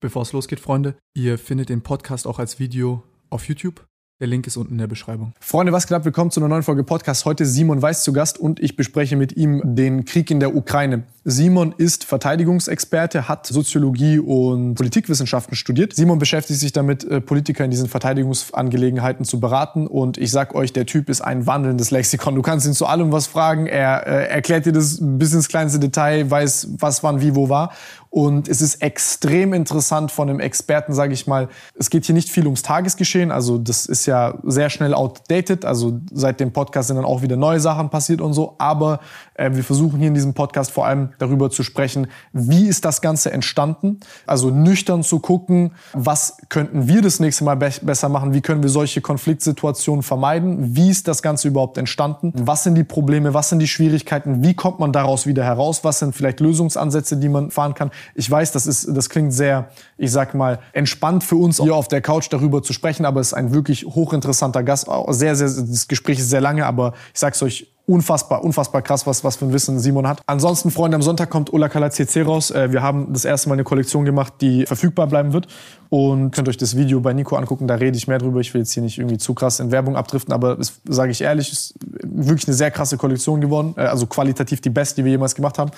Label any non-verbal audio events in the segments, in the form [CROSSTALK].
Bevor es losgeht, Freunde, ihr findet den Podcast auch als Video auf YouTube. Der Link ist unten in der Beschreibung. Freunde, was ab? Willkommen zu einer neuen Folge Podcast. Heute Simon Weiß zu Gast und ich bespreche mit ihm den Krieg in der Ukraine. Simon ist Verteidigungsexperte, hat Soziologie und Politikwissenschaften studiert. Simon beschäftigt sich damit, äh, Politiker in diesen Verteidigungsangelegenheiten zu beraten. Und ich sag euch, der Typ ist ein wandelndes Lexikon. Du kannst ihn zu allem was fragen. Er äh, erklärt dir das bis ins kleinste Detail, weiß, was wann wie wo war. Und es ist extrem interessant von einem Experten, sage ich mal. Es geht hier nicht viel ums Tagesgeschehen. Also das ist ja sehr schnell outdated. Also seit dem Podcast sind dann auch wieder neue Sachen passiert und so. Aber äh, wir versuchen hier in diesem Podcast vor allem darüber zu sprechen, wie ist das Ganze entstanden. Also nüchtern zu gucken, was könnten wir das nächste Mal be besser machen. Wie können wir solche Konfliktsituationen vermeiden? Wie ist das Ganze überhaupt entstanden? Was sind die Probleme? Was sind die Schwierigkeiten? Wie kommt man daraus wieder heraus? Was sind vielleicht Lösungsansätze, die man fahren kann? Ich weiß, das ist, das klingt sehr, ich sag mal, entspannt für uns hier auf der Couch darüber zu sprechen, aber es ist ein wirklich hochinteressanter Gast. Sehr, sehr, das Gespräch ist sehr lange, aber ich sag's euch, unfassbar, unfassbar krass, was, was für ein Wissen Simon hat. Ansonsten, Freunde, am Sonntag kommt Ola Kala CC raus. Äh, wir haben das erste Mal eine Kollektion gemacht, die verfügbar bleiben wird. Und könnt euch das Video bei Nico angucken, da rede ich mehr drüber. Ich will jetzt hier nicht irgendwie zu krass in Werbung abdriften, aber es sage ich ehrlich, ist wirklich eine sehr krasse Kollektion geworden. Äh, also qualitativ die beste, die wir jemals gemacht haben.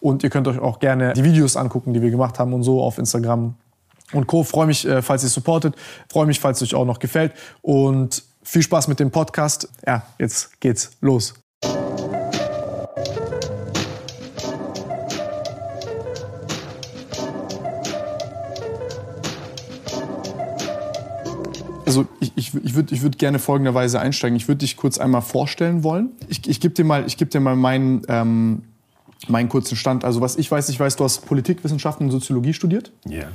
Und ihr könnt euch auch gerne die Videos angucken, die wir gemacht haben und so auf Instagram und Co. Freue mich, äh, falls ihr supportet. Freue mich, falls es euch auch noch gefällt. Und viel Spaß mit dem Podcast. Ja, jetzt geht's los. Also ich, ich, ich würde ich würd gerne folgenderweise einsteigen. Ich würde dich kurz einmal vorstellen wollen. Ich, ich gebe dir mal, ich geb dir mal meinen, ähm, meinen kurzen Stand. Also was ich weiß, ich weiß, du hast Politikwissenschaften und Soziologie studiert. Ja. Yeah.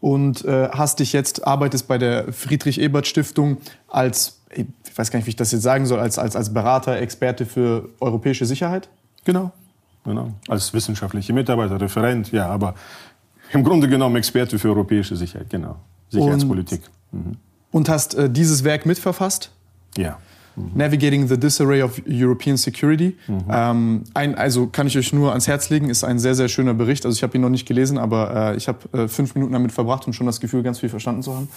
Und äh, hast dich jetzt, arbeitest bei der Friedrich-Ebert-Stiftung als, ich weiß gar nicht, wie ich das jetzt sagen soll, als, als, als Berater, Experte für europäische Sicherheit? Genau, genau. Als wissenschaftlicher Mitarbeiter, Referent, ja, aber im Grunde genommen Experte für europäische Sicherheit, genau. Sicherheitspolitik. Und mhm und hast äh, dieses Werk mitverfasst. Ja. Mhm. Navigating the Disarray of European Security. Mhm. Ähm, ein, also kann ich euch nur ans Herz legen, ist ein sehr, sehr schöner Bericht. Also ich habe ihn noch nicht gelesen, aber äh, ich habe äh, fünf Minuten damit verbracht und schon das Gefühl, ganz viel verstanden zu haben.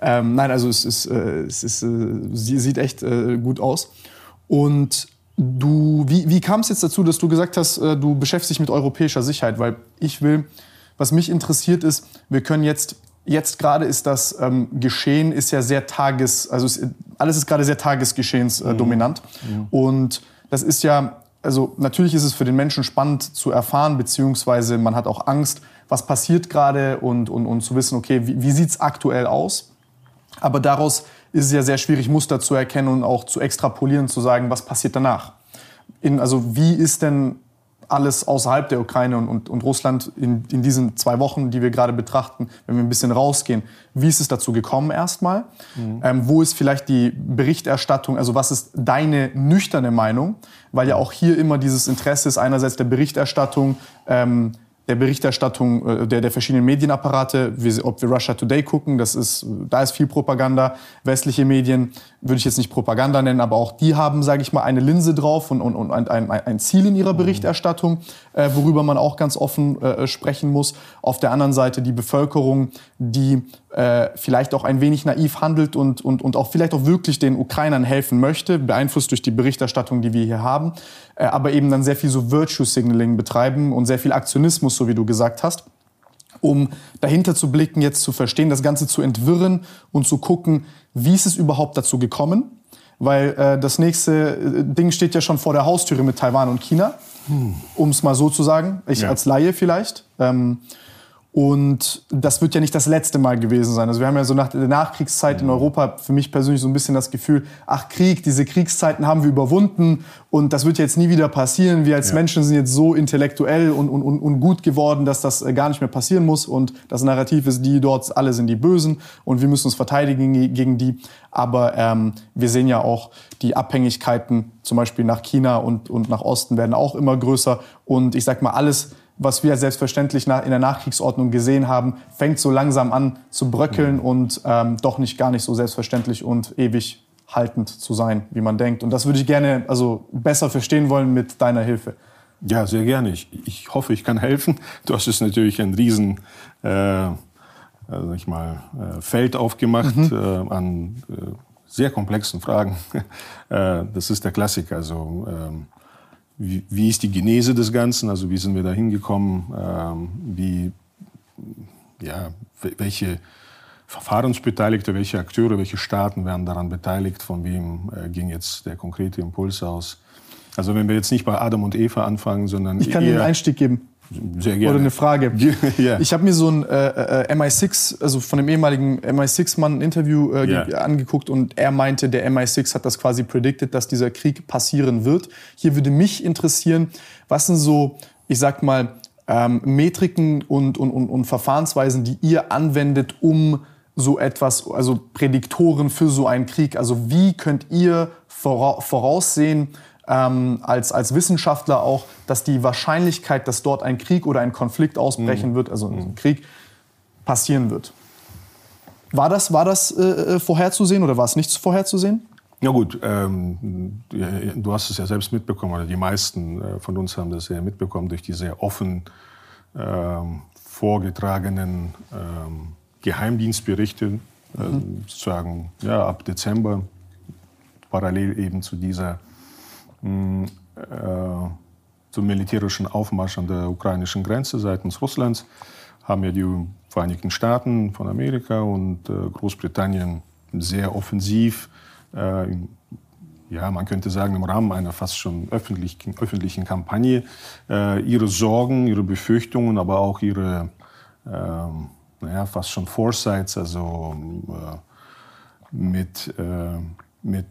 Ähm, nein, also es, ist, äh, es ist, äh, sie sieht echt äh, gut aus. Und du, wie, wie kam es jetzt dazu, dass du gesagt hast, du beschäftigst dich mit europäischer Sicherheit? Weil ich will, was mich interessiert ist, wir können jetzt Jetzt gerade ist das ähm, Geschehen ist ja sehr tages, also es, alles ist gerade sehr tagesgeschehensdominant. Äh, mhm. mhm. Und das ist ja, also natürlich ist es für den Menschen spannend zu erfahren, beziehungsweise man hat auch Angst, was passiert gerade und, und, und zu wissen, okay, wie, wie sieht es aktuell aus? Aber daraus ist es ja sehr schwierig, Muster zu erkennen und auch zu extrapolieren, zu sagen, was passiert danach. In, also wie ist denn alles außerhalb der Ukraine und, und, und Russland in, in, diesen zwei Wochen, die wir gerade betrachten, wenn wir ein bisschen rausgehen, wie ist es dazu gekommen erstmal? Mhm. Ähm, wo ist vielleicht die Berichterstattung, also was ist deine nüchterne Meinung? Weil ja auch hier immer dieses Interesse ist einerseits der Berichterstattung, ähm, der Berichterstattung äh, der, der verschiedenen Medienapparate, wie, ob wir Russia Today gucken, das ist, da ist viel Propaganda. Westliche Medien würde ich jetzt nicht Propaganda nennen, aber auch die haben, sage ich mal, eine Linse drauf und, und, und ein, ein, ein Ziel in ihrer Berichterstattung, äh, worüber man auch ganz offen äh, sprechen muss. Auf der anderen Seite die Bevölkerung, die äh, vielleicht auch ein wenig naiv handelt und, und, und auch vielleicht auch wirklich den Ukrainern helfen möchte, beeinflusst durch die Berichterstattung, die wir hier haben, äh, aber eben dann sehr viel so Virtue Signaling betreiben und sehr viel Aktionismus, so wie du gesagt hast um dahinter zu blicken, jetzt zu verstehen, das Ganze zu entwirren und zu gucken, wie ist es überhaupt dazu gekommen? Weil äh, das nächste äh, Ding steht ja schon vor der Haustüre mit Taiwan und China, hm. um es mal so zu sagen. Ich ja. als Laie vielleicht. Ähm, und das wird ja nicht das letzte Mal gewesen sein. Also wir haben ja so nach der Nachkriegszeit in Europa für mich persönlich so ein bisschen das Gefühl, ach Krieg, diese Kriegszeiten haben wir überwunden und das wird jetzt nie wieder passieren. Wir als ja. Menschen sind jetzt so intellektuell und, und, und gut geworden, dass das äh, gar nicht mehr passieren muss. Und das Narrativ ist, die dort alle sind die Bösen und wir müssen uns verteidigen gegen die. Aber ähm, wir sehen ja auch, die Abhängigkeiten zum Beispiel nach China und, und nach Osten werden auch immer größer. Und ich sag mal, alles was wir selbstverständlich in der Nachkriegsordnung gesehen haben, fängt so langsam an zu bröckeln mhm. und ähm, doch nicht gar nicht so selbstverständlich und ewig haltend zu sein, wie man denkt. Und das würde ich gerne also besser verstehen wollen mit deiner Hilfe. Ja, sehr gerne. Ich, ich hoffe, ich kann helfen. [LAUGHS] Du hast es natürlich ein riesen äh, sag ich mal, Feld aufgemacht mhm. an sehr komplexen Fragen. [LAUGHS] das ist der Klassiker. Also ähm, wie, wie, ist die Genese des Ganzen? Also wie sind wir da hingekommen? Ähm, wie, ja, welche Verfahrensbeteiligte, welche Akteure, welche Staaten werden daran beteiligt? Von wem äh, ging jetzt der konkrete Impuls aus? Also wenn wir jetzt nicht bei Adam und Eva anfangen, sondern ich kann Ihnen einen Einstieg geben. Sehr gerne. Oder eine Frage. [LAUGHS] ja. Ich habe mir so ein äh, äh MI6, also von dem ehemaligen MI6-Mann ein Interview äh, ja. angeguckt und er meinte, der MI6 hat das quasi predicted, dass dieser Krieg passieren wird. Hier würde mich interessieren, was sind so, ich sag mal, ähm, Metriken und, und, und, und Verfahrensweisen, die ihr anwendet, um so etwas, also Prädiktoren für so einen Krieg? Also wie könnt ihr voraussehen, ähm, als, als Wissenschaftler auch, dass die Wahrscheinlichkeit, dass dort ein Krieg oder ein Konflikt ausbrechen mhm. wird, also ein mhm. Krieg, passieren wird? War das, war das äh, äh vorherzusehen oder war es nicht vorherzusehen? Ja gut, ähm, du hast es ja selbst mitbekommen, oder die meisten äh, von uns haben das ja mitbekommen durch die sehr offen ähm, vorgetragenen ähm, Geheimdienstberichte, mhm. äh, sozusagen ja, ab Dezember, parallel eben zu dieser mh, äh, zum militärischen Aufmarsch an der ukrainischen Grenze seitens Russlands, haben ja die Vereinigten Staaten von Amerika und äh, Großbritannien sehr offensiv, äh, ja, man könnte sagen, im Rahmen einer fast schon öffentlichen, öffentlichen Kampagne, ihre Sorgen, ihre Befürchtungen, aber auch ihre ähm, naja, fast schon Foresights, also mit, mit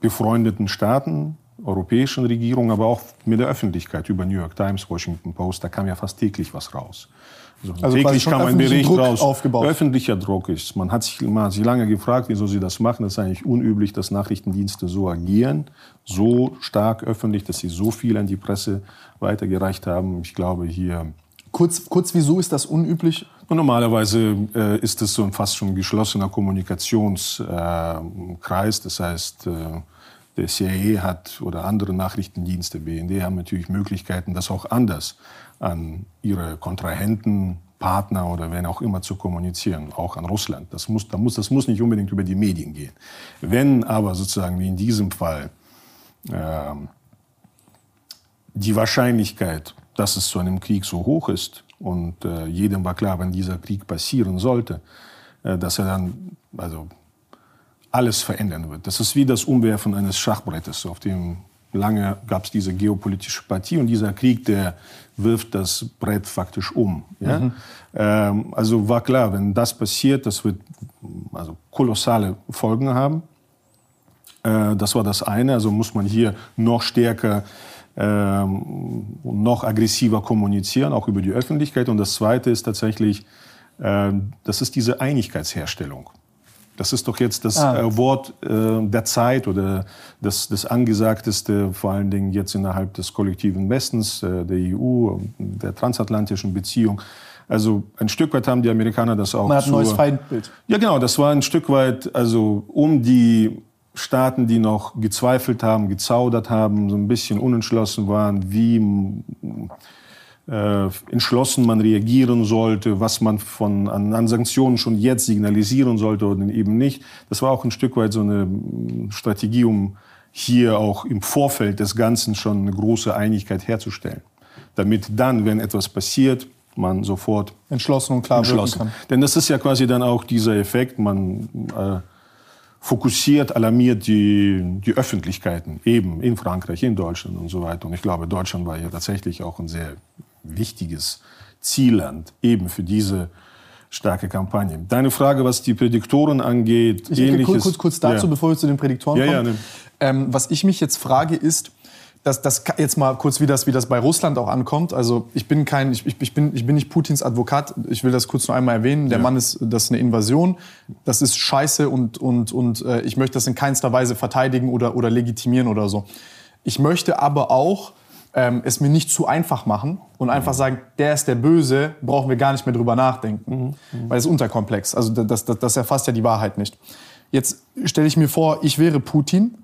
befreundeten Staaten, europäischen Regierungen, aber auch mit der Öffentlichkeit über New York Times, Washington Post, da kam ja fast täglich was raus. Also, also täglich kam ein Bericht Druck raus. Aufgebaut. Öffentlicher Druck ist. Man hat, sich, man hat sich lange gefragt, wieso sie das machen. Das ist eigentlich unüblich, dass Nachrichtendienste so agieren, so stark öffentlich, dass sie so viel an die Presse weitergereicht haben. Ich glaube, hier Kurz, kurz, wieso ist das unüblich? Und normalerweise äh, ist es so ein fast schon geschlossener Kommunikationskreis. Äh, das heißt, äh, der CIA hat oder andere Nachrichtendienste, BND, haben natürlich Möglichkeiten, das auch anders an ihre Kontrahenten, Partner oder wen auch immer zu kommunizieren, auch an Russland. Das muss, das muss, das muss nicht unbedingt über die Medien gehen. Wenn aber sozusagen wie in diesem Fall äh, die Wahrscheinlichkeit dass es zu einem Krieg so hoch ist und äh, jedem war klar, wenn dieser Krieg passieren sollte, äh, dass er dann also alles verändern wird. Das ist wie das Umwerfen eines Schachbrettes, auf dem lange gab es diese geopolitische Partie und dieser Krieg, der wirft das Brett faktisch um. Ja? Mhm. Ähm, also war klar, wenn das passiert, das wird also kolossale Folgen haben. Äh, das war das eine. Also muss man hier noch stärker ähm, noch aggressiver kommunizieren, auch über die Öffentlichkeit. Und das Zweite ist tatsächlich, äh, das ist diese Einigkeitsherstellung. Das ist doch jetzt das ah. äh, Wort äh, der Zeit oder das, das Angesagteste, vor allen Dingen jetzt innerhalb des kollektiven Westens, äh, der EU, der transatlantischen Beziehung. Also ein Stück weit haben die Amerikaner das auch. Man hat ein neues Feindbild. Ja, genau. Das war ein Stück weit, also um die Staaten, die noch gezweifelt haben, gezaudert haben, so ein bisschen unentschlossen waren, wie entschlossen man reagieren sollte, was man von, an, an, Sanktionen schon jetzt signalisieren sollte oder eben nicht. Das war auch ein Stück weit so eine Strategie, um hier auch im Vorfeld des Ganzen schon eine große Einigkeit herzustellen. Damit dann, wenn etwas passiert, man sofort entschlossen und klar entschlossen. kann. Denn das ist ja quasi dann auch dieser Effekt, man äh, fokussiert, alarmiert die, die Öffentlichkeiten, eben in Frankreich, in Deutschland und so weiter. Und ich glaube, Deutschland war ja tatsächlich auch ein sehr wichtiges Zielland, eben für diese starke Kampagne. Deine Frage, was die Prädiktoren angeht, ich ähnliches. Kurz, kurz dazu, ja. bevor wir zu den Prädiktoren ja, kommen. Ja, ne. ähm, was ich mich jetzt frage, ist, das, das jetzt mal kurz, wie das, wie das bei Russland auch ankommt. Also ich bin kein, ich, ich, bin, ich bin nicht Putins Advokat. Ich will das kurz noch einmal erwähnen. Der. Mann ist, das ist eine Invasion. Das ist Scheiße und und und äh, ich möchte das in keinster Weise verteidigen oder oder legitimieren oder so. Ich möchte aber auch ähm, es mir nicht zu einfach machen und einfach mhm. sagen, der ist der Böse, brauchen wir gar nicht mehr drüber nachdenken, mhm. Mhm. weil es ist unterkomplex. Also das, das, das erfasst ja die Wahrheit nicht. Jetzt stelle ich mir vor, ich wäre Putin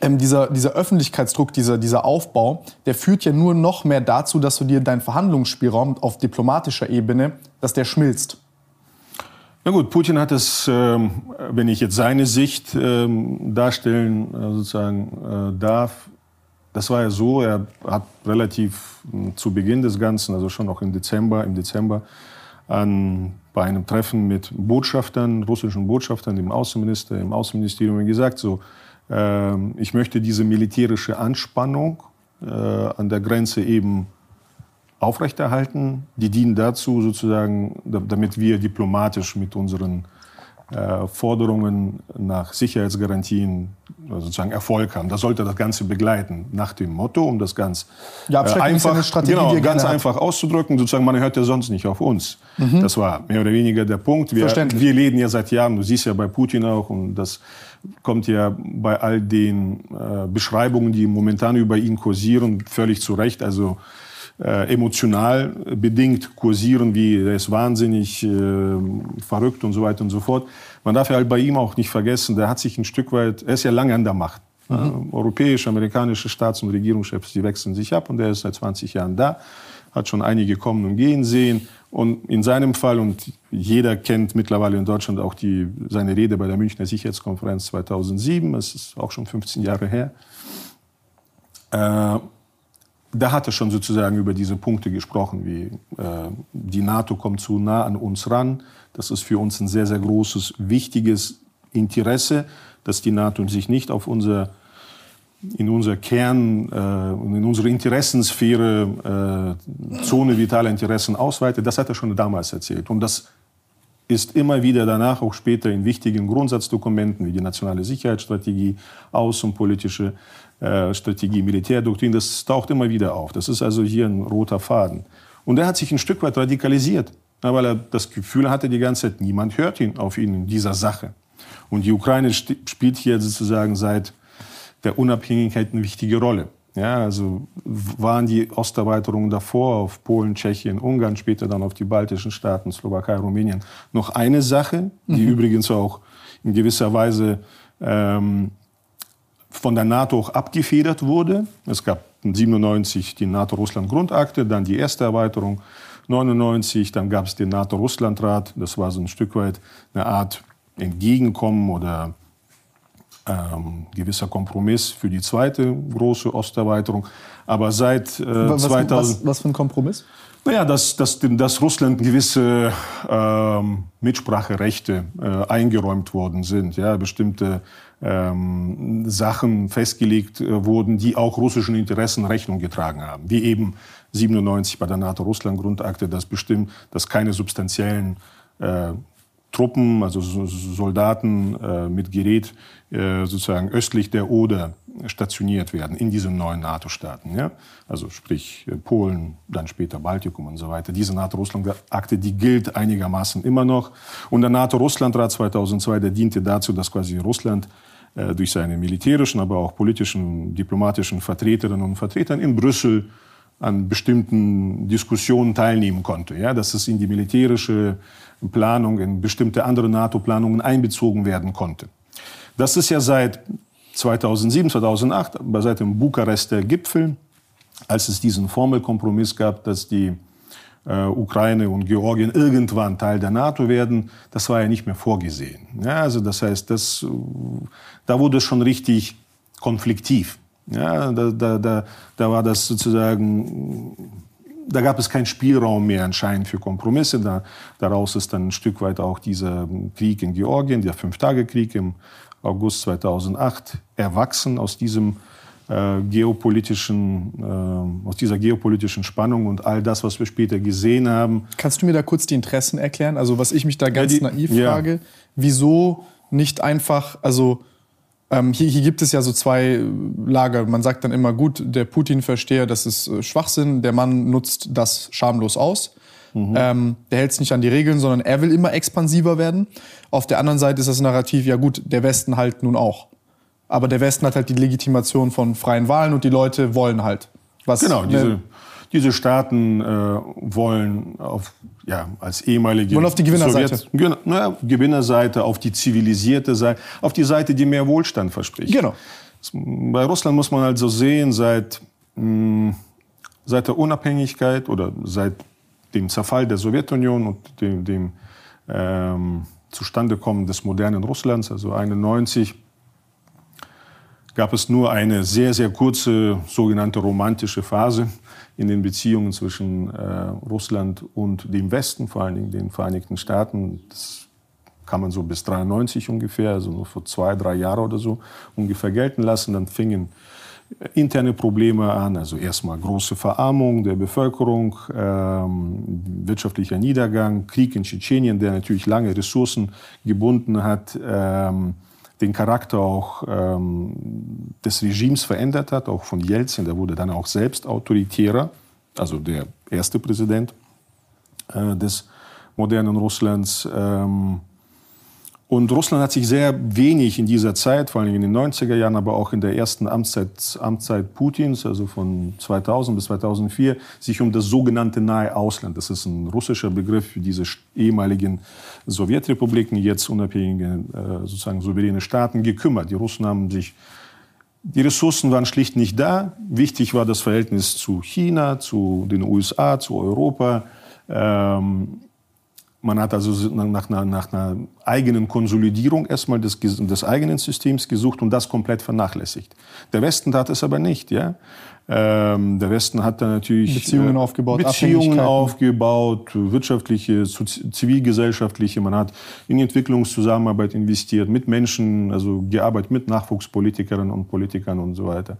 ähm, dieser, dieser Öffentlichkeitsdruck, dieser, dieser Aufbau, der führt ja nur noch mehr dazu, dass du dir deinen Verhandlungsspielraum auf diplomatischer Ebene, dass der schmilzt. Na gut, Putin hat es, ähm, wenn ich jetzt seine Sicht ähm, darstellen äh, sozusagen äh, darf, das war ja so, er hat relativ zu Beginn des Ganzen, also schon noch im Dezember, im Dezember, an, bei einem Treffen mit Botschaftern, russischen Botschaftern, dem Außenminister, im Außenministerium gesagt, so, äh, ich möchte diese militärische Anspannung äh, an der Grenze eben aufrechterhalten. Die dienen dazu sozusagen, damit wir diplomatisch mit unseren äh, Forderungen nach Sicherheitsgarantien sozusagen Erfolg haben. Das sollte das Ganze begleiten nach dem Motto, um das ganz ja, äh, einfach, Strategie, genau, ganz einfach hat. auszudrücken. Sozusagen, man hört ja sonst nicht auf uns. Mhm. Das war mehr oder weniger der Punkt. Wir, wir leben ja seit Jahren. Du siehst ja bei Putin auch und das kommt ja bei all den äh, Beschreibungen, die momentan über ihn kursieren, völlig zurecht. Also äh, emotional bedingt kursieren, wie er ist wahnsinnig äh, verrückt und so weiter und so fort. Man darf ja halt bei ihm auch nicht vergessen, der hat sich ein Stück weit, er ist ja lange an der Macht. Mhm. Europäische, amerikanische Staats- und Regierungschefs, die wechseln sich ab und er ist seit 20 Jahren da, hat schon einige kommen und gehen sehen. Und in seinem Fall, und jeder kennt mittlerweile in Deutschland auch die, seine Rede bei der Münchner Sicherheitskonferenz 2007, das ist auch schon 15 Jahre her, äh, da hat er schon sozusagen über diese Punkte gesprochen, wie äh, die NATO kommt zu nah an uns ran. Das ist für uns ein sehr, sehr großes, wichtiges Interesse, dass die NATO sich nicht auf unser, in unser Kern, äh, in unsere Interessensphäre, äh, Zone vitaler Interessen ausweitet. Das hat er schon damals erzählt. Und das ist immer wieder danach, auch später in wichtigen Grundsatzdokumenten wie die nationale Sicherheitsstrategie, außenpolitische Strategie, Militärdoktrin, das taucht immer wieder auf. Das ist also hier ein roter Faden. Und er hat sich ein Stück weit radikalisiert, weil er das Gefühl hatte die ganze Zeit, niemand hört ihn auf ihn in dieser Sache. Und die Ukraine spielt hier sozusagen seit der Unabhängigkeit eine wichtige Rolle. Ja, also waren die Osterweiterungen davor auf Polen, Tschechien, Ungarn, später dann auf die baltischen Staaten, Slowakei, Rumänien noch eine Sache, die mhm. übrigens auch in gewisser Weise ähm, von der NATO auch abgefedert wurde. Es gab 97 die NATO-Russland-Grundakte, dann die erste Erweiterung 99, dann gab es den NATO-Russland-Rat. Das war so ein Stück weit eine Art Entgegenkommen oder ähm, gewisser Kompromiss für die zweite große Osterweiterung. Aber seit äh, was, 2000... Was, was für ein Kompromiss? Naja, dass, dass, dass Russland gewisse ähm, Mitspracherechte äh, eingeräumt worden sind. Ja, bestimmte ähm, Sachen festgelegt äh, wurden, die auch russischen Interessen Rechnung getragen haben. Wie eben 97 bei der NATO-Russland-Grundakte, das bestimmt, dass keine substanziellen äh, Truppen, also Soldaten äh, mit Gerät äh, sozusagen östlich der Oder stationiert werden in diesen neuen NATO-Staaten. Ja? Also sprich äh, Polen, dann später Baltikum und so weiter. Diese NATO-Russland-Akte, die gilt einigermaßen immer noch. Und der NATO-Russland-Rat 2002, der diente dazu, dass quasi Russland durch seine militärischen, aber auch politischen, diplomatischen Vertreterinnen und Vertretern in Brüssel an bestimmten Diskussionen teilnehmen konnte. Ja, dass es in die militärische Planung, in bestimmte andere NATO-Planungen einbezogen werden konnte. Das ist ja seit 2007, 2008, seit dem Bukarester Gipfel, als es diesen Formelkompromiss gab, dass die äh, Ukraine und Georgien irgendwann Teil der NATO werden, das war ja nicht mehr vorgesehen. Ja, also das heißt, das, da wurde es schon richtig konfliktiv. Ja, da, da, da, da war das sozusagen, da gab es keinen Spielraum mehr anscheinend für Kompromisse. Da, daraus ist dann ein Stück weit auch dieser Krieg in Georgien, der Fünf-Tage-Krieg im August 2008 erwachsen aus diesem äh, geopolitischen, äh, aus dieser geopolitischen Spannung und all das, was wir später gesehen haben. Kannst du mir da kurz die Interessen erklären? Also was ich mich da ganz ja, die, naiv ja. frage, wieso nicht einfach, also ähm, hier, hier, gibt es ja so zwei Lager. Man sagt dann immer, gut, der Putin-Versteher, das ist äh, Schwachsinn, der Mann nutzt das schamlos aus. Mhm. Ähm, der hält sich nicht an die Regeln, sondern er will immer expansiver werden. Auf der anderen Seite ist das Narrativ, ja gut, der Westen halt nun auch. Aber der Westen hat halt die Legitimation von freien Wahlen und die Leute wollen halt. Was, genau, diese, diese Staaten äh, wollen auf, ja, als ehemalige wollen auf die Gewinnerseite. Sowjet, na, Gewinnerseite, auf die zivilisierte Seite, auf die Seite, die mehr Wohlstand verspricht. Genau. Bei Russland muss man also sehen, seit, mh, seit der Unabhängigkeit oder seit dem Zerfall der Sowjetunion und dem, dem ähm, Zustandekommen des modernen Russlands, also 91, gab es nur eine sehr, sehr kurze sogenannte romantische Phase in den Beziehungen zwischen äh, Russland und dem Westen, vor allen Dingen den Vereinigten Staaten. Das kann man so bis 93 ungefähr, also nur für zwei, drei Jahre oder so ungefähr gelten lassen. Dann fingen interne Probleme an, also erstmal große Verarmung der Bevölkerung, ähm, wirtschaftlicher Niedergang, Krieg in Tschetschenien, der natürlich lange Ressourcen gebunden hat, ähm, den Charakter auch ähm, des Regimes verändert hat, auch von Jelzin, der wurde dann auch selbst autoritärer, also der erste Präsident äh, des modernen Russlands. Ähm, und Russland hat sich sehr wenig in dieser Zeit, vor allem in den 90er Jahren, aber auch in der ersten Amtszeit, Amtszeit Putins, also von 2000 bis 2004, sich um das sogenannte nahe Ausland, das ist ein russischer Begriff für diese ehemaligen Sowjetrepubliken, jetzt unabhängige, äh, sozusagen souveräne Staaten, gekümmert. Die Russen haben sich die Ressourcen waren schlicht nicht da. Wichtig war das Verhältnis zu China, zu den USA, zu Europa. Ähm, man hat also nach einer, nach einer eigenen Konsolidierung erstmal des, des, eigenen Systems gesucht und das komplett vernachlässigt. Der Westen tat es aber nicht. Ja? Ähm, der Westen hat dann natürlich Beziehungen äh, aufgebaut, Beziehungen aufgebaut, wirtschaftliche, zivilgesellschaftliche. Man hat in Entwicklungszusammenarbeit investiert, mit Menschen, also gearbeitet mit Nachwuchspolitikerinnen und Politikern und so weiter.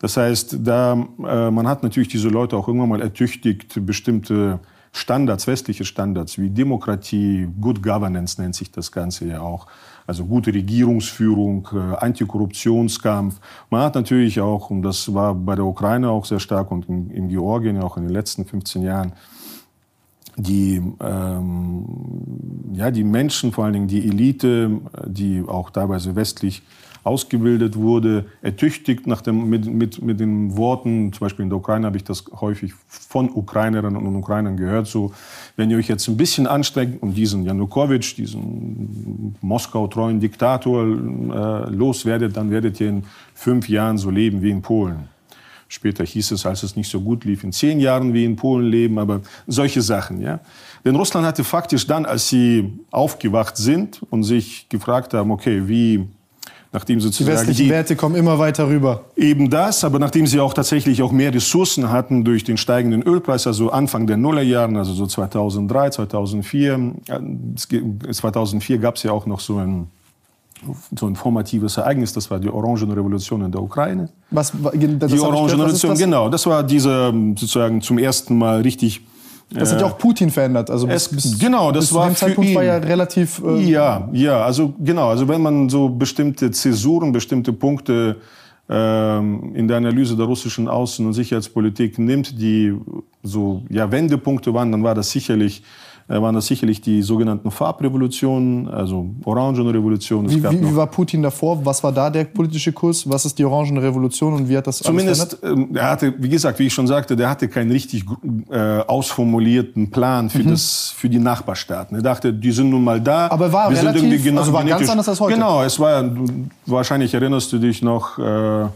Das heißt, da, äh, man hat natürlich diese Leute auch irgendwann mal ertüchtigt, bestimmte Standards, westliche Standards wie Demokratie, Good Governance nennt sich das Ganze ja auch, also gute Regierungsführung, äh, Antikorruptionskampf. Man hat natürlich auch, und das war bei der Ukraine auch sehr stark und in, in Georgien auch in den letzten 15 Jahren, die, ähm, ja, die Menschen, vor allen Dingen die Elite, die auch teilweise westlich ausgebildet wurde, ertüchtigt nach dem, mit, mit, mit den Worten, zum Beispiel in der Ukraine habe ich das häufig von Ukrainerinnen und Ukrainern gehört, so, wenn ihr euch jetzt ein bisschen anstrengt und diesen Janukowitsch, diesen Moskau-treuen Diktator äh, loswerdet, dann werdet ihr in fünf Jahren so leben wie in Polen. Später hieß es, als es nicht so gut lief, in zehn Jahren wie in Polen leben, aber solche Sachen. Ja? Denn Russland hatte faktisch dann, als sie aufgewacht sind und sich gefragt haben, okay, wie nachdem sozusagen die westlichen die, Werte kommen immer weiter rüber. Eben das, aber nachdem sie auch tatsächlich auch mehr Ressourcen hatten durch den steigenden Ölpreis, also Anfang der Nullerjahren, also so 2003, 2004, 2004 gab es ja auch noch so ein so ein formatives Ereignis, das war die Orangenrevolution in der Ukraine. Was, das die Orangenrevolution, genau, das war diese sozusagen zum ersten Mal richtig das hat ja auch Putin verändert. Also bis, bis, genau, das bis war zu dem Zeitpunkt ihn. war ja relativ. Äh ja, ja, also genau, also wenn man so bestimmte Zäsuren, bestimmte Punkte ähm, in der Analyse der russischen Außen- und Sicherheitspolitik nimmt, die so ja Wendepunkte waren, dann war das sicherlich waren das sicherlich die sogenannten Farbrevolutionen, also Orangenrevolution. Wie, wie, wie, war Putin davor? Was war da der politische Kurs? Was ist die Orangenrevolution und wie hat das Zumindest, äh, er hatte, wie gesagt, wie ich schon sagte, der hatte keinen richtig äh, ausformulierten Plan für, mhm. das, für die Nachbarstaaten. Er dachte, die sind nun mal da. Aber war wir relativ, sind genau, also war ganz anders als heute. Genau, es war, wahrscheinlich erinnerst du dich noch, äh,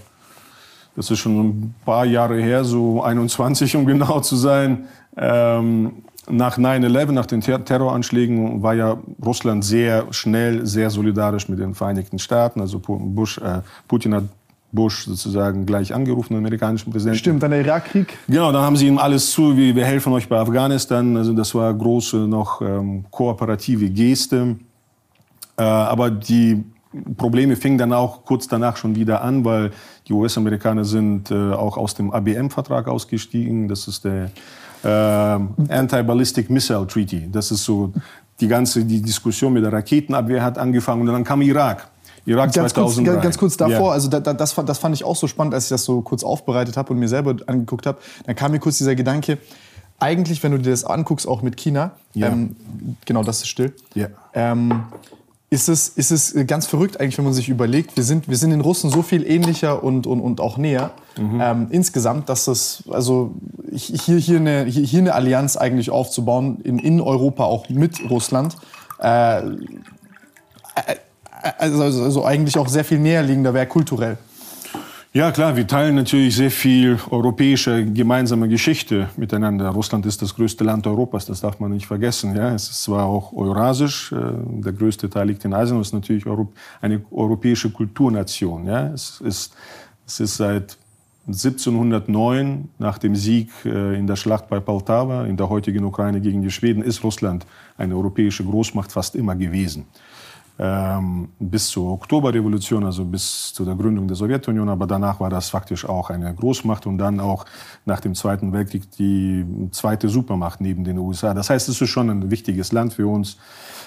das ist schon ein paar Jahre her, so 21, um genau zu sein. Ähm, nach 9-11, nach den Ter Terroranschlägen, war ja Russland sehr schnell, sehr solidarisch mit den Vereinigten Staaten. Also Bush, äh, Putin hat Bush sozusagen gleich angerufen, den amerikanischen Präsidenten. Stimmt, dann der Irakkrieg. Genau, dann haben sie ihm alles zu, wie wir helfen euch bei Afghanistan. Also das war große noch ähm, kooperative Geste. Äh, aber die Probleme fingen dann auch kurz danach schon wieder an, weil die US-Amerikaner sind äh, auch aus dem ABM-Vertrag ausgestiegen. Das ist der äh, Anti-Ballistic Missile Treaty. Das ist so die ganze die Diskussion mit der Raketenabwehr hat angefangen und dann kam Irak. Irak ganz 2003. Kurz, ganz kurz davor, ja. also da, das, das fand ich auch so spannend, als ich das so kurz aufbereitet habe und mir selber angeguckt habe. Dann kam mir kurz dieser Gedanke, eigentlich, wenn du dir das anguckst, auch mit China, ja. ähm, genau, das ist still. Ja. Ähm, ist es, ist es ganz verrückt eigentlich, wenn man sich überlegt, wir sind, wir sind den Russen so viel ähnlicher und, und, und auch näher mhm. ähm, insgesamt, dass das, also hier, hier, eine, hier, hier eine Allianz eigentlich aufzubauen, in, in Europa auch mit Russland, äh, äh also, also eigentlich auch sehr viel näher liegender wäre kulturell. Ja, klar, wir teilen natürlich sehr viel europäische gemeinsame Geschichte miteinander. Russland ist das größte Land Europas, das darf man nicht vergessen. Ja, es ist zwar auch eurasisch, äh, der größte Teil liegt in Asien, es ist natürlich eine europäische Kulturnation. Ja, es ist, es ist seit 1709, nach dem Sieg äh, in der Schlacht bei Poltava, in der heutigen Ukraine gegen die Schweden, ist Russland eine europäische Großmacht fast immer gewesen bis zur Oktoberrevolution, also bis zu der Gründung der Sowjetunion. Aber danach war das faktisch auch eine Großmacht und dann auch nach dem Zweiten Weltkrieg die zweite Supermacht neben den USA. Das heißt, es ist schon ein wichtiges Land für uns.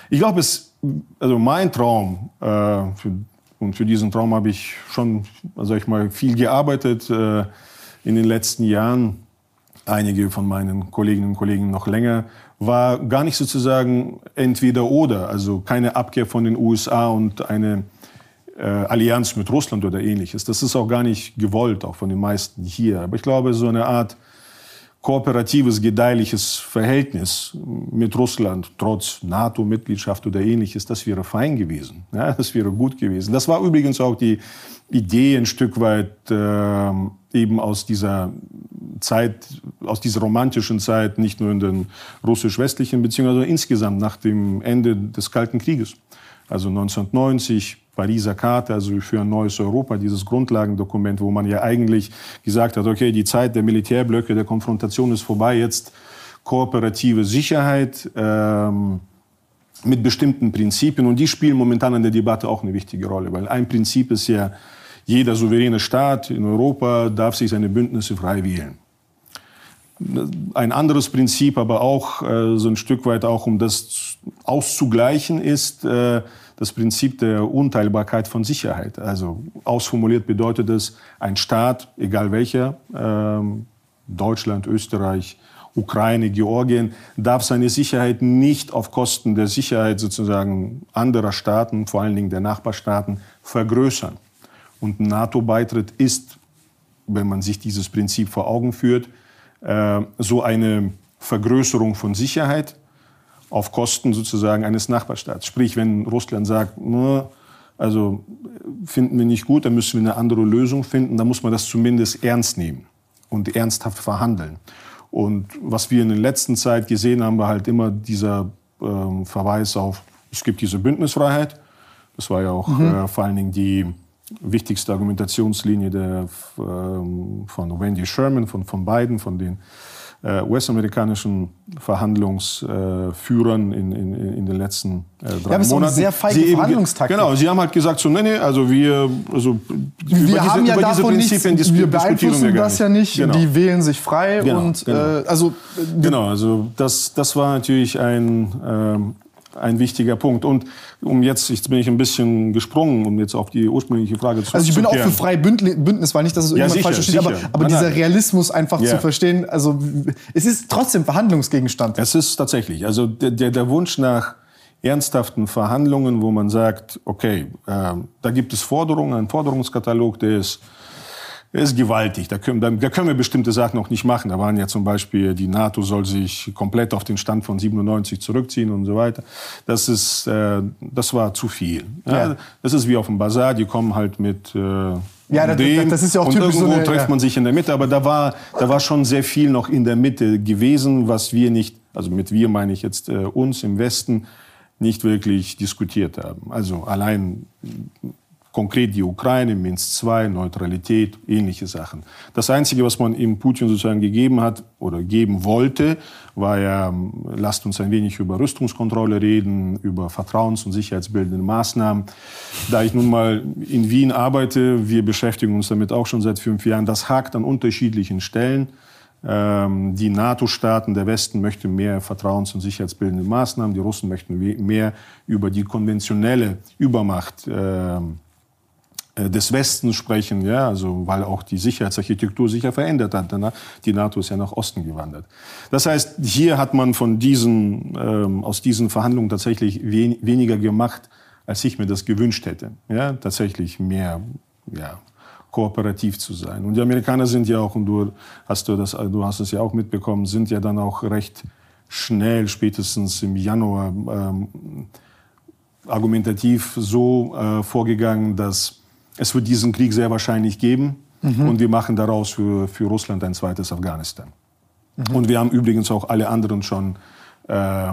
Ich glaube, es, also mein Traum, äh, für, und für diesen Traum habe ich schon, sag ich mal, viel gearbeitet äh, in den letzten Jahren. Einige von meinen Kolleginnen und Kollegen noch länger war gar nicht sozusagen entweder oder, also keine Abkehr von den USA und eine äh, Allianz mit Russland oder ähnliches. Das ist auch gar nicht gewollt, auch von den meisten hier. Aber ich glaube, so eine Art kooperatives, gedeihliches Verhältnis mit Russland, trotz NATO-Mitgliedschaft oder ähnliches, das wäre fein gewesen. Ja, das wäre gut gewesen. Das war übrigens auch die Idee ein Stück weit äh, eben aus dieser Zeit, aus dieser romantischen Zeit, nicht nur in den russisch-westlichen Beziehungen, sondern insgesamt nach dem Ende des Kalten Krieges. Also 1990, Pariser Karte, also für ein neues Europa, dieses Grundlagendokument, wo man ja eigentlich gesagt hat, okay, die Zeit der Militärblöcke, der Konfrontation ist vorbei, jetzt kooperative Sicherheit ähm, mit bestimmten Prinzipien. Und die spielen momentan in der Debatte auch eine wichtige Rolle, weil ein Prinzip ist ja, jeder souveräne Staat in Europa darf sich seine Bündnisse frei wählen. Ein anderes Prinzip, aber auch äh, so ein Stück weit auch, um das auszugleichen, ist äh, das Prinzip der Unteilbarkeit von Sicherheit. Also ausformuliert bedeutet es, ein Staat, egal welcher, äh, Deutschland, Österreich, Ukraine, Georgien, darf seine Sicherheit nicht auf Kosten der Sicherheit sozusagen anderer Staaten, vor allen Dingen der Nachbarstaaten, vergrößern. Und NATO-Beitritt ist, wenn man sich dieses Prinzip vor Augen führt, äh, so eine Vergrößerung von Sicherheit auf Kosten sozusagen eines Nachbarstaats. Sprich, wenn Russland sagt, also finden wir nicht gut, dann müssen wir eine andere Lösung finden, dann muss man das zumindest ernst nehmen und ernsthaft verhandeln. Und was wir in der letzten Zeit gesehen haben, war halt immer dieser äh, Verweis auf, es gibt diese Bündnisfreiheit. Das war ja auch mhm. äh, vor allen Dingen die wichtigste Argumentationslinie der, ähm, von Wendy Sherman, von, von Biden, von den äh, US-amerikanischen Verhandlungsführern in, in, in den letzten äh, drei ja, aber Monaten. Eine sehr feige sie Verhandlungstaktik. Genau, sie haben halt gesagt, so, nee, nee, also wir, also wir über haben diese, ja über diese Prinzipien nichts, wir beeinflussen wir das nicht. ja nicht. Genau. Die wählen sich frei genau, und genau. Äh, also genau, also das, das war natürlich ein ähm, ein wichtiger Punkt. Und um jetzt, jetzt bin ich ein bisschen gesprungen, um jetzt auf die ursprüngliche Frage zu Also ich bin auch für freie Bündnis, weil nicht, dass es irgendjemand ja, falsch versteht, aber, aber nein, dieser Realismus einfach ja. zu verstehen, also es ist trotzdem Verhandlungsgegenstand. Es ist tatsächlich, also der, der, der Wunsch nach ernsthaften Verhandlungen, wo man sagt, okay, äh, da gibt es Forderungen, ein Forderungskatalog, der ist ist gewaltig. Da können, da können wir bestimmte Sachen noch nicht machen. Da waren ja zum Beispiel, die NATO soll sich komplett auf den Stand von 97 zurückziehen und so weiter. Das ist, äh, das war zu viel. Ja, ja. Das ist wie auf dem Bazar. Die kommen halt mit äh, ja, das, dem, das ist ja auch und typisch irgendwo so eine, trifft man sich in der Mitte. Aber da war, da war schon sehr viel noch in der Mitte gewesen, was wir nicht, also mit wir meine ich jetzt äh, uns im Westen, nicht wirklich diskutiert haben. Also allein konkret die Ukraine, Minsk II, Neutralität, ähnliche Sachen. Das Einzige, was man ihm Putin sozusagen gegeben hat oder geben wollte, war ja, lasst uns ein wenig über Rüstungskontrolle reden, über vertrauens- und sicherheitsbildende Maßnahmen. Da ich nun mal in Wien arbeite, wir beschäftigen uns damit auch schon seit fünf Jahren, das hakt an unterschiedlichen Stellen. Ähm, die NATO-Staaten, der Westen möchte mehr vertrauens- und sicherheitsbildende Maßnahmen, die Russen möchten mehr über die konventionelle Übermacht ähm, äh, des Westens sprechen, ja, also weil auch die Sicherheitsarchitektur sich ja verändert hat. Ne? Die NATO ist ja nach Osten gewandert. Das heißt, hier hat man von diesen, ähm, aus diesen Verhandlungen tatsächlich wen weniger gemacht, als ich mir das gewünscht hätte. Ja, tatsächlich mehr, ja, kooperativ zu sein. Und die Amerikaner sind ja auch, und du hast du das, du hast es ja auch mitbekommen, sind ja dann auch recht schnell, spätestens im Januar, ähm, argumentativ so äh, vorgegangen, dass es wird diesen Krieg sehr wahrscheinlich geben. mhm. und wir machen daraus für, für Russland ein zweites Afghanistan. Mhm. Und wir haben übrigens auch alle anderen schon äh,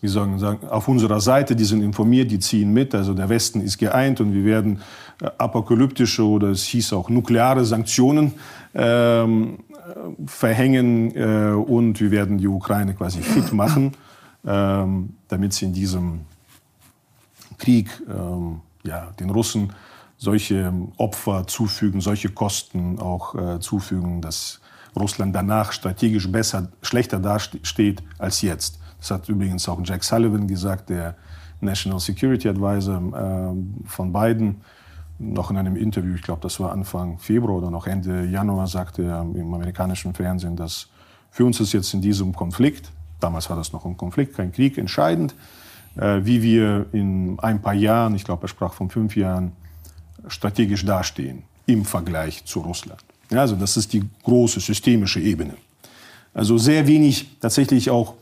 wie sagen, sagen, auf unserer Seite, die sind informiert, die ziehen mit. Also der Westen ist geeint und wir werden äh, apokalyptische oder es hieß auch nukleare Sanktionen ähm, verhängen äh, und wir werden die Ukraine quasi fit [LAUGHS] machen, ähm, damit sie in diesem Krieg ähm, ja, den Russen solche Opfer zufügen, solche Kosten auch äh, zufügen, dass Russland danach strategisch besser, schlechter dasteht als jetzt. Das hat übrigens auch Jack Sullivan gesagt, der National Security Advisor äh, von Biden, noch in einem Interview, ich glaube, das war Anfang Februar oder noch Ende Januar, sagte er im amerikanischen Fernsehen, dass für uns ist jetzt in diesem Konflikt, damals war das noch ein Konflikt, kein Krieg, entscheidend, äh, wie wir in ein paar Jahren, ich glaube, er sprach von fünf Jahren, strategisch dastehen im Vergleich zu Russland. Ja, also das ist die große systemische Ebene. Also sehr wenig tatsächlich auch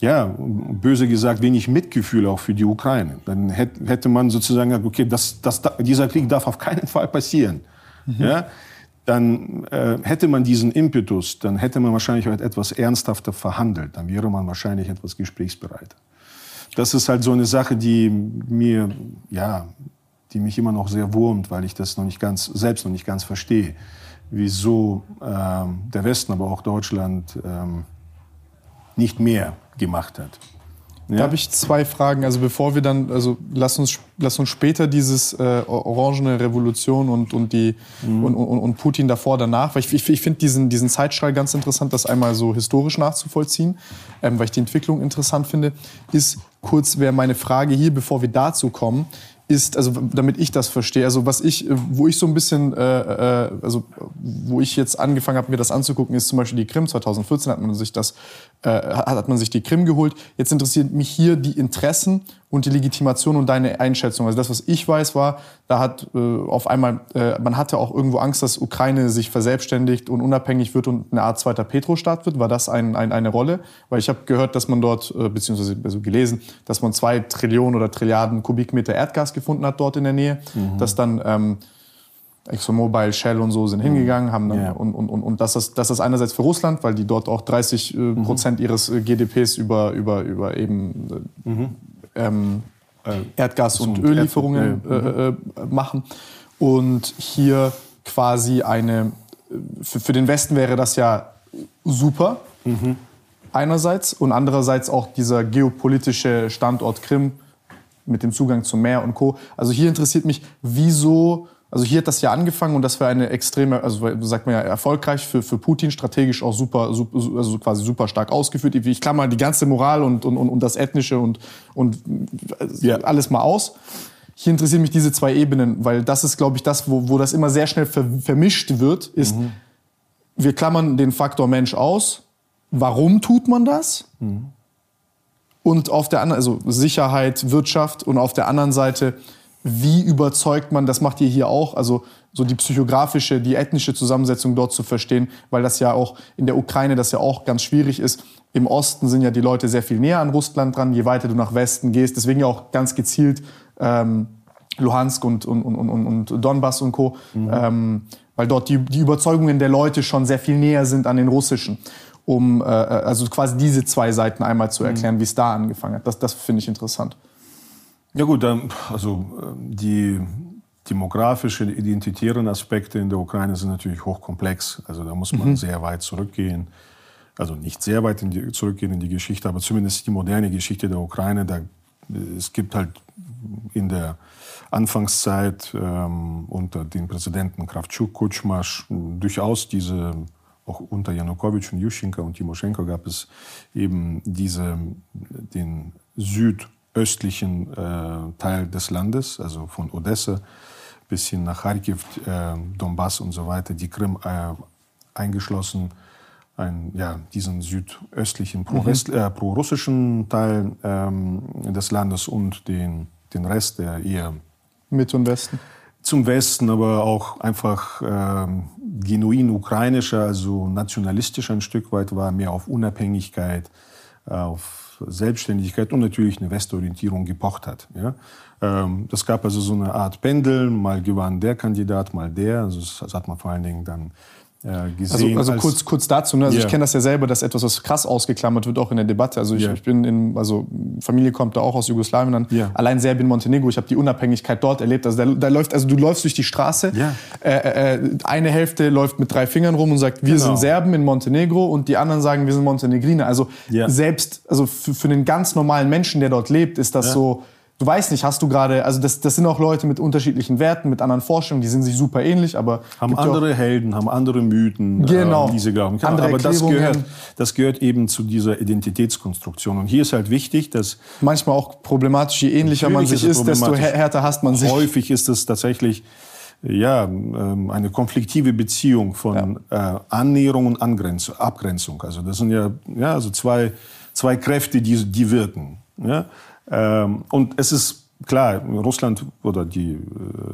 ja, böse gesagt, wenig Mitgefühl auch für die Ukraine. Dann hätte man sozusagen gesagt, okay, das, das, dieser Krieg darf auf keinen Fall passieren. Mhm. Ja, dann äh, hätte man diesen Impetus, dann hätte man wahrscheinlich auch etwas ernsthafter verhandelt. Dann wäre man wahrscheinlich etwas gesprächsbereiter. Das ist halt so eine Sache, die mir, ja, die mich immer noch sehr wurmt, weil ich das noch nicht ganz, selbst noch nicht ganz verstehe, wieso äh, der Westen, aber auch Deutschland ähm, nicht mehr gemacht hat. Ja? Da habe ich zwei Fragen. Also bevor wir dann, also lass uns, lass uns später dieses äh, orangene Revolution und, und, die, mhm. und, und, und, Putin davor, danach, weil ich, ich, ich finde diesen, diesen Zeitstrahl ganz interessant, das einmal so historisch nachzuvollziehen, ähm, weil ich die Entwicklung interessant finde, ist kurz, wäre meine Frage hier, bevor wir dazu kommen, ist, also damit ich das verstehe, also was ich, wo ich so ein bisschen, äh, äh, also wo ich jetzt angefangen habe, mir das anzugucken, ist zum Beispiel die Krim. 2014 hat man sich das, äh, hat man sich die Krim geholt. Jetzt interessiert mich hier die Interessen und die Legitimation und deine Einschätzung. Also das, was ich weiß, war, da hat äh, auf einmal, äh, man hatte auch irgendwo Angst, dass Ukraine sich verselbstständigt und unabhängig wird und eine Art zweiter Petrostaat wird. War das ein, ein, eine Rolle? Weil ich habe gehört, dass man dort, äh, beziehungsweise also gelesen, dass man zwei Trillionen oder Trilliarden Kubikmeter Erdgas gefunden hat dort in der Nähe. Mhm. Dass dann ähm, ExxonMobil, Shell und so sind hingegangen, haben dann, yeah. und, und, und, und das ist, das ist einerseits für Russland, weil die dort auch 30 äh, mhm. Prozent ihres äh, GDPs über, über, über eben äh, mhm ähm, äh, Erdgas- und Öllieferungen äh, äh, machen. Und hier quasi eine, für, für, den Westen wäre das ja super, mhm. einerseits, und andererseits auch dieser geopolitische Standort Krim mit dem Zugang zum Meer und Co. Also hier interessiert mich, wieso also hier hat das ja angefangen und das war eine extreme, also sagt man ja erfolgreich für, für Putin, strategisch auch super, super, also quasi super stark ausgeführt. Ich klammer die ganze Moral und, und, und das Ethnische und, und ja. alles mal aus. Hier interessieren mich diese zwei Ebenen, weil das ist, glaube ich, das, wo, wo das immer sehr schnell ver, vermischt wird, ist, mhm. wir klammern den Faktor Mensch aus. Warum tut man das? Mhm. Und auf der anderen, also Sicherheit, Wirtschaft und auf der anderen Seite, wie überzeugt man, das macht ihr hier auch, also so die psychografische, die ethnische Zusammensetzung dort zu verstehen, weil das ja auch in der Ukraine das ja auch ganz schwierig ist. Im Osten sind ja die Leute sehr viel näher an Russland dran, je weiter du nach Westen gehst. Deswegen ja auch ganz gezielt ähm, Luhansk und, und, und, und, und Donbass und Co. Mhm. Ähm, weil dort die, die Überzeugungen der Leute schon sehr viel näher sind an den russischen. Um äh, also quasi diese zwei Seiten einmal zu erklären, mhm. wie es da angefangen hat. Das, das finde ich interessant. Ja gut, also ähm, die demografischen, identitären Aspekte in der Ukraine sind natürlich hochkomplex. Also da muss man mhm. sehr weit zurückgehen. Also nicht sehr weit in die, zurückgehen in die Geschichte, aber zumindest die moderne Geschichte der Ukraine. Da, es gibt halt in der Anfangszeit ähm, unter den Präsidenten Kravchuk, Kutschmasch durchaus diese, auch unter Janukowitsch und Juschenko und Timoschenko gab es eben diese, den Süd- östlichen äh, Teil des Landes, also von Odessa bis hin nach Kharkiv, äh, Donbass und so weiter, die Krim äh, eingeschlossen, ein, ja, diesen südöstlichen mhm. Äh, pro-russischen pro Teil ähm, des Landes und den, den Rest, der eher mit und Westen zum Westen, aber auch einfach ähm, genuin ukrainischer, also nationalistischer ein Stück weit war, mehr auf Unabhängigkeit, auf Selbstständigkeit und natürlich eine Westorientierung gepocht hat. Ja? Ähm, das gab also so eine Art Pendel, mal gewann der Kandidat, mal der. Also das hat man vor allen Dingen dann äh, gesehen. Also, also kurz, kurz dazu, ne? also yeah. ich kenne das ja selber, dass etwas, was krass ausgeklammert wird, auch in der Debatte. Also ich, yeah. ich bin in, also Familie kommt da auch aus Jugoslawien, dann yeah. allein Serbien, Montenegro, ich habe die Unabhängigkeit dort erlebt. Also da, da, läuft, also du läufst durch die Straße, äh, äh, eine Hälfte läuft mit drei Fingern rum und sagt, wir genau. sind Serben in Montenegro und die anderen sagen, wir sind Montenegriner. Also selbst, also für, für einen ganz normalen Menschen, der dort lebt, ist das so du weißt nicht, hast du gerade, also das, das sind auch Leute mit unterschiedlichen Werten, mit anderen Forschungen, die sind sich super ähnlich, aber haben andere Helden, haben andere Mythen, genau, äh, diese glauben. Andere aber das gehört, das gehört eben zu dieser Identitätskonstruktion. Und hier ist halt wichtig, dass manchmal auch problematisch, je ähnlicher man sich ist, desto härter hasst man sich. Häufig ist es tatsächlich ja, ähm, eine konfliktive Beziehung von ja. äh, Annäherung und Angrenzung, Abgrenzung. Also das sind ja, ja also zwei, zwei Kräfte, die, die wirken. Ja? Ähm, und es ist klar, Russland oder die, äh,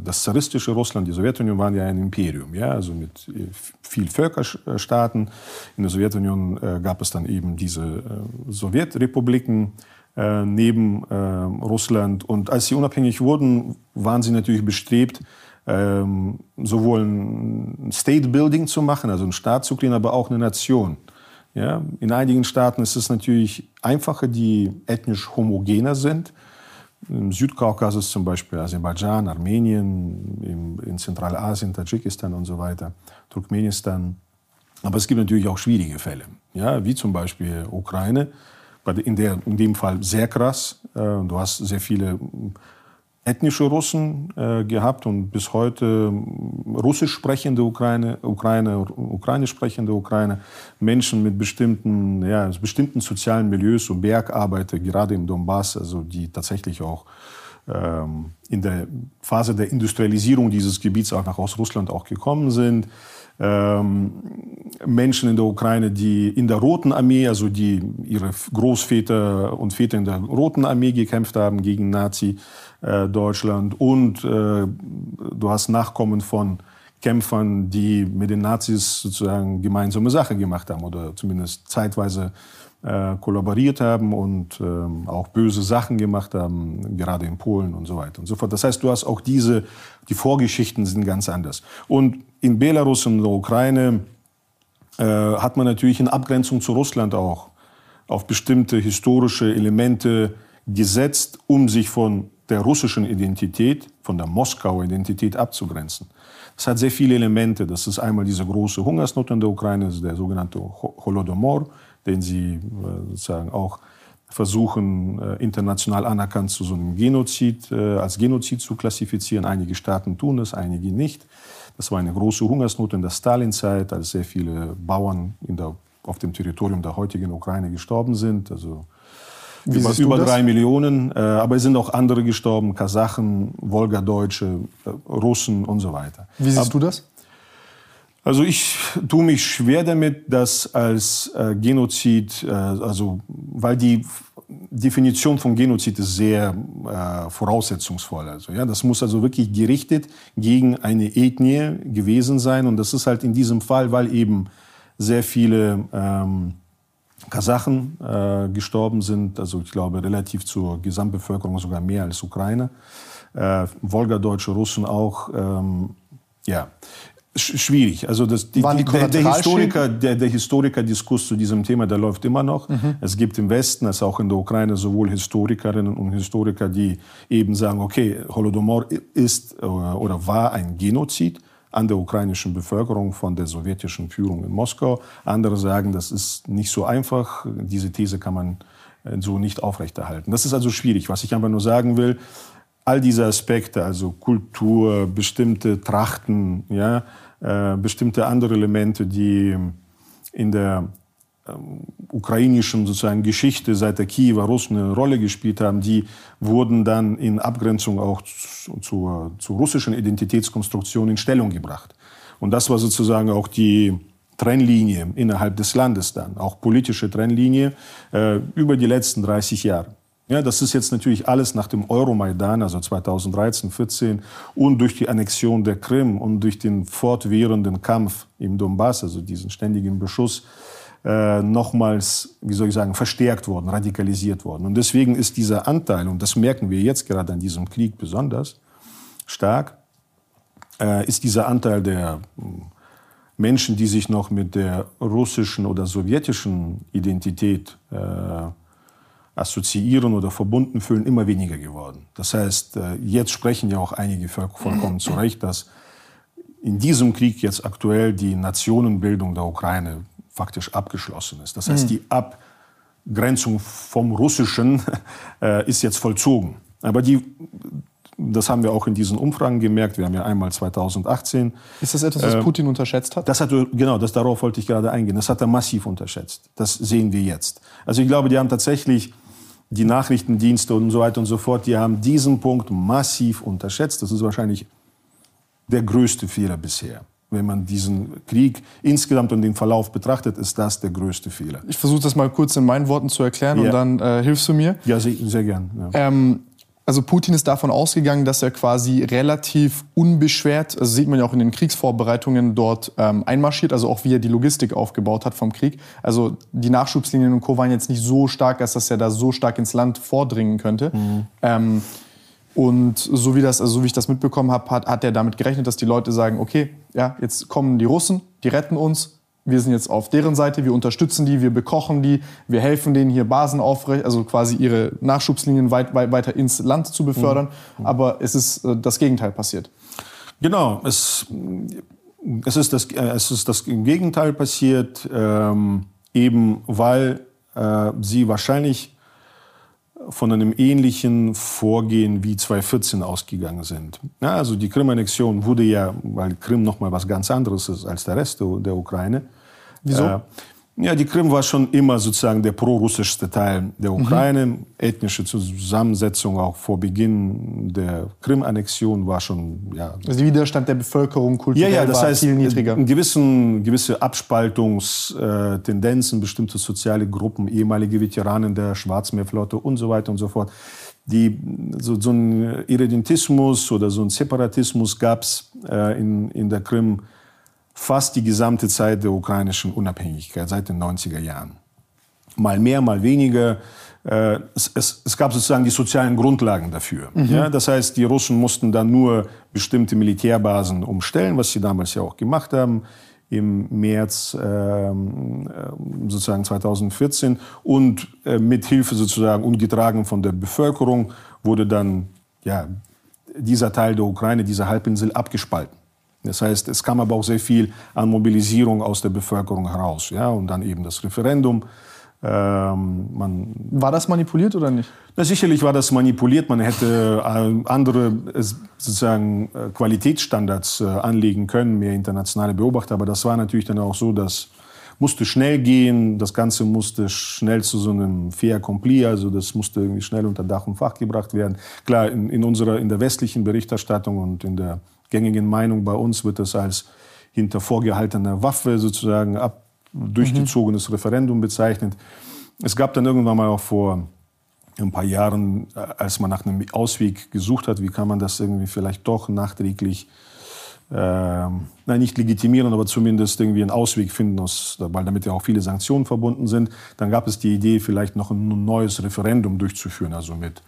das zaristische Russland, die Sowjetunion waren ja ein Imperium, ja, also mit äh, viel Völkerstaaten. In der Sowjetunion äh, gab es dann eben diese Sowjetrepubliken neben Russland. Und als sie unabhängig wurden, waren sie natürlich bestrebt, ähm, sowohl ein State Building zu machen, also einen Staat zu kriegen, aber auch eine Nation. Ja, in einigen Staaten ist es natürlich einfacher, die ethnisch homogener sind. Im Südkaukasus zum Beispiel, Aserbaidschan, Armenien, im, in Zentralasien, Tadschikistan und so weiter, Turkmenistan. Aber es gibt natürlich auch schwierige Fälle, ja, wie zum Beispiel Ukraine, in, der, in dem Fall sehr krass. Äh, du hast sehr viele ethnische Russen äh, gehabt und bis heute russisch sprechende Ukraine, Ukraine, ukrainisch sprechende Ukraine, Menschen mit bestimmten, ja, bestimmten sozialen Milieus und Bergarbeiter, gerade im Donbass, also die tatsächlich auch ähm, in der Phase der Industrialisierung dieses Gebiets auch nach aus Russland auch gekommen sind. Ähm, Menschen in der Ukraine, die in der Roten Armee, also die ihre Großväter und Väter in der Roten Armee gekämpft haben gegen Nazi äh, Deutschland und äh, du hast Nachkommen von Kämpfern, die mit den Nazis sozusagen gemeinsame Sache gemacht haben oder zumindest zeitweise äh, kollaboriert haben und ähm, auch böse Sachen gemacht haben, gerade in Polen und so weiter und so fort. Das heißt, du hast auch diese, die Vorgeschichten sind ganz anders. Und in Belarus und der Ukraine hat man natürlich in Abgrenzung zu Russland auch auf bestimmte historische Elemente gesetzt, um sich von der russischen Identität, von der Moskauer Identität abzugrenzen. Das hat sehr viele Elemente. Das ist einmal diese große Hungersnot in der Ukraine, der sogenannte Holodomor, den sie äh, sozusagen auch versuchen, äh, international anerkannt zu so einem Genozid, äh, als Genozid zu klassifizieren. Einige Staaten tun das, einige nicht. Das war eine große Hungersnot in der Stalinzeit, als sehr viele Bauern der, auf dem Territorium der heutigen Ukraine gestorben sind. Also über, über drei Millionen. Äh, aber es sind auch andere gestorben, Kasachen, Wolgadeutsche, äh, Russen und so weiter. Wie siehst aber, du das? Also ich tue mich schwer damit, das als äh, Genozid, äh, also weil die Definition von Genozid ist sehr äh, voraussetzungsvoll. Also ja, das muss also wirklich gerichtet gegen eine Ethnie gewesen sein und das ist halt in diesem Fall, weil eben sehr viele ähm, Kasachen äh, gestorben sind, also ich glaube relativ zur Gesamtbevölkerung sogar mehr als Ukraine. Äh, Wolgadeutsche, Russen auch. Ähm, ja, schwierig. Also das, die, die der, der, Historiker, der, der Historikerdiskurs zu diesem Thema, der läuft immer noch. Mhm. Es gibt im Westen, als auch in der Ukraine, sowohl Historikerinnen und Historiker, die eben sagen, okay, Holodomor ist äh, oder war ein Genozid an der ukrainischen Bevölkerung von der sowjetischen Führung in Moskau. Andere sagen, das ist nicht so einfach. Diese These kann man äh, so nicht aufrechterhalten. Das ist also schwierig. Was ich einfach nur sagen will, all diese Aspekte, also Kultur, bestimmte Trachten, ja, äh, bestimmte andere Elemente, die in der ukrainischen sozusagen Geschichte seit der Kiewer Russen eine Rolle gespielt haben, die wurden dann in Abgrenzung auch zu, zur, zur russischen Identitätskonstruktion in Stellung gebracht. Und das war sozusagen auch die Trennlinie innerhalb des Landes dann, auch politische Trennlinie äh, über die letzten 30 Jahre. Ja, das ist jetzt natürlich alles nach dem Euromaidan, also 2013, 14 und durch die Annexion der Krim und durch den fortwährenden Kampf im Donbass, also diesen ständigen Beschuss äh, nochmals, wie soll ich sagen, verstärkt worden, radikalisiert worden. Und deswegen ist dieser Anteil, und das merken wir jetzt gerade an diesem Krieg besonders stark, äh, ist dieser Anteil der hm, Menschen, die sich noch mit der russischen oder sowjetischen Identität äh, assoziieren oder verbunden fühlen, immer weniger geworden. Das heißt, äh, jetzt sprechen ja auch einige vollkommen zu Recht, dass in diesem Krieg jetzt aktuell die Nationenbildung der Ukraine faktisch abgeschlossen ist. Das heißt, mhm. die Abgrenzung vom Russischen [LAUGHS] äh, ist jetzt vollzogen. Aber die, das haben wir auch in diesen Umfragen gemerkt. Wir haben ja einmal 2018. Ist das etwas, was äh, Putin unterschätzt hat? Das hat genau, das darauf wollte ich gerade eingehen. Das hat er massiv unterschätzt. Das sehen wir jetzt. Also ich glaube, die haben tatsächlich die Nachrichtendienste und so weiter und so fort, die haben diesen Punkt massiv unterschätzt. Das ist wahrscheinlich der größte Fehler bisher. Wenn man diesen Krieg insgesamt und den Verlauf betrachtet, ist das der größte Fehler. Ich versuche das mal kurz in meinen Worten zu erklären ja. und dann äh, hilfst du mir. Ja, sehr, sehr gern. Ja. Ähm, also Putin ist davon ausgegangen, dass er quasi relativ unbeschwert, also sieht man ja auch in den Kriegsvorbereitungen dort ähm, einmarschiert, also auch wie er die Logistik aufgebaut hat vom Krieg. Also die Nachschubslinien und Co. waren jetzt nicht so stark, als dass er da so stark ins Land vordringen könnte. Mhm. Ähm, und so wie, das, also so wie ich das mitbekommen habe, hat, hat er damit gerechnet, dass die Leute sagen, okay, ja, jetzt kommen die Russen, die retten uns, wir sind jetzt auf deren Seite, wir unterstützen die, wir bekochen die, wir helfen denen hier Basen aufrecht, also quasi ihre Nachschubslinien weit, weit, weiter ins Land zu befördern. Mhm. Aber es ist äh, das Gegenteil passiert. Genau, es, es, ist, das, äh, es ist das Gegenteil passiert, ähm, eben weil äh, sie wahrscheinlich von einem ähnlichen Vorgehen wie 2014 ausgegangen sind. Ja, also die Krim-Annexion wurde ja, weil Krim noch mal was ganz anderes ist als der Rest der Ukraine. Wieso? Äh, ja, die Krim war schon immer sozusagen der prorussischste Teil der mhm. Ukraine. Mhm. Ethnische Zusammensetzung auch vor Beginn der Krim-Annexion war schon, ja. Also der Widerstand der Bevölkerung kulturell ja, ja, das war heißt, viel niedriger. Gewissen, gewisse Abspaltungstendenzen, bestimmte soziale Gruppen, ehemalige Veteranen der Schwarzmeerflotte und so weiter und so fort. Die, so, so ein Irredentismus oder so ein Separatismus gab es äh, in, in der Krim fast die gesamte Zeit der ukrainischen Unabhängigkeit, seit den 90er Jahren. Mal mehr, mal weniger. Äh, es, es, es, gab sozusagen die sozialen Grundlagen dafür. Mhm. Ja, das heißt, die Russen mussten dann nur bestimmte Militärbasen umstellen, was sie damals ja auch gemacht haben im März ähm, äh, sozusagen 2014 und äh, mit Hilfe sozusagen ungetragen von der Bevölkerung wurde dann ja dieser Teil der Ukraine, diese Halbinsel abgespalten. Das heißt, es kam aber auch sehr viel an Mobilisierung aus der Bevölkerung heraus. Ja? Und dann eben das Referendum. Ähm, war das manipuliert oder nicht? Na, sicherlich war das manipuliert. Man hätte äh, andere äh, sozusagen äh, Qualitätsstandards anlegen können, mehr internationale Beobachter. Aber das war natürlich dann auch so, dass musste schnell gehen. Das Ganze musste schnell zu so einem Fait accompli, also das musste irgendwie schnell unter Dach und Fach gebracht werden. Klar, in, in unserer, in der westlichen Berichterstattung und in der gängigen Meinung bei uns wird das als hinter vorgehaltener Waffe sozusagen ab, durchgezogenes mhm. Referendum bezeichnet. Es gab dann irgendwann mal auch vor ein paar Jahren, äh, als man nach einem Ausweg gesucht hat, wie kann man das irgendwie vielleicht doch nachträglich, äh, nein, nicht legitimieren, aber zumindest irgendwie einen Ausweg finden, aus, weil damit ja auch viele Sanktionen verbunden sind. Dann gab es die Idee, vielleicht noch ein neues Referendum durchzuführen, also mit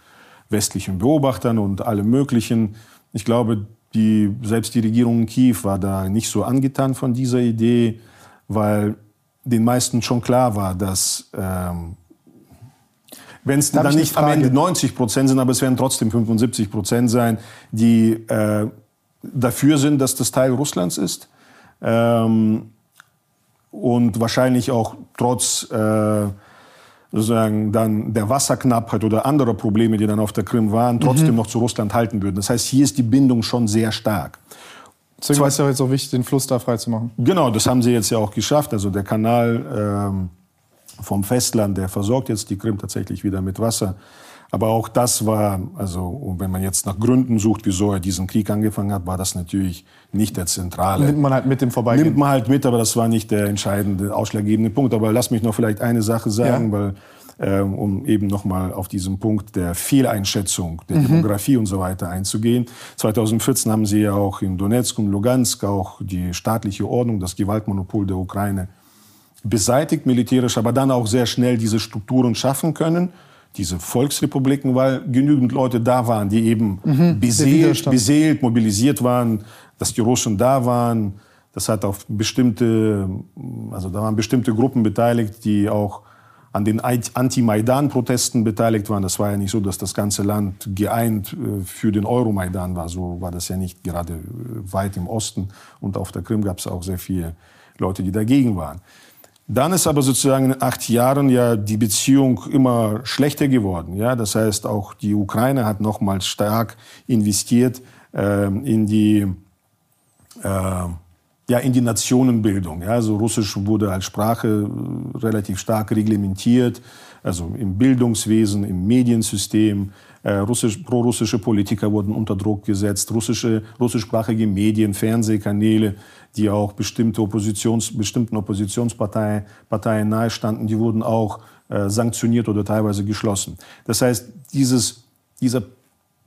westlichen Beobachtern und allem Möglichen. Ich glaube, die, selbst die Regierung in Kiew war da nicht so angetan von dieser Idee, weil den meisten schon klar war, dass ähm, wenn es dann nicht am Ende 90 Prozent sind, aber es werden trotzdem 75 Prozent sein, die äh, dafür sind, dass das Teil Russlands ist. Ähm, und wahrscheinlich auch trotz äh, sozusagen dann der Wasserknappheit oder andere Probleme, die dann auf der Krim waren, trotzdem mhm. noch zu Russland halten würden. Das heißt, hier ist die Bindung schon sehr stark. Deswegen ist es ja jetzt auch wichtig, den Fluss da frei zu machen. Genau, das haben sie jetzt ja auch geschafft. Also der Kanal ähm, vom Festland, der versorgt jetzt die Krim tatsächlich wieder mit Wasser. Aber auch das war, also wenn man jetzt nach Gründen sucht, wieso er diesen Krieg angefangen hat, war das natürlich nicht der zentrale. Nimmt man halt mit dem Vorbeigehen. Nimmt man halt mit, aber das war nicht der entscheidende, ausschlaggebende Punkt. Aber lass mich noch vielleicht eine Sache sagen, ja. weil äh, um eben nochmal auf diesen Punkt der Fehleinschätzung der mhm. Demografie und so weiter einzugehen. 2014 haben sie ja auch in Donetsk und Lugansk auch die staatliche Ordnung, das Gewaltmonopol der Ukraine beseitigt militärisch, aber dann auch sehr schnell diese Strukturen schaffen können, diese Volksrepubliken, weil genügend Leute da waren, die eben mhm, beseelt, beseelt, mobilisiert waren, dass die Russen da waren. Das hat auf bestimmte, also da waren bestimmte Gruppen beteiligt, die auch an den Anti-Maidan-Protesten beteiligt waren. Das war ja nicht so, dass das ganze Land geeint äh, für den Euromaidan war. So war das ja nicht gerade äh, weit im Osten. Und auf der Krim gab es auch sehr viele Leute, die dagegen waren. Dann ist aber sozusagen in acht Jahren ja die Beziehung immer schlechter geworden. Ja, das heißt, auch die Ukraine hat nochmals stark investiert äh, in die äh, ja, in die Nationenbildung. Ja, also Russisch wurde als Sprache äh, relativ stark reglementiert, also im Bildungswesen, im Mediensystem. Äh, Russisch, pro-russische Politiker wurden unter Druck gesetzt, russische, russischsprachige Medien, Fernsehkanäle die auch bestimmte Oppositions, bestimmten Oppositionsparteien Parteien nahestanden, die wurden auch äh, sanktioniert oder teilweise geschlossen. Das heißt, dieses, dieser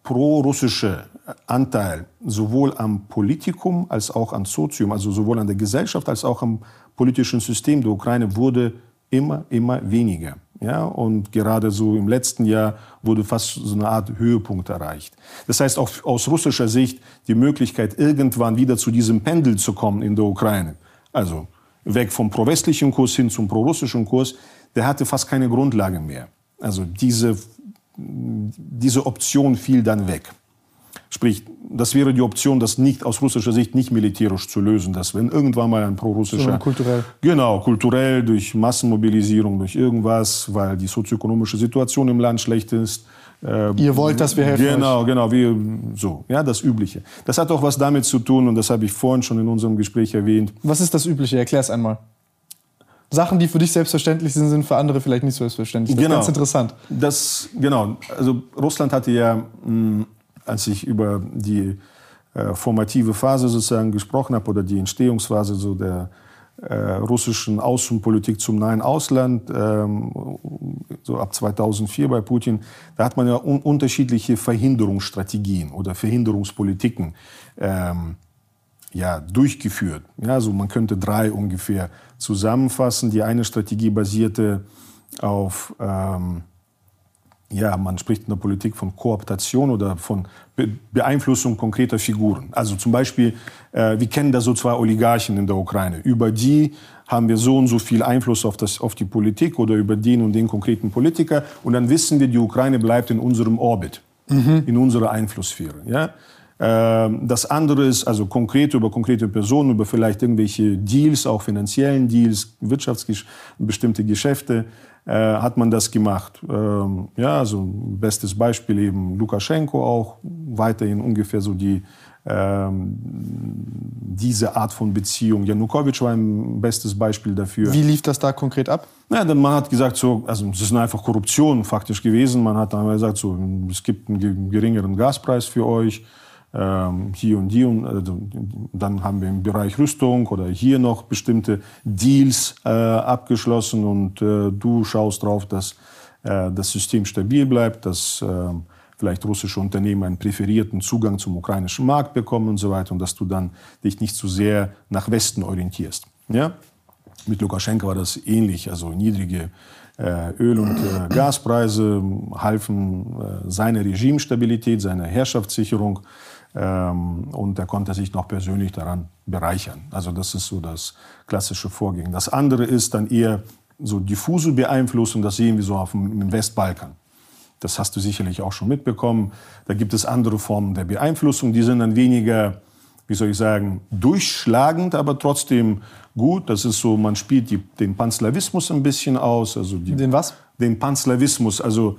pro-russische Anteil sowohl am Politikum als auch am Sozium, also sowohl an der Gesellschaft als auch am politischen System der Ukraine wurde immer, immer weniger. Ja, und gerade so im letzten Jahr wurde fast so eine Art Höhepunkt erreicht. Das heißt, auch aus russischer Sicht die Möglichkeit, irgendwann wieder zu diesem Pendel zu kommen in der Ukraine, also weg vom pro-westlichen Kurs hin zum pro-russischen Kurs, der hatte fast keine Grundlage mehr. Also diese, diese Option fiel dann weg. Sprich, das wäre die Option, das nicht aus russischer Sicht nicht militärisch zu lösen, dass wenn irgendwann mal ein prorussischer kulturell genau kulturell durch Massenmobilisierung durch irgendwas, weil die sozioökonomische Situation im Land schlecht ist. Äh, Ihr wollt, dass wir helfen. Genau, euch. genau, wir so, ja, das Übliche. Das hat auch was damit zu tun und das habe ich vorhin schon in unserem Gespräch erwähnt. Was ist das Übliche? Erklär es einmal. Sachen, die für dich selbstverständlich sind, sind für andere vielleicht nicht so selbstverständlich. Das genau. ist ganz interessant. Das, genau. Also Russland hatte ja mh, hm, als ich über die äh, formative Phase sozusagen gesprochen habe oder die Entstehungsphase so der äh, russischen Außenpolitik zum nahen Ausland, ähm, so ab 2004 bei Putin, da hat man ja un unterschiedliche Verhinderungsstrategien oder Verhinderungspolitiken ähm, ja, durchgeführt. Ja, also man könnte drei ungefähr zusammenfassen. Die eine Strategie basierte auf ähm, ja, man spricht in der Politik von Kooptation oder von Be Beeinflussung konkreter Figuren. Also zum Beispiel, äh, wir kennen da so zwei Oligarchen in der Ukraine. Über die haben wir so und so viel Einfluss auf, das, auf die Politik oder über den und den konkreten Politiker. Und dann wissen wir, die Ukraine bleibt in unserem Orbit, mhm. in unserer Einflusssphäre. Ja? Ähm, das andere ist also konkret über konkrete Personen, über vielleicht irgendwelche Deals, auch finanziellen Deals, wirtschaftsbestimmte Geschäfte äh, hat man das gemacht. Ähm, ja, also bestes Beispiel eben Lukaschenko auch, weiterhin ungefähr so die, ähm, diese Art von Beziehung. Janukowitsch war ein bestes Beispiel dafür. Wie lief das da konkret ab? Ja, dann man hat gesagt, so, also es ist einfach Korruption faktisch gewesen. Man hat dann gesagt, so, es gibt einen geringeren Gaspreis für euch hier und die und also, dann haben wir im Bereich Rüstung oder hier noch bestimmte Deals äh, abgeschlossen und äh, du schaust drauf, dass äh, das System stabil bleibt, dass äh, vielleicht russische Unternehmen einen präferierten Zugang zum ukrainischen Markt bekommen und so weiter und dass du dann dich nicht zu sehr nach Westen orientierst. Ja? Mit Lukaschenko war das ähnlich, also niedrige äh, Öl- und äh, Gaspreise halfen äh, seiner Regimestabilität, seiner Herrschaftssicherung ähm, und er konnte sich noch persönlich daran bereichern. Also das ist so das klassische Vorgehen. Das andere ist dann eher so diffuse Beeinflussung, das sehen wir so auf dem, Westbalkan. Das hast du sicherlich auch schon mitbekommen. Da gibt es andere Formen der Beeinflussung, die sind dann weniger, wie soll ich sagen, durchschlagend, aber trotzdem gut. Das ist so, man spielt die, den Panslawismus ein bisschen aus. Also die, den was? Den Panslawismus, also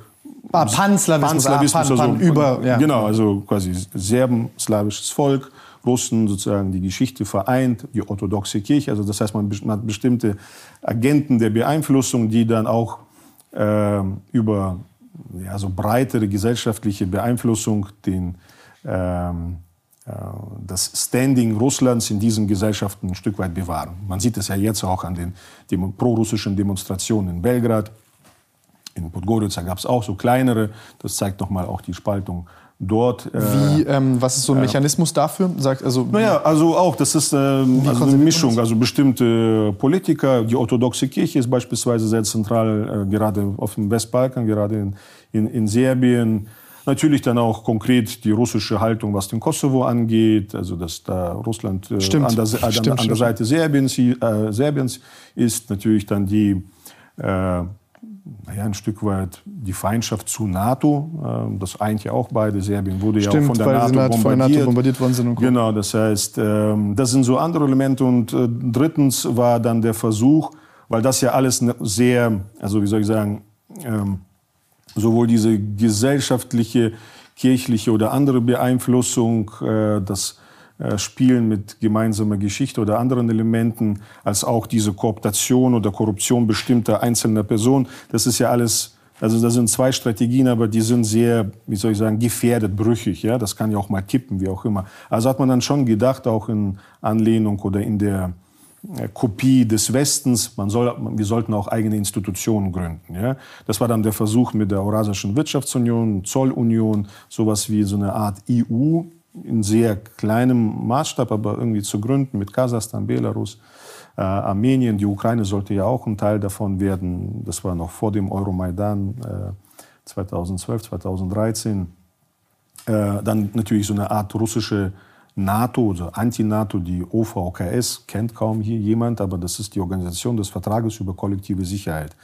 Ah, Panslawismus, Panslawismus ah, Pan, Pan, also, über, ja. Genau, also quasi Serben, slawisches Volk, Russen sozusagen die Geschichte vereint, die orthodoxe Kirche. Also das heißt, man, hat bestimmte Agenten der Beeinflussung, die dann auch äh, über ja, so breitere gesellschaftliche Beeinflussung den, ähm, äh, das Standing Russlands in diesen Gesellschaften ein Stück weit bewahren. Man sieht es ja jetzt auch an den, den prorussischen Demonstrationen in Belgrad In Podgorica gab es auch so kleinere. Das zeigt nochmal auch die Spaltung dort. Äh, Wie, ähm, was ist so ein Mechanismus dafür? Sagt, also, naja, also auch, das ist ähm, also eine Mischung. Also bestimmte Politiker, die orthodoxe Kirche ist beispielsweise sehr zentral, äh, gerade auf dem Westbalkan, gerade in, in, in Serbien. Natürlich dann auch konkret die russische Haltung, was den Kosovo angeht, also dass da Russland äh, an, der, stimmt, an, der, Seite Serbiens, äh, Serbiens ist. Natürlich dann die äh, naja, ein Stück weit die Feindschaft zu NATO. Ähm, das eint ja auch beide. Serbien wurde Stimmt, ja auch von der, NATO, NATO bombardiert. NATO bombardiert worden sind. Genau, das heißt, ähm, das sind so andere Elemente. Und äh, drittens war dann der Versuch, weil das ja alles sehr, also wie soll ich sagen, ähm, sowohl diese gesellschaftliche, kirchliche oder andere Beeinflussung, äh, das Spielen mit gemeinsamer Geschichte oder anderen Elementen, als auch diese Kooptation oder Korruption bestimmter einzelner Personen. Das ist ja alles, also das sind zwei Strategien, aber die sind sehr, wie soll ich sagen, gefährdet, brüchig. Ja, das kann ja auch mal kippen, wie auch immer. Also hat man dann schon gedacht, auch in Anlehnung oder in der äh, Kopie des Westens, man soll, wir sollten auch eigene Institutionen gründen. Ja? Das war dann der Versuch mit der Eurasischen Wirtschaftsunion, Zollunion, sowas wie so eine Art EU, in sehr kleinem Maßstab, aber irgendwie zu gründen mit Kasachstan, Belarus, äh, Armenien. Die Ukraine sollte ja auch ein Teil davon werden. Das war noch vor dem Euromaidan äh, 2012, 2013. Äh, dann natürlich so eine Art russische NATO, also Anti-NATO, die OVKS, kennt kaum hier jemand, aber das ist die Organisation des Vertrages über kollektive Sicherheit.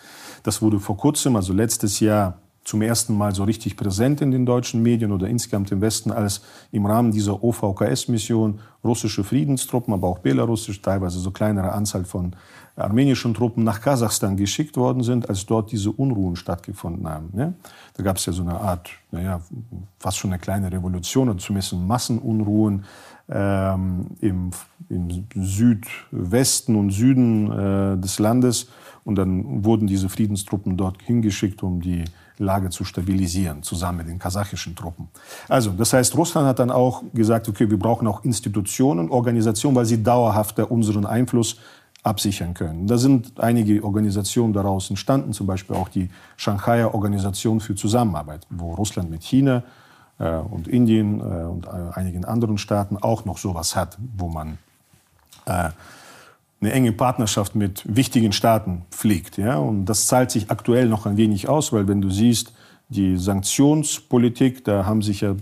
Das wurde vor kurzem, also letztes Jahr, zum ersten Mal so richtig präsent in den deutschen Medien oder insgesamt im Westen, als im Rahmen dieser OVKS-Mission russische Friedenstruppen, aber auch belarussische, teilweise so kleinere Anzahl von armenischen Truppen nach Kasachstan geschickt worden sind, als dort diese Unruhen stattgefunden haben. Ja? Da gab es ja so eine Art, naja, fast schon eine kleine Revolution oder zumindest Massenunruhen ähm, im, im, Südwesten und Süden äh, des Landes. Und dann wurden diese Friedenstruppen dort hingeschickt, um die Lage zu stabilisieren, zusammen mit den kasachischen Truppen. Also, das heißt, Russland hat dann auch gesagt, okay, wir brauchen auch Institutionen, Organisationen, weil sie dauerhafter unseren Einfluss absichern können. Da sind einige Organisationen daraus entstanden, zum Beispiel auch die Shanghaier Organisation für Zusammenarbeit, wo Russland mit China äh, und Indien äh, und äh, einigen anderen Staaten auch noch sowas hat, wo man äh, eine enge Partnerschaft mit wichtigen Staaten pflegt. Ja? Und das zahlt sich aktuell noch ein wenig aus, weil wenn du siehst, die Sanktionspolitik, da haben sich ja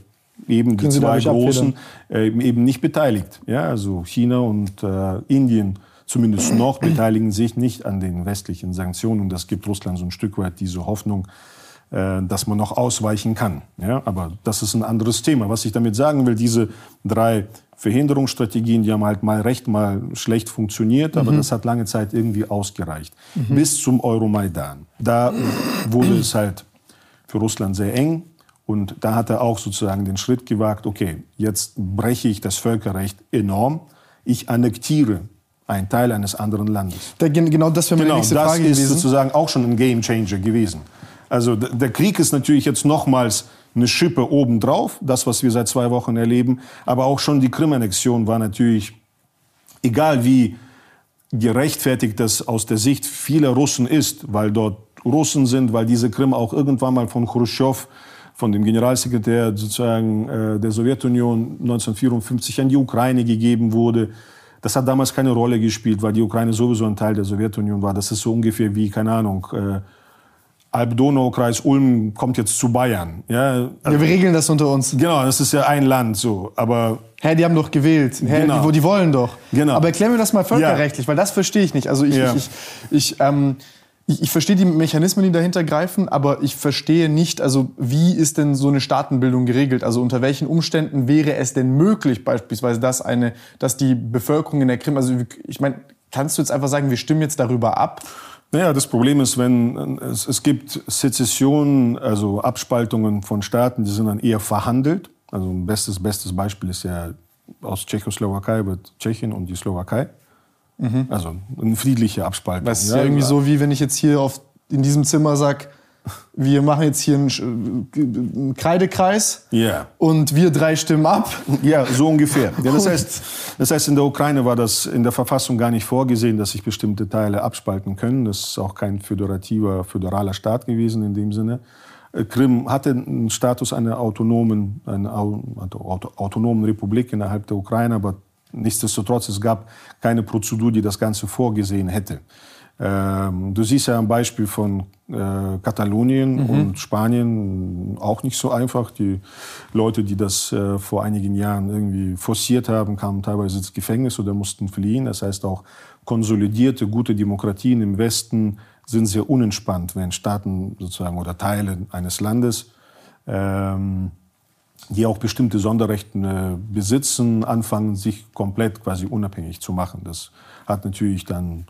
eben die zwei Großen äh, eben nicht beteiligt. Ja? Also China und äh, Indien zumindest noch beteiligen sich nicht an den westlichen Sanktionen. Und das gibt Russland so ein Stück weit diese Hoffnung, äh, dass man noch ausweichen kann. Ja? Aber das ist ein anderes Thema. Was ich damit sagen will, diese drei Verhinderungsstrategien, die haben halt mal recht, mal schlecht funktioniert, aber mhm. das hat lange Zeit irgendwie ausgereicht. Mhm. Bis zum Euromaidan. Da wurde es halt für Russland sehr eng. Und da hat er auch sozusagen den Schritt gewagt, okay, jetzt breche ich das Völkerrecht enorm. Ich annektiere einen Teil eines anderen Landes. Da, genau das wäre meine genau, nächste Frage gewesen. Das ist sozusagen auch schon ein Game Changer gewesen. Also der Krieg ist natürlich jetzt nochmals eine Schippe obendrauf, das, was wir seit zwei Wochen erleben. Aber auch schon die Krim-Annexion war natürlich, egal wie gerechtfertigt das aus der Sicht vieler Russen ist, weil dort Russen sind, weil diese Krim auch irgendwann mal von Khrushchev, von dem Generalsekretär sozusagen äh, der Sowjetunion 1954 an die Ukraine gegeben wurde. Das hat damals keine Rolle gespielt, weil die Ukraine sowieso ein Teil der Sowjetunion war. Das ist so ungefähr wie, keine Ahnung, äh, Alb-Donau-Kreis Ulm kommt jetzt zu Bayern. Ja, also, ja, wir regeln das unter uns. Genau, das ist ja ein Land so. Aber Hä, die haben doch gewählt. Hä, genau. die, die wollen doch. Genau. Aber erklär mir das mal völkerrechtlich, ja. weil das verstehe ich nicht. Also ich, ja. ich, ich, ich, ähm, ich, ich verstehe die Mechanismen, die dahinter greifen, aber ich verstehe nicht, also wie ist denn so eine Staatenbildung geregelt? Also unter welchen Umständen wäre es denn möglich, beispielsweise, dass eine, dass die Bevölkerung in der Krim, also ich meine, kannst du jetzt einfach sagen, wir stimmen jetzt darüber ab? Naja, das Problem ist, wenn es, es gibt Sezessionen, also Abspaltungen von Staaten, die sind dann eher verhandelt. Also ein bestes, bestes Beispiel ist ja aus Tschechoslowakei wird Tschechien und die Slowakei. Mhm. Also eine friedliche Abspaltung. Das ist ja, irgendwie so, wie wenn ich jetzt hier auf, in diesem Zimmer sage, wir machen jetzt hier einen, Kreidekreis Ja. und wir drei stimmen ab. [LAUGHS] Ja, so ungefähr. Ja, das, heißt, das heißt, in der Ukraine war das in der Verfassung gar nicht vorgesehen, dass sich bestimmte Teile abspalten können. Das ist auch kein föderativer, föderaler Staat gewesen in dem Sinne. Äh, Krim hatte einen Status einer autonomen, einer au- auto- autonomen Republik innerhalb der Ukraine, aber nichtsdestotrotz, es gab keine Prozedur, die das Ganze vorgesehen hätte. Ähm, du siehst ja am Beispiel von äh, Katalonien und Spanien auch nicht so einfach. Die Leute, die das äh, vor einigen Jahren irgendwie forciert haben, kamen teilweise ins Gefängnis oder mussten fliehen. Das heißt auch konsolidierte, gute Demokratien im Westen sind sehr unentspannt, wenn Staaten sozusagen oder Teile eines Landes ähm, die auch bestimmte Sonderrechte äh, besitzen, anfangen, sich komplett quasi unabhängig zu machen. Das hat natürlich dann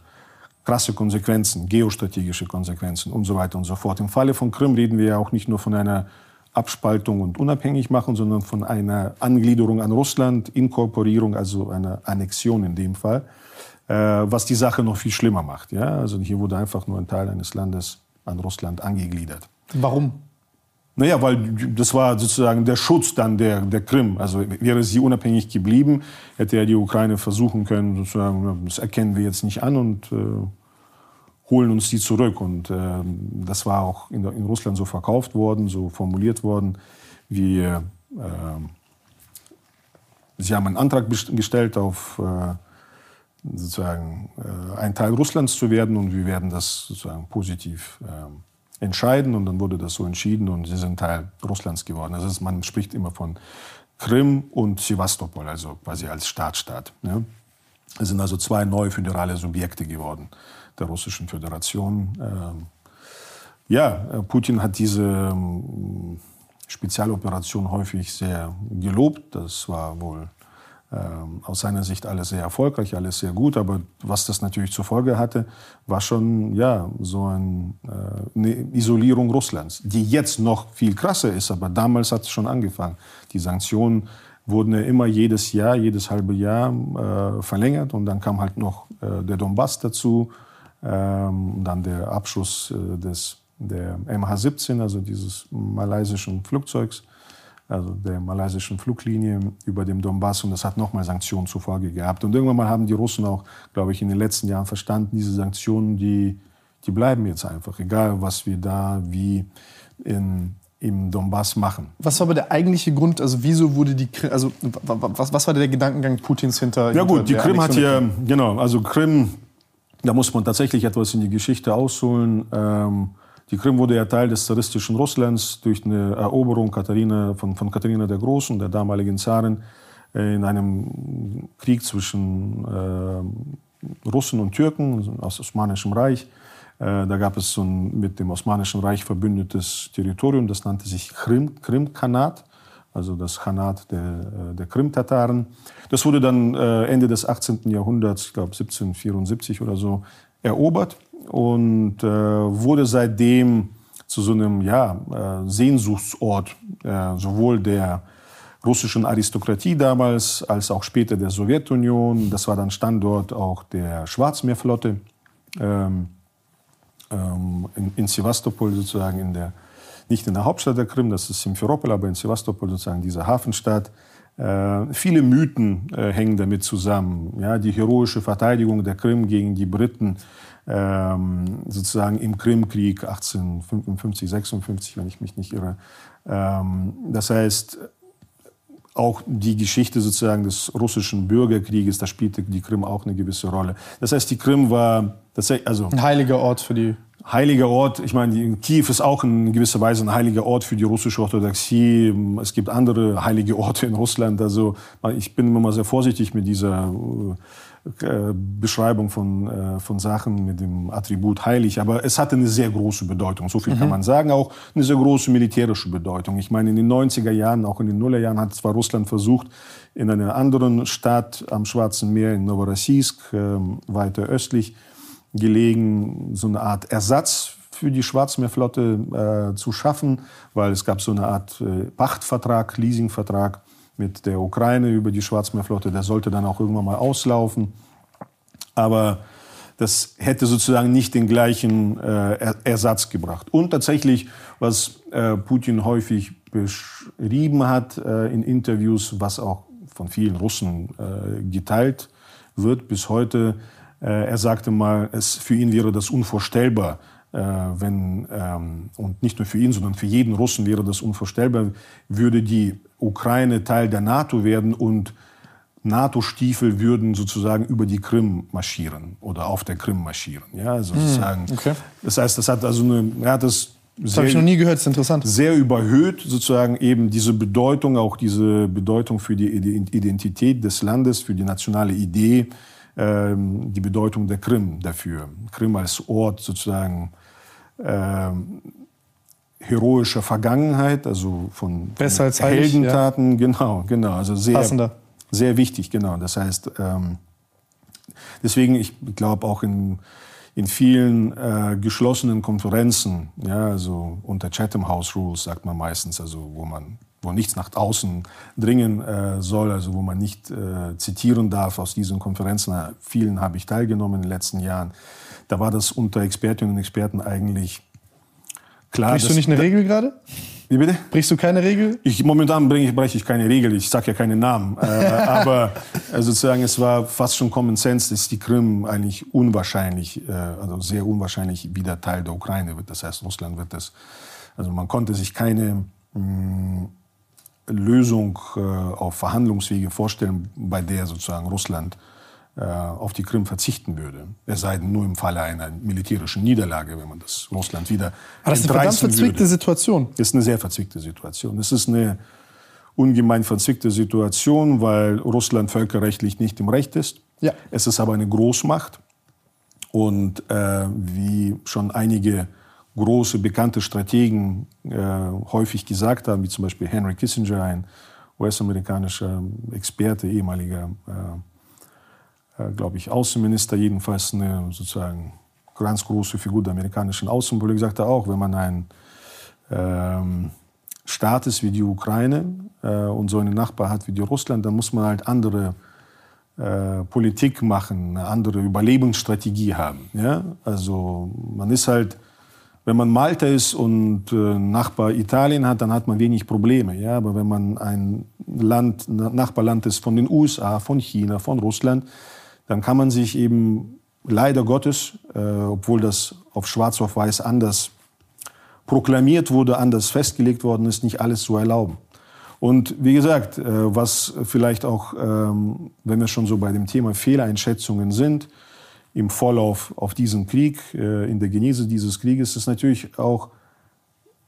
krasse Konsequenzen, geostrategische Konsequenzen und so weiter und so fort. Im Falle von Krim reden wir ja auch nicht nur von einer Abspaltung und Unabhängigmachung, sondern von einer Angliederung an Russland, Inkorporierung, also einer Annexion in dem Fall, äh, was die Sache noch viel schlimmer macht. Ja? Also hier wurde einfach nur ein Teil eines Landes an Russland angegliedert. Warum? Naja, weil das war sozusagen der Schutz dann der, der Krim. Also wäre sie unabhängig geblieben, hätte ja die Ukraine versuchen können, sozusagen, das erkennen wir jetzt nicht an und äh, holen uns die zurück. Und äh, das war auch in, in Russland so verkauft worden, so formuliert worden, wie äh, sie haben einen Antrag gestellt auf äh, sozusagen äh, ein Teil Russlands zu werden und wir werden das sozusagen positiv ähm, entscheiden und dann wurde das so entschieden und sie sind Teil Russlands geworden. Ist, man spricht immer von Krim und Sevastopol, also quasi als Staatsstaat. Ne? Es sind also zwei neue föderale Subjekte geworden der Russischen Föderation. Ähm, ja, äh, Putin hat diese ähm, Spezialoperation häufig sehr gelobt. Das war wohl aus seiner Sicht alles sehr erfolgreich, alles sehr gut. Aber was das natürlich zur Folge hatte, war schon ja, so ein, äh, eine Isolierung Russlands, die jetzt noch viel krasser ist. Aber damals hat es schon angefangen. Die Sanktionen wurden ja immer jedes Jahr, jedes halbe Jahr äh, verlängert. Und dann kam halt noch äh, der Donbass dazu. Ähm, dann der Abschuss äh, des, der MH17, also dieses malaysischen Flugzeugs, also der malaysischen Fluglinie über dem Donbass. Und das hat nochmal Sanktionen zur Folge gehabt. Und irgendwann mal haben die Russen auch, glaube ich, in den letzten Jahren verstanden, diese Sanktionen, die, die bleiben jetzt einfach, egal was wir da wie in, im Donbass machen. Was war aber der eigentliche Grund, also wieso wurde die Krim, also wa- wa- was, was war der Gedankengang Putins hinter Ja hinter gut, die Krim hat ja, genau, also Krim, da muss man tatsächlich etwas in die Geschichte ausholen. Ähm, die Krim wurde ja Teil des zaristischen Russlands durch eine Eroberung Katharina, von, von Katharina der Großen, der damaligen Zarin, in einem Krieg zwischen äh, Russen und Türken aus dem Osmanischen Reich. Äh, da gab es so ein mit dem Osmanischen Reich verbündetes Territorium, das nannte sich Krim, Krimkhanat also das Khanat der, äh, der Krim-Tataren. Das wurde dann äh, Ende des 18. Jahrhunderts, ich glaube 1774 oder so, erobert und äh, wurde seitdem zu so einem ja, äh, Sehnsuchtsort äh, sowohl der russischen Aristokratie damals als auch später der Sowjetunion. Das war dann Standort auch der Schwarzmeerflotte ähm, ähm, in, in Sevastopol sozusagen in der nicht in der Hauptstadt der Krim, das ist Simferopol, aber in Sevastopol sozusagen diese Hafenstadt. Äh, viele Mythen äh, hängen damit zusammen. Ja, die heroische Verteidigung der Krim gegen die Briten ähm, sozusagen im Krimkrieg 1855, 56, wenn ich mich nicht irre. Ähm, das heißt, auch die Geschichte sozusagen des russischen Bürgerkrieges, da spielte die Krim auch eine gewisse Rolle. Das heißt, die Krim war, tatsächlich, also Ein heiliger Ort für die. heiliger Ort. Ich meine, Kiew ist auch in gewisser Weise ein heiliger Ort für die russische Orthodoxie. Es gibt andere heilige Orte in Russland. Also ich bin immer mal sehr vorsichtig mit dieser äh, Beschreibung von, äh, von Sachen mit dem Attribut heilig. Aber es hatte eine sehr große Bedeutung. So viel kann man sagen. Auch eine sehr große militärische Bedeutung. Ich meine, in den 90er Jahren, auch in den Nullerjahren hat zwar Russland versucht, in einer anderen Stadt am Schwarzen Meer, in Novorossiysk, äh, weiter östlich, gelegen, so eine Art Ersatz für die Schwarzmeerflotte äh, zu schaffen, weil es gab so eine Art äh, Pachtvertrag, Leasingvertrag mit der Ukraine über die Schwarzmeerflotte. Der sollte dann auch irgendwann mal auslaufen. Aber das hätte sozusagen nicht den gleichen äh, Ersatz gebracht. Und tatsächlich, was äh, Putin häufig beschrieben hat äh, in Interviews, was auch von vielen Russen äh, geteilt wird bis heute, äh, er sagte mal, es für ihn wäre das unvorstellbar, äh, wenn, ähm, und nicht nur für ihn, sondern für jeden Russen wäre das unvorstellbar, würde die Ukraine Teil der NATO werden und NATO-Stiefel würden sozusagen über die Krim marschieren oder auf der Krim marschieren. Ja, also hm, sozusagen. Okay. Das heißt, das hat also eine, hat das das habe ich noch nie gehört, das ist interessant. Sehr überhöht sozusagen eben diese Bedeutung, auch diese Bedeutung für die Identität des Landes, für die nationale Idee, ähm, die Bedeutung der Krim dafür. Krim als Ort sozusagen ähm, heroischer Vergangenheit, also von, als Heldentaten, ja. genau, genau, also sehr, Passender. sehr wichtig, genau. Das heißt, ähm, deswegen, ich glaube auch in, in vielen äh, geschlossenen Konferenzen, ja, also unter Chatham House Rules sagt man meistens, also wo man wo nichts nach außen dringen äh, soll, also wo man nicht äh, zitieren darf aus diesen Konferenzen. Vielen habe ich teilgenommen in den letzten Jahren. Da war das unter Expertinnen und Experten eigentlich Klar, Brichst du nicht eine Regel gerade? Wie bitte? Brichst du keine Regel? Ich, momentan bringe ich, breche ich keine Regel. Ich sage ja keine Namen. äh, [LAUGHS] aber äh, sozusagen, es war fast schon Common Sense, dass die Krim eigentlich unwahrscheinlich, äh, also sehr unwahrscheinlich wieder Teil der Ukraine wird. Das heißt, Russland wird das. Also man konnte sich keine mh, mm, Lösung äh, auf Verhandlungswege vorstellen, bei der sozusagen Russland auf die Krim verzichten würde. Es sei denn nur im Falle einer militärischen Niederlage, wenn man das Russland wieder Aber das ist eine verdammt verzwickte würde. Situation. Das ist eine sehr verzwickte Situation. Es ist eine ungemein verzwickte Situation, weil Russland völkerrechtlich nicht im Recht ist. Ja. Es ist aber eine Großmacht. Und äh, wie schon einige große, bekannte Strategen äh, häufig gesagt haben, wie zum Beispiel Henry Kissinger, ein US-amerikanischer Experte, ehemaliger äh, äh, glaube ich, Außenminister, jedenfalls eine sozusagen ganz große Figur der amerikanischen Außenpolitik, sagte auch, wenn man ein ähm, Staat ist wie die Ukraine äh, und so einen Nachbar hat wie die Russland, dann muss man halt andere äh, Politik machen, eine andere Überlebensstrategie haben. Ja? Also man ist halt, wenn man Malta ist und äh, Nachbar Italien hat, dann hat man wenig Probleme. Ja? Aber wenn man ein Land, Nachbarland ist von den USA, von China, von Russland, dann kann man sich eben leider Gottes, äh, obwohl das auf Schwarz auf Weiß anders proklamiert wurde, anders festgelegt worden ist, nicht alles zu erlauben. Und wie gesagt, äh, was vielleicht auch, ähm, wenn wir schon so bei dem Thema Fehleinschätzungen sind, im Vorlauf auf diesen Krieg, äh, in der Genese dieses Krieges, ist natürlich auch,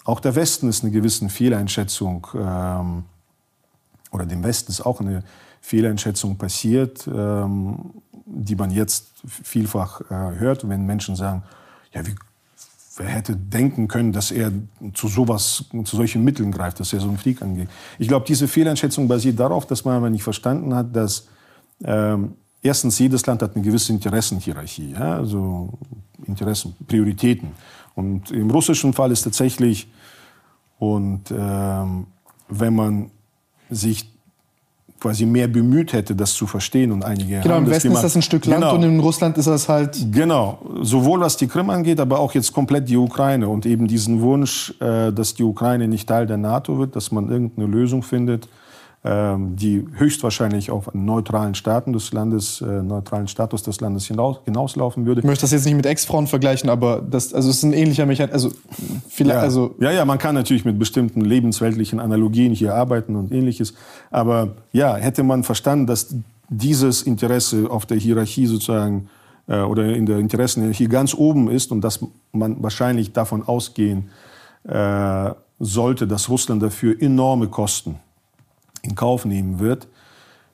auch der Westen ist eine gewisse Fehleinschätzung, ähm, oder dem Westen ist auch eine Fehleinschätzung passiert, ähm, die man jetzt vielfach äh, hört, wenn Menschen sagen, ja, wie, wer hätte denken können, dass er zu sowas, zu solchen Mitteln greift, dass er so einen Krieg angeht. Ich glaube, diese Fehleinschätzung basiert darauf, dass man aber nicht verstanden hat, dass ähm, erstens jedes Land hat eine gewisse Interessenhierarchie, ja, also Interessen, Prioritäten. Und im russischen Fall ist tatsächlich, und ähm, wenn man sich quasi mehr bemüht hätte, das zu verstehen und einige Genau, im Westen ist das ein Stück Land genau. und in Russland ist das halt... Genau, sowohl was die Krim angeht, aber auch jetzt komplett die Ukraine und eben diesen Wunsch, äh, dass die Ukraine nicht Teil der NATO wird, dass man irgendeine Lösung findet, die höchstwahrscheinlich auf einen neutralen Staaten des Landes, äh, neutralen Status des Landes hinaus, hinauslaufen würde. Ich möchte das jetzt nicht mit Ex-Frauen vergleichen, aber das, also es ist ein ähnlicher Mechanismus. Also, vielleicht, ja. also ja, ja, man kann natürlich mit bestimmten lebensweltlichen Analogien hier arbeiten und ähnliches. Aber ja, hätte man verstanden, dass dieses Interesse auf der Hierarchie sozusagen äh, oder in der Interessenhierarchie ganz oben ist und dass man wahrscheinlich davon ausgehen äh, sollte, dass Russland dafür enorme Kosten in Kauf nehmen wird,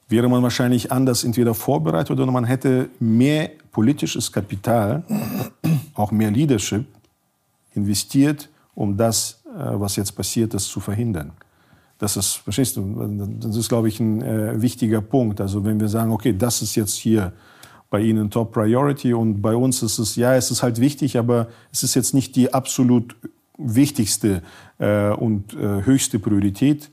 wäre man wahrscheinlich anders entweder vorbereitet oder man hätte mehr politisches Kapital, auch mehr Leadership investiert, um das, äh, was jetzt passiert ist, zu verhindern. Das ist, verstehst du, das ist, glaube ich, ein äh, wichtiger Punkt. Also wenn wir sagen, okay, das ist jetzt hier bei Ihnen Top Priority und bei uns ist es, ja, es ist halt wichtig, aber es ist jetzt nicht die absolut wichtigste äh, und äh, höchste Priorität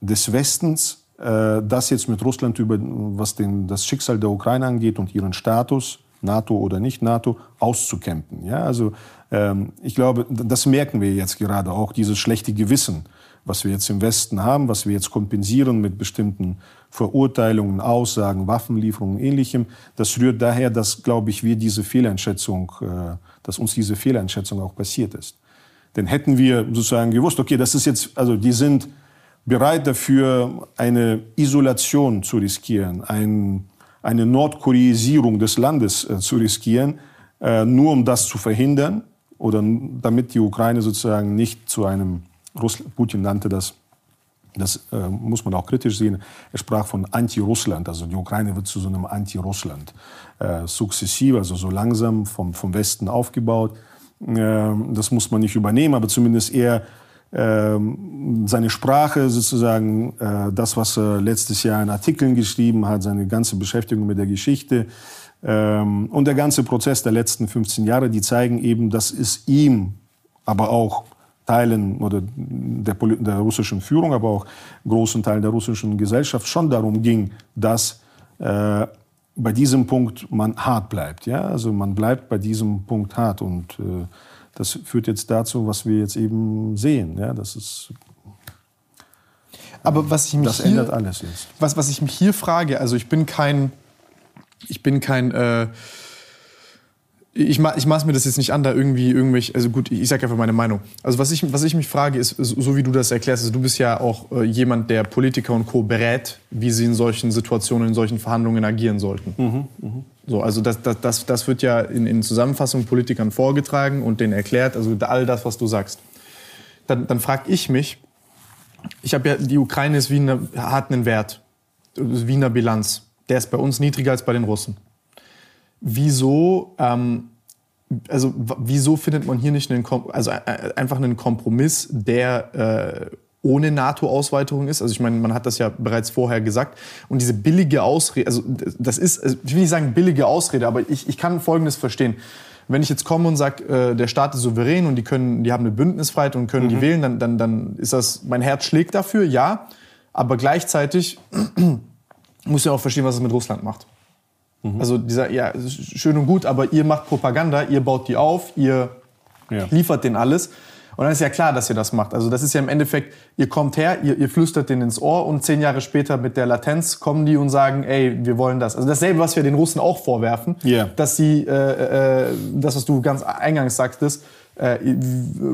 des Westens, äh, das jetzt mit Russland über, was den, das Schicksal der Ukraine angeht und ihren Status NATO oder nicht NATO, auszukämpfen. Ja, also ähm, ich glaube, das merken wir jetzt gerade auch, dieses schlechte Gewissen, was wir jetzt im Westen haben, was wir jetzt kompensieren mit bestimmten Verurteilungen, Aussagen, Waffenlieferungen, ähnlichem. Das rührt daher, dass, glaube ich, wir diese Fehleinschätzung, äh, dass uns diese Fehleinschätzung auch passiert ist. Denn hätten wir sozusagen gewusst, okay, das ist jetzt, also die sind bereit dafür, eine Isolation zu riskieren, ein, eine Nordkoreisierung des Landes äh, zu riskieren, äh, nur um das zu verhindern oder damit die Ukraine sozusagen nicht zu einem, Russland, Putin nannte das, das äh, muss man auch kritisch sehen, er sprach von Anti-Russland, also die Ukraine wird zu so einem Anti-Russland, äh, sukzessiv, also so langsam vom, vom Westen aufgebaut. Äh, das muss man nicht übernehmen, aber zumindest eher ähm, seine Sprache sozusagen, äh, das, was er letztes Jahr in Artikeln geschrieben hat, seine ganze Beschäftigung mit der Geschichte ähm, und der ganze Prozess der letzten 15 Jahre, die zeigen eben, dass es ihm, aber auch Teilen oder der, der russischen Führung, aber auch großen Teilen der russischen Gesellschaft schon darum ging, dass äh, bei diesem Punkt man hart bleibt. Ja? Also man bleibt bei diesem Punkt hart und äh, das führt jetzt dazu, was wir jetzt eben sehen. Ja, das ist aber was ich mich das hier, ändert alles jetzt. Was, was ich mich hier frage, also ich bin kein, ich bin kein, äh, ich, ma, ich maß mir das jetzt nicht an, da irgendwie irgendwelche, also gut, ich sage einfach meine Meinung. Also was ich, was ich mich frage, ist, so wie du das erklärst, also du bist ja auch äh, jemand, der Politiker und Co. berät, wie sie in solchen Situationen, in solchen Verhandlungen agieren sollten. Mhm, mh. So, also das, das, das, das wird ja in, in Zusammenfassung Politikern vorgetragen und denen erklärt, also all das, was du sagst. Dann, dann frage ich mich, ich habe ja, die Ukraine ist wie eine, hat einen Wert, wie eine Bilanz. Der ist bei uns niedriger als bei den Russen wieso, ähm, also wieso findet man hier nicht einen, also äh, einfach einen Kompromiss, der äh, ohne NATO-Ausweitung ist. Also ich meine, man hat das ja bereits vorher gesagt. Und diese billige Ausrede, also das ist, also ich will nicht sagen billige Ausrede, aber ich, ich kann Folgendes verstehen. Wenn ich jetzt komme und sage, äh, der Staat ist souverän und die können, die haben eine Bündnisfreiheit und können mhm. die wählen, dann, dann, dann ist das, mein Herz schlägt dafür, ja. Aber gleichzeitig [CLEARS THROAT] muss ich auch verstehen, was es mit Russland macht. Mhm. Also dieser, ja, schön und gut, aber ihr macht Propaganda, ihr baut die auf, ihr ja. liefert denen alles. Und dann ist ja klar, dass ihr das macht. Also das ist ja im Endeffekt, ihr kommt her, ihr, ihr flüstert denen ins Ohr und zehn Jahre später mit der Latenz kommen die und sagen, ey, wir wollen das. Also dasselbe, was wir den Russen auch vorwerfen, yeah. dass sie, äh, äh, das, was du ganz eingangs sagtest, äh,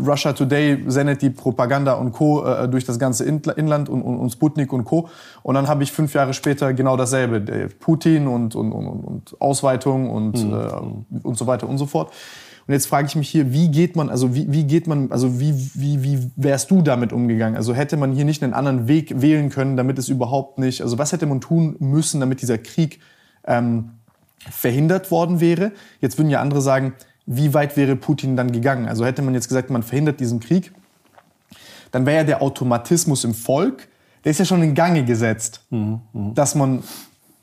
Russia Today sendet die Propaganda und Co. Äh, durch das ganze Inland und, und, und Sputnik und Co. Und dann habe ich fünf Jahre später genau dasselbe. Putin und, und, und, und Ausweitung und, mhm. äh, und so weiter und so fort. Und jetzt frage ich mich hier, wie geht man, also wie, wie geht man, also wie, wie, wie wärst du damit umgegangen? Also hätte man hier nicht einen anderen Weg wählen können, damit es überhaupt nicht, also was hätte man tun müssen, damit dieser Krieg ähm, verhindert worden wäre? Jetzt würden ja andere sagen, wie weit wäre Putin dann gegangen? Also hätte man jetzt gesagt, man verhindert diesen Krieg, dann wäre ja der Automatismus im Volk, der ist ja schon in Gange gesetzt, mhm, mh. dass man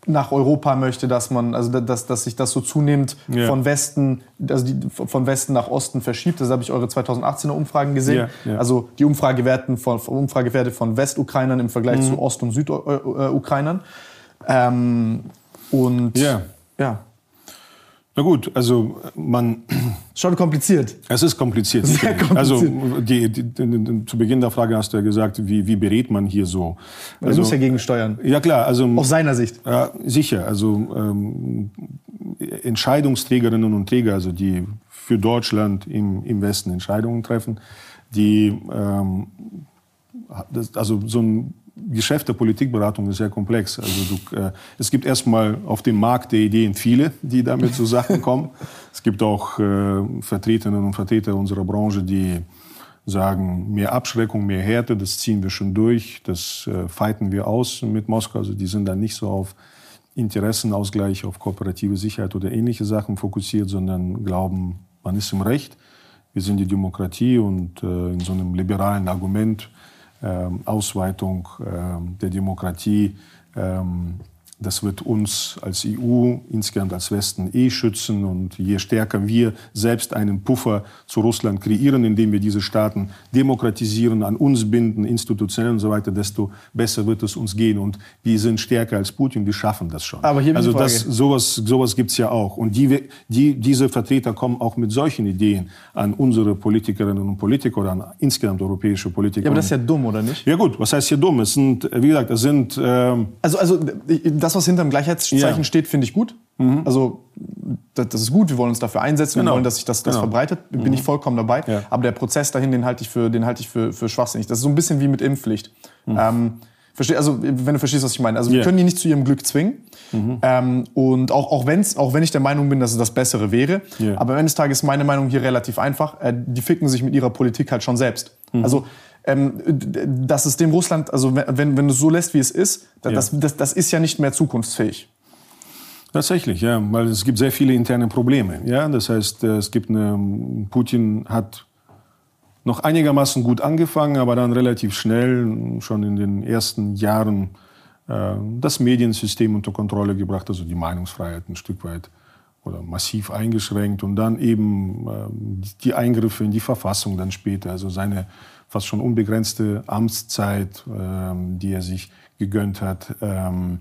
nach Europa möchte, dass man, also dass, dass sich das so zunehmend yeah. von Westen, also die, von Westen nach Osten verschiebt. Das habe ich eure 2018er Umfragen gesehen. Yeah, yeah. Also die Umfragewerten von, Umfragewerte von Westukrainern im Vergleich mhm. zu Ost- und Südukrainern. Ähm, und ja. Na gut, also man. [CLEARS THROAT] Schon kompliziert. Es ist kompliziert. Sehr kompliziert. Also die, die, die, zu Beginn der Frage hast du ja gesagt, wie, wie berät man hier so? Man also, muss ja gegensteuern. Ja klar, also aus seiner Sicht. Ja, sicher. Also ähm, Entscheidungsträgerinnen und Träger, also die für Deutschland im, im Westen Entscheidungen treffen, die ähm, das, also so ein Geschäft der Politikberatung ist sehr komplex. Also du, äh, es gibt erstmal auf dem Markt der Ideen viele, die damit zu Sachen [LAUGHS] kommen. es gibt auch äh, Vertreterinnen und Vertreter unserer Branche, die sagen, mehr Abschreckung, mehr Härte, das ziehen wir schon durch, das äh, fighten wir aus mit Moskau. Also die sind dann nicht so auf Interessenausgleich, auf kooperative Sicherheit oder ähnliche Sachen fokussiert, sondern glauben, man ist im Recht. Wir sind die Demokratie und äh, in so einem liberalen Argument Ausweitung ähm, der Demokratie ähm, das wird uns als EU, insgesamt als Westen eh schützen. Und je stärker wir selbst einen Puffer zu Russland kreieren, indem wir diese Staaten demokratisieren, an uns binden, institutionell und so weiter, desto besser wird es uns gehen. Und wir sind stärker als Putin, wir schaffen das schon. Aber hier also das, sowas, sowas gibt es ja auch. Und die, die, diese Vertreter kommen auch mit solchen Ideen an unsere Politikerinnen und Politiker oder an insgesamt europäische Politiker. Ja, aber das ist ja dumm, oder nicht? Ja gut, was heißt hier dumm? Es sind, wie gesagt, es sind... Ähm, also, also das, was hinterm Gleichheitszeichen ja. steht, finde ich gut. Mhm. Also das, das, ist gut, wir wollen uns dafür einsetzen, genau. wir wollen, dass sich das, das genau. verbreitet, bin mhm. ich vollkommen dabei. Ja. Aber der Prozess dahin, den halte ich für, den halte ich für, für schwachsinnig. Das ist so ein bisschen wie mit Impfpflicht. Mhm. Ähm, versteh, also wenn du verstehst, was ich meine. Also wir können die nicht zu ihrem Glück zwingen. Mhm. Ähm, und auch, auch, wenn's, auch wenn ich der Meinung bin, dass es das Bessere wäre. Yeah. Aber am Ende des Tages ist meine Meinung hier relativ einfach. Äh, die ficken sich mit ihrer Politik halt schon selbst. Mhm. Also ähm, das System Russland, also wenn, wenn du es so lässt, wie es ist, das, ja. das, das, ist ja nicht mehr zukunftsfähig. Tatsächlich, ja, weil es gibt sehr viele interne Probleme. Ja, das heißt, äh, es gibt eine, Putin hat noch einigermaßen gut angefangen, aber dann relativ schnell, schon in den ersten Jahren, äh, das Mediensystem unter Kontrolle gebracht, also die Meinungsfreiheit ein Stück weit oder massiv eingeschränkt und dann eben äh, die Eingriffe in die Verfassung dann später, also seine fast schon unbegrenzte Amtszeit, ähm, die er sich gegönnt hat. Ähm,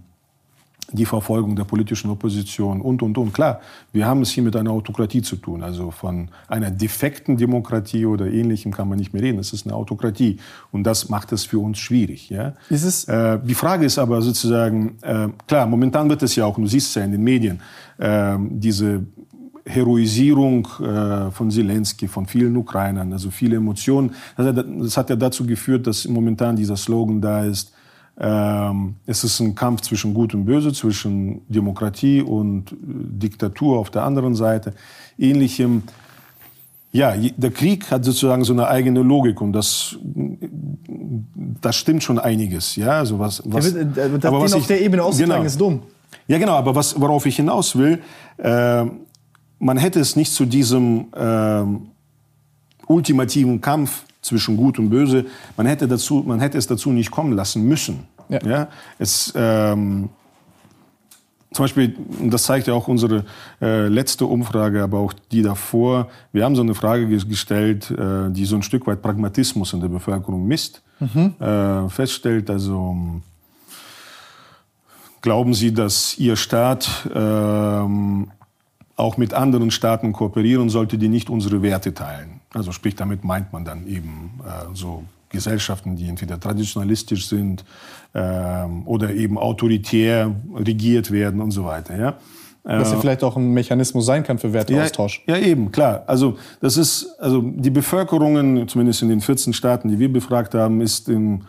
die Verfolgung der politischen Opposition und, und, und. Klar, wir haben es hier mit einer Autokratie zu tun. Also von einer defekten Demokratie oder ähnlichem kann man nicht mehr reden. Es ist eine Autokratie. Und das macht es für uns schwierig. Ja? Ist es? Äh, die Frage ist aber sozusagen, äh, klar, momentan wird es ja auch, du siehst es ja in den Medien, äh, diese Heroisierung äh, von Zelensky, von vielen Ukrainern, also viele Emotionen. Das hat ja dazu geführt, dass momentan dieser Slogan da ist, ähm, es ist ein Kampf zwischen Gut und Böse, zwischen Demokratie und äh, Diktatur auf der anderen Seite. Ähnlichem. Ja, der Krieg hat sozusagen so eine eigene Logik und das, das stimmt schon einiges. Ja, also was, was, ja, das aber was auf ich, der Ebene auszutragen genau, ist dumm. Ja, genau, aber was, worauf ich hinaus will, äh, man hätte es nicht zu diesem äh, ultimativen Kampf zwischen Gut und Böse. Man hätte, dazu, man hätte es dazu nicht kommen lassen müssen. Ja. ja? Es, ähm, zum Beispiel, das zeigt ja auch unsere äh, letzte Umfrage, aber auch die davor. Wir haben so eine Frage gestellt, äh, die so ein Stück weit Pragmatismus in der Bevölkerung misst, mhm. äh, feststellt. Also glauben Sie, dass Ihr Staat ähm, auch mit anderen Staaten kooperieren sollte, die nicht unsere Werte teilen. Also sprich, damit meint man dann eben äh, so Gesellschaften, die entweder traditionalistisch sind ähm, oder eben autoritär regiert werden und so weiter. Ja? Was ja äh, vielleicht auch ein Mechanismus sein kann für Werteaustausch. Ja, ja, eben, klar. Also das ist, also die Bevölkerungen, zumindest in den 14 Staaten, die wir befragt haben, ist in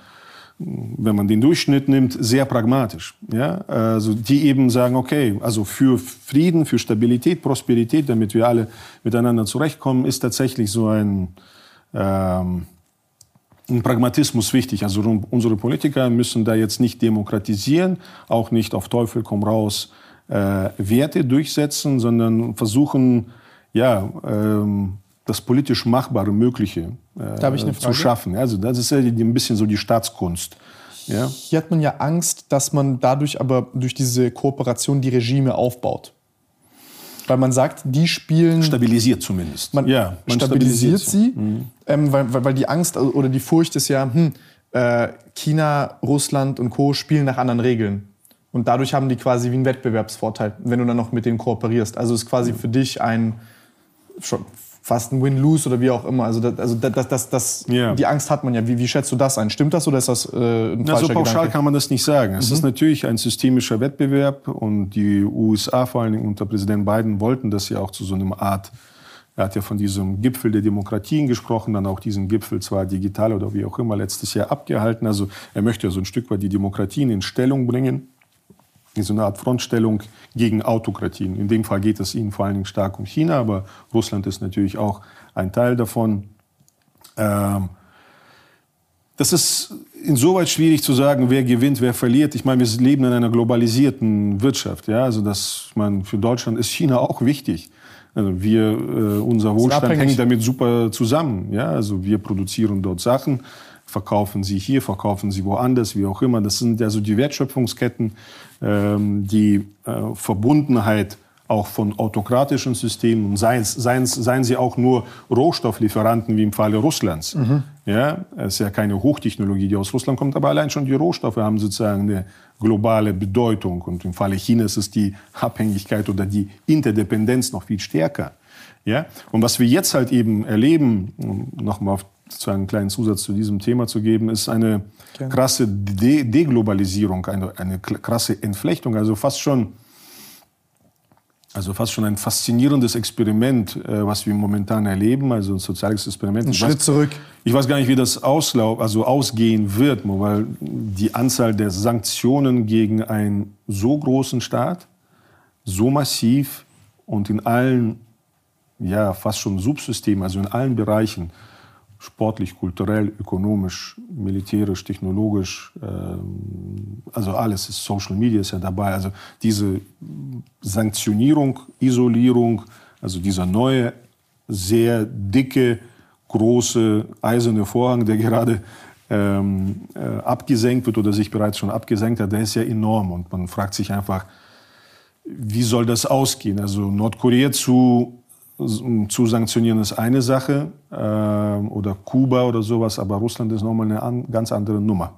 wenn man den Durchschnitt nimmt, sehr pragmatisch. Ja? Also die eben sagen, okay, also für Frieden, für Stabilität, Prosperität, damit wir alle miteinander zurechtkommen, ist tatsächlich so ein, ähm, ein Pragmatismus wichtig. Also unsere Politiker müssen da jetzt nicht demokratisieren, auch nicht auf Teufel komm raus äh, Werte durchsetzen, sondern versuchen, ja, ähm, das politisch Machbare Mögliche äh, zu schaffen. Also das ist ja ein bisschen so die Staatskunst. Ja? Hier hat man ja Angst, dass man dadurch aber durch diese Kooperation die Regime aufbaut. Weil man sagt, die spielen. Stabilisiert zumindest. Man, ja, man stabilisiert, stabilisiert sie, mhm. ähm, weil, weil, die Angst oder die Furcht ist ja, hm, äh, China, Russland und Co. spielen nach anderen Regeln. Und dadurch haben die quasi wie einen Wettbewerbsvorteil, wenn du dann noch mit denen kooperierst. Also ist quasi für dich ein schon fast ein Win-Lose oder wie auch immer. Also, das, also das, das, das, yeah. die Angst hat man ja. Wie, wie schätzt du das ein? Stimmt das oder ist das äh, ein Na, So pauschal Gedanke? kann man das nicht sagen. Es mhm. ist natürlich ein systemischer Wettbewerb und die USA, vor allen Dingen unter Präsident Biden, wollten das ja auch zu so einer Art er hat ja von diesem Gipfel der Demokratien gesprochen, dann auch diesen Gipfel zwar digital oder wie auch immer letztes Jahr abgehalten. Also er möchte ja so ein Stück weit die Demokratien in Stellung bringen so eine Art Frontstellung gegen Autokratien. In dem Fall geht es ihnen vor allen Dingen stark um China, aber Russland ist natürlich auch ein Teil davon. Ähm, das ist insoweit schwierig zu sagen, wer gewinnt, wer verliert. Ich meine, wir leben in einer globalisierten Wirtschaft. Ja? Also das, man, für Deutschland ist China auch wichtig. Also wir, äh, unser Wohlstand hängt damit super zusammen. Ja? Also wir produzieren dort Sachen, verkaufen sie hier, verkaufen sie woanders, wie auch immer. Das sind also die Wertschöpfungsketten, ähm, die äh, Verbundenheit auch von autokratischen Systemen, seien, seien, seien sie auch nur Rohstofflieferanten wie im Falle Russlands. Mhm. Ja, es ist ja keine Hochtechnologie, die aus Russland kommt, aber allein schon die Rohstoffe haben sozusagen eine globale Bedeutung. Und im Falle Chinas ist die Abhängigkeit oder die Interdependenz noch viel stärker. Ja? Und was wir jetzt halt eben erleben, um nochmal sozusagen einen kleinen Zusatz zu diesem Thema zu geben, ist eine Gerne. krasse De Deglobalisierung, eine, eine krasse Entflechtung, also fast schon also fast schon ein faszinierendes Experiment, äh, was wir momentan erleben, also ein soziales Experiment. Ein Schritt weiß, zurück. Ich weiß gar nicht, wie das auslauf, also ausgehen wird, weil die Anzahl der Sanktionen gegen einen so großen Staat, so massiv und in allen, ja, fast schon Subsystemen, also in allen Bereichen, sportlich, kulturell, ökonomisch, militärisch, technologisch, ähm, also alles ist Social Media ist ja dabei. Also diese Sanktionierung, Isolierung, also dieser neue, sehr dicke, große eiserne Vorhang, der [LAUGHS] gerade ähm, äh, abgesenkt wird oder sich bereits schon abgesenkt hat, der ist ja enorm. Und man fragt sich einfach, wie soll das ausgehen? Also Nordkorea zu zu sanktionieren ist eine Sache äh, oder Kuba oder sowas, aber Russland ist nochmal eine an, ganz andere Nummer.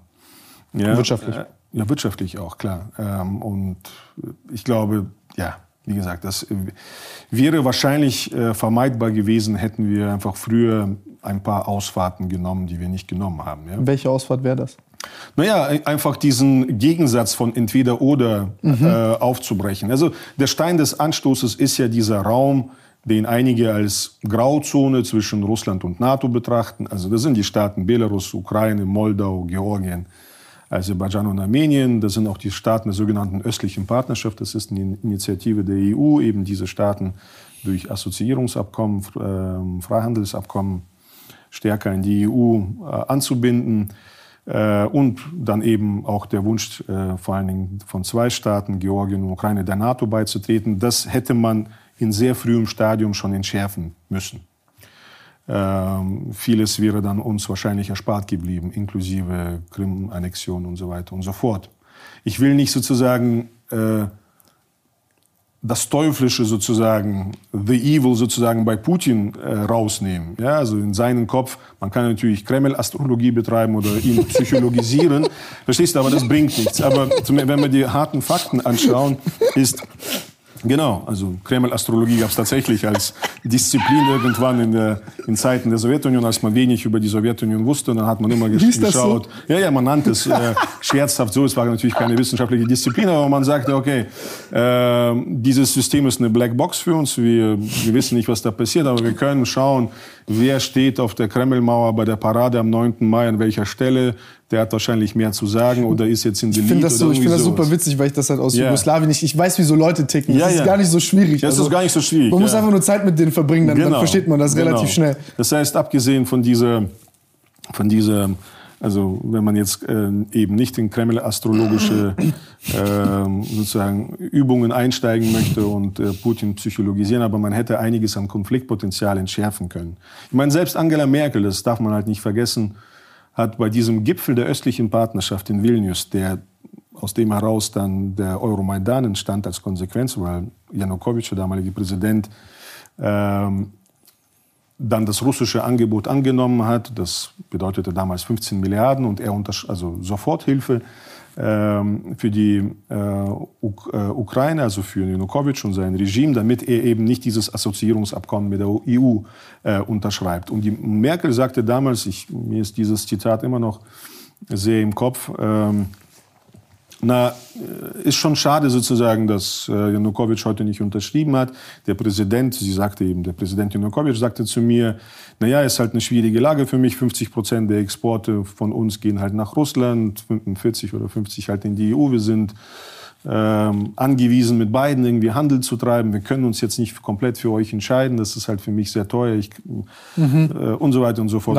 Ja, wirtschaftlich. Äh, ja, wirtschaftlich auch, klar. Ähm, und ich glaube, ja, wie gesagt, das wäre wahrscheinlich äh, vermeidbar gewesen, hätten wir einfach früher ein paar Ausfahrten genommen, die wir nicht genommen haben. Ja? Welche Ausfahrt wäre das? Naja, einfach diesen Gegensatz von entweder oder mhm. äh, aufzubrechen. Also der Stein des Anstoßes ist ja dieser Raum, den einige als Grauzone zwischen Russland und NATO betrachten. Also das sind die Staaten Belarus, Ukraine, Moldau, Georgien, Aserbaidschan und Armenien. Das sind auch die Staaten der sogenannten östlichen Partnerschaft. Das ist eine Initiative der EU, eben diese Staaten durch Assoziierungsabkommen, äh, Freihandelsabkommen stärker in die EU äh, anzubinden. Äh, und dann eben auch der Wunsch, äh, vor allen Dingen von zwei Staaten, Georgien und Ukraine, der NATO beizutreten. Das hätte man in sehr frühem Stadium schon entschärfen müssen. Ähm, vieles wäre dann uns wahrscheinlich erspart geblieben, inklusive Krim-Annexion und so weiter und so fort. Ich will nicht sozusagen äh, das Teuflische sozusagen, the evil sozusagen bei Putin äh, rausnehmen. Ja, also in seinen Kopf, man kann natürlich Kreml-Astrologie betreiben oder ihn [LAUGHS] psychologisieren. Verstehst du, aber das bringt nichts. Aber wenn wir die harten Fakten anschauen, ist Genau, also Kreml-Astrologie gab es tatsächlich als Disziplin irgendwann in, der, in Zeiten der Sowjetunion, als man wenig über die Sowjetunion wusste. dann hat man immer gesch geschaut. So? Ja, ja, man nannte es äh, scherzhaft so. Es war natürlich keine wissenschaftliche Disziplin, aber man sagte, okay, äh, dieses System ist eine Blackbox für uns. Wir, wir wissen nicht, was da passiert, aber wir können schauen, wer steht auf der Kremlmauer bei der Parade am 9. Mai an welcher Stelle, der hat wahrscheinlich mehr zu sagen oder ist jetzt in dem Ich finde das, so, ich find das super witzig, weil ich das halt aus yeah. Jugoslawien nicht, ich weiß, wie so Leute ticken. Das ist ja. gar nicht so schwierig. Das also, ist gar nicht so schwierig. Man ja. muss einfach nur Zeit mit denen verbringen, dann, genau. dann versteht man das genau. relativ schnell. Das heißt, abgesehen von dieser, von dieser also wenn man jetzt äh, eben nicht in Kreml-astrologische [CLEARS THROAT] äh, sozusagen Übungen einsteigen möchte und äh, Putin psychologisieren, aber man hätte einiges an Konfliktpotenzial entschärfen können. Ich meine, selbst Angela Merkel, das darf man halt nicht vergessen, hat bei diesem Gipfel der östlichen Partnerschaft in Vilnius, der aus dem heraus dann der Euromaidan entstand als Konsequenz, weil Janukowitsch, der damalige Präsident, ähm, dann das russische Angebot angenommen hat. Das bedeutete damals 15 Milliarden und er also Soforthilfe ähm, für die äh, Uk äh, Ukraine, also für Janukowitsch und sein Regime, damit er eben nicht dieses Assoziierungsabkommen mit der EU äh, unterschreibt. Und die Merkel sagte damals, ich, mir ist dieses Zitat immer noch sehr im Kopf, ähm, na, äh, ist schon schade sozusagen, dass äh, Janukowitsch heute nicht unterschrieben hat. Der Präsident, sie sagte eben, der Präsident Janukowitsch sagte zu mir, na ja, ist halt eine schwierige Lage für mich. 50 Prozent der Exporte von uns gehen halt nach Russland, 45 oder 50 halt in die EU. Wir sind ähm, angewiesen, mit beiden irgendwie Handel zu treiben. Wir können uns jetzt nicht komplett für euch entscheiden. Das ist halt für mich sehr teuer. Ich, mhm. äh, und so weiter und so fort.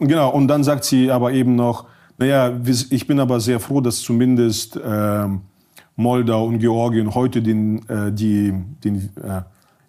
Genau. Und dann sagt sie aber eben noch, naja, ich bin aber sehr froh, dass zumindest äh, Moldau und Georgien heute den, äh, die, den, äh,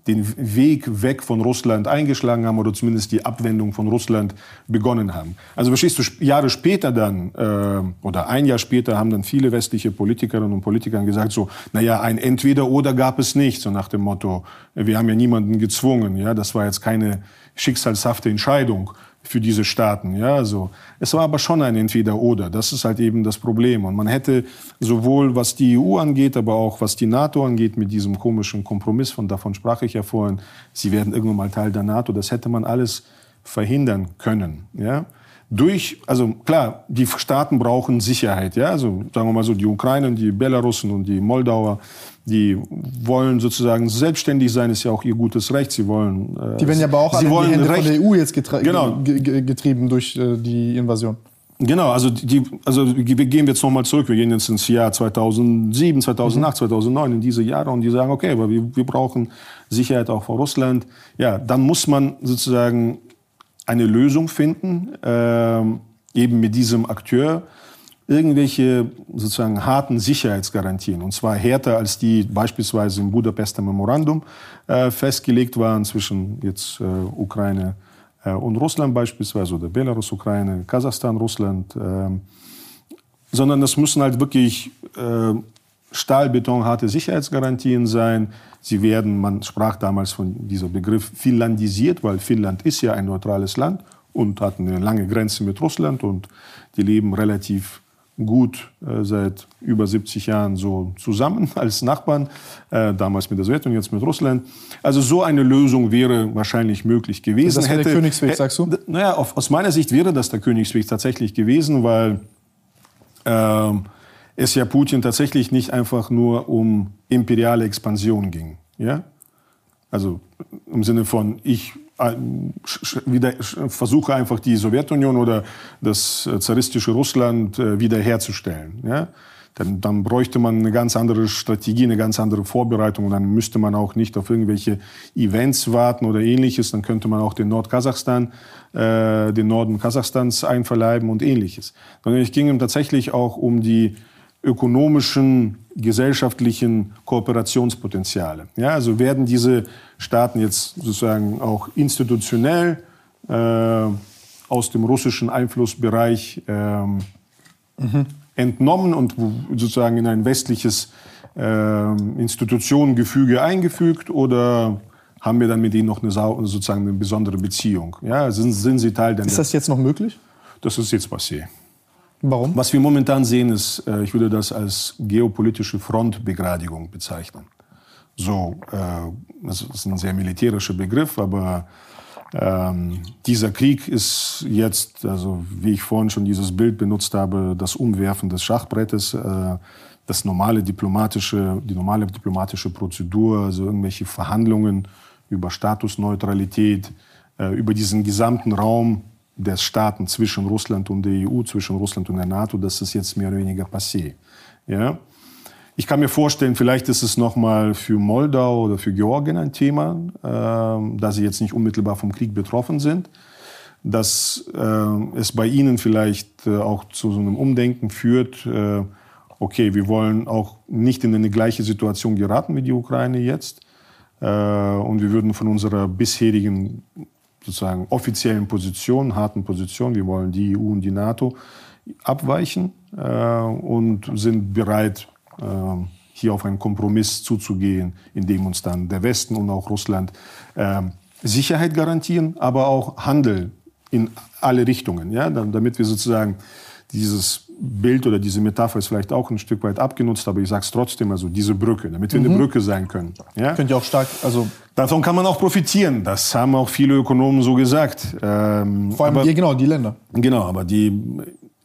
den Weg weg von Russland eingeschlagen haben oder zumindest die Abwendung von Russland begonnen haben. Also verstehst du, Jahre später dann äh, oder ein Jahr später haben dann viele westliche Politikerinnen und Politiker gesagt so, naja, ein Entweder-Oder gab es nicht, so nach dem Motto, wir haben ja niemanden gezwungen, ja, das war jetzt keine schicksalshafte Entscheidung für diese Staaten. Ja, also es war aber schon ein Entweder-Oder. Das ist halt eben das Problem. Und man hätte sowohl was die EU angeht, aber auch was die NATO angeht, mit diesem komischen Kompromiss, von davon sprach ich ja vorhin, sie werden irgendwann mal Teil der NATO, das hätte man alles verhindern können. Ja, durch, also klar, die Staaten brauchen Sicherheit. Ja, also sagen wir mal so, die Ukrainer, die Belarusen und die Moldauer die wollen sozusagen selbstständig sein, ist ja auch ihr gutes Recht. Sie wollen. Äh, die werden ja aber auch sie wollen von der EU jetzt getrie genau. getrieben durch äh, die Invasion. Genau, also, die, also wir gehen jetzt nochmal zurück. Wir gehen jetzt ins Jahr 2007, 2008, mhm. 2009, in diese Jahre und die sagen, okay, aber wir, wir brauchen Sicherheit auch vor Russland. Ja, dann muss man sozusagen eine Lösung finden, äh, eben mit diesem Akteur, irgendwelche sozusagen harten Sicherheitsgarantien, und zwar härter als die beispielsweise im Budapester Memorandum äh, festgelegt waren zwischen jetzt äh, Ukraine äh, und Russland beispielsweise oder Belarus, Ukraine, Kasachstan, Russland, ähm, sondern das müssen halt wirklich stahlbetonharte Sicherheitsgarantien sein. Sie werden, man sprach damals von dieser Begriff finnlandisiert, weil Finnland ist ja ein neutrales Land und hat eine lange Grenze mit Russland und die leben relativ gut äh, seit über 70 Jahren so zusammen [LAUGHS] als Nachbarn, äh, damals mit der Sowjetunion, jetzt mit Russland. Also so eine Lösung wäre wahrscheinlich möglich gewesen. Das wäre der Königsweg, sagst du? Naja, auf, aus meiner Sicht wäre das der Königsweg tatsächlich gewesen, weil äh, es ja Putin tatsächlich nicht einfach nur um imperiale Expansion ging. Ja? Also im Sinne von, ich äh, wieder, versuche einfach die Sowjetunion oder das äh, zaristische Russland äh, wiederherzustellen. Ja? Dann, dann bräuchte man eine ganz andere Strategie, eine ganz andere Vorbereitung. Dann müsste man auch nicht auf irgendwelche Events warten oder ähnliches. Dann könnte man auch den Nordkasachstan, äh, den Norden Kasachstans einverleiben und ähnliches. Sondern es ging ihm tatsächlich auch um die ökonomischen, gesellschaftlichen Kooperationspotenziale. Ja, also werden diese Staaten jetzt sozusagen auch institutionell äh, aus dem russischen Einflussbereich ähm, mhm. entnommen und sozusagen in ein westliches äh, Institutionengefüge eingefügt oder haben wir dann mit ihnen noch eine, sozusagen eine besondere Beziehung? Ja, sind, sind sie Teil der... Ist das jetzt noch möglich? Das ist jetzt passiert. Warum? Was wir momentan sehen, ist, äh, ich würde das als geopolitische Frontbegradigung bezeichnen. So, äh, das ist ein sehr militärischer Begriff, aber ähm, dieser Krieg ist jetzt, also wie ich vorhin schon dieses Bild benutzt habe, das Umwerfen des Schachbrettes, äh, das normale diplomatische, die normale diplomatische Prozedur, also irgendwelche Verhandlungen über Statusneutralität, äh, über diesen gesamten Raum der Staaten zwischen Russland und der EU, zwischen Russland und der NATO, das ist jetzt mehr oder weniger passé. Ja? Ich kann mir vorstellen, vielleicht ist es nochmal für Moldau oder für Georgien ein Thema, äh, da sie jetzt nicht unmittelbar vom Krieg betroffen sind, dass äh, es bei ihnen vielleicht äh, auch zu so einem Umdenken führt, äh, okay, wir wollen auch nicht in eine gleiche Situation geraten wie die Ukraine jetzt. Äh, und wir würden von unserer bisherigen sozusagen offiziellen Position, harten Position, wir wollen die EU und die NATO abweichen äh, und sind bereit, äh, hier auf einen Kompromiss zuzugehen, in dem uns dann der Westen und auch Russland äh, Sicherheit garantieren, aber auch Handel in alle Richtungen, ja, damit wir sozusagen dieses Bild oder diese Metapher ist vielleicht auch ein Stück weit abgenutzt, aber ich sage es trotzdem, also diese Brücke, damit wir mhm. eine Brücke sein können. Ja? Könnt ihr auch stark, also davon kann man auch profitieren. Das haben auch viele Ökonomen so gesagt. Ähm, Vor allem aber, die, genau die Länder. Genau, aber die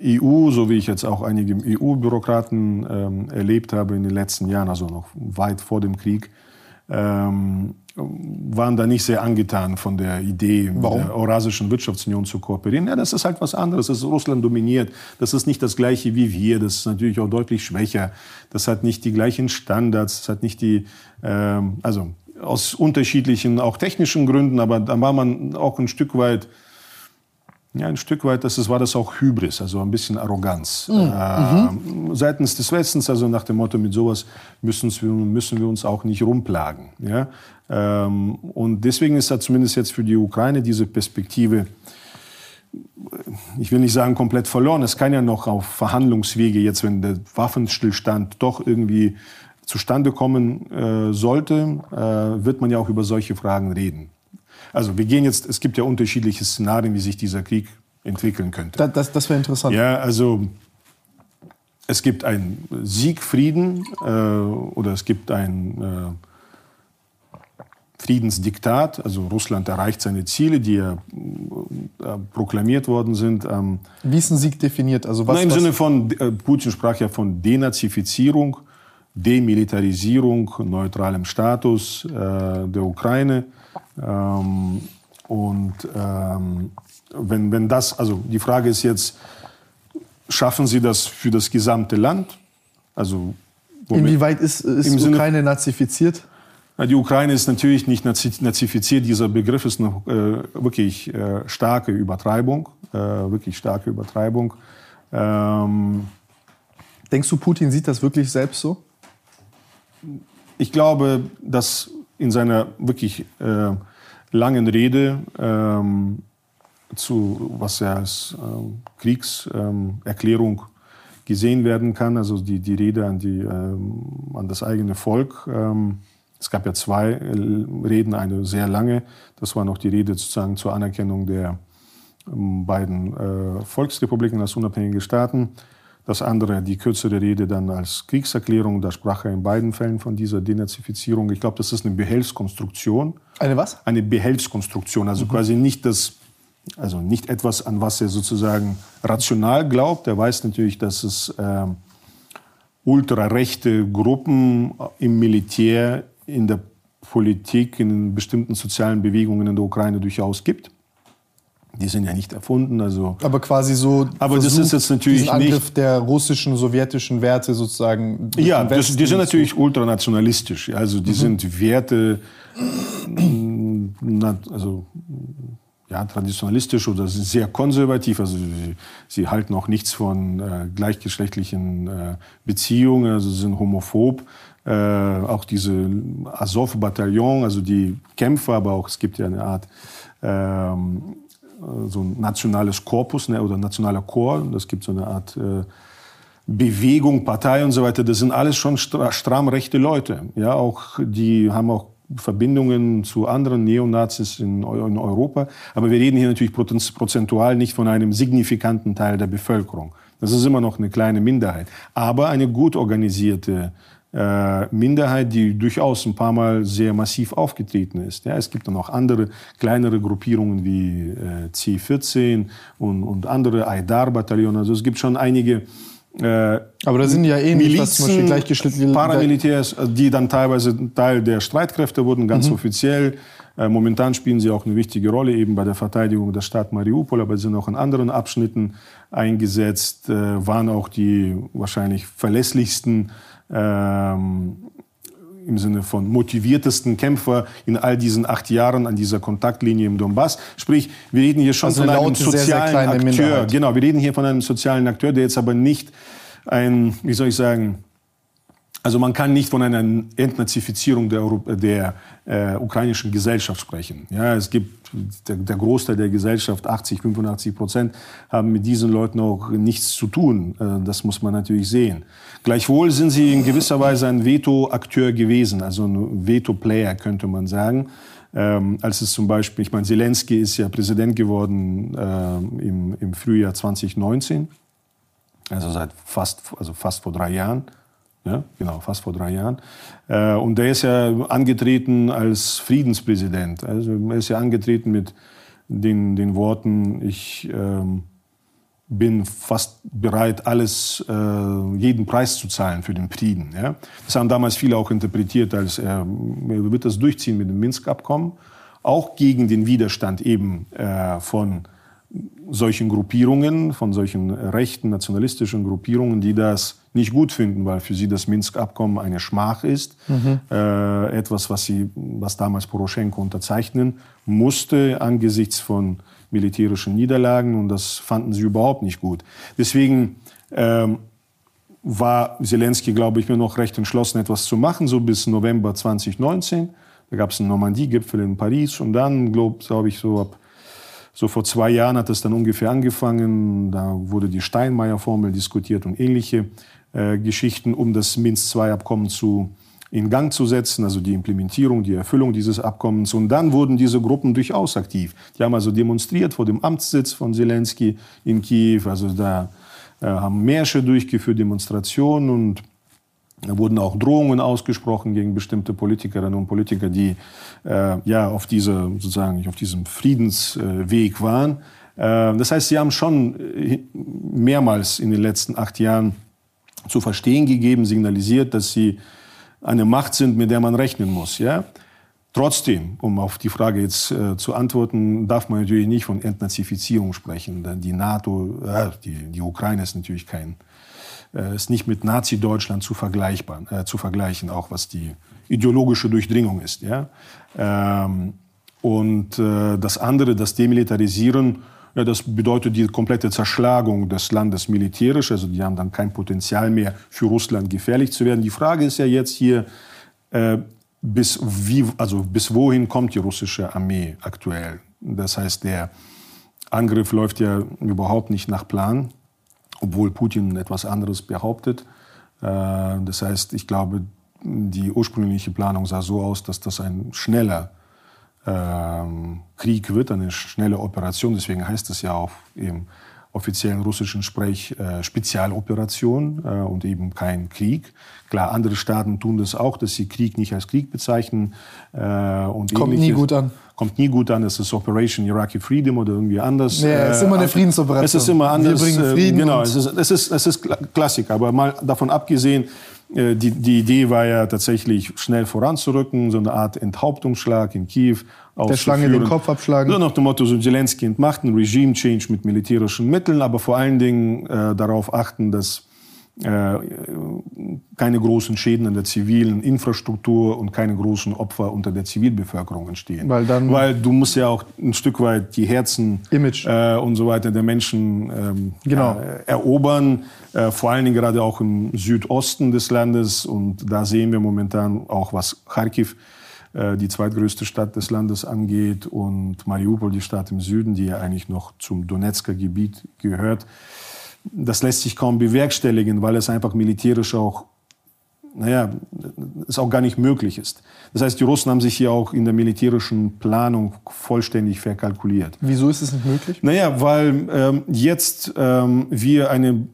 EU, so wie ich jetzt auch einige EU-Bürokraten ähm, erlebt habe in den letzten Jahren, also noch weit vor dem Krieg, ähm, waren da nicht sehr angetan von der Idee, Warum? mit der Eurasischen Wirtschaftsunion zu kooperieren. Ja, das ist halt was anderes. Das ist Russland dominiert. Das ist nicht das Gleiche wie wir. Das ist natürlich auch deutlich schwächer. Das hat nicht die gleichen Standards. Das hat nicht die, ähm, also aus unterschiedlichen, auch technischen Gründen. Aber da war man auch ein Stück weit Ja, ein Stück weit, das war das auch Hybris, also ein bisschen Arroganz. Mhm. Äh, seitens des Westens, also nach dem Motto, mit sowas müssen wir, müssen wir uns auch nicht rumplagen. Ja? Ähm, und deswegen ist da zumindest jetzt für die Ukraine diese Perspektive, ich will nicht sagen komplett verloren. Es kann ja noch auf Verhandlungswege jetzt, wenn der Waffenstillstand doch irgendwie zustande kommen äh, sollte, äh, wird man ja auch über solche Fragen reden. Also wir gehen jetzt, es gibt ja unterschiedliche Szenarien, wie sich dieser Krieg entwickeln könnte. Das, das, das wäre interessant. Ja, also es gibt einen Siegfrieden äh, oder es gibt ein äh, Friedensdiktat. Also Russland erreicht seine Ziele, die ja äh, proklamiert worden sind. Ähm, wie ist ein Sieg definiert? Also was, na, Im was? Sinne von, äh, Putin sprach ja von Denazifizierung, Demilitarisierung, neutralem Status äh, der Ukraine. Ähm, und ähm, wenn, wenn das, also die Frage ist jetzt, schaffen Sie das für das gesamte Land? Also Inwieweit ist, ist Sinne- Ukraine nazifiziert? Na, Die Ukraine ist natürlich nicht nazi- nazifiziert. Dieser Begriff ist noch äh, wirklich äh, starke Übertreibung, äh, wirklich starke Übertreibung. Ähm, Denkst du, Putin sieht das wirklich selbst so? ich glaube, dass in seiner wirklich äh, langen Rede ähm, zu was er als ähm, Kriegserklärung gesehen werden kann, also die, die Rede an, die, ähm, an das eigene Volk. Ähm, es gab ja zwei äh, Reden, eine sehr lange, das war noch die Rede sozusagen zur Anerkennung der ähm, beiden äh, Volksrepubliken als unabhängige Staaten. Das andere, die kürzere Rede dann als Kriegserklärung, da sprach er in beiden Fällen von dieser Denazifizierung. Ich glaube, das ist eine Behelfskonstruktion. Eine was? Eine Behelfskonstruktion, also quasi nicht das, also nicht etwas, an was er sozusagen rational glaubt. Er weiß natürlich, dass es ähm, ultrarechte Gruppen im Militär, in der Politik, in bestimmten sozialen Bewegungen in der Ukraine durchaus gibt. Die sind ja nicht erfunden, also Aber quasi so. Aber das ist jetzt natürlich Angriff nicht- der russischen, sowjetischen Werte sozusagen. Ja, das, die sind natürlich ultranationalistisch. Also die sind Werte, na, also ja, traditionalistisch oder sind sehr konservativ. Also sie, sie halten auch nichts von äh, gleichgeschlechtlichen äh, Beziehungen, also sind homophob. Äh, auch diese Azov-Bataillon, also die Kämpfer, aber auch es gibt ja eine Art ähm, so ein nationales Korpus ne, oder nationaler Chor. Das gibt so eine Art äh, Bewegung, Partei und so weiter. Das sind alles schon stra stramm rechte Leute. Ja, auch die haben auch Verbindungen zu anderen Neonazis in, in Europa. Aber wir reden hier natürlich prozen- prozentual nicht von einem signifikanten Teil der Bevölkerung. Das ist immer noch eine kleine Minderheit. Aber eine gut organisierte äh, Minderheit, die durchaus ein paar Mal sehr massiv aufgetreten ist. Ja, es gibt dann auch andere kleinere Gruppierungen wie äh, C14 und, und andere Aidar-Bataillone. Also es gibt schon einige äh, Aber da sind ja ähnlich, was zum Beispiel Milizen, gleichgeschlechtliche. Paramilitärs, die dann teilweise Teil der Streitkräfte wurden, ganz Mhm. offiziell. Äh, Momentan spielen sie auch eine wichtige Rolle eben bei der Verteidigung der Stadt Mariupol, aber sie sind auch in anderen Abschnitten eingesetzt, äh, waren auch die wahrscheinlich verlässlichsten ähm, im Sinne von motiviertesten Kämpfer in all diesen acht Jahren an dieser Kontaktlinie im Donbass. Sprich, wir reden hier schon Also von eine einem laute, sehr, sehr sozialen Akteur. Minderheit. Genau, wir reden hier von einem sozialen Akteur, der jetzt aber nicht ein, wie soll ich sagen, also man kann nicht von einer Entnazifizierung der, Euro- der äh, ukrainischen Gesellschaft sprechen. Ja, es gibt der, der Großteil der Gesellschaft, 80, 85 Prozent, haben mit diesen Leuten auch nichts zu tun. Äh, das muss man natürlich sehen. Gleichwohl sind sie in gewisser Weise ein Veto-Akteur gewesen, also ein Veto-Player könnte man sagen. Ähm, als es zum Beispiel, ich meine, Zelensky ist ja Präsident geworden ähm, im, im Frühjahr 2019 also seit fast, also fast vor drei Jahren. Ja, genau, fast vor drei Jahren. Äh, und der ist ja angetreten als Friedenspräsident. Also er ist ja angetreten mit den, den Worten, ich ähm, bin fast bereit, alles, äh, jeden Preis zu zahlen für den Frieden. Ja? Das haben damals viele auch interpretiert, als er, er wird das durchziehen mit dem Minsk-Abkommen, auch gegen den Widerstand eben äh, von solchen Gruppierungen, von solchen rechten nationalistischen Gruppierungen, die das nicht gut finden, weil für sie das Minsk-Abkommen eine Schmach ist, äh, etwas, was sie, was damals Poroschenko unterzeichnen musste angesichts von militärischen Niederlagen und das fanden sie überhaupt nicht gut. Deswegen ähm, war Zelensky, glaube ich, mir noch recht entschlossen, etwas zu machen, so bis November 2019. Da gab es einen Normandie-Gipfel in Paris und dann, glaube glaub ich, so ab so vor zwei Jahren hat es dann ungefähr angefangen. Da wurde die Steinmeier-Formel diskutiert und ähnliche äh, Geschichten, um das Minsk-II-Abkommen zu in Gang zu setzen, also die Implementierung, die Erfüllung dieses Abkommens. Und dann wurden diese Gruppen durchaus aktiv. Die haben also demonstriert vor dem Amtssitz von Zelensky in Kiew. Also da äh, haben Märsche durchgeführt, Demonstrationen und da wurden auch Drohungen ausgesprochen gegen bestimmte Politikerinnen und Politiker, die äh, ja auf diese sozusagen auf diesem Friedensweg waren. Äh, das heißt, sie haben schon äh, mehrmals in den letzten acht Jahren zu verstehen gegeben, signalisiert, dass sie eine Macht sind, mit der man rechnen muss. Ja? Trotzdem, um auf die Frage jetzt äh, zu antworten, darf man natürlich nicht von Entnazifizierung sprechen. Denn die NATO, äh, die, die Ukraine ist natürlich kein, äh, ist nicht mit Nazi-Deutschland zu, äh, zu vergleichen, auch was die ideologische Durchdringung ist. Ja? Ähm, und äh, das andere, das Demilitarisieren, ja, das bedeutet die komplette Zerschlagung des Landes militärisch. Also die haben dann kein Potenzial mehr für Russland gefährlich zu werden. Die Frage ist ja jetzt hier, äh, bis, wie, also bis wohin kommt die russische Armee aktuell? Das heißt, der Angriff läuft ja überhaupt nicht nach Plan, obwohl Putin etwas anderes behauptet. Äh, das heißt, ich glaube, die ursprüngliche Planung sah so aus, dass das ein schneller ähm, Krieg wird, eine schnelle Operation. Deswegen heißt es ja auch im offiziellen russischen Sprech äh, Spezialoperation äh, und eben kein Krieg. Klar, andere Staaten tun das auch, dass sie Krieg nicht als Krieg bezeichnen. Äh, und Kommt nie gut an. Kommt nie gut an. Es ist Operation Iraqi Freedom oder irgendwie anders. Ja, es ist immer eine äh, Friedensoperation. Es ist immer anders. Wir bringen äh, Frieden. Genau, es ist, es ist, es ist Klassiker. Aber mal davon abgesehen, äh, die, die Idee war ja tatsächlich schnell voranzurücken, so eine Art Enthauptungsschlag in Kiew. Der Schlange den Kopf abschlagen. So nach dem Motto, so Zelensky entmacht, ein Regime-Change mit militärischen Mitteln, aber vor allen Dingen äh, darauf achten, dass äh, keine großen Schäden an der zivilen Infrastruktur und keine großen Opfer unter der Zivilbevölkerung entstehen. Weil, dann Weil du musst ja auch ein Stück weit die Herzen Image. Äh, und so weiter der Menschen ähm, genau. äh, erobern, äh, vor allen Dingen gerade auch im Südosten des Landes. Und da sehen wir momentan auch, was Kharkiv, die zweitgrößte Stadt des Landes angeht, und Mariupol, die Stadt im Süden, die ja eigentlich noch zum Donetsker Gebiet gehört das lässt sich kaum bewerkstelligen, weil es einfach militärisch auch, naja, es auch gar nicht möglich ist. Das heißt, die Russen haben sich hier auch in der militärischen Planung vollständig verkalkuliert. Wieso ist es nicht möglich? Naja, weil ähm, jetzt ähm, wir eine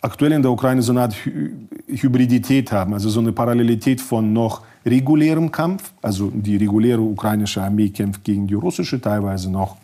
aktuell in der Ukraine so eine Art Hybridität haben, also so eine Parallelität von noch regulärem Kampf, also die reguläre ukrainische Armee kämpft gegen die russische teilweise noch,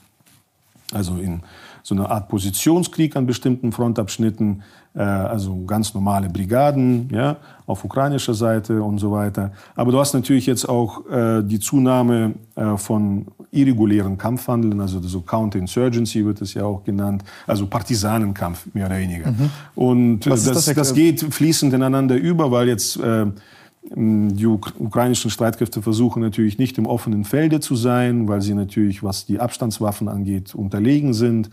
also in so eine Art Positionskrieg an bestimmten Frontabschnitten, äh, also ganz normale Brigaden ja, auf ukrainischer Seite und so weiter. Aber du hast natürlich jetzt auch äh, die Zunahme äh, von irregulären Kampfhandeln, also so Counterinsurgency wird es ja auch genannt, also Partisanenkampf mehr oder weniger. Mhm. Und das, das, das, geht fließend ineinander über, weil jetzt äh, die ukrainischen Streitkräfte versuchen natürlich nicht im offenen Felde zu sein, weil sie natürlich, was die Abstandswaffen angeht, unterlegen sind.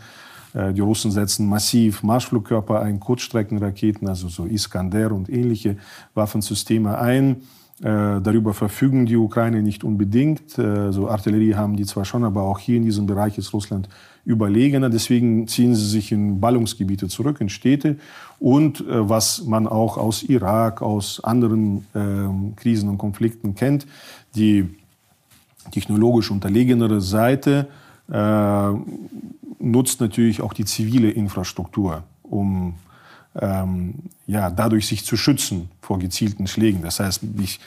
Äh, die Russen setzen massiv Marschflugkörper ein, Kurzstreckenraketen, also so Iskander und ähnliche Waffensysteme ein. Äh, darüber verfügen die Ukraine nicht unbedingt. Äh, so Artillerie haben die zwar schon, aber auch hier in diesem Bereich ist Russland überlegener. Deswegen ziehen sie sich in Ballungsgebiete zurück, in Städte. Und äh, was man auch aus Irak, aus anderen äh, Krisen und Konflikten kennt, die technologisch unterlegenere Seite äh, nutzt natürlich auch die zivile Infrastruktur, um ähm, ja, dadurch sich zu schützen vor gezielten Schlägen. Das heißt, ich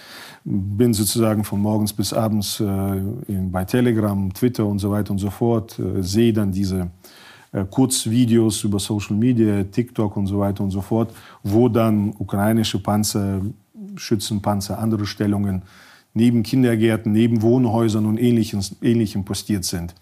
bin sozusagen von morgens bis abends äh, in, bei Telegram, Twitter und so weiter und so fort, äh, sehe dann diese Kurzvideos über Social Media, TikTok und so weiter und so fort, wo dann ukrainische Panzer, Schützenpanzer, andere Stellungen neben Kindergärten, neben Wohnhäusern und Ähnlichem, Ähnlichem postiert sind.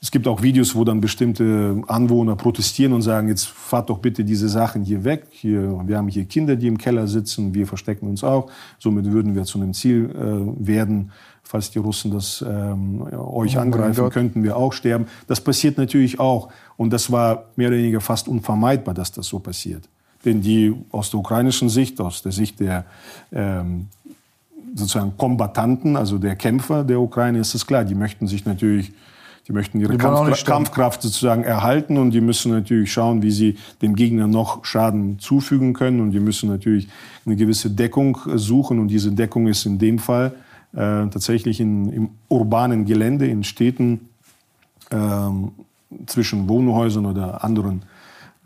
es gibt auch Videos, wo dann bestimmte Anwohner protestieren und sagen, jetzt fahrt doch bitte diese Sachen hier weg. Hier, wir haben hier Kinder, die im Keller sitzen, wir verstecken uns auch. Somit würden wir zu einem Ziel äh, werden. Falls die Russen das ähm, euch oh angreifen, könnten wir auch sterben. Das passiert natürlich auch. Und das war mehr oder weniger fast unvermeidbar, dass das so passiert. Denn die aus der ukrainischen Sicht, aus der Sicht der ähm, sozusagen Kombatanten, also der Kämpfer der Ukraine, ist es klar, die möchten sich natürlich die möchten ihre die Kampfkraft, Kampfkraft sozusagen erhalten und die müssen natürlich schauen, wie sie dem Gegner noch Schaden zufügen können und die müssen natürlich eine gewisse Deckung suchen und diese Deckung ist in dem Fall tatsächlich in, im urbanen Gelände, in Städten ähm, zwischen Wohnhäusern oder anderen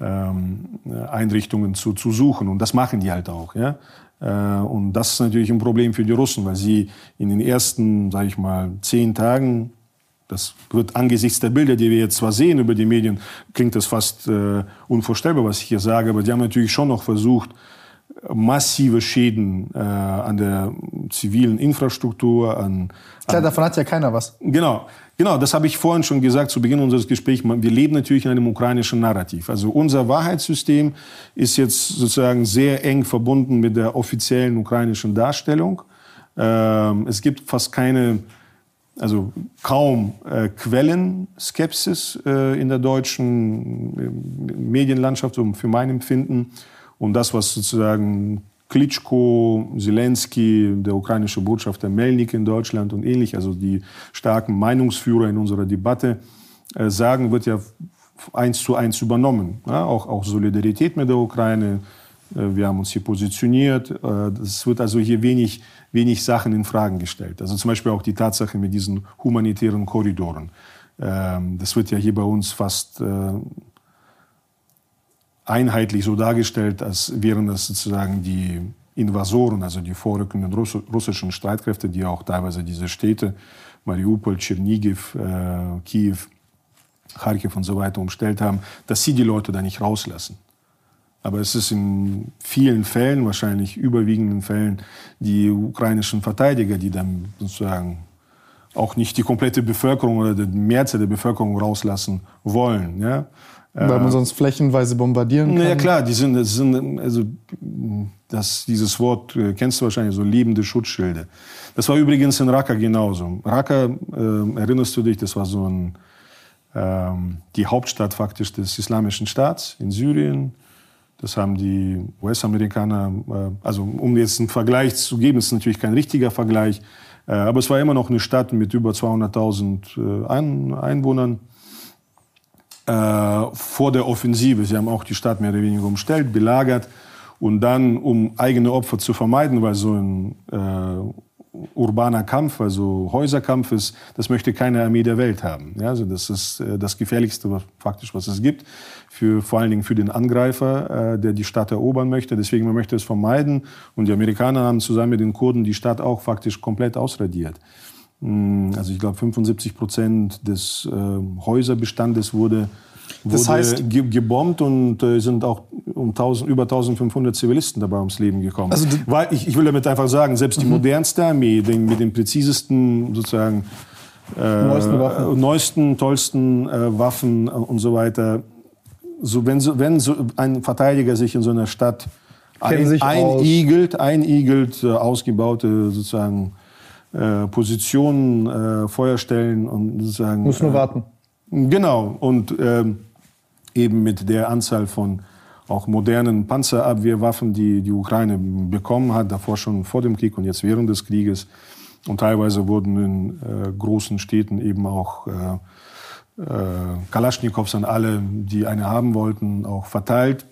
ähm, Einrichtungen zu, zu suchen und das machen die halt auch. Ja? Äh, und das ist natürlich ein Problem für die Russen, weil sie in den ersten, sage ich mal, zehn Tagen das wird angesichts der Bilder, die wir jetzt zwar sehen über die Medien, klingt das fast äh, unvorstellbar, was ich hier sage, aber die haben natürlich schon noch versucht, massive Schäden äh, an der zivilen Infrastruktur, an, Klar, davon hat ja keiner was. Genau, genau, das habe ich vorhin schon gesagt zu Beginn unseres Gesprächs. Wir leben natürlich in einem ukrainischen Narrativ. Also unser Wahrheitssystem ist jetzt sozusagen sehr eng verbunden mit der offiziellen ukrainischen Darstellung. Ähm, es gibt fast keine also kaum äh, Quellenskepsis äh, in der deutschen äh, Medienlandschaft, so für mein Empfinden. Und das, was sozusagen Klitschko, Zelensky, der ukrainische Botschafter Melnik in Deutschland und ähnlich, also die starken Meinungsführer in unserer Debatte äh, sagen, wird ja eins zu eins übernommen. Ja, auch, auch Solidarität mit der Ukraine. Äh, wir haben uns hier positioniert. Äh, es wird also hier wenig wenig Sachen in Fragen gestellt. Also zum Beispiel auch die Tatsache mit diesen humanitären Korridoren. Ähm, das wird ja hier bei uns fast äh, einheitlich so dargestellt, als wären das sozusagen die Invasoren, also die vorrückenden russischen Streitkräfte, die auch teilweise diese Städte, Mariupol, Tschernigiv, äh, Kiew, Kharkiv und so weiter umstellt haben, dass sie die Leute da nicht rauslassen. Aber es ist in vielen Fällen, wahrscheinlich überwiegenden Fällen, die ukrainischen Verteidiger, die dann sozusagen auch nicht die komplette Bevölkerung oder die Mehrzahl der Bevölkerung rauslassen wollen. Ja? Weil man äh, sonst flächenweise bombardieren kann. Ja klar, die sind, das sind also das, dieses Wort äh, kennst du wahrscheinlich, so lebende Schutzschilde. Das war übrigens in Raqqa genauso. Raqqa, äh, erinnerst du dich, das war so ein, ähm, die Hauptstadt faktisch des Islamischen Staats in Syrien. Das haben die US-Amerikaner, äh, also um jetzt einen Vergleich zu geben, ist natürlich kein richtiger Vergleich, äh, aber es war immer noch eine Stadt mit über 200.000 äh, Einwohnern vor der Offensive. Sie haben auch die Stadt mehr oder weniger umstellt, belagert und dann, um eigene Opfer zu vermeiden, weil so ein urbaner Kampf, also Häuserkampf ist, das möchte keine Armee der Welt haben. Ja, also das ist das Gefährlichste, was, faktisch, was es gibt für, vor allen Dingen für den Angreifer, äh, der die Stadt erobern möchte. Deswegen man möchte es vermeiden. Und die Amerikaner haben zusammen mit den Kurden die Stadt auch faktisch komplett ausradiert. Mm, also ich glaube 75 Prozent des äh, Häuserbestandes wurde, wurde das heißt, ge gebombt und äh, sind auch um 1000, über 1500 Zivilisten dabei ums Leben gekommen. Also Weil ich, ich will damit einfach sagen, selbst die mhm. modernste Armee, den, mit den präzisesten sozusagen äh, neuesten, Waffen. neuesten, tollsten äh, Waffen und so weiter, so, wenn, so, wenn so ein Verteidiger sich in so einer Stadt ein, einigelt, einigelt, äh, ausgebaute sozusagen äh, Positionen, äh, Feuerstellen und sozusagen. Muss nur äh, warten. Genau und ähm, eben mit der Anzahl von auch modernen Panzerabwehrwaffen, die die Ukraine bekommen hat, davor schon vor dem Krieg und jetzt während des Krieges. Und teilweise wurden in äh, großen Städten eben auch äh, äh, Kalaschnikows an alle, die eine haben wollten, auch verteilt.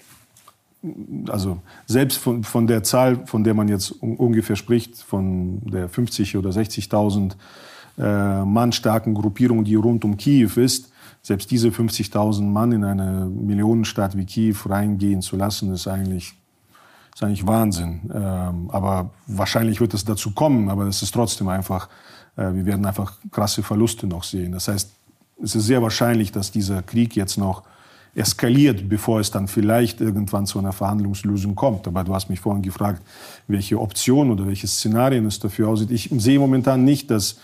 Also selbst von, von der Zahl, von der man jetzt ungefähr spricht, von der 50 oder 60.000 äh, Mann starken Gruppierung, die rund um Kiew ist, selbst diese 50.000 Mann in eine Millionenstadt wie Kiew reingehen zu lassen, ist eigentlich, ist eigentlich Wahnsinn. Ähm, aber wahrscheinlich wird es dazu kommen, aber es ist trotzdem einfach, äh, wir werden einfach krasse Verluste noch sehen. Das heißt, es ist sehr wahrscheinlich, dass dieser Krieg jetzt noch eskaliert, bevor es dann vielleicht irgendwann zu einer Verhandlungslösung kommt. Aber du hast mich vorhin gefragt, welche Optionen oder welche Szenarien es dafür aussieht. Ich sehe momentan nicht, dass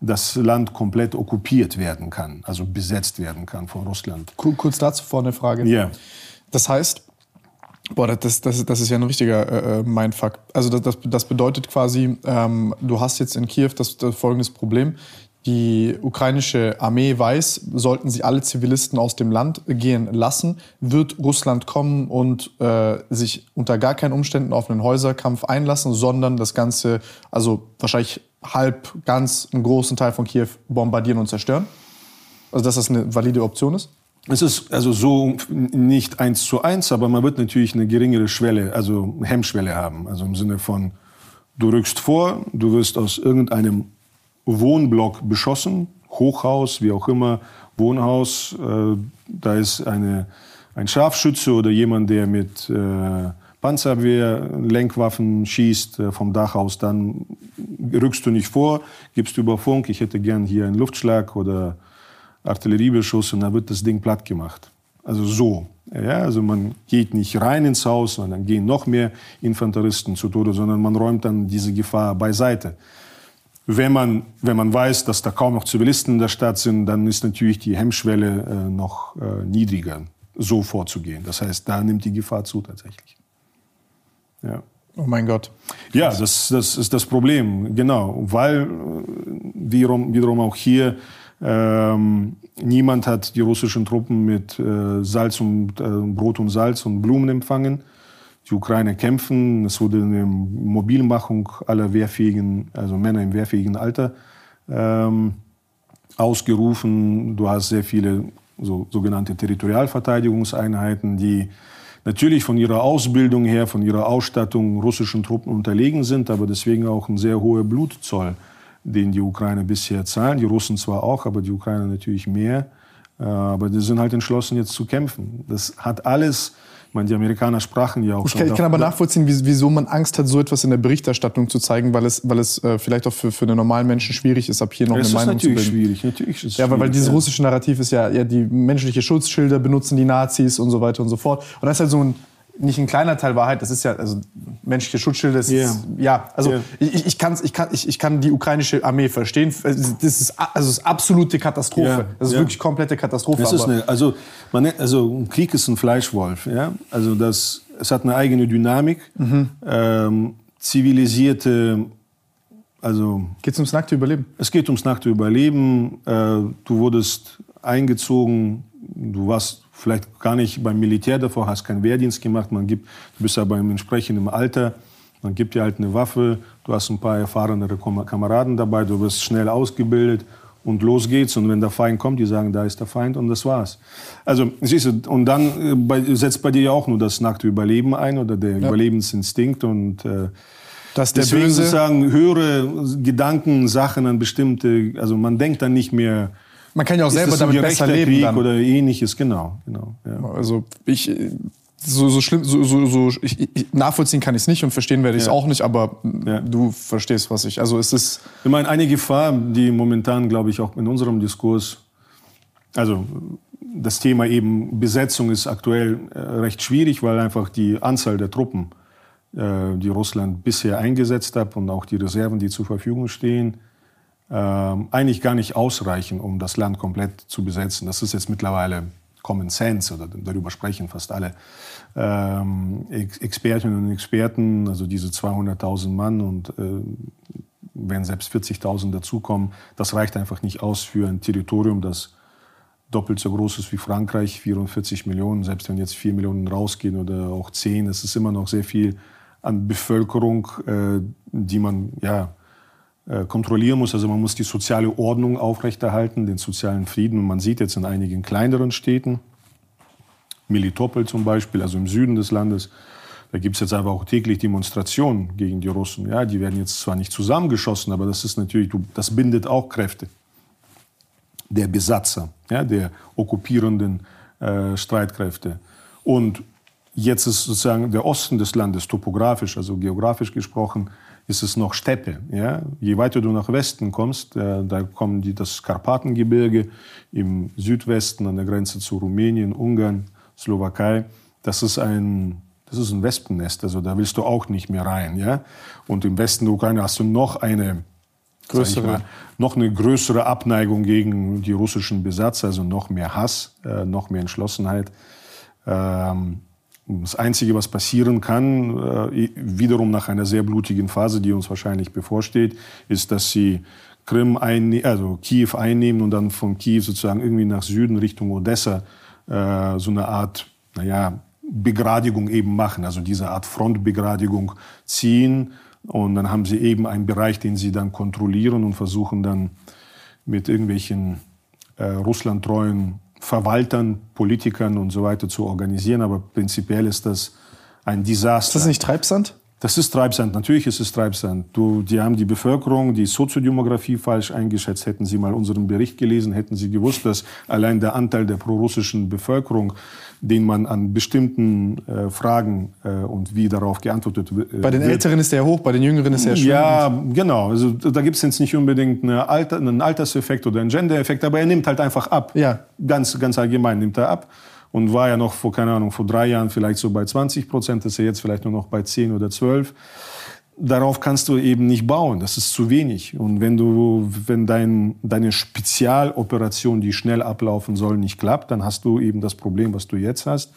das Land komplett okkupiert werden kann, also besetzt werden kann von Russland. Kurz dazu vorne eine Frage. Ja. Das heißt, boah, das, das, das ist ja ein richtiger äh, äh, Mindfuck. Also das, das, das bedeutet quasi, ähm, du hast jetzt in Kiew das, das folgendes Problem. Die ukrainische Armee weiß, sollten sie alle Zivilisten aus dem Land gehen lassen, wird Russland kommen und äh, sich unter gar keinen Umständen auf einen Häuserkampf einlassen, sondern das Ganze, also wahrscheinlich halb, ganz einen großen Teil von Kiew bombardieren und zerstören? Also dass das eine valide Option ist? Es ist also so nicht eins zu eins, aber man wird natürlich eine geringere Schwelle, also Hemmschwelle haben. Also im Sinne von, du rückst vor, du wirst aus irgendeinem Wohnblock beschossen, Hochhaus, wie auch immer, Wohnhaus, äh, da ist eine, ein Scharfschütze oder jemand, der mit äh, Panzerwehr, Lenkwaffen schießt äh, vom Dach aus, dann rückst du nicht vor, gibst über Funk, ich hätte gern hier einen Luftschlag oder Artilleriebeschuss und dann wird das Ding platt gemacht. Also so. Ja, also man geht nicht rein ins Haus, sondern gehen noch mehr Infanteristen zu Tode, sondern man räumt dann diese Gefahr beiseite. Wenn man, wenn man weiß, dass da kaum noch Zivilisten in der Stadt sind, dann ist natürlich die Hemmschwelle äh, noch äh, niedriger, so vorzugehen. Das heißt, da nimmt die Gefahr zu tatsächlich. Ja. Oh mein Gott. Ja, das, das ist das Problem, genau. Weil äh, wiederum, wiederum auch hier ähm, niemand hat die russischen Truppen mit äh, Salz und äh, Brot und Salz und Blumen empfangen. Die Ukraine kämpfen. Es wurde eine Mobilmachung aller wehrfähigen, also Männer im wehrfähigen Alter ähm, ausgerufen. Du hast sehr viele so, sogenannte Territorialverteidigungseinheiten, die natürlich von ihrer Ausbildung her, von ihrer Ausstattung russischen Truppen unterlegen sind, aber deswegen auch ein sehr hoher Blutzoll den die Ukraine bisher zahlen. Die Russen zwar auch, aber die Ukraine natürlich mehr. Äh, aber die sind halt entschlossen, jetzt zu kämpfen. Das hat alles, ich meine, die Amerikaner sprachen ja auch ich kann, Ich kann aber nachvollziehen, wieso man Angst hat, so etwas in der Berichterstattung zu zeigen, weil es, weil es äh, vielleicht auch für, für einen normalen Menschen schwierig ist, ab hier noch es eine Meinung zu bilden. Schwierig. Natürlich ist es ja, weil, weil dieses ja. russische Narrativ ist ja, ja, die menschliche Schutzschilder benutzen die Nazis und so weiter und so fort. Und das ist halt so ein nicht ein kleiner Teil Wahrheit, das ist ja, also menschliche Schutzschilde, das yeah. ist, ja, also yeah. ich, ich, kann's, ich, kann, ich, ich kann die ukrainische Armee verstehen. Das ist, also ist absolute Katastrophe. Yeah. Das ist wirklich komplette Katastrophe. Das ist eine, also, man also ein Krieg ist ein Fleischwolf. Ja? Also das, es hat eine eigene Dynamik. Mhm. Ähm, zivilisierte also geht es ums nackte Überleben? Es geht ums nackte Überleben. Äh, du wurdest eingezogen, du warst vielleicht gar nicht beim Militär davor, hast keinen Wehrdienst gemacht, man gibt, du bist aber im entsprechenden Alter, man gibt dir halt eine Waffe, du hast ein paar erfahrenere Kameraden dabei, du wirst schnell ausgebildet und los geht's. Und wenn der Feind kommt, die sagen, da ist der Feind und das war's. Also, siehst du, und dann äh, setzt bei dir ja auch nur das nackte Überleben ein oder der ja. Überlebensinstinkt und äh, dass der deswegen Böse sozusagen höhere Gedanken, Sachen an bestimmte, also man denkt dann nicht mehr, man kann ja auch selber damit besser leben. Krieg dann. oder ähnliches, genau. genau ja. Also ich so, so schlimm, so, so, so ich, ich, nachvollziehen kann ich es nicht und verstehen werde ich es ja. auch nicht, aber ja. du verstehst, was ich. Also es ist. Ich meine, eine Gefahr, die momentan, glaube ich, auch in unserem Diskurs, also das Thema eben Besetzung ist aktuell äh, recht schwierig, weil einfach die Anzahl der Truppen, äh, die Russland bisher eingesetzt hat und auch die Reserven, die zur Verfügung stehen, eigentlich gar nicht ausreichen, um das Land komplett zu besetzen. Das ist jetzt mittlerweile Common Sense oder darüber sprechen fast alle ähm, Expertinnen und Experten, also diese 200.000 Mann und äh, wenn selbst 40.000 dazukommen, das reicht einfach nicht aus für ein Territorium, das doppelt so groß ist wie Frankreich, 44 Millionen, selbst wenn jetzt 4 Millionen rausgehen oder auch 10, es ist immer noch sehr viel an Bevölkerung, äh, die man ja kontrollieren muss. Also man muss die soziale Ordnung aufrechterhalten, den sozialen Frieden. Und man sieht jetzt in einigen kleineren Städten, Melitopol zum Beispiel, also im Süden des Landes, da gibt es jetzt aber auch täglich Demonstrationen gegen die Russen. Ja, die werden jetzt zwar nicht zusammengeschossen, aber das ist natürlich, das bindet auch Kräfte der Besatzer, ja, der okkupierenden äh, Streitkräfte. Und jetzt ist sozusagen der Osten des Landes topografisch, also geografisch gesprochen, ist es noch Steppe. Ja? Je weiter du nach Westen kommst, äh, da kommen die, das Karpatengebirge im Südwesten an der Grenze zu Rumänien, Ungarn, Slowakei. Das ist ein, das ist ein Wespennest, also da willst du auch nicht mehr rein. Ja? Und im Westen der Ukraine hast du noch eine größere. Mal, noch eine größere Abneigung gegen die russischen Besatzer, also noch mehr Hass, äh, noch mehr Entschlossenheit. Ähm, das Einzige, was passieren kann, äh, wiederum nach einer sehr blutigen Phase, die uns wahrscheinlich bevorsteht, ist, dass sie Krim einne also Kiew einnehmen und dann von Kiew sozusagen irgendwie nach Süden Richtung Odessa äh, so eine Art, naja, Begradigung eben machen, also diese Art Frontbegradigung ziehen. Und dann haben sie eben einen Bereich, den sie dann kontrollieren und versuchen dann mit irgendwelchen äh, russlandtreuen Verwaltern, Politikern und so weiter zu organisieren. Aber prinzipiell ist das ein Desaster. Ist das nicht Treibsand? Das ist Treibsand, natürlich ist es Treibsand. Du, die haben die Bevölkerung, die Soziodemografie falsch eingeschätzt. Hätten Sie mal unseren Bericht gelesen, hätten Sie gewusst, dass allein der Anteil der prorussischen Bevölkerung, den man an bestimmten äh, Fragen äh, und wie darauf geantwortet wird. Äh, bei den Älteren ist der hoch, bei den Jüngeren ist der schwierig. Ja, genau. Also da gibt es jetzt nicht unbedingt eine Alter, einen Alterseffekt oder einen Gender-Effekt, aber er nimmt halt einfach ab. Ja. Ganz, ganz allgemein nimmt er ab und war ja noch vor, keine Ahnung, vor drei Jahren vielleicht so bei 20 Prozent, ist er jetzt vielleicht nur noch bei 10 oder 12. Darauf kannst du eben nicht bauen, das ist zu wenig. Und wenn du, wenn dein, deine Spezialoperation, die schnell ablaufen soll, nicht klappt, dann hast du eben das Problem, was du jetzt hast.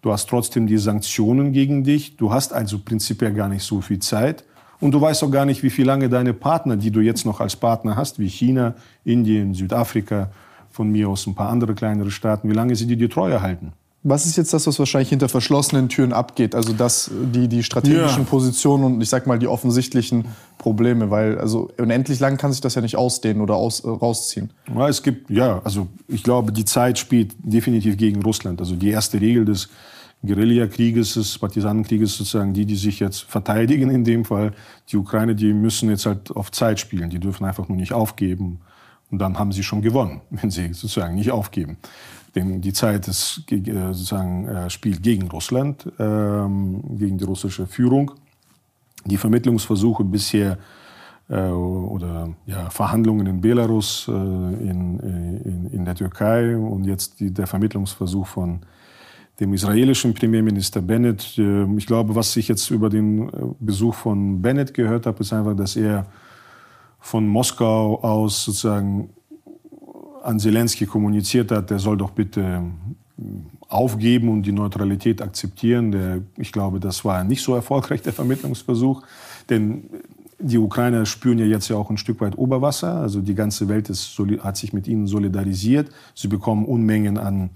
Du hast trotzdem die Sanktionen gegen dich. Du hast also prinzipiell gar nicht so viel Zeit. Und du weißt auch gar nicht, wie viel lange deine Partner, die du jetzt noch als Partner hast, wie China, Indien, Südafrika, von mir aus ein paar andere kleinere Staaten, wie lange sie dir die Treue halten. Was ist jetzt das, was wahrscheinlich hinter verschlossenen Türen abgeht? Also das, die, die strategischen ja. Positionen und ich sag mal die offensichtlichen Probleme, weil also unendlich lang kann sich das ja nicht ausdehnen oder aus, äh, rausziehen. Ja, es gibt, ja, also ich glaube, die Zeit spielt definitiv gegen Russland. Also die erste Regel des Guerillakrieges, des Partisanenkrieges sozusagen, die, die sich jetzt verteidigen in dem Fall, die Ukraine, die müssen jetzt halt auf Zeit spielen. Die dürfen einfach nur nicht aufgeben. Und dann haben sie schon gewonnen, [LAUGHS] wenn sie sozusagen nicht aufgeben. Denn die Zeit ist, äh, sozusagen, äh, spielt gegen Russland, ähm, gegen die russische Führung. Die Vermittlungsversuche bisher äh, oder ja, Verhandlungen in Belarus, in, in, in der Türkei und jetzt die, der Vermittlungsversuch von dem israelischen Premierminister Bennett. Ich glaube, was ich jetzt über den Besuch von Bennett gehört habe, ist einfach, dass er von Moskau aus sozusagen an Zelensky kommuniziert hat, der soll doch bitte ähm, aufgeben und die Neutralität akzeptieren. Der, ich glaube, das war nicht so erfolgreich, der Vermittlungsversuch. Denn die Ukrainer spüren ja jetzt ja auch ein Stück weit Oberwasser. Also die ganze Welt ist, hat sich mit ihnen solidarisiert. Sie bekommen Unmengen an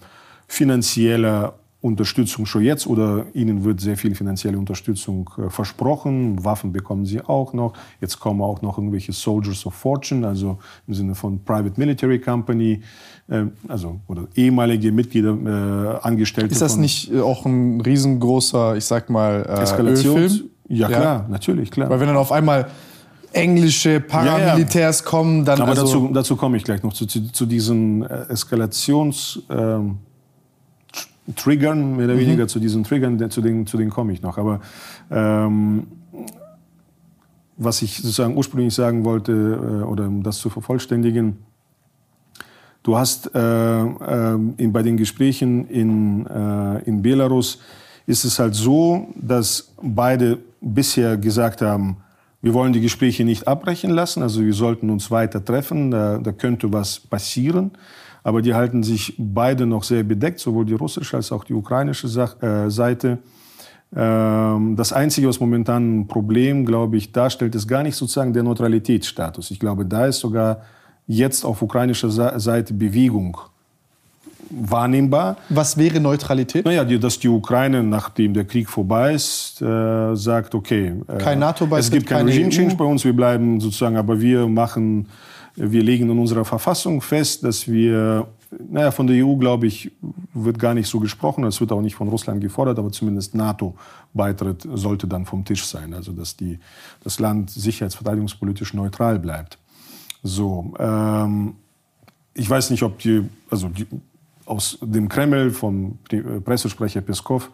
finanzieller Unterstützung schon jetzt oder ihnen wird sehr viel finanzielle Unterstützung äh, versprochen. Waffen bekommen sie auch noch. Jetzt kommen auch noch irgendwelche Soldiers of Fortune, also im Sinne von Private Military Company, äh, also oder ehemalige Mitglieder, äh, Angestellte. Ist das nicht äh, auch ein riesengroßer, ich sag mal, äh, Eskalations? Ölfilm? Ja, klar, ja. natürlich, klar. Weil wenn dann auf einmal englische Paramilitärs ja, ja. kommen, dann. Aber also dazu, dazu komme ich gleich noch zu, zu, zu diesen äh, Eskalations. Ähm, triggern, mehr oder mhm. weniger zu diesen Triggern, zu denen, zu denen komme ich noch. Aber ähm, was ich sozusagen ursprünglich sagen wollte, äh, oder um das zu vervollständigen, du hast äh, äh, in, bei den Gesprächen in, äh, in Belarus ist es halt so, dass beide bisher gesagt haben, wir wollen die Gespräche nicht abbrechen lassen, also wir sollten uns weiter treffen, da, da könnte was passieren. Aber die halten sich beide noch sehr bedeckt, sowohl die russische als auch die ukrainische äh, Seite. Ähm, das Einzige, was momentan ein Problem, glaube ich, darstellt, ist gar nicht sozusagen der Neutralitätsstatus. Ich glaube, da ist sogar jetzt auf ukrainischer Seite Bewegung wahrnehmbar. Was wäre Neutralität? Naja, dass die Ukraine, nachdem der Krieg vorbei ist, äh, sagt, okay, äh, kein NATO es gibt kein Regime-Change bei uns, wir bleiben sozusagen, aber wir machen wir legen in unserer Verfassung fest, dass wir, naja, von der EU, glaube ich, wird gar nicht so gesprochen. Es wird auch nicht von Russland gefordert, aber zumindest NATO-Beitritt sollte dann vom Tisch sein. Also, dass die, das Land sicherheitsverteidigungspolitisch neutral bleibt. So, ähm, ich weiß nicht, ob die, also die, aus dem Kreml vom Pressesprecher Peskov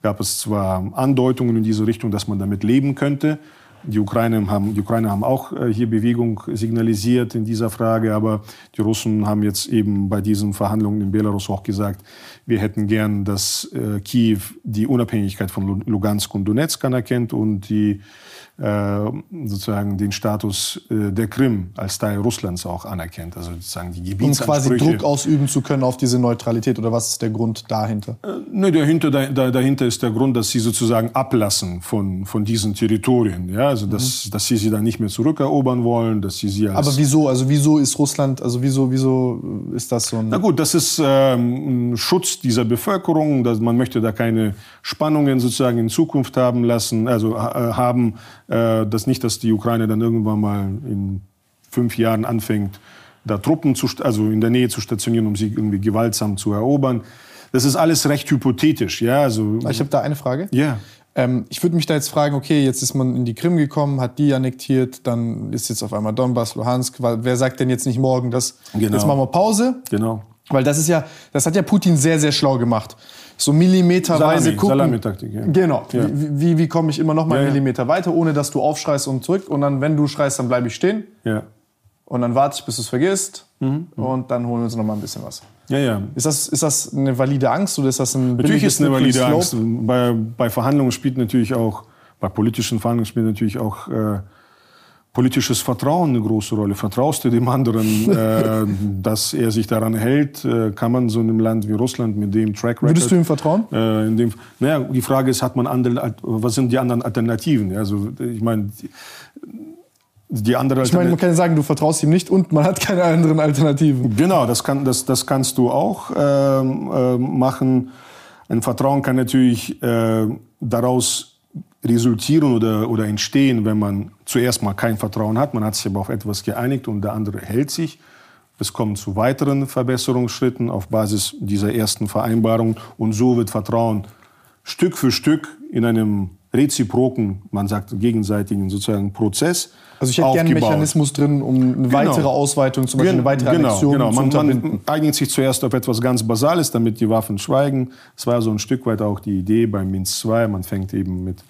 gab es zwar Andeutungen in diese Richtung, dass man damit leben könnte, Die Ukrainer haben, die Ukrainer haben auch äh, hier Bewegung signalisiert in dieser Frage, aber die Russen haben jetzt eben bei diesen Verhandlungen in Belarus auch gesagt, wir hätten gern, dass äh, Kiew die Unabhängigkeit von Lugansk und Donetsk anerkennt und die sozusagen den Status äh, der Krim als Teil Russlands auch anerkennt. Also sozusagen die Gebietsansprüche. Um quasi Druck ausüben zu können auf diese Neutralität oder was ist der Grund dahinter? Äh, ne, dahinter, da, dahinter ist der Grund, dass sie sozusagen ablassen von, von diesen Territorien. Ja, also dass, mhm. dass sie sie dann nicht mehr zurückerobern wollen, dass sie sie Aber wieso? Also wieso ist Russland? Also wieso, wieso ist das so ein? Na gut, das ist ähm, ein Schutz dieser Bevölkerung. Dass man möchte da keine Spannungen sozusagen in Zukunft haben lassen, also äh, haben äh, dass nicht, dass die Ukraine dann irgendwann mal in fünf Jahren anfängt, da Truppen zu, also in der Nähe zu stationieren, um sie irgendwie gewaltsam zu erobern. Das ist alles recht hypothetisch, ja. Also ich habe da eine Frage. Ja. Ähm, ich würde mich da jetzt fragen, okay, jetzt ist man in die Krim gekommen, hat die annektiert, dann ist jetzt auf einmal Donbass, Luhansk. Wer sagt denn jetzt nicht morgen, dass genau. jetzt machen wir Pause? Genau. Weil das ist ja, das hat ja Putin sehr, sehr schlau gemacht so millimeterweise Salami, gucken. Salami-Taktik, ja. Genau. Ja. Wie, wie, wie komme ich immer noch mal ja, einen Millimeter weiter, ohne dass du aufschreist und zurück. Und dann, wenn du schreist, dann bleibe ich stehen. Ja. Und dann warte ich, bis du es vergisst. Mhm. Und dann holen wir uns noch mal ein bisschen was. Ja, ja. Ist das, ist das eine valide Angst oder ist das ein Natürlich ist eine valide Angst. Bei, bei Verhandlungen spielt natürlich auch, bei politischen Verhandlungen spielt natürlich auch äh, politisches Vertrauen eine große Rolle. Vertraust du dem anderen, [LAUGHS] äh, dass er sich daran hält? Äh, kann man so in einem Land wie Russland mit dem Track Record... Würdest du ihm vertrauen? Äh, in dem, naja, die Frage ist, hat man andere, was sind die anderen Alternativen? Also ich meine... Die andere ich meine, man kann sagen, du vertraust ihm nicht und man hat keine anderen Alternativen. Genau, das, kann, das, das kannst du auch ähm, äh, machen. Ein Vertrauen kann natürlich äh, daraus resultieren oder, oder entstehen, wenn man zuerst mal kein Vertrauen hat. Man hat sich aber auf etwas geeinigt und der andere hält sich. Es kommt zu weiteren Verbesserungsschritten auf Basis dieser ersten Vereinbarung. Und so wird Vertrauen Stück für Stück in einem reziproken, man sagt gegenseitigen sozusagen Prozess. Also ich hätte gerne einen Mechanismus drin, um eine genau. weitere Ausweitung, zum Beispiel eine weitere genau, Annexion genau. Man, zu man einigt sich zuerst auf etwas ganz Basales, damit die Waffen schweigen. Es war so ein Stück weit auch die Idee beim Minsk II. Man fängt eben mit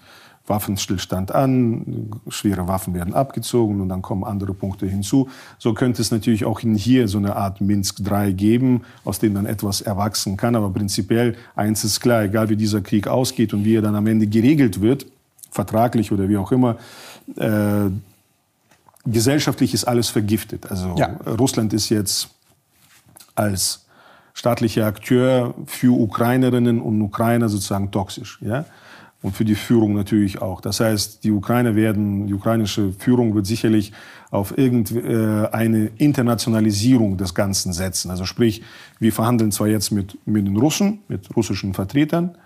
Waffenstillstand an, schwere Waffen werden abgezogen und dann kommen andere Punkte hinzu. So könnte es natürlich auch hier so eine Art Minsk III geben, aus dem dann etwas erwachsen kann. Aber prinzipiell eins ist klar, egal wie dieser Krieg ausgeht und wie er dann am Ende geregelt wird, vertraglich oder wie auch immer, äh, gesellschaftlich ist alles vergiftet. Also ja. Russland ist jetzt als staatlicher Akteur für Ukrainerinnen und Ukrainer sozusagen toxisch. Ja? Und für die Führung natürlich auch. Das heißt, die Ukraine werden, die ukrainische Führung wird sicherlich auf irgendeine äh, Internationalisierung des Ganzen setzen. Also sprich, wir verhandeln zwar jetzt mit, mit den Russen, mit russischen Vertretern,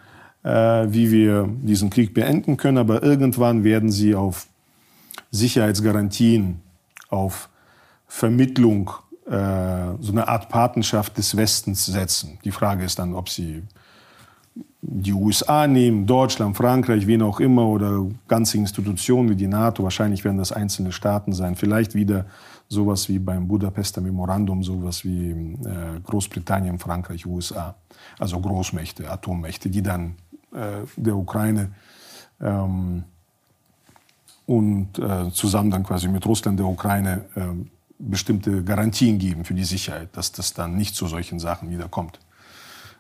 äh, wie wir diesen Krieg beenden können, aber irgendwann werden sie auf Sicherheitsgarantien, auf Vermittlung, äh, so eine Art Patenschaft des Westens setzen. Die Frage ist dann, ob sie die USA nehmen, Deutschland, Frankreich, wen auch immer oder ganze Institutionen wie die NATO, wahrscheinlich werden das einzelne Staaten sein, vielleicht wieder sowas wie beim Budapester Memorandum, sowas wie äh, Großbritannien, Frankreich, USA, also Großmächte, Atommächte, die dann äh, der Ukraine ähm, und äh, zusammen dann quasi mit Russland der Ukraine äh, bestimmte Garantien geben für die Sicherheit, dass das dann nicht zu solchen Sachen wiederkommt.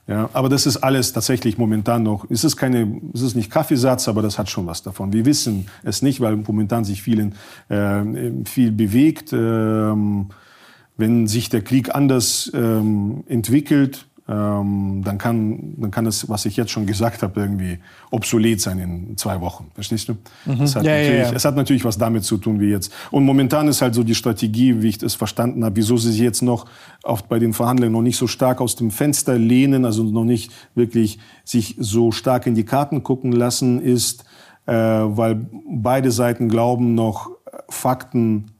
Ja, aber das ist alles tatsächlich momentan noch, es ist, keine, es ist nicht Kaffeesatz, aber das hat schon was davon. Wir wissen es nicht, weil momentan sich vielen, äh, viel bewegt. Ähm, wenn sich der Krieg anders ähm, entwickelt, ähm, dann, kann, dann kann das, was ich jetzt schon gesagt habe, irgendwie obsolet sein in zwei Wochen. Verstehst du? Mhm. Es, hat ja, ja, ja. es hat natürlich was damit zu tun wie jetzt. Und momentan ist halt so die Strategie, wie ich es verstanden habe, wieso sie sich jetzt noch oft bei den Verhandlungen noch nicht so stark aus dem Fenster lehnen, also noch nicht wirklich sich so stark in die Karten gucken lassen, ist, äh, weil beide Seiten glauben, noch Fakten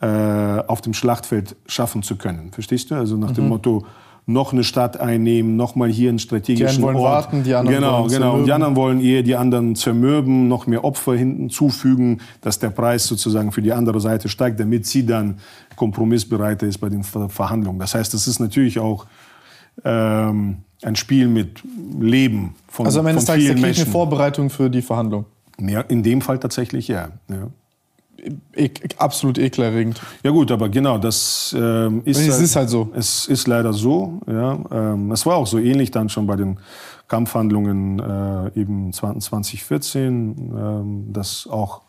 äh, auf dem Schlachtfeld schaffen zu können. Verstehst du? Also nach dem mhm. Motto, noch eine Stadt einnehmen, noch mal hier einen strategischen die wollen Ort. Warten, die anderen genau, wollen genau. Und die anderen wollen eher die anderen zermürben, noch mehr Opfer hinten zufügen, dass der Preis sozusagen für die andere Seite steigt, damit sie dann kompromissbereiter ist bei den Verhandlungen. Das heißt, es ist natürlich auch ähm, ein Spiel mit Leben von Also am Ende des Tages eine Vorbereitung für die Verhandlung. Mehr, in dem Fall tatsächlich ja. ja. E absolut ekelerregend. Ja gut, aber genau, das ähm, ist, es halt, ist halt so. Es ist leider so. Ja, ähm, es war auch so ähnlich dann schon bei den Kampfhandlungen äh, eben 2014, ähm, dass auch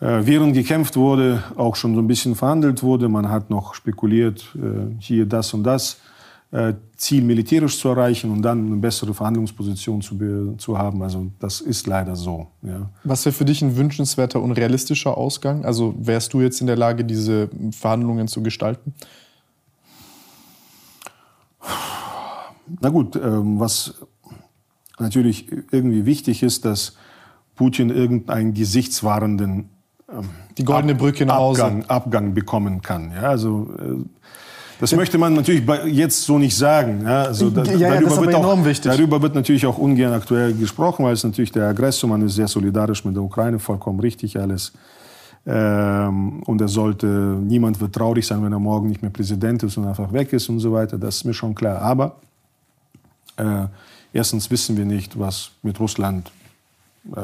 äh, während gekämpft wurde, auch schon so ein bisschen verhandelt wurde. Man hat noch spekuliert, äh, hier das und das. Ziel militärisch zu erreichen und dann eine bessere Verhandlungsposition zu, zu haben. Also das ist leider so. Ja. Was wäre für dich ein wünschenswerter und realistischer Ausgang? Also wärst du jetzt in der Lage, diese Verhandlungen zu gestalten? Na gut, ähm, was natürlich irgendwie wichtig ist, dass Putin irgendeinen gesichtswahrenden ähm, die goldene Brücke nach Hause Abgang, Abgang bekommen kann. Ja, also äh, das möchte man natürlich jetzt so nicht sagen. Ja, also da, ja, ja, darüber, wird auch, darüber wird natürlich auch ungern aktuell gesprochen, weil es natürlich der Aggressor, man ist sehr solidarisch mit der Ukraine, vollkommen richtig alles. Ähm, und er sollte, niemand wird traurig sein, wenn er morgen nicht mehr Präsident ist und einfach weg ist und so weiter. Das ist mir schon klar. Aber äh, erstens wissen wir nicht, was mit Russland äh,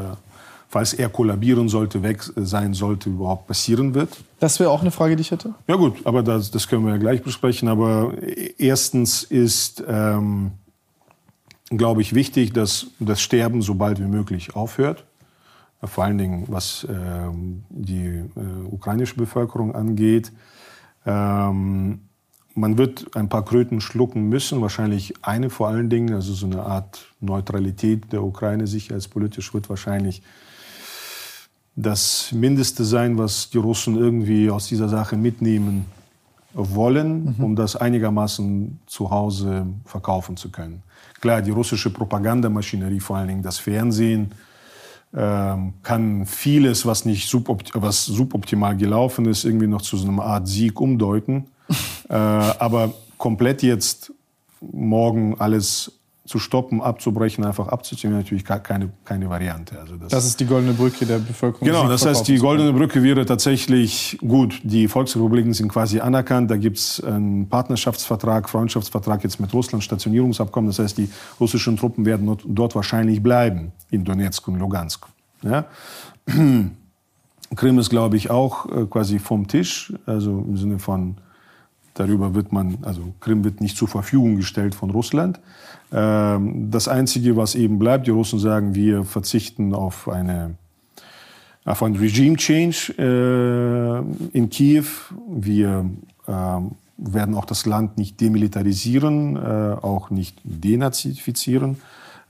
falls er kollabieren sollte, weg sein sollte, überhaupt passieren wird. Das wäre auch eine Frage, die ich hätte. Ja gut, aber das, das können wir ja gleich besprechen. Aber erstens ist, ähm, glaube ich, wichtig, dass das Sterben so bald wie möglich aufhört. Vor allen Dingen, was ähm, die äh, ukrainische Bevölkerung angeht. Ähm, man wird ein paar Kröten schlucken müssen, wahrscheinlich eine vor allen Dingen, also so eine Art Neutralität der Ukraine sicherheitspolitisch wird wahrscheinlich das Mindeste sein, was die Russen irgendwie aus dieser Sache mitnehmen wollen, mhm. um das einigermaßen zu Hause verkaufen zu können. Klar, die russische Propagandamaschinerie, vor allen Dingen das Fernsehen, ähm, kann vieles, was nicht subopt was suboptimal gelaufen ist, irgendwie noch zu so einer Art Sieg umdeuten. [LAUGHS] äh, aber komplett jetzt morgen alles zu stoppen, abzubrechen, einfach abzuziehen, natürlich keine, keine Variante. Also das, das ist die goldene Brücke der Bevölkerung. Genau, das heißt, die goldene Brücke wäre tatsächlich gut. Die Volksrepubliken sind quasi anerkannt. Da gibt es einen Partnerschaftsvertrag, Freundschaftsvertrag jetzt mit Russland, Stationierungsabkommen. Das heißt, die russischen Truppen werden dort wahrscheinlich bleiben, in Donetsk und Lugansk. Ja? [CLEARS THROAT] Krim ist, glaube ich, auch äh, quasi vom Tisch, also im Sinne von Darüber wird man, also Krim wird nicht zur Verfügung gestellt von Russland. Ähm, das Einzige, was eben bleibt, die Russen sagen, wir verzichten auf eine auf ein Regime Change äh, in Kiew. Wir äh, werden auch das Land nicht demilitarisieren, äh, auch nicht denazifizieren,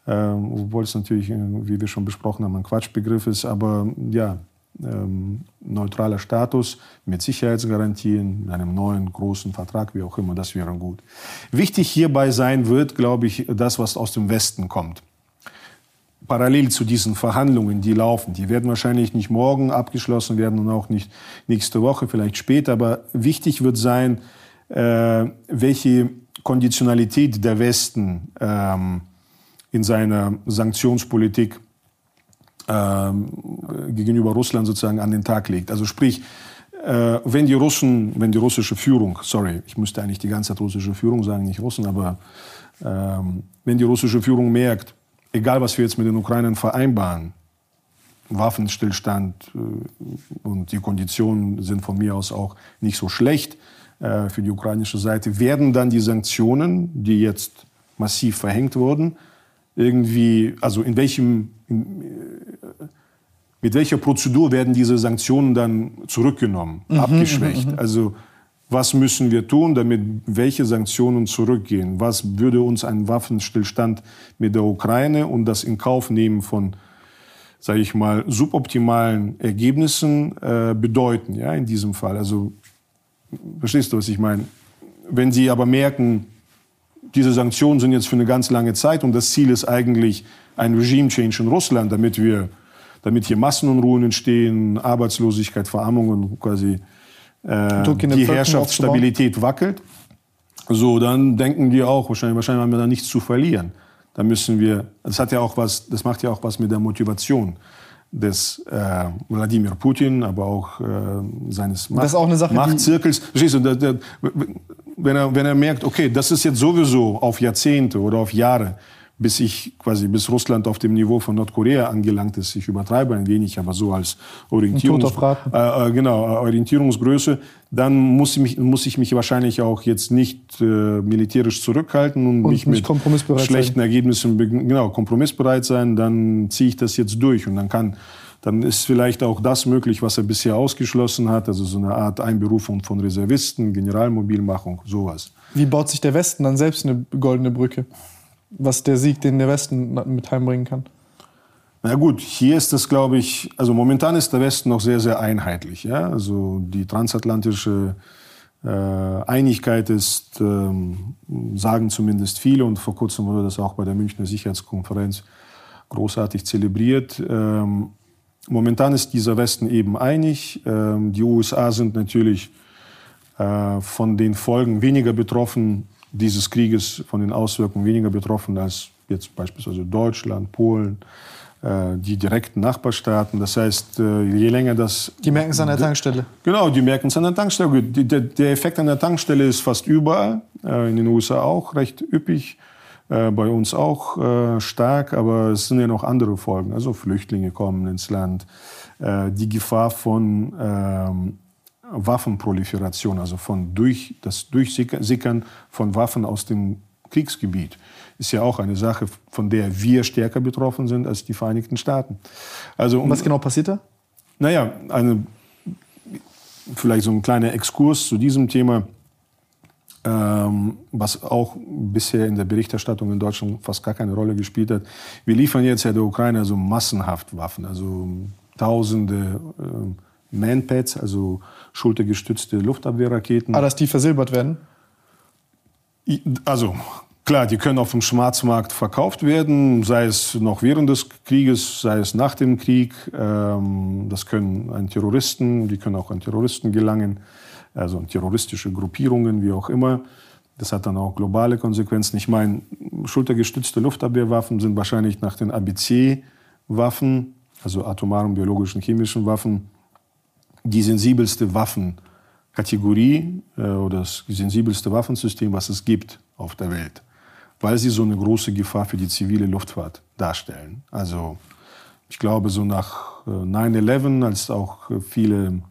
äh, obwohl es natürlich, äh, wie wir schon besprochen haben, ein Quatschbegriff ist. Aber ja, ähm, neutraler Status mit Sicherheitsgarantien, einem neuen großen Vertrag, wie auch immer, das wäre gut. Wichtig hierbei sein wird, glaube ich, das, was aus dem Westen kommt. Parallel zu diesen Verhandlungen, die laufen, die werden wahrscheinlich nicht morgen abgeschlossen werden und auch nicht nächste Woche, vielleicht später, aber wichtig wird sein, äh, welche Konditionalität der Westen ähm, in seiner Sanktionspolitik gegenüber Russland sozusagen an den Tag legt. Also sprich, äh, wenn die Russen, wenn die russische Führung, sorry, ich müsste eigentlich die ganze Zeit russische Führung sagen, nicht Russen, aber ähm, wenn die russische Führung merkt, egal was wir jetzt mit den Ukrainern vereinbaren, Waffenstillstand äh, und die Konditionen sind von mir aus auch nicht so schlecht äh, für die ukrainische Seite, werden dann die Sanktionen, die jetzt massiv verhängt wurden, irgendwie, also in welchem, in, mit welcher Prozedur werden diese Sanktionen dann zurückgenommen, mhm, abgeschwächt? Mhm, mhm. Also was müssen wir tun, damit welche Sanktionen zurückgehen? Was würde uns ein Waffenstillstand mit der Ukraine und das in Kauf nehmen von, sage ich mal, suboptimalen Ergebnissen äh, bedeuten? Ja, in diesem Fall. Also verstehst du, was ich meine? Wenn Sie aber merken, diese Sanktionen sind jetzt für eine ganz lange Zeit und das Ziel ist eigentlich ein Regime-Change in Russland, damit wir, damit hier Massenunruhen entstehen, Arbeitslosigkeit, Verarmung und quasi äh, die Herrschaftsstabilität wackelt. So, dann denken die auch, wahrscheinlich, wahrscheinlich haben wir da nichts zu verlieren. Da müssen wir, das hat ja auch was, das macht ja auch was mit der Motivation des äh, Wladimir Putin, aber auch äh, seines Macht, Sache, Machtzirkels. Verstehst du, der, der, wenn, er, wenn er merkt, okay, das ist jetzt sowieso auf Jahrzehnte oder auf Jahre bis ich quasi bis Russland auf dem Niveau von Nordkorea angelangt ist. Ich übertreibe ein wenig, aber so als Orientierungs äh, äh, genau, äh, Orientierungsgröße, dann muss ich, mich, muss ich mich wahrscheinlich auch jetzt nicht äh, militärisch zurückhalten und, und mich mit schlechten sein. Ergebnissen genau kompromissbereit sein. Dann ziehe ich das jetzt durch und dann kann dann ist vielleicht auch das möglich, was er bisher ausgeschlossen hat, also so eine Art Einberufung von Reservisten, Generalmobilmachung, sowas. Wie baut sich der Westen dann selbst eine goldene Brücke? Was der Sieg, den der Westen mit heimbringen kann? Na gut, hier ist das, glaube ich, also momentan ist der Westen noch sehr, sehr einheitlich. Ja? Also die transatlantische äh, Einigkeit ist, ähm, sagen zumindest viele, und vor kurzem wurde das auch bei der Münchner Sicherheitskonferenz großartig zelebriert. Ähm, Momentan ist dieser Westen eben einig. Ähm, die USA sind natürlich äh, von den Folgen weniger betroffen dieses Krieges, von den Auswirkungen weniger betroffen als jetzt beispielsweise Deutschland, Polen, äh, die direkten Nachbarstaaten. Das heißt, äh, je länger das... Die merken es an der Tankstelle. Genau, die merken es an der Tankstelle. Der Effekt an der Tankstelle ist fast überall, in den USA auch recht üppig. Äh, bei uns auch äh, stark, aber es sind ja noch andere Folgen. Also Flüchtlinge kommen ins Land, äh, die Gefahr von ähm, Waffenproliferation, also von durch, das Durchsickern von Waffen aus dem Kriegsgebiet, ist ja auch eine Sache, von der wir stärker betroffen sind als die Vereinigten Staaten. Also, Und was genau passiert da? Naja, eine, vielleicht so ein kleiner Exkurs zu diesem Thema ähm, was auch bisher in der Berichterstattung in Deutschland fast gar keine Rolle gespielt hat. Wir liefern jetzt ja der Ukraine also massenhaft Waffen, also tausende äh, Manpads, also schultergestützte Luftabwehrraketen. Ah, dass die versilbert werden? Also klar, die können auf dem Schwarzmarkt verkauft werden, sei es noch während des Krieges, sei es nach dem Krieg. Ähm, das können an Terroristen, die können auch an Terroristen gelangen also terroristische Gruppierungen, wie auch immer. Das hat dann auch globale Konsequenzen. Ich meine, schultergestützte Luftabwehrwaffen sind wahrscheinlich nach den ABC-Waffen, also atomaren, biologischen, chemischen Waffen, die sensibelste Waffenkategorie äh, oder das sensibelste Waffensystem, was es gibt auf der Welt, weil sie so eine große Gefahr für die zivile Luftfahrt darstellen. Also ich glaube, so nach 9-11, äh, als auch viele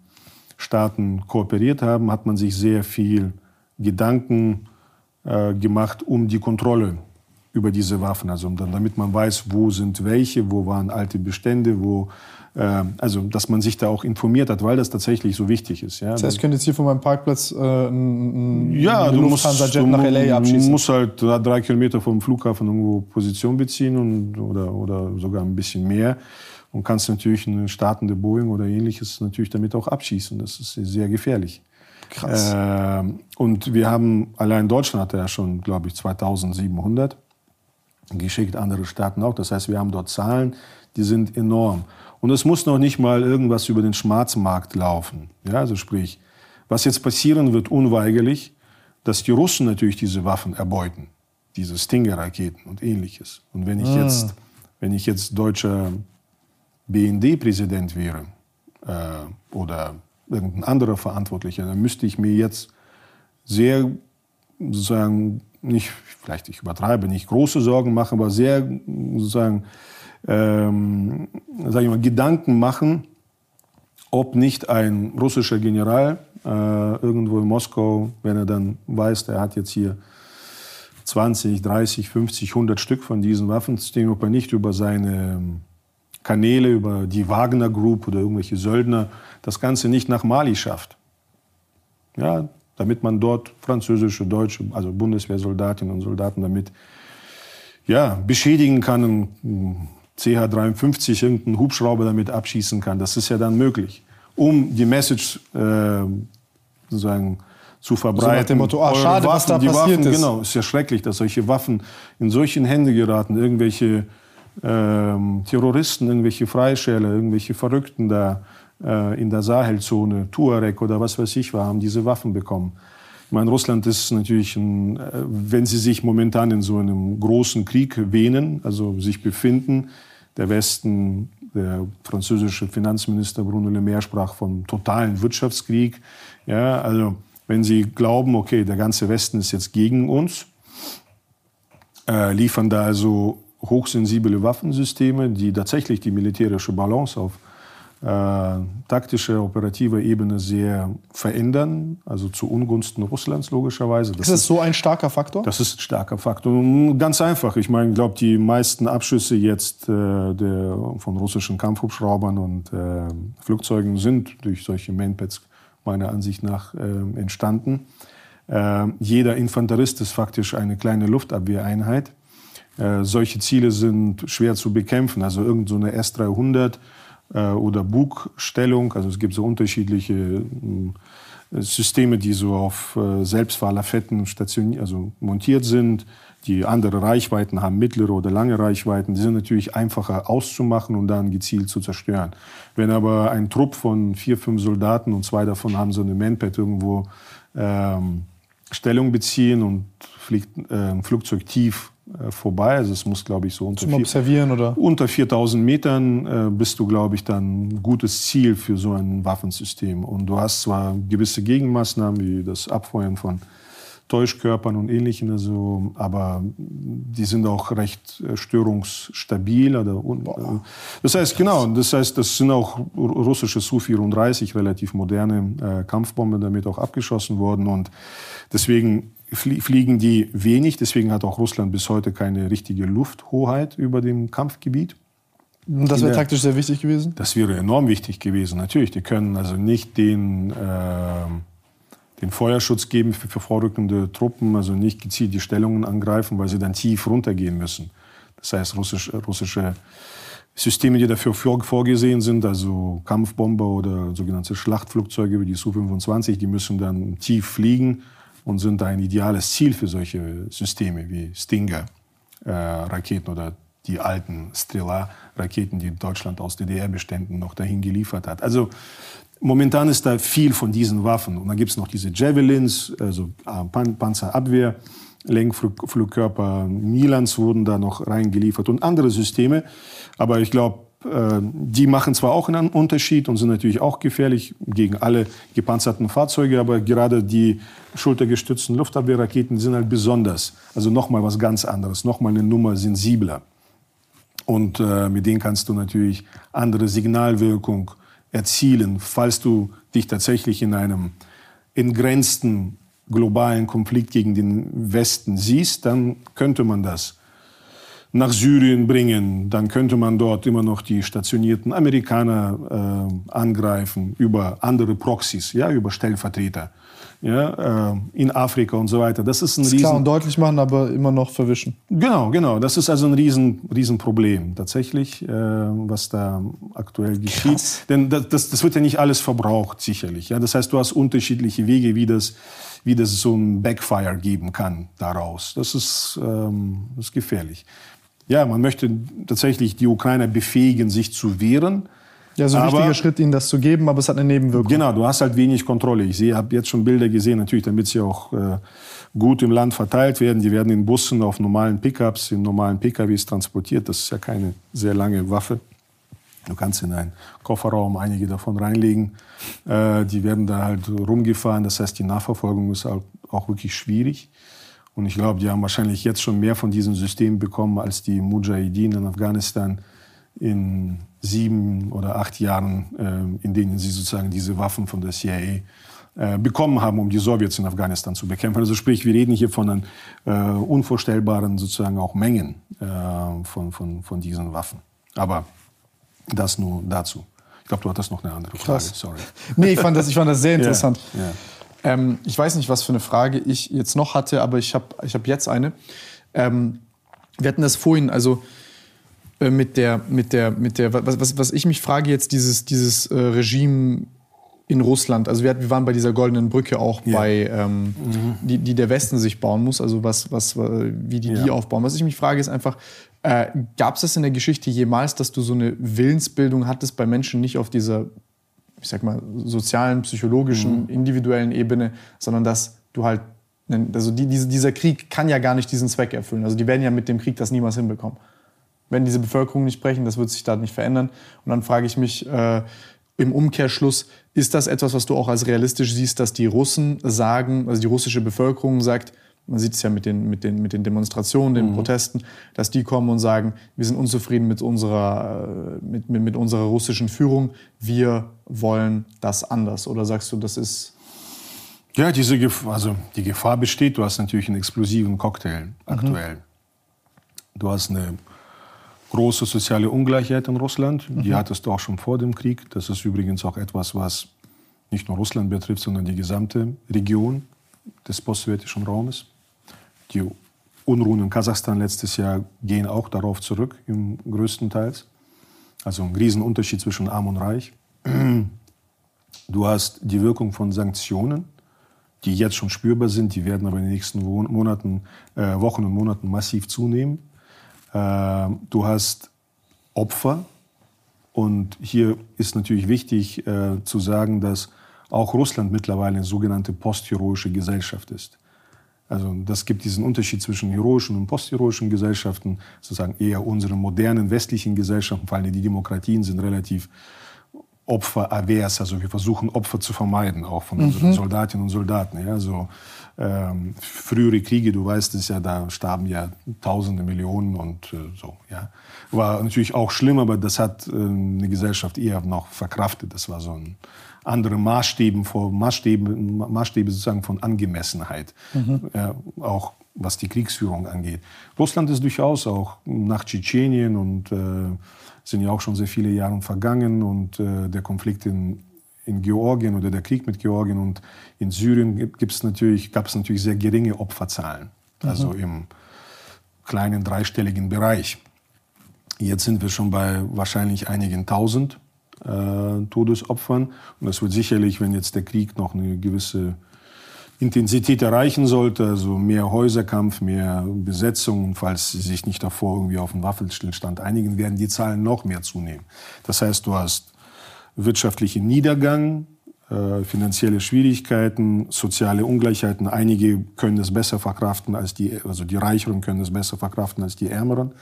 Staaten kooperiert haben, hat man sich sehr viel Gedanken äh, gemacht um die Kontrolle über diese Waffen, also damit man weiß, wo sind welche, wo waren alte Bestände, wo also dass man sich da auch informiert hat, weil das tatsächlich so wichtig ist. Ja. Das heißt, ich könnte jetzt hier von meinem Parkplatz äh, ein, ja, du musst, du, nach LA abschießen. Du musst halt drei Kilometer vom Flughafen irgendwo Position beziehen und, oder, oder sogar ein bisschen mehr und kannst natürlich eine startende Boeing oder ähnliches natürlich damit auch abschießen. Das ist sehr gefährlich. Krass. Äh, und wir haben, allein Deutschland hatte ja schon, glaube ich, 2700 geschickt, andere Staaten auch. Das heißt, wir haben dort Zahlen, die sind enorm. Und es muss noch nicht mal irgendwas über den Schwarzmarkt laufen. Ja, also sprich, was jetzt passieren wird, unweigerlich, dass die Russen natürlich diese Waffen erbeuten, diese Stinger-Raketen und ähnliches. Und wenn ich ah. jetzt, wenn ich jetzt deutscher BND-Präsident wäre äh, oder irgendein anderer Verantwortlicher, dann müsste ich mir jetzt sehr, sozusagen, nicht, vielleicht ich übertreibe, nicht große Sorgen machen, aber sehr, sozusagen, ähm, sag ich mal, Gedanken machen, ob nicht ein russischer General äh, irgendwo in Moskau, wenn er dann weiß, er hat jetzt hier 20, 30, 50, 100 Stück von diesen Waffensystemen, ob er nicht über seine Kanäle, über die Wagner Group oder irgendwelche Söldner das Ganze nicht nach Mali schafft. Ja, damit man dort französische, deutsche, also Bundeswehrsoldatinnen und Soldaten damit ja, beschädigen kann, einen CH-53, irgendeinen Hubschrauber damit abschießen kann. Das ist ja dann möglich. Um die Message äh, sozusagen zu verbreiten. So nach dem Motto, ah, schade, Waffen, was da passiert Waffen, ist. Genau, ist ja schrecklich, dass solche Waffen in solchen Hände geraten. Irgendwelche ähm, Terroristen, irgendwelche Freischäler, irgendwelche Verrückten da in der Sahelzone, Tuareg oder was weiß ich, war, haben diese Waffen bekommen. Ich meine, Russland ist natürlich, ein, äh, wenn sie sich momentan in so einem großen Krieg wähnen, also sich befinden, der Westen, der französische Finanzminister Bruno Le Maire sprach vom totalen Wirtschaftskrieg. Ja, also wenn sie glauben, okay, der ganze Westen ist jetzt gegen uns, äh, liefern da also hochsensible Waffensysteme, die tatsächlich die militärische Balance auf äh, taktischer, operativer Ebene sehr verändern, also zu Ungunsten Russlands logischerweise. Das ist das so ein starker Faktor? Das ist ein starker Faktor. Und ganz einfach. Ich meine, ich glaube, die meisten Abschüsse jetzt äh, der, von russischen Kampfhubschraubern und äh, Flugzeugen sind durch solche Mainpads meiner Ansicht nach äh, entstanden. Äh, jeder Infanterist ist faktisch eine kleine Luftabwehreinheit. Äh, solche Ziele sind schwer zu bekämpfen. Also irgendeine so S-300 äh, oder Bugstellung. Also es gibt so unterschiedliche äh, Systeme, die so auf äh, Selbstfahrlafetten also montiert sind, die andere Reichweiten haben, mittlere oder lange Reichweiten. Die sind natürlich einfacher auszumachen und dann gezielt zu zerstören. Wenn aber ein Trupp von vier, fünf Soldaten und zwei davon haben so eine Manpad irgendwo ähm, Stellung beziehen und fliegt äh, ein Flugzeug tief äh, vorbei. Also es muss, glaube ich, so unter, vier, unter 4000 Metern äh, bist du, glaube ich, dann ein gutes Ziel für so ein Waffensystem. Und du hast zwar gewisse Gegenmaßnahmen wie das Abfeuern von Täuschkörpern und Ähnlichem, also, aber die sind auch recht äh, störungsstabil. Oder, äh, das heißt, genau, das heißt, das sind auch russische Su-34, relativ moderne äh, Kampfbomben damit auch abgeschossen worden und deswegen fliegen die wenig, deswegen hat auch Russland bis heute keine richtige Lufthoheit über dem Kampfgebiet. Das wäre taktisch sehr wichtig gewesen? Das wäre enorm wichtig gewesen, natürlich. Die können also nicht den... Äh, den Feuerschutz geben für, für vorrückende Truppen, also nicht gezielt die Stellungen angreifen, weil sie dann tief runtergehen müssen. Das heißt, russisch, russische Systeme, die dafür vorgesehen sind, also Kampfbomber oder sogenannte Schlachtflugzeuge wie die Su-25, die müssen dann tief fliegen und sind ein ideales Ziel für solche Systeme wie Stinger-Raketen äh, oder die alten Strela-Raketen, die Deutschland aus DDR-Beständen noch dahin geliefert hat. Also Momentan ist da viel von diesen Waffen. Und dann gibt es noch diese Javelins, also äh, Pan Panzerabwehr, Lenkflugkörper Milans wurden da noch reingeliefert und andere Systeme. Aber ich glaube, die machen zwar auch einen Unterschied und sind natürlich auch gefährlich gegen alle gepanzerten Fahrzeuge, aber gerade die schultergestützten Luftabwehrraketen sind halt besonders. Also nochmal was ganz anderes, nochmal eine Nummer sensibler. Und äh, mit denen kannst du natürlich andere Signalwirkung erzielen, falls du dich tatsächlich in einem entgrenzten globalen Konflikt gegen den Westen siehst, dann könnte man das nach Syrien bringen. Dann könnte man dort immer noch die stationierten Amerikaner äh, angreifen über andere Proxys, ja, über Stellvertreter ja, äh, in Afrika und so weiter. Das ist ein das ist klar und deutlich machen, aber immer noch verwischen. Genau, genau. Das ist also ein riesen, riesen Problem tatsächlich, äh, was da aktuell geschieht. Krass. Denn das, das, das, wird ja nicht alles verbraucht, sicherlich. Ja? Das heißt, du hast unterschiedliche Wege, wie das, wie das so ein Backfire geben kann daraus. Das ist, ähm, das ist gefährlich. Ja, man möchte tatsächlich die Ukrainer befähigen, sich zu wehren. Ja, so ein wichtiger Schritt, ihnen das zu geben, aber es hat eine Nebenwirkung. Genau, du hast halt wenig Kontrolle. Ich sehe, habe jetzt schon Bilder gesehen, natürlich, damit sie auch äh, gut im Land verteilt werden. Die werden in Bussen, auf normalen Pickups, in normalen PKWs transportiert. Das ist ja keine sehr lange Waffe. Du kannst in einen Kofferraum einige davon reinlegen. Äh, die werden da halt rumgefahren. Das heißt, die Nachverfolgung ist auch, auch wirklich schwierig. Und ich glaube, die haben wahrscheinlich jetzt schon mehr von diesem System bekommen als die Mujahideen in Afghanistan in sieben oder acht Jahren, äh, in denen sie sozusagen diese Waffen von der CIA äh, bekommen haben, um die Sowjets in Afghanistan zu bekämpfen. Also sprich, wir reden hier von einen, äh, unvorstellbaren sozusagen auch Mengen äh, von, von, von diesen Waffen. Aber das nur dazu. Ich glaube, du hattest noch eine andere Frage. Krass. Sorry. Nee, ich fand das, ich fand das sehr [LAUGHS] interessant. yeah, yeah. Ähm, ich weiß nicht, was für eine Frage ich jetzt noch hatte, aber ich habe ich hab jetzt eine. Ähm, wir hatten das vorhin, also äh, mit der, mit der, mit der, was, was, was ich mich frage jetzt, dieses, dieses äh, Regime in Russland, also wir, wir, waren bei dieser goldenen Brücke auch ja. bei, ähm, mhm. die, die der Westen sich bauen muss, also was, was, wie die ja. die aufbauen. Was ich mich frage, ist einfach, äh, gab es das in der Geschichte jemals, dass du so eine Willensbildung hattest bei Menschen nicht auf dieser, ich sag mal, sozialen, psychologischen, mhm. individuellen Ebene, sondern dass du halt, also die, diese, dieser Krieg kann ja gar nicht diesen Zweck erfüllen. Also die werden ja mit dem Krieg das niemals hinbekommen wenn diese Bevölkerung nicht sprechen, das wird sich da nicht verändern. Und dann frage ich mich äh, im Umkehrschluss, ist das etwas, was du auch als realistisch siehst, dass die Russen sagen, also die russische Bevölkerung sagt, man sieht es ja mit den, mit den, mit den Demonstrationen, den mhm. Protesten, dass die kommen und sagen, wir sind unzufrieden mit unserer, äh, mit, mit, mit unserer russischen Führung, wir wollen das anders. Oder sagst du, das ist... Ja, diese Gefahr, also die Gefahr besteht. Du hast natürlich einen explosiven Cocktail aktuell. Mhm. Du hast eine große soziale Ungleichheit in Russland. Die mhm. hattest du auch schon vor dem Krieg. Das ist übrigens auch etwas, was nicht nur Russland betrifft, sondern die gesamte Region des postsowjetischen Raumes. Die Unruhen in Kasachstan letztes Jahr gehen auch darauf zurück, im größten Teils. Also ein Riesenunterschied zwischen Arm und Reich. Du hast die Wirkung von Sanktionen, die jetzt schon spürbar sind, die werden aber in den nächsten Monaten, äh, Wochen und Monaten massiv zunehmen. Äh, du hast Opfer. Und hier ist natürlich wichtig äh, zu sagen, dass auch Russland mittlerweile eine sogenannte postheroische Gesellschaft ist. Also das gibt diesen Unterschied zwischen heroischen und postheroischen Gesellschaften, sozusagen eher unsere modernen westlichen Gesellschaften, vor allem die Demokratien sind relativ opferavers, also wir versuchen Opfer zu vermeiden, auch von mhm. unseren Soldatinnen und Soldaten. Ja, also ähm, frühere Kriege, du weißt es ja, da starben ja Tausende, Millionen und äh, so. Ja, war natürlich auch schlimm, aber das hat äh, eine Gesellschaft eher noch verkraftet. Das war so ein andere Maßstäben vor Maßstäbe, Maßstäbe sozusagen von Angemessenheit, mhm. äh, auch was die Kriegsführung angeht. Russland ist durchaus auch nach Tschetschenien und äh, sind ja auch schon sehr viele Jahre vergangen und äh, der Konflikt in, in Georgien oder der Krieg mit Georgien und in Syrien gibt's natürlich, gab es natürlich sehr geringe Opferzahlen, mhm. also im kleinen dreistelligen Bereich. Jetzt sind wir schon bei wahrscheinlich einigen Tausend Todesopfern. Und das wird sicherlich, wenn jetzt der Krieg noch eine gewisse Intensität erreichen sollte, also mehr Häuserkampf, mehr Besetzung, falls sie sich nicht davor irgendwie auf einen Waffenstillstand einigen, werden die Zahlen noch mehr zunehmen. Das heißt, du hast wirtschaftlichen Niedergang, äh, finanzielle Schwierigkeiten, soziale Ungleichheiten. Einige können es besser verkraften als die, also die Reicheren können es besser verkraften als die Ärmeren.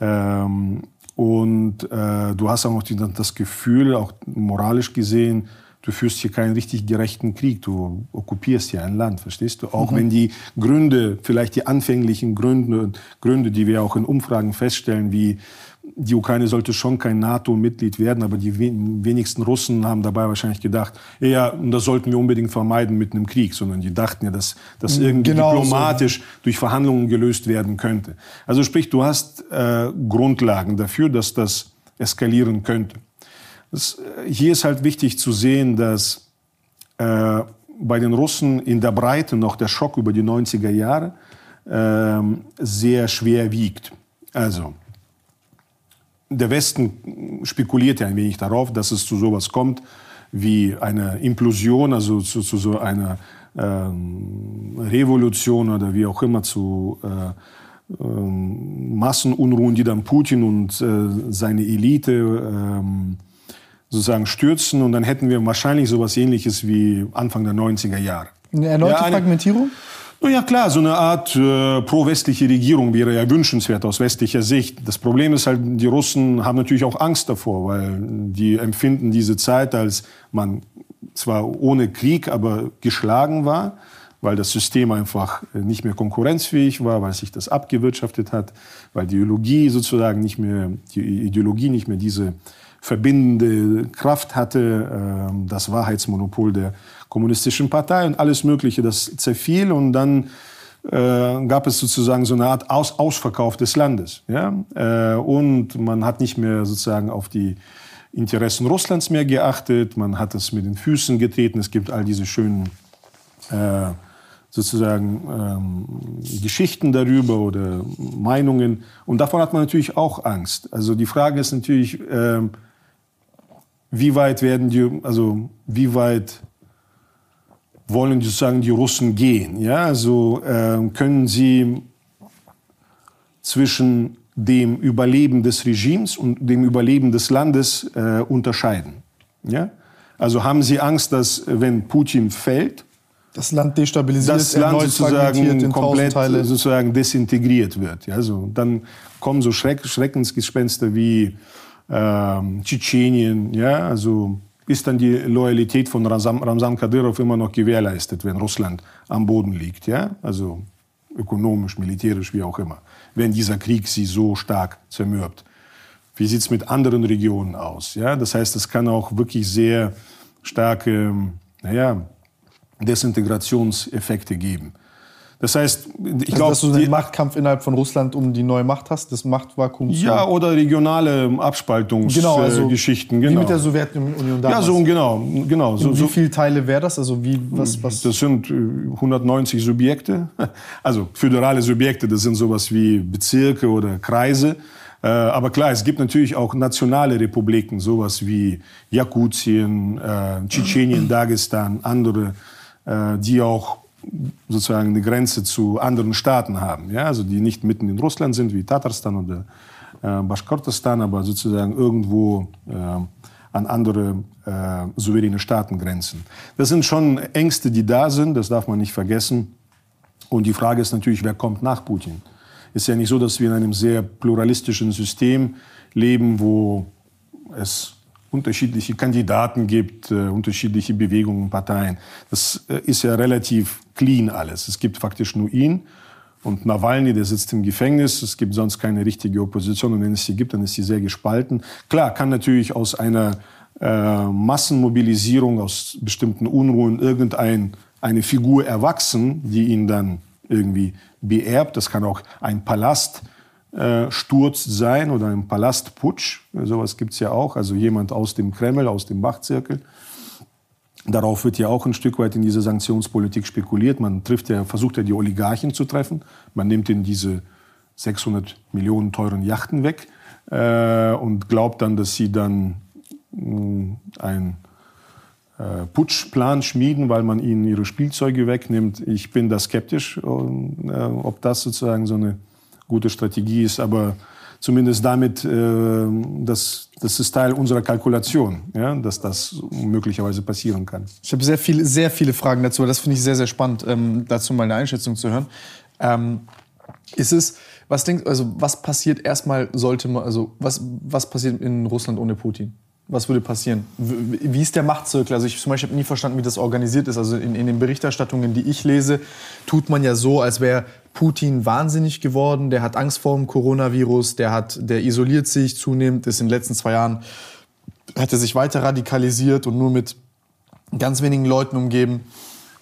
Ähm, und äh, du hast auch noch die, das Gefühl, auch moralisch gesehen, du führst hier keinen richtig gerechten Krieg. Du okkupierst hier ein Land, verstehst du? Auch mhm. wenn die Gründe, vielleicht die anfänglichen Gründe, Gründe, die wir auch in Umfragen feststellen, wie die Ukraine sollte schon kein NATO-Mitglied werden, aber die wenigsten Russen haben dabei wahrscheinlich gedacht, ja, das sollten wir unbedingt vermeiden mit einem Krieg, sondern die dachten ja, dass das mhm, irgendwie genau diplomatisch so. durch Verhandlungen gelöst werden könnte. Also sprich, du hast äh, Grundlagen dafür, dass das eskalieren könnte. Das, äh, hier ist halt wichtig zu sehen, dass äh, bei den Russen in der Breite noch der Schock über die 90er Jahre äh, sehr schwer wiegt. Also der Westen spekuliert ja ein wenig darauf, dass es zu sowas kommt wie eine Implosion, also zu, zu so einer ähm, Revolution oder wie auch immer zu äh, ähm, Massenunruhen, die dann Putin und äh, seine Elite ähm, sozusagen stürzen und dann hätten wir wahrscheinlich sowas ähnliches wie Anfang der 90er Jahre. Eine erneute ja, eine, Fragmentierung? Na ja, klar, so eine Art äh, pro-westliche Regierung wäre ja wünschenswert aus westlicher Sicht. Das Problem ist halt, die Russen haben natürlich auch Angst davor, weil die empfinden diese Zeit, als man zwar ohne Krieg, aber geschlagen war, weil das System einfach nicht mehr konkurrenzfähig war, weil sich das abgewirtschaftet hat, weil die Ideologie sozusagen nicht mehr, die Ideologie nicht mehr diese verbindende Kraft hatte, äh, das Wahrheitsmonopol der kommunistischen Partei und alles Mögliche, das zerfiel und dann äh, gab es sozusagen so eine Art Aus Ausverkauf des Landes. Ja? Äh, und man hat nicht mehr sozusagen auf die Interessen Russlands mehr geachtet, man hat es mit den Füßen getreten, es gibt all diese schönen äh, sozusagen ähm, Geschichten darüber oder Meinungen und davon hat man natürlich auch Angst. Also die Frage ist natürlich, äh, wie weit werden die, also wie weit wollen sozusagen die Russen gehen. Ja, also äh, können sie zwischen dem Überleben des Regimes und dem Überleben des Landes äh, unterscheiden. Ja? Also haben sie Angst, dass wenn Putin fällt, das Land destabilisiert, das Land sozusagen komplett sozusagen desintegriert wird. Ja, also dann kommen so Schreck, Schreckensgespenster wie äh, Tschetschenien, ja, also ist dann die Loyalität von Ramzan, Ramzan Kadyrov immer noch gewährleistet, wenn Russland am Boden liegt. Ja? Also ökonomisch, militärisch, wie auch immer, wenn dieser Krieg sie so stark zermürbt. Wie sieht es mit anderen Regionen aus? Ja, das heißt, es kann auch wirklich sehr starke, naja, Desintegrationseffekte geben. Das heißt, ich also, glaube, dass du den Machtkampf innerhalb von Russland um die neue Macht hast, das Machtvakuum. Ja, oder regionale Abspaltungsgeschichten. Genau, also Geschichten, genau. Wie mit der Sowjetunion damals. Ja, so genau, genau. So, wie viele Teile wäre das? Also wie was, was? Das sind 190 äh, Subjekte, [LAUGHS] also föderale Subjekte. Das sind sowas wie Bezirke oder Kreise. Äh, aber klar, es gibt natürlich auch nationale Republiken, sowas wie Jakutien, äh, Tschetschenien, Dagestan, andere, die auch sozusagen eine Grenze zu anderen Staaten haben, ja, also die nicht mitten in Russland sind, wie Tatarstan oder äh, Baschkortostan, aber sozusagen irgendwo äh, an andere äh, souveräne Staaten grenzen. Das sind schon Ängste, die da sind, das darf man nicht vergessen. Und die Frage ist natürlich, wer kommt nach Putin? Ist ja nicht so, dass wir in einem sehr pluralistischen System leben, wo es unterschiedliche Kandidaten gibt, äh, unterschiedliche Bewegungen, Parteien. Das äh, ist ja relativ clean alles. Es gibt faktisch nur ihn und Nawalny, der sitzt im Gefängnis. Es gibt sonst keine richtige Opposition und wenn es sie gibt, dann ist sie sehr gespalten. Klar, kann natürlich aus einer äh, Massenmobilisierung, aus bestimmten Unruhen irgendein eine Figur erwachsen, die ihn dann irgendwie beerbt. Das kann auch ein Palast Sturz sein oder ein Palastputsch. Sowas gibt es ja auch. Also jemand aus dem Kreml, aus dem Machtzirkel. Darauf wird ja auch ein Stück weit in dieser Sanktionspolitik spekuliert. Man trifft ja, versucht ja die Oligarchen zu treffen. Man nimmt ihnen diese 600 Millionen teuren Yachten weg äh, und glaubt dann, dass sie dann mh, ein äh, Putschplan schmieden, weil man ihnen ihre Spielzeuge wegnimmt. Ich bin da skeptisch, äh, ob das sozusagen so eine gute Strategie ist, aber zumindest damit, äh, das, das ist Teil unserer Kalkulation, ja, dass das möglicherweise passieren kann. Ich habe sehr viele, sehr viele Fragen dazu. Das finde ich sehr, sehr spannend, ähm, dazu mal eine Einschätzung zu hören. Ähm, ist es, was denkst also was passiert erstmal, sollte man, also was, was passiert in Russland ohne Putin? Was würde passieren? Wie ist der Machtzirkel? Also ich zum Beispiel habe nie verstanden, wie das organisiert ist. Also in, in den Berichterstattungen, die ich lese, tut man ja so, als wäre Putin wahnsinnig geworden. Der hat Angst vor dem Coronavirus. Der hat, der isoliert sich zunehmend. Ist in den letzten zwei Jahren hat er sich weiter radikalisiert und nur mit ganz wenigen Leuten umgeben.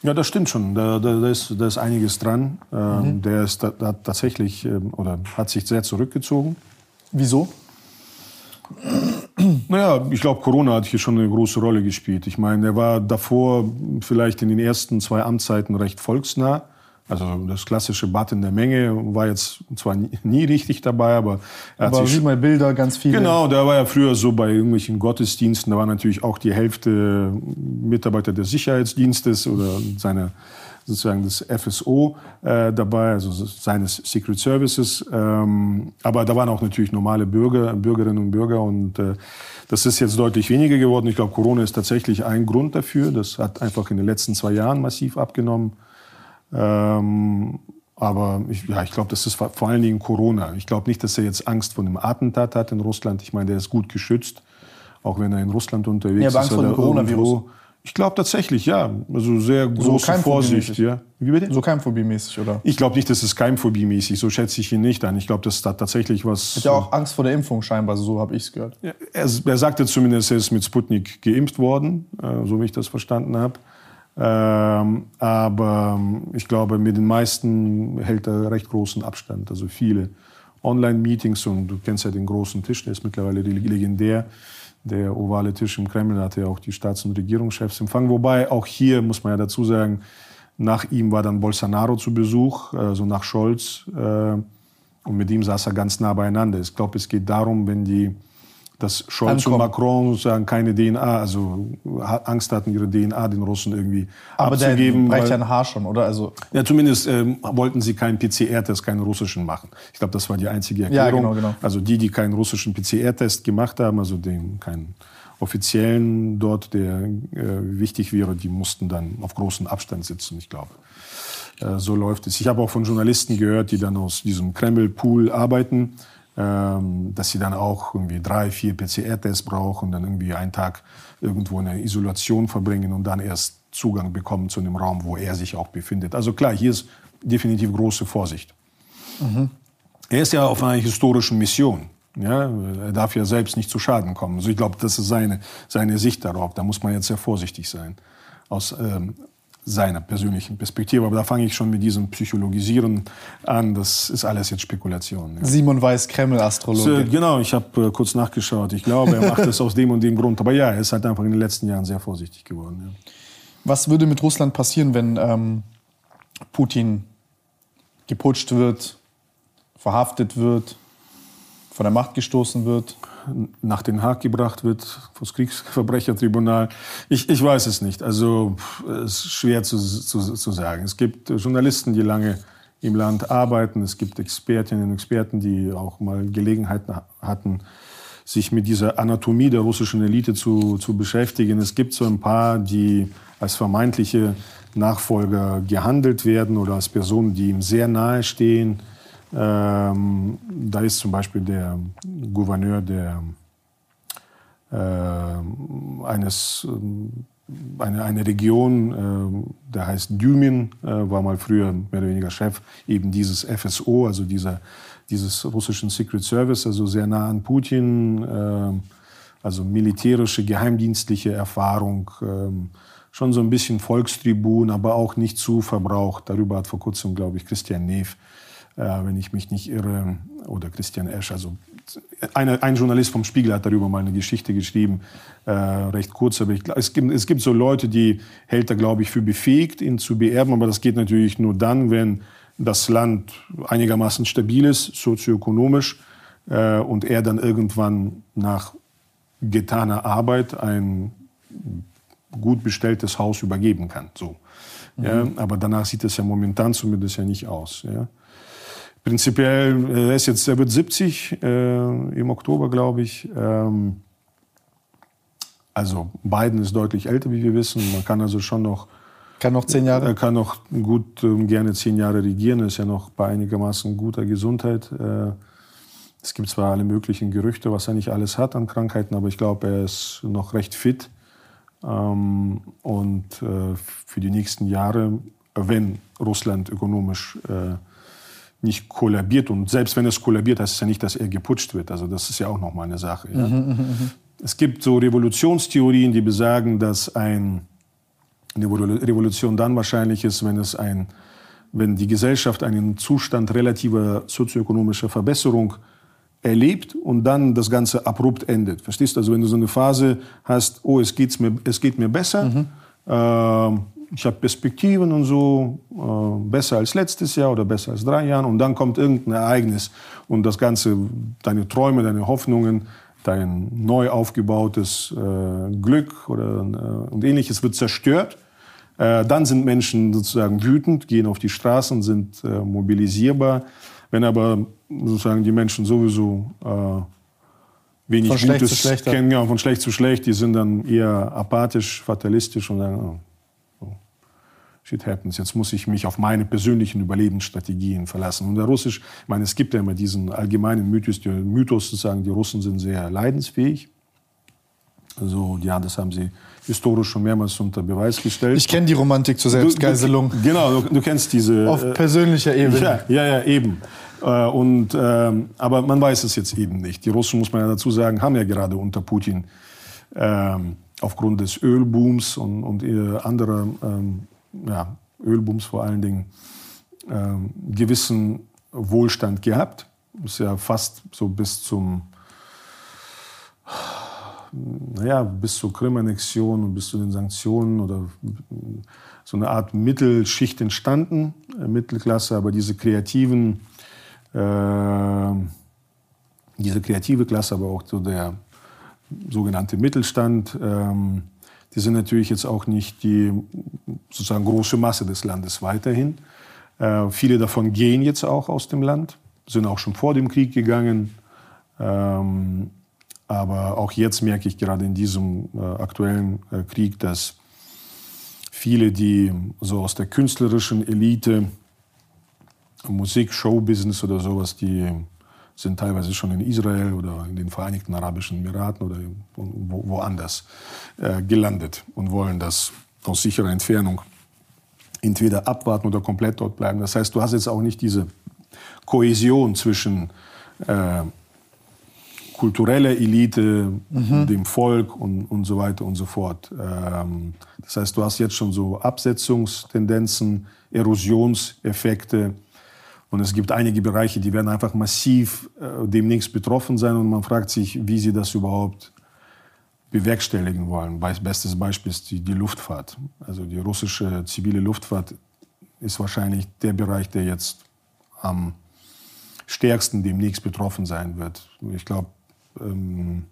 Ja, das stimmt schon. Da, da, da, ist, da ist einiges dran. Ähm, mhm. Der ist da, tatsächlich ähm, oder hat sich sehr zurückgezogen. Wieso? [CLEARS THROAT] Naja, ich glaube, Corona hat hier schon eine große Rolle gespielt. Ich meine, er war davor vielleicht in den ersten zwei Amtszeiten recht volksnah. Also das klassische Bad in der Menge war jetzt zwar nie, richtig dabei, aber er aber hat sich... mal Bilder, ganz viele. Genau, da war ja früher so bei irgendwelchen Gottesdiensten, da war natürlich auch die Hälfte Mitarbeiter des Sicherheitsdienstes oder seine sozusagen des FSO äh, dabei, also seines Secret Services. Ähm, aber da waren auch natürlich normale Bürger, Bürgerinnen und Bürger und äh, das ist jetzt deutlich weniger geworden. Ich glaube, Corona ist tatsächlich ein Grund dafür. Das hat einfach in den letzten zwei Jahren massiv abgenommen. Ähm, aber ich, ja, ich glaube, das ist vor allen Dingen Corona. Ich glaube nicht, dass er jetzt Angst vor einem Attentat hat in Russland. Ich meine, der ist gut geschützt, auch wenn er in Russland unterwegs ja, aber ist. Angst vor dem Coronavirus. Irgendwo, ich glaube tatsächlich, ja. Also sehr große so Vorsicht. Ja. Wie bitte? So Keimphobie-mäßig, oder? Ich glaube nicht, dass es Keimphobie-mäßig, so schätze ich ihn nicht an. Ich glaube, dass da tatsächlich was... Hat ja auch Angst vor der Impfung scheinbar, so habe ich es gehört. Ja, er, er, sagte zumindest, er ist mit Sputnik geimpft worden, äh, so wie ich das verstanden habe. Ähm, aber ich glaube, mit den meisten hält er recht großen Abstand. Also viele Online-Meetings und du kennst ja den großen Tisch, der ist mittlerweile legendär der ovale Tisch im Kreml hatte ja auch die Staats- und Regierungschefs empfangen. Wobei auch hier muss man ja dazu sagen, nach ihm war dann Bolsonaro zu Besuch, also nach Scholz. Äh, und mit ihm saß er ganz nah beieinander. Ich glaube, es geht darum, wenn die dass Scholz Ankommen. und Macron sozusagen keine DNA, also Angst hatten, ihre DNA den Russen irgendwie Aber abzugeben. Aber reicht ja ein Haar schon, oder? Also ja, zumindest ähm, wollten sie keinen PCR-Test, keinen russischen machen. Ich glaube, das war die einzige Erklärung. Ja, genau, genau. Also die, die keinen russischen PCR-Test gemacht haben, also den keinen offiziellen dort, der äh, wichtig wäre, die mussten dann auf großen Abstand sitzen, ich glaube. Äh, so läuft es. Ich habe auch von Journalisten gehört, die dann aus diesem Kreml-Pool arbeiten dass sie dann auch irgendwie drei, vier PCR-Tests brauchen, dann irgendwie einen Tag irgendwo in der Isolation verbringen und dann erst Zugang bekommen zu einem Raum, wo er sich auch befindet. Also klar, hier ist definitiv große Vorsicht. Mhm. Er ist ja auf einer historischen Mission. Ja, er darf ja selbst nicht zu Schaden kommen. Also ich glaube, das ist seine, seine Sicht darauf. Da muss man jetzt sehr vorsichtig sein. Aus ähm, seiner persönlichen Perspektive. Aber da fange ich schon mit diesem Psychologisieren an. Das ist alles jetzt Spekulation. Ja. Simon Weiß, Kreml-Astrologe. So, genau, ich habe äh, kurz nachgeschaut. Ich glaube, er macht das [LAUGHS] aus dem und dem Grund. Aber ja, er ist halt einfach in den letzten Jahren sehr vorsichtig geworden. Ja. Was würde mit Russland passieren, wenn ähm, Putin geputscht wird, verhaftet wird, von der Macht gestoßen wird? Nach Den Haag gebracht wird, vor das Kriegsverbrechertribunal. Ich, ich weiß es nicht. Also es ist schwer zu, zu, zu sagen. Es gibt Journalisten, die lange im Land arbeiten. Es gibt Expertinnen und Experten, die auch mal Gelegenheit hatten, sich mit dieser Anatomie der russischen Elite zu, zu beschäftigen. Es gibt so ein paar, die als vermeintliche Nachfolger gehandelt werden oder als Personen, die ihm sehr nahe stehen. Ähm, da ist zum Beispiel der Gouverneur der, äh, eines, äh, eine, eine Region, äh, der heißt Dümin, äh, war mal früher mehr oder weniger Chef eben dieses FSO, also dieser, dieses russischen Secret Service, also sehr nah an Putin, äh, also militärische, geheimdienstliche Erfahrung ähm, schon so ein bisschen Volkstribun, aber auch nicht zu verbraucht. Darüber hat vor kurzem, glaube ich, Christian Neff, wenn ich mich nicht irre, oder Christian Esch, also eine, ein Journalist vom Spiegel hat darüber mal eine Geschichte geschrieben, äh, recht kurz, aber ich, es, gibt, es gibt so Leute, die hält er, glaube ich, für befähigt, ihn zu beerben, aber das geht natürlich nur dann, wenn das Land einigermaßen stabil ist, sozioökonomisch, äh, und er dann irgendwann nach getaner Arbeit ein gut bestelltes Haus übergeben kann. So. Mhm. Ja, aber danach sieht es ja momentan zumindest ja nicht aus. Ja. Prinzipiell, äh, er ist jetzt, er wird 70 äh, im Oktober, glaube ich. Ähm, also Biden ist deutlich älter, wie wir wissen. Man kann also schon noch kann noch zehn Jahre? Er kann noch gut ähm, gerne zehn Jahre regieren. Er ist ja noch bei einigermaßen guter Gesundheit. Äh, es gibt zwar alle möglichen Gerüchte, was er nicht alles hat an Krankheiten, aber ich glaube, er ist noch recht fit. Ähm, und äh, für die nächsten Jahre, wenn Russland ökonomisch äh, nicht kollabiert, und selbst wenn es kollabiert, heißt es ja nicht, dass er geputscht wird. Also das ist ja auch nochmal eine Sache. Ja. Mhm, mhm, mhm, es gibt so Revolutionstheorien, die besagen, dass ein, eine Revolution dann wahrscheinlich ist, wenn es ein wenn die Gesellschaft einen Zustand relativer sozioökonomischer Verbesserung erlebt und dann das Ganze abrupt endet. Verstehst du? Also wenn du so eine Phase hast, oh, es, geht's mir, es geht mir besser, mhm. äh, ich habe Perspektiven und so, äh, besser als letztes Jahr oder besser als drei Jahre und dann kommt irgendein Ereignis und das Ganze, deine Träume, deine Hoffnungen, dein neu aufgebautes äh, Glück oder, äh, und ähnliches wird zerstört. Äh, dann sind Menschen sozusagen wütend, gehen auf die Straßen, sind äh, mobilisierbar. Wenn aber sozusagen die Menschen sowieso äh, wenig von Gutes kennen, ja, von schlecht zu schlecht, die sind dann eher apathisch, fatalistisch und oh, oh, shit happens. Jetzt muss ich mich auf meine persönlichen Überlebensstrategien verlassen. Und der Russisch, ich meine, es gibt ja immer diesen allgemeinen Mythos, Mythos sozusagen, die Russen sind sehr leidensfähig. Also, ja, das haben sie historisch schon mehrmals unter Beweis gestellt. Ich kenne die Romantik zur Selbstgeiselung. Du, du, genau, du, du, kennst diese. Auf äh, persönlicher Ebene. Ja, ja, ja eben. Äh, und, äh, aber man weiß es jetzt eben nicht. Die Russen, muss man ja dazu sagen, haben ja gerade unter Putin äh, aufgrund des Ölbooms und, und äh, anderer ähm, ja, Ölbooms vor allen Dingen ähm, gewissen Wohlstand gehabt. Ist ja fast so bis zum naja, bis zur Krim-Annexion und bis zu den Sanktionen oder so eine Art Mittelschicht entstanden, äh, Mittelklasse, aber diese kreativen, äh, diese kreative Klasse, aber auch so der sogenannte Mittelstand, ähm, die sind natürlich jetzt auch nicht die sozusagen große Masse des Landes weiterhin. Äh, viele davon gehen jetzt auch aus dem Land, sind auch schon vor dem Krieg gegangen. Ähm, aber auch jetzt merke ich gerade in diesem äh, aktuellen äh, Krieg, dass viele, die so aus der künstlerischen Elite, Musik, Showbusiness oder sowas, die sind teilweise schon in Israel oder in den Vereinigten Arabischen Emiraten oder wo, woanders äh, gelandet und wollen das aus sicherer Entfernung entweder abwarten oder komplett dort bleiben. Das heißt, du hast jetzt auch nicht diese Kohäsion zwischen äh, kultureller Elite, mhm. dem Volk und, und so weiter und so fort. Ähm, das heißt, du hast jetzt schon so Absetzungstendenzen, Erosionseffekte. Und es gibt einige Bereiche, die werden einfach massiv äh, demnächst betroffen sein. Und man fragt sich, wie sie das überhaupt bewerkstelligen wollen. Bestes Beispiel ist die, die Luftfahrt. Also die russische zivile Luftfahrt ist wahrscheinlich der Bereich, der jetzt am stärksten demnächst betroffen sein wird. Ich glaube, ähm,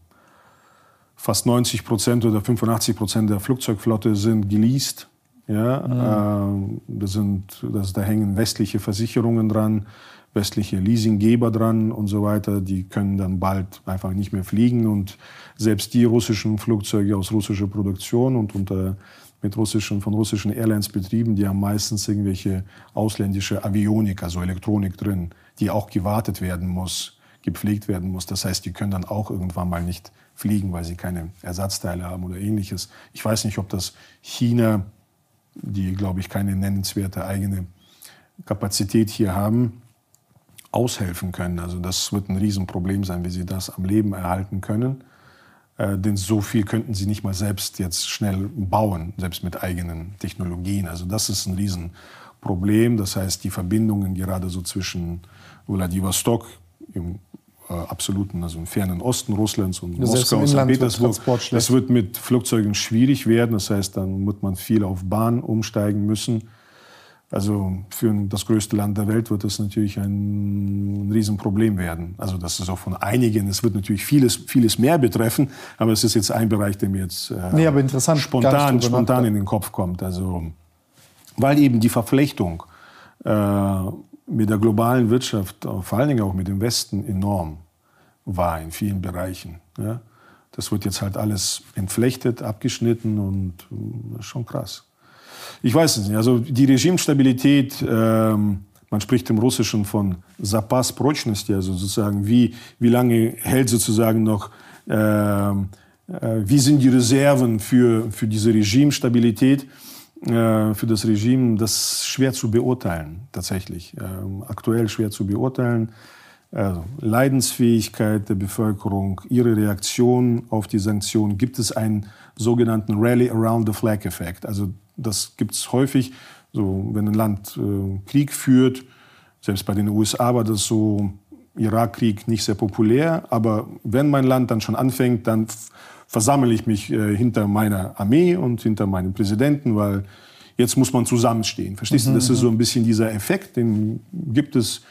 fast 90 Prozent oder 85 Prozent der Flugzeugflotte sind geleast. Ja, mhm. äh, da, sind, das, da hängen westliche Versicherungen dran, westliche Leasinggeber dran und so weiter. Die können dann bald einfach nicht mehr fliegen. Und selbst die russischen Flugzeuge aus russischer Produktion und unter mit russischen, von russischen Airlines betrieben, die haben meistens irgendwelche ausländische Avionik, also Elektronik drin, die auch gewartet werden muss, gepflegt werden muss. Das heißt, die können dann auch irgendwann mal nicht fliegen, weil sie keine Ersatzteile haben oder ähnliches. Ich weiß nicht, ob das China, die, glaube ich, keine nennenswerte eigene Kapazität hier haben, aushelfen können. Also das wird ein Riesenproblem sein, wie sie das am Leben erhalten können. Äh, denn so viel könnten sie nicht mal selbst jetzt schnell bauen, selbst mit eigenen Technologien. Also das ist ein Riesenproblem. Das heißt, die Verbindungen gerade so zwischen Vladivostok im absoluten, also im fernen Osten Russlands und das Moskau und St. Petersburg, das wird mit Flugzeugen schwierig werden. Das heißt, dann wird man viel auf Bahn umsteigen müssen. Also für das größte Land der Welt wird das natürlich ein, ein Riesenproblem werden. Also das ist auch von einigen, es wird natürlich vieles, vieles mehr betreffen, aber es ist jetzt ein Bereich, der mir jetzt äh, nee, aber interessant, spontan, spontan in den Kopf kommt. Also, weil eben die Verflechtung äh, mit der globalen Wirtschaft, vor allen Dingen auch mit dem Westen, enorm war in vielen Bereichen. Ja? Das wird jetzt halt alles entflechtet, abgeschnitten und äh, schon krass. Ich weiß es nicht. Also die Regimestabilität, ähm, man spricht im Russischen von Zapas Prочности, also sozusagen, wie, wie lange hält sozusagen noch, ähm, äh, wie sind die Reserven für, für diese Regimestabilität, äh, Für das Regime, das ist schwer zu beurteilen, tatsächlich. Ähm, aktuell schwer zu beurteilen. Also Leidensfähigkeit der Bevölkerung, ihre Reaktion auf die Sanktionen. Gibt es einen sogenannten Rally Around the Flag-Effekt? Also das gibt es häufig, so, wenn ein Land äh, Krieg führt. Selbst bei den USA war das so, Irakkrieg nicht sehr populär. Aber wenn mein Land dann schon anfängt, dann versammle ich mich äh, hinter meiner Armee und hinter meinem Präsidenten, weil jetzt muss man zusammenstehen. Verstehst mhm. du? Das ist so ein bisschen dieser Effekt, den gibt es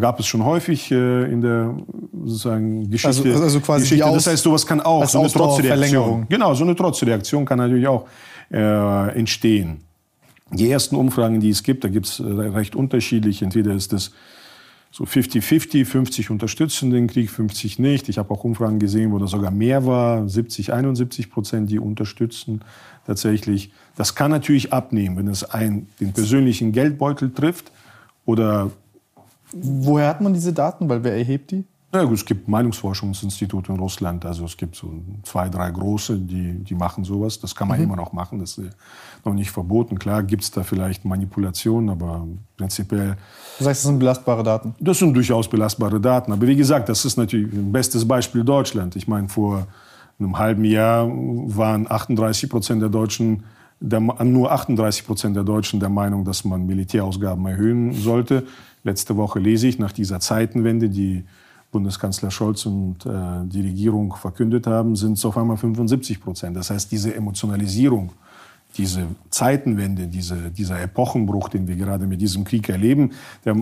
gab es schon häufig äh, in der sozusagen Geschichte. Also, also quasi Geschichte. das heißt, sowas kann auch so eine Trotzreaktion. Genau, so eine Trotzreaktion kann natürlich auch äh, entstehen. Die ersten Umfragen, die es gibt, da gibt es recht unterschiedlich. Entweder ist das so 50-50, 50 unterstützen den Krieg, 50 nicht. Ich habe auch Umfragen gesehen, wo das sogar mehr war, 70, 71 Prozent, die unterstützen tatsächlich. Das kann natürlich abnehmen, wenn es einen, den persönlichen Geldbeutel trifft oder Woher hat man diese Daten? Weil wer erhebt die? Ja, es gibt Meinungsforschungsinstitute in Russland. Also es gibt so zwei, drei große, die, die machen sowas. Das kann man mhm. immer noch machen. Das ist noch nicht verboten. Klar gibt es da vielleicht Manipulationen, aber prinzipiell. Das heißt, das sind belastbare Daten? Das sind durchaus belastbare Daten. Aber wie gesagt, das ist natürlich ein bestes Beispiel Deutschland. Ich meine, vor einem halben Jahr waren 38 Prozent der Deutschen der, nur 38 Prozent der Deutschen der Meinung, dass man Militärausgaben erhöhen sollte. Letzte Woche lese ich nach dieser Zeitenwende, die Bundeskanzler Scholz und äh, die Regierung verkündet haben, sind es auf einmal 75 Prozent. Das heißt, diese Emotionalisierung, diese Zeitenwende, diese, dieser Epochenbruch, den wir gerade mit diesem Krieg erleben, der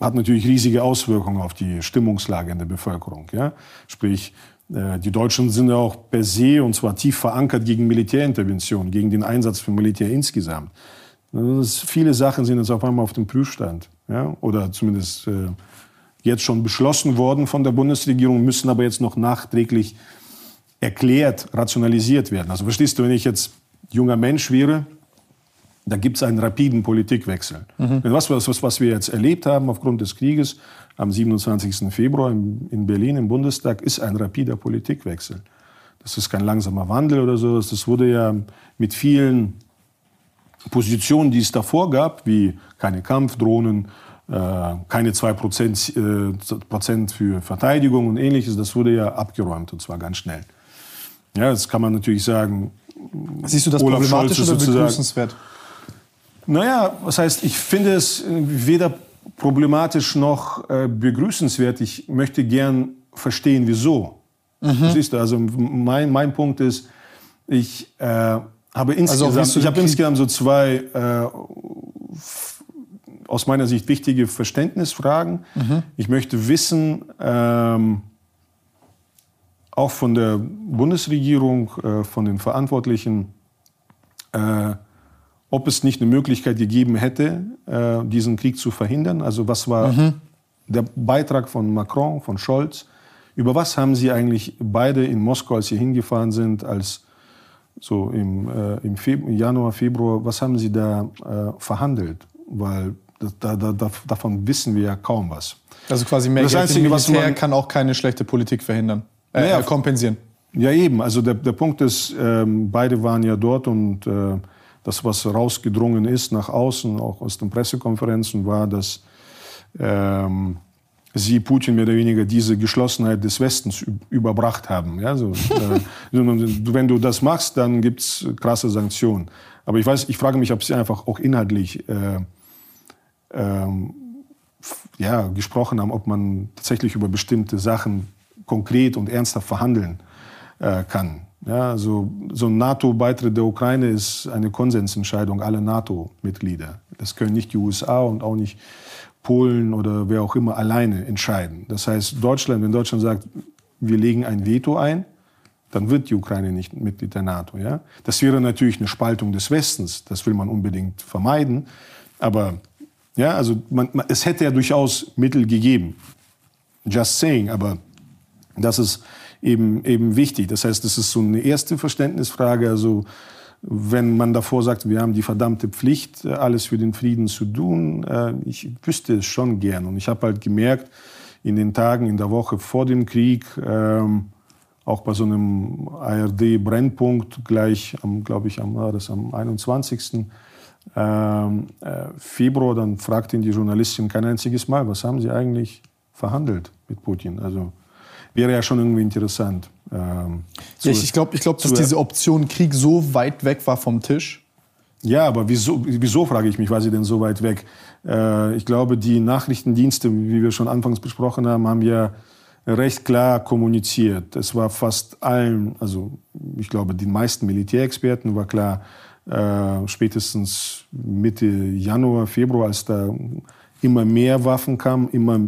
hat natürlich riesige Auswirkungen auf die Stimmungslage in der Bevölkerung. Ja? Sprich, äh, die Deutschen sind ja auch per se und zwar tief verankert gegen Militärintervention, gegen den Einsatz von Militär insgesamt. Ist, viele Sachen sind jetzt auf einmal auf dem Prüfstand. Ja? Oder zumindest äh, jetzt schon beschlossen worden von der Bundesregierung, müssen aber jetzt noch nachträglich erklärt, rationalisiert werden. Also verstehst du, wenn ich jetzt junger Mensch wäre, da gibt es einen rapiden Politikwechsel. Mhm. Was, was, was wir jetzt erlebt haben aufgrund des Krieges am 27. Februar in Berlin im Bundestag, ist ein rapider Politikwechsel. Das ist kein langsamer Wandel oder so. Das wurde ja mit vielen Positionen, die es davor gab, wie keine Kampfdrohnen, äh, keine 2% äh, Prozent für Verteidigung und ähnliches, das wurde ja abgeräumt und zwar ganz schnell. Ja, jetzt kann man natürlich sagen, Siehst du das Olaf problematisch oder begrüßenswert? Naja, was heißt, ich finde es weder problematisch noch äh, begrüßenswert. Ich möchte gern verstehen, wieso. Mhm. Siehst du, also mein, mein Punkt ist, ich äh, habe also insgesamt, also, ich habe insgesamt so zwei äh, aus meiner Sicht wichtige Verständnisfragen. Mhm. Ich möchte wissen, ähm, auch von der Bundesregierung, äh, von den Verantwortlichen, äh, ob es nicht eine Möglichkeit gegeben hätte, äh, diesen Krieg zu verhindern. Also was war mhm. der Beitrag von Macron, von Scholz? Über was haben Sie eigentlich beide in Moskau, als Sie hingefahren sind, als so im, im Februar, Januar, Februar, was haben Sie da verhandelt? Weil da, da, da, davon wissen wir ja kaum was. Also quasi mehr das Geld Einzige, was man, kann auch keine schlechte Politik verhindern, äh, naja, kompensieren. Ja eben, also der, der Punkt ist, ähm, beide waren ja dort und äh, das, was rausgedrungen ist nach außen, auch aus den Pressekonferenzen, war, dass ähm, sie Putin mehr oder weniger diese Geschlossenheit des Westens überbracht haben. Ja, so, äh, [LAUGHS] wenn du das machst, dann gibt es krasse Sanktionen. Aber ich weiß, ich frage mich, ob sie einfach auch inhaltlich äh, ähm, ja, gesprochen haben, ob man tatsächlich über bestimmte Sachen konkret und ernsthaft verhandeln äh, kann. Ja, also so ein NATO-Beitritt der Ukraine ist eine Konsensentscheidung aller NATO-Mitglieder. Das können nicht die USA und auch nicht Polen oder wer auch immer alleine entscheiden. Das heißt, Deutschland, wenn Deutschland sagt, wir legen ein Veto ein, dann wird die Ukraine nicht Mitglied der NATO. Ja? Das wäre natürlich eine Spaltung des Westens. Das will man unbedingt vermeiden. Aber ja, also man, man, es hätte ja durchaus Mittel gegeben. Just saying. Aber das ist eben, eben wichtig. Das heißt, das ist so eine erste Verständnisfrage. Also, wenn man davor sagt, wir haben die verdammte Pflicht, alles für den Frieden zu tun, äh, ich wüsste es schon gern. Und ich habe halt gemerkt, in den Tagen, in der Woche vor dem Krieg, ähm, auch bei so einem ARD-Brennpunkt, gleich glaube ich, am, das am 21. Ähm, äh, Februar, dann fragte ihn die Journalistin kein einziges Mal, was haben Sie eigentlich verhandelt mit Putin? Also wäre ja schon irgendwie interessant. Ähm, ja, ich glaube, ich glaub, dass diese Option Krieg so weit weg war vom Tisch. Ja, aber wieso, wieso frage ich mich, war sie denn so weit weg? Äh, ich glaube, die Nachrichtendienste, wie wir schon anfangs besprochen haben, haben ja recht klar kommuniziert. Es war fast allen, also ich glaube, den meisten Militärexperten war klar, äh, spätestens Mitte Januar, Februar, als da immer mehr Waffen kamen, immer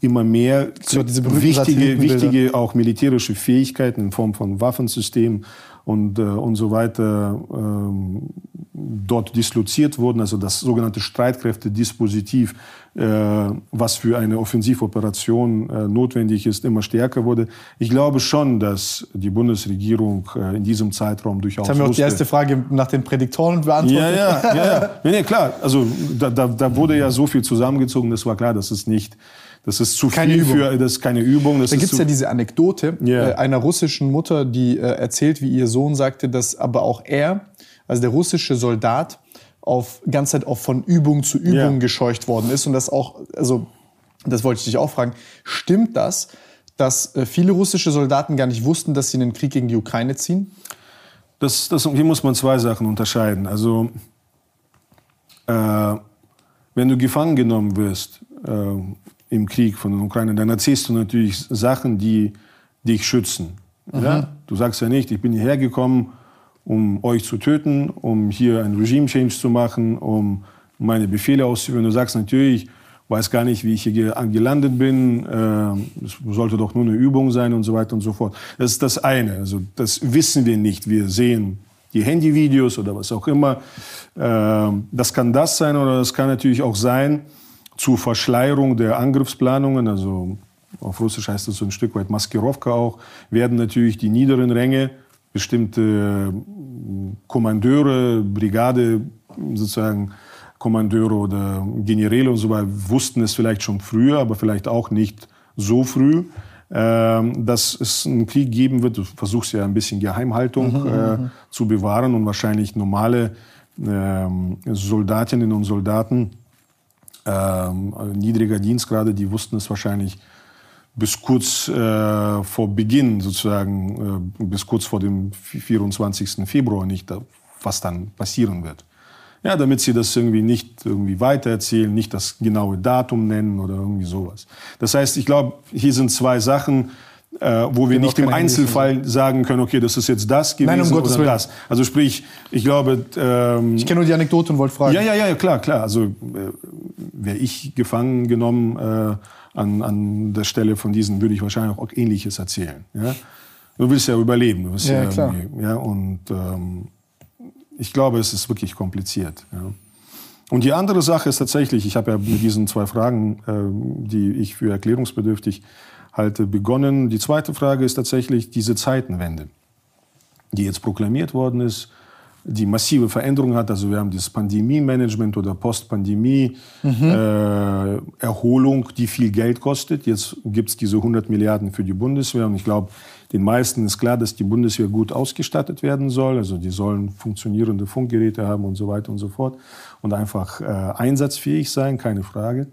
immer mehr so wichtige, wichtige auch militärische Fähigkeiten in Form von Waffensystemen und, äh, und so weiter ähm, dort disloziert wurden, also das sogenannte Streitkräftedispositiv, äh, was für eine Offensivoperation äh, notwendig ist, immer stärker wurde. Ich glaube schon, dass die Bundesregierung äh, in diesem Zeitraum durchaus. Jetzt haben wir auch die erste Frage nach den Prädiktoren beantwortet. Ja, ja, ja, ja. ja, ja klar. Also da, da, da wurde ja so viel zusammengezogen, das war klar, dass es nicht das ist zu keine viel Übung. für, das ist keine Übung. Da gibt es ja diese Anekdote yeah. äh, einer russischen Mutter, die äh, erzählt, wie ihr Sohn sagte, dass aber auch er, also der russische Soldat, auf ganze Zeit auch von Übung zu Übung yeah. gescheucht worden ist und das auch, also das wollte ich dich auch fragen, stimmt das, dass äh, viele russische Soldaten gar nicht wussten, dass sie in den Krieg gegen die Ukraine ziehen? Das, das, hier muss man zwei Sachen unterscheiden. Also wenn du gefangen genommen wirst, im Krieg von der Ukraine, dann erzählst du natürlich Sachen, die dich schützen. Mhm. Ja? Du sagst ja nicht, ich bin hierher gekommen, um euch zu töten, um hier ein Regime-Change zu machen, um meine Befehle auszuführen. Du sagst natürlich, weiß gar nicht, wie ich hier gelandet bin, es äh, sollte doch nur eine Übung sein und so weiter und so fort. Das ist das eine. Also das wissen wir nicht. Wir sehen die Handyvideos oder was auch immer. Äh, das kann das sein oder das kann natürlich auch sein, zur Verschleierung der Angriffsplanungen, also auf Russisch heißt das so ein Stück weit Maskirovka auch, werden natürlich die niederen Ränge, bestimmte Kommandeure, Brigade sozusagen, Kommandeure oder Generäle und so weiter wussten es vielleicht schon früher, aber vielleicht auch nicht so früh, ähm, dass es einen Krieg geben wird. Du versuchst ja ein bisschen Geheimhaltung mhm, äh, mhm. zu bewahren und wahrscheinlich normale ähm, Soldatinnen und Soldaten ähm, niedriger Dienstgrade, die wussten es wahrscheinlich bis kurz äh, vor Beginn sozusagen, äh, bis kurz vor dem 24. Februar nicht, was dann passieren wird. Ja, damit sie das irgendwie nicht irgendwie weitererzählen, nicht das genaue Datum nennen oder irgendwie sowas. Das heißt, ich glaube, hier sind zwei Sachen, äh, wo wir nicht im Einzelfall sagen können, okay, das ist jetzt das gewesen Nein, um oder Willen. das. Also sprich, ich glaube... Ähm, ich kenne nur die Anekdote und wollte fragen. Ja, ja, ja, klar, klar. Also äh, wäre ich gefangen genommen äh, an, an der Stelle von diesen, würde ich wahrscheinlich auch Ähnliches erzählen. Ja? Du willst ja überleben. Du willst ja, ja, klar. ja und ähm, ich glaube, es ist wirklich kompliziert. Ja. Und die andere Sache ist tatsächlich, ich habe ja mit diesen zwei Fragen, äh, die ich für erklärungsbedürftig halte, begonnen. Die zweite Frage ist tatsächlich diese Zeitenwende, die jetzt proklamiert worden ist, die massive Veränderungen hat. Also wir haben das Pandemie-Management oder Post-Pandemie-Erholung, mhm. äh, die viel Geld kostet. Jetzt gibt es diese 100 Milliarden für die Bundeswehr und ich glaube, den meisten ist klar, dass die Bundeswehr gut ausgestattet werden soll. Also die sollen funktionierende Funkgeräte haben und so weiter und so fort und einfach äh, einsatzfähig sein, keine Frage.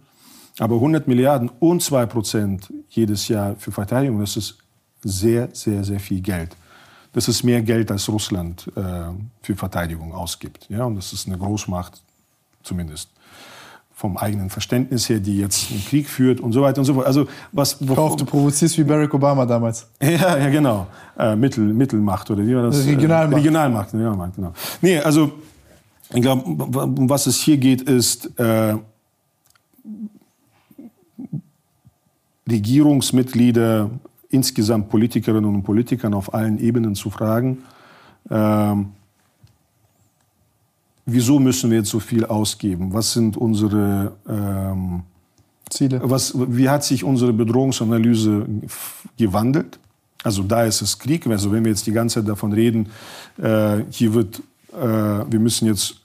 Aber 100 Milliarden und 2 Prozent jedes Jahr für Verteidigung, das ist sehr, sehr, sehr viel Geld. Das ist mehr Geld, als Russland äh, für Verteidigung ausgibt. Ja, und das ist eine Großmacht, zumindest vom eigenen Verständnis her, die jetzt einen Krieg führt und so weiter und so fort. Also was Kauf, du provozierst wie Barack Obama damals. [LAUGHS] Ja, ja genau. Äh, Mittel, Mittelmacht oder wie war das? Regionalmacht. Äh, Regionalmacht, Regionalmacht, genau. Nee, also ich glaube, um was es hier geht, ist äh, Regierungsmitglieder, insgesamt Politikerinnen und Politikern auf allen Ebenen zu fragen, ähm, wieso müssen wir jetzt so viel ausgeben? Was sind unsere ähm, Ziele? Was, wie hat sich unsere Bedrohungsanalyse gewandelt? Also da ist es Krieg. Also wenn wir jetzt die ganze Zeit davon reden, äh, hier wird, äh, wir müssen jetzt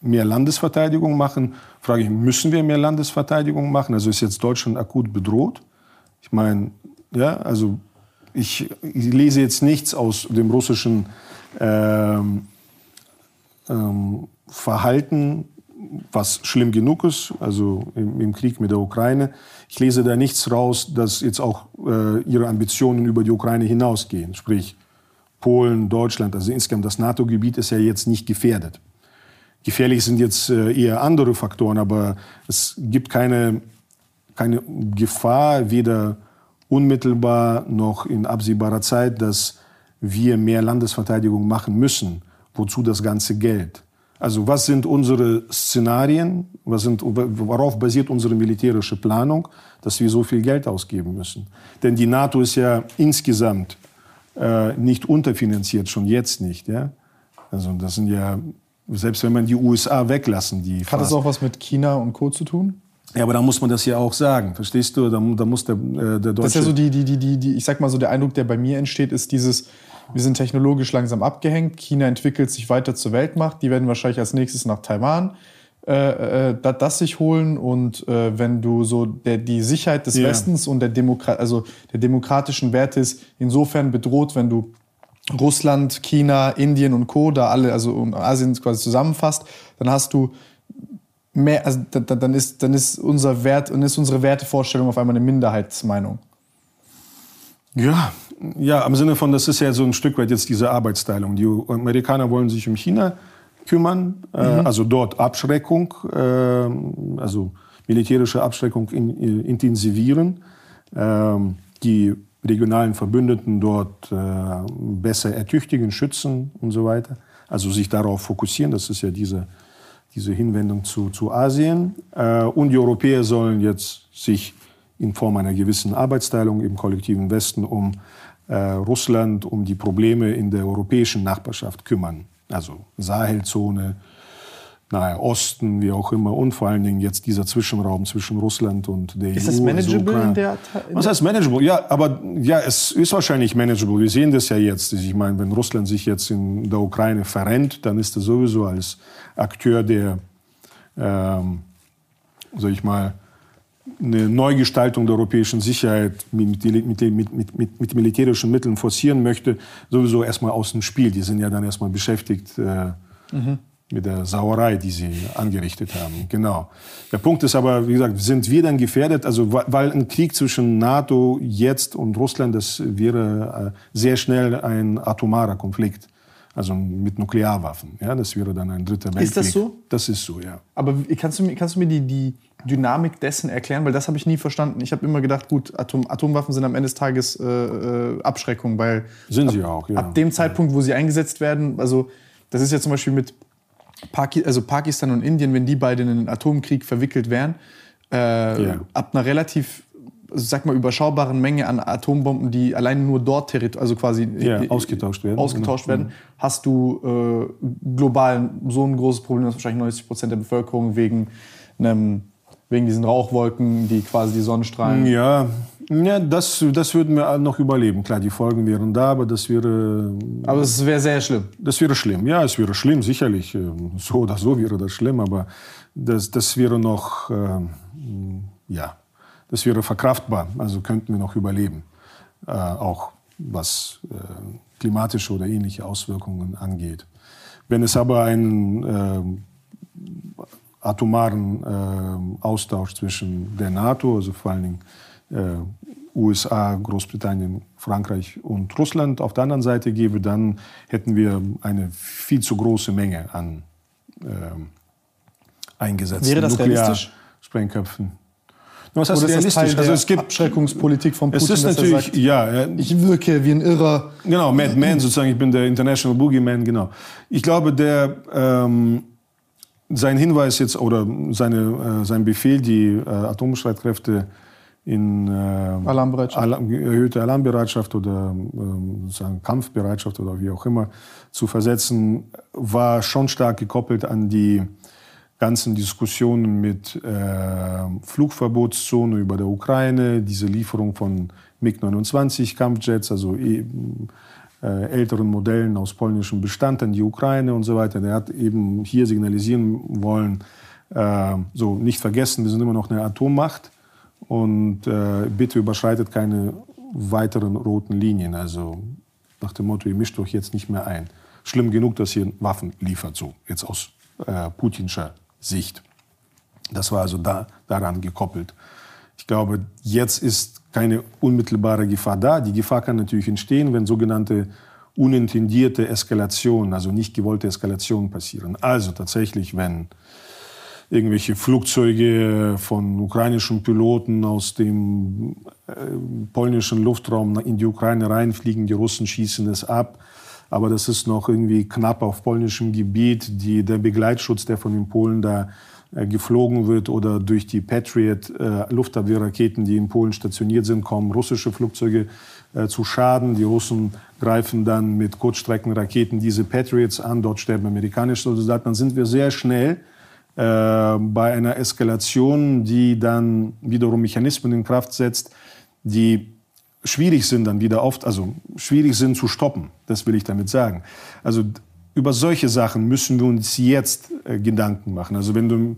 mehr Landesverteidigung machen, frage ich, müssen wir mehr Landesverteidigung machen? Also ist jetzt Deutschland akut bedroht? Ich meine, ja, also ich, ich, lese jetzt nichts aus dem russischen ähm, ähm, Verhalten, was schlimm genug ist, also im, im, Krieg mit der Ukraine. Ich lese da nichts raus, dass jetzt auch äh, ihre Ambitionen über die Ukraine hinausgehen. Sprich, Polen, Deutschland, also insgesamt das NATO-Gebiet ist ja jetzt nicht gefährdet. Gefährlich sind jetzt äh, eher andere Faktoren, aber es gibt keine, keine Gefahr, weder unmittelbar noch in absehbarer Zeit, dass wir mehr Landesverteidigung machen müssen. Wozu das ganze Geld? Also was sind unsere Szenarien? Was sind, worauf basiert unsere militärische Planung, dass wir so viel Geld ausgeben müssen? Denn die NATO ist ja insgesamt äh, nicht unterfinanziert, schon jetzt nicht. Ja? Also das sind ja, selbst wenn man die USA weglassen, die... Hat das auch was mit China und Co. zu tun? Ja, aber da muss man das ja auch sagen, verstehst du? Da, da muss der, äh, der Deutsche... Das ist ja so die, die, die, die, ich sag mal so, der Eindruck, der bei mir entsteht, ist dieses wir sind technologisch langsam abgehängt. China entwickelt sich weiter zur Weltmacht. Die werden wahrscheinlich als nächstes nach Taiwan äh, äh, das sich holen. Und äh, wenn du so der, die Sicherheit des yeah. Westens und der, Demokrat also der demokratischen Werte ist insofern bedroht, wenn du Russland, China, Indien und Co. da alle, also Asien quasi zusammenfasst, dann hast du mehr, also dann ist, dann ist unser Wert und ist unsere Wertevorstellung auf einmal eine Minderheitsmeinung. Ja, ja, im Sinne von, das ist ja so ein Stück weit jetzt diese Arbeitsteilung. Die Amerikaner wollen sich um China kümmern, äh, mhm. also dort Abschreckung, äh, also militärische Abschreckung in, in, intensivieren, äh, die regionalen Verbündeten dort äh, besser ertüchtigen, schützen und so weiter. Also sich darauf fokussieren, das ist ja diese, diese Hinwendung zu, zu Asien. Äh, und die Europäer sollen jetzt sich in Form einer gewissen Arbeitsteilung im kollektiven Westen um äh, Russland, um die Probleme in der europäischen Nachbarschaft kümmern. Also Sahelzone, Nahe Osten, wie auch immer, und vor allen Dingen jetzt dieser Zwischenraum zwischen Russland und der ist EU. Ist das manageable also in der, in Was heißt manageable? Ja, aber ja, es ist wahrscheinlich manageable. Wir sehen das ja jetzt. Ich meine, wenn Russland sich jetzt in der Ukraine verrennt, dann ist er sowieso als Akteur der, ähm, sag ich mal, eine Neugestaltung der europäischen Sicherheit mit, mit, mit, mit, militärischen Mitteln forcieren möchte, sowieso erstmal aus dem Spiel. Die sind ja dann erstmal beschäftigt, äh, mhm. Mit der Sauerei, die sie angerichtet haben. Genau. Der Punkt ist aber, wie gesagt, sind wir dann gefährdet? Also, weil ein Krieg zwischen NATO jetzt und Russland, das wäre äh, sehr schnell ein atomarer Konflikt. Also mit Nuklearwaffen. Ja, das wäre dann ein dritter Weltkrieg. Ist das so? Das ist so, ja. Aber kannst du mir, kannst du mir die, die Dynamik dessen erklären? Weil das habe ich nie verstanden. Ich habe immer gedacht, gut, Atom, Atomwaffen sind am Ende des Tages äh, äh Abschreckung, weil sind sie ab, auch. Ja. Ab dem Zeitpunkt, wo sie eingesetzt werden, also das ist ja zum Beispiel mit Paki also Pakistan und Indien, wenn die beide in einen Atomkrieg verwickelt wären, äh, ja. ab einer relativ sag mal, überschaubaren Menge an Atombomben, die allein nur dort also quasi ja, ausgetauscht werden, ausgetauscht genau. werden mhm. hast du äh, global so ein großes Problem, dass wahrscheinlich 90 Prozent der Bevölkerung wegen, einem, wegen diesen Rauchwolken, die quasi die Sonnenstrahlen. Ja, ja das, das würden wir noch überleben. Klar, die Folgen wären da, aber das wäre. Aber es wäre sehr schlimm. Das wäre schlimm, ja, es wäre schlimm, sicherlich. So oder so wäre das schlimm, aber das, das wäre noch. Äh, ja, das wäre verkraftbar, also könnten wir noch überleben, äh, auch was äh, klimatische oder ähnliche Auswirkungen angeht. Wenn es aber einen äh, atomaren äh, Austausch zwischen der NATO, also vor allen Dingen USA, Großbritannien, Frankreich und Russland auf der anderen Seite gäbe, dann hätten wir eine viel zu große Menge an äh, eingesetzten Wäre das Nuklearsprengköpfen. Was heißt Oder realistisch? Ist das also es gibt Abschreckungspolitik von Putin. Es ist natürlich, sagt, ja, ich wirke wie ein Irrer. Genau, Mad Man sozusagen. Ich bin der International Boogeyman. Genau. Ich glaube, der ähm, sein Hinweis jetzt oder seine, äh, sein Befehl, die äh, Atomstreitkräfte in äh, Alarmbereitschaft. Alarm, erhöhte Alarmbereitschaft oder äh, Kampfbereitschaft oder wie auch immer zu versetzen, war schon stark gekoppelt an die ganzen Diskussionen mit äh, Flugverbotszone über der Ukraine, diese Lieferung von MiG-29 Kampfjets, also äh, älteren Modellen aus polnischem Bestand an die Ukraine und so weiter. Der hat eben hier signalisieren wollen, äh, so nicht vergessen, wir sind immer noch eine Atommacht und äh, bitte überschreitet keine weiteren roten Linien. Also nach dem Motto, ihr mischt euch jetzt nicht mehr ein. Schlimm genug, dass ihr Waffen liefert, so jetzt aus äh, putinscher Sicht. Das war also da, daran gekoppelt. Ich glaube, jetzt ist keine unmittelbare Gefahr da. Die Gefahr kann natürlich entstehen, wenn sogenannte unintendierte Eskalationen, also nicht gewollte Eskalationen passieren. Also tatsächlich, wenn irgendwelche Flugzeuge von ukrainischen Piloten aus dem äh, polnischen Luftraum in die Ukraine reinfliegen, die Russen schießen es ab, aber das ist noch irgendwie knapp auf polnischem Gebiet. Die, der Begleitschutz, der von den Polen da äh, geflogen wird oder durch die Patriot äh, Luftabwehrraketen, die in Polen stationiert sind, kommen russische Flugzeuge äh, zu Schaden. Die Russen greifen dann mit Kurzstreckenraketen diese Patriots an. Dort sterben amerikanische Soldaten. Dann sind wir sehr schnell bei einer Eskalation, die dann wiederum Mechanismen in Kraft setzt, die schwierig sind dann wieder oft, also schwierig sind zu stoppen. Das will ich damit sagen. Also über solche Sachen müssen wir uns jetzt äh, Gedanken machen. Also wenn du,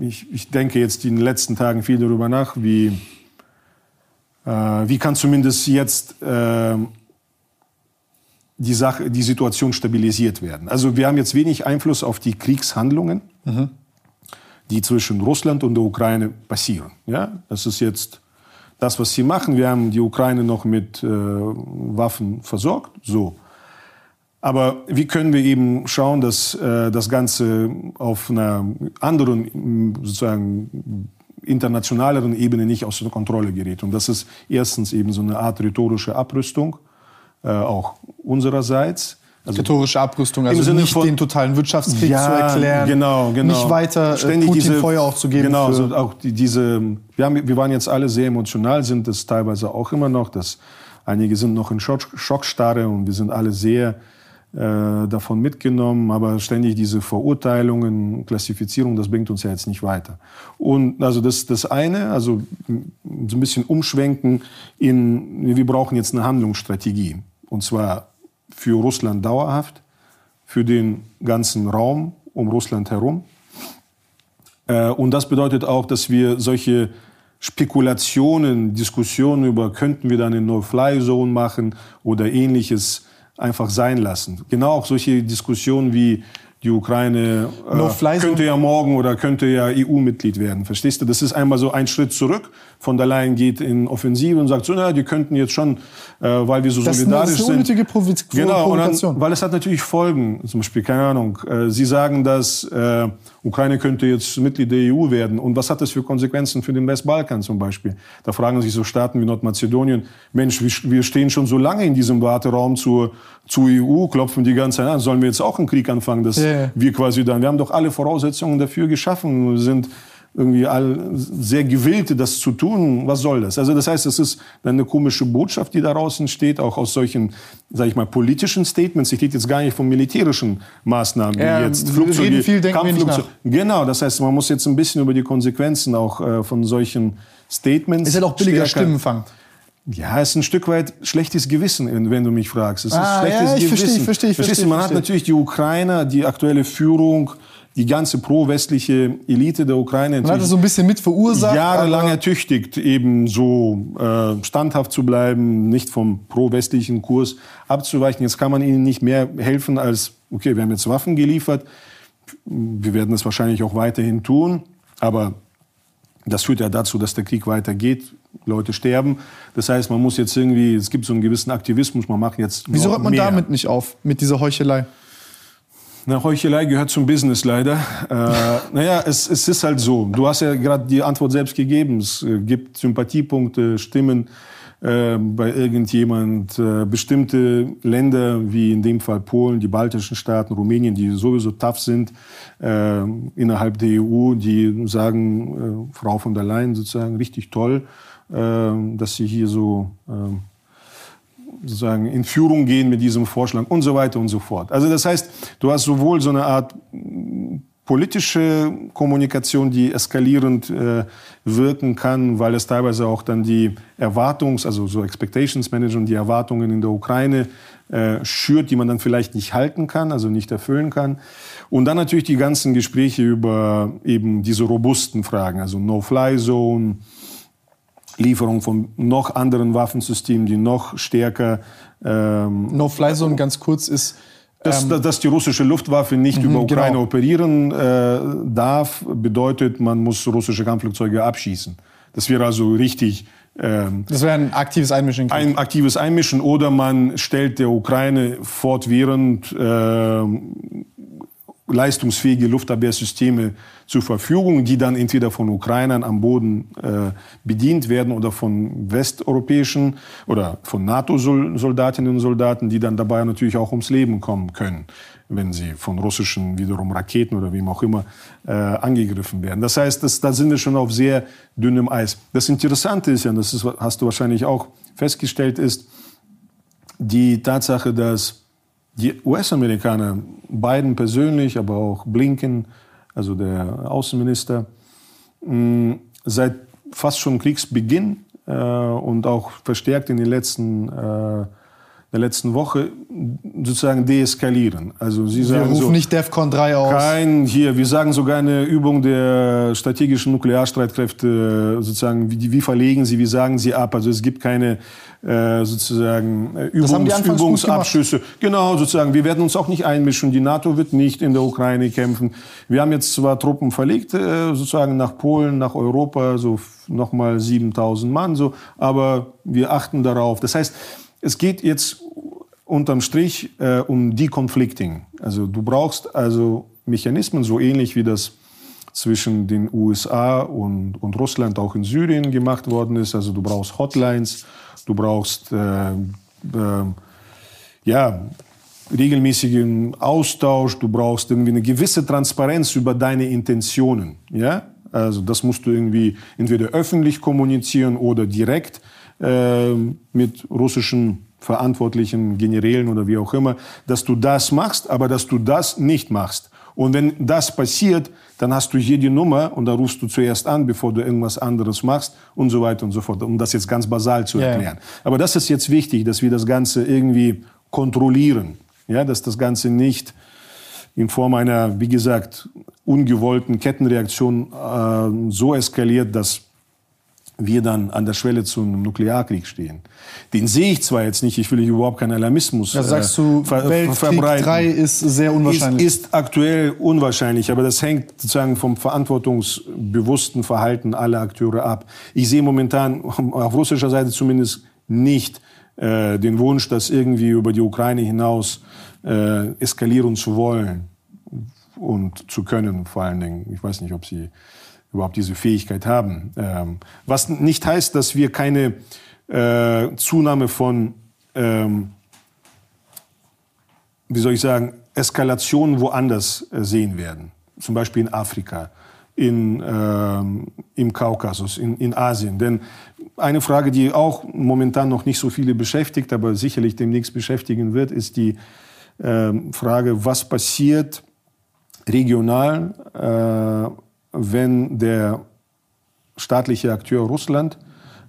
ich, ich denke jetzt in den letzten Tagen viel darüber nach, wie, äh, wie kann zumindest jetzt äh, die, Sache, die Situation stabilisiert werden. Also wir haben jetzt wenig Einfluss auf die Kriegshandlungen, mhm. die zwischen Russland und der Ukraine passieren. Ja, das ist jetzt das, was sie machen. Wir haben die Ukraine noch mit äh, Waffen versorgt. So. Aber wie können wir eben schauen, dass äh, das Ganze auf einer anderen, sozusagen internationaleren Ebene nicht aus der Kontrolle gerät? Und das ist erstens eben so eine Art rhetorische Abrüstung, äh, auch unsererseits. Also Rhetorische Abrüstung, also Sinne nicht von, den totalen Wirtschaftskrieg ja, zu erklären, genau, genau. nicht weiter äh, Ständig Putin diese, Feuer auch zu geben. Genau, also auch die, diese, wir, haben, wir waren jetzt alle sehr emotional, sind das teilweise auch immer noch, dass einige sind noch in Schock, Schockstarre und wir sind alle sehr davon mitgenommen, aber ständig diese Verurteilungen, Klassifizierung, das bringt uns ja jetzt nicht weiter. Und also das das eine, also so ein bisschen umschwenken in, wir brauchen jetzt eine Handlungsstrategie und zwar für Russland dauerhaft, für den ganzen Raum um Russland herum. Äh, und das bedeutet auch, dass wir solche Spekulationen, Diskussionen über, könnten wir dann eine No-Fly-Zone machen oder ähnliches, einfach sein lassen. Genau auch solche Diskussionen wie, die Ukraine äh, könnte ja morgen oder könnte ja EU-Mitglied werden. Verstehst du? Das ist einmal so ein Schritt zurück. Von der Leyen geht in Offensive und sagt so, na, die könnten jetzt schon, äh, weil wir so Das ist eine, das solidarisch ist eine sind. unnötige Provi Genau, dann, weil es hat natürlich Folgen. Zum Beispiel, keine Ahnung, äh, Sie sagen, dass äh, Ukraine könnte jetzt Mitglied der EU werden. Und was hat das für Konsequenzen für den Westbalkan zum Beispiel? Da fragen sich so Staaten wie Nordmazedonien, Mensch, wir, stehen schon so lange in diesem Warteraum zur, zur EU, klopfen die ganze Zeit an. Sollen wir jetzt auch einen Krieg anfangen, dass ja. wir quasi dann, wir haben doch alle Voraussetzungen dafür geschaffen, wir sind irgendwie all sehr gewillt, das zu tun. Was soll das? Also das heißt, es ist eine komische Botschaft, die daraus entsteht, auch aus solchen, sage ich mal, politischen Statements. Ich rede jetzt gar nicht von militärischen Maßnahmen, Ja, wie jetzt wir Flugzeuge, viel, Kampfflugzeuge. Genau, das heißt, man muss jetzt ein bisschen über die Konsequenzen auch äh, von solchen Statements. Ist halt auch billiger stärker- Stimmenfang. ja, es ist ein Stück weit schlechtes Gewissen, wenn du mich fragst. Es ist Ah, schlechtes ja, ich Gewissen. verstehe, ich verstehe, ich Verstehst du, verstehe, man ich hat verstehe. natürlich die Ukrainer, die aktuelle Führung, die ganze pro-westliche Elite der Ukraine. Man hat das so ein bisschen mit verursacht. jahrelang ertüchtigt, eben so äh, standhaft zu bleiben, nicht vom pro-westlichen Kurs abzuweichen. Jetzt kann man ihnen nicht mehr helfen als, okay, wir haben jetzt Waffen geliefert, wir werden es wahrscheinlich auch weiterhin tun, aber das führt ja dazu, dass der Krieg weitergeht, Leute sterben. Das heißt, man muss jetzt irgendwie, es gibt so einen gewissen Aktivismus, man macht jetzt Wieso hört man mehr. damit nicht auf, mit dieser Heuchelei? Na, Heuchelei gehört zum Business leider. Äh, [LAUGHS] naja, es, es ist halt so. Du hast ja gerade die Antwort selbst gegeben. Es äh, gibt Sympathiepunkte, Stimmen äh, bei irgendjemand. Äh, bestimmte Länder, wie in dem Fall Polen, die baltischen Staaten, Rumänien, die sowieso tough sind äh, innerhalb der EU, die sagen, äh, Frau von der Leyen sozusagen, richtig toll, äh, dass sie hier so... Sozusagen in Führung gehen mit diesem Vorschlag und so weiter und so fort. Also das heißt, du hast sowohl so eine Art politische Kommunikation, die eskalierend äh, wirken kann, weil es teilweise auch dann die Erwartungs-, also so Expectations Management, die Erwartungen in der Ukraine äh, schürt, die man dann vielleicht nicht halten kann, also nicht erfüllen kann. Und dann natürlich die ganzen Gespräche über eben diese robusten Fragen, also No-Fly-Zone, Lieferung von noch anderen Waffensystemen, die noch stärker, ähm, No-Fly-Zone ganz kurz ist, dass, dass die russische Luftwaffe nicht über Ukraine genau. operieren äh, darf, bedeutet, man muss russische Kampfflugzeuge abschießen. Das wäre also richtig ähm, das wäre ein aktives Einmischen. ein aktives Einmischen oder man stellt der Ukraine fortwährend ähm, leistungsfähige Luftabwehrsysteme zur Verfügung, die dann entweder von Ukrainern am Boden äh, bedient werden oder von westeuropäischen oder von NATO-Soldatinnen und Soldaten, die dann dabei natürlich auch ums Leben kommen können, wenn sie von russischen wiederum Raketen oder wem auch immer äh, angegriffen werden. Das heißt, das, da sind wir schon auf sehr dünnem Eis. Das Interessante ist ja, und das ist, hast du wahrscheinlich auch festgestellt, ist die Tatsache, dass die US-Amerikaner, Biden persönlich, aber auch Blinken, also der Außenminister, mh, seit fast schon Kriegsbeginn äh, und auch verstärkt in den letzten, äh, der letzten Woche sozusagen deeskalieren. Also sie Wir sagen rufen so, nicht DEFCON 3 aus. kein, hier, wir sagen sogar eine Übung der strategischen Nuklearstreitkräfte, sozusagen, wie, wie verlegen sie, wie sagen sie ab. Also es gibt keine äh, sozusagen äh, Übungs, Übungsabschüsse. Genau, sozusagen. Wir werden uns auch nicht einmischen. Die NATO wird nicht in der Ukraine kämpfen. Wir haben jetzt zwar Truppen verlegt, äh, sozusagen nach Polen, nach Europa, so nochmal 7000 Mann, so, aber wir achten darauf. Das heißt, es geht jetzt unterm Strich äh, um Deconflicting. Also du brauchst also Mechanismen, so ähnlich wie das zwischen den USA und, und Russland auch in Syrien gemacht worden ist. Also du brauchst Hotlines, du brauchst äh, äh, ja, regelmäßigen Austausch, du brauchst irgendwie eine gewisse Transparenz über deine Intentionen. Ja? Also das musst du irgendwie entweder öffentlich kommunizieren oder direkt äh, mit russischen Verantwortlichen, Generälen oder wie auch immer, dass du das machst, aber dass du das nicht machst. Und wenn das passiert, dann hast du hier die Nummer und da rufst du zuerst an, bevor du irgendwas anderes machst und so weiter und so fort, um das jetzt ganz basal zu Ja, ja. erklären. Aber das ist jetzt wichtig, dass wir das Ganze irgendwie kontrollieren, ja, dass das Ganze nicht in Form einer, wie gesagt, ungewollten Kettenreaktion äh, so eskaliert, dass wir dann an der Schwelle zu einem Nuklearkrieg stehen. Den sehe ich zwar jetzt nicht, ich will überhaupt keinen Alarmismus also sagst du, ver Weltkrieg verbreiten. 3 ist sehr unwahrscheinlich. Ist, ist aktuell unwahrscheinlich, aber das hängt sozusagen vom verantwortungsbewussten Verhalten aller Akteure ab. Ich sehe momentan [LAUGHS] auf russischer Seite zumindest nicht äh, den Wunsch, das irgendwie über die Ukraine hinaus äh, eskalieren zu wollen und zu können, vor allen Dingen. Ich weiß nicht, ob sie überhaupt diese Fähigkeit haben. Ähm, was nicht heißt, dass wir keine äh, Zunahme von, ähm, wie soll ich sagen, Eskalationen woanders äh, sehen werden. Zum Beispiel in Afrika, in, ähm, im Kaukasus, in, in Asien. Denn eine Frage, die auch momentan noch nicht so viele beschäftigt, aber sicherlich demnächst beschäftigen wird, ist die äh, Frage, was passiert regional, äh, wenn der staatliche Akteur Russland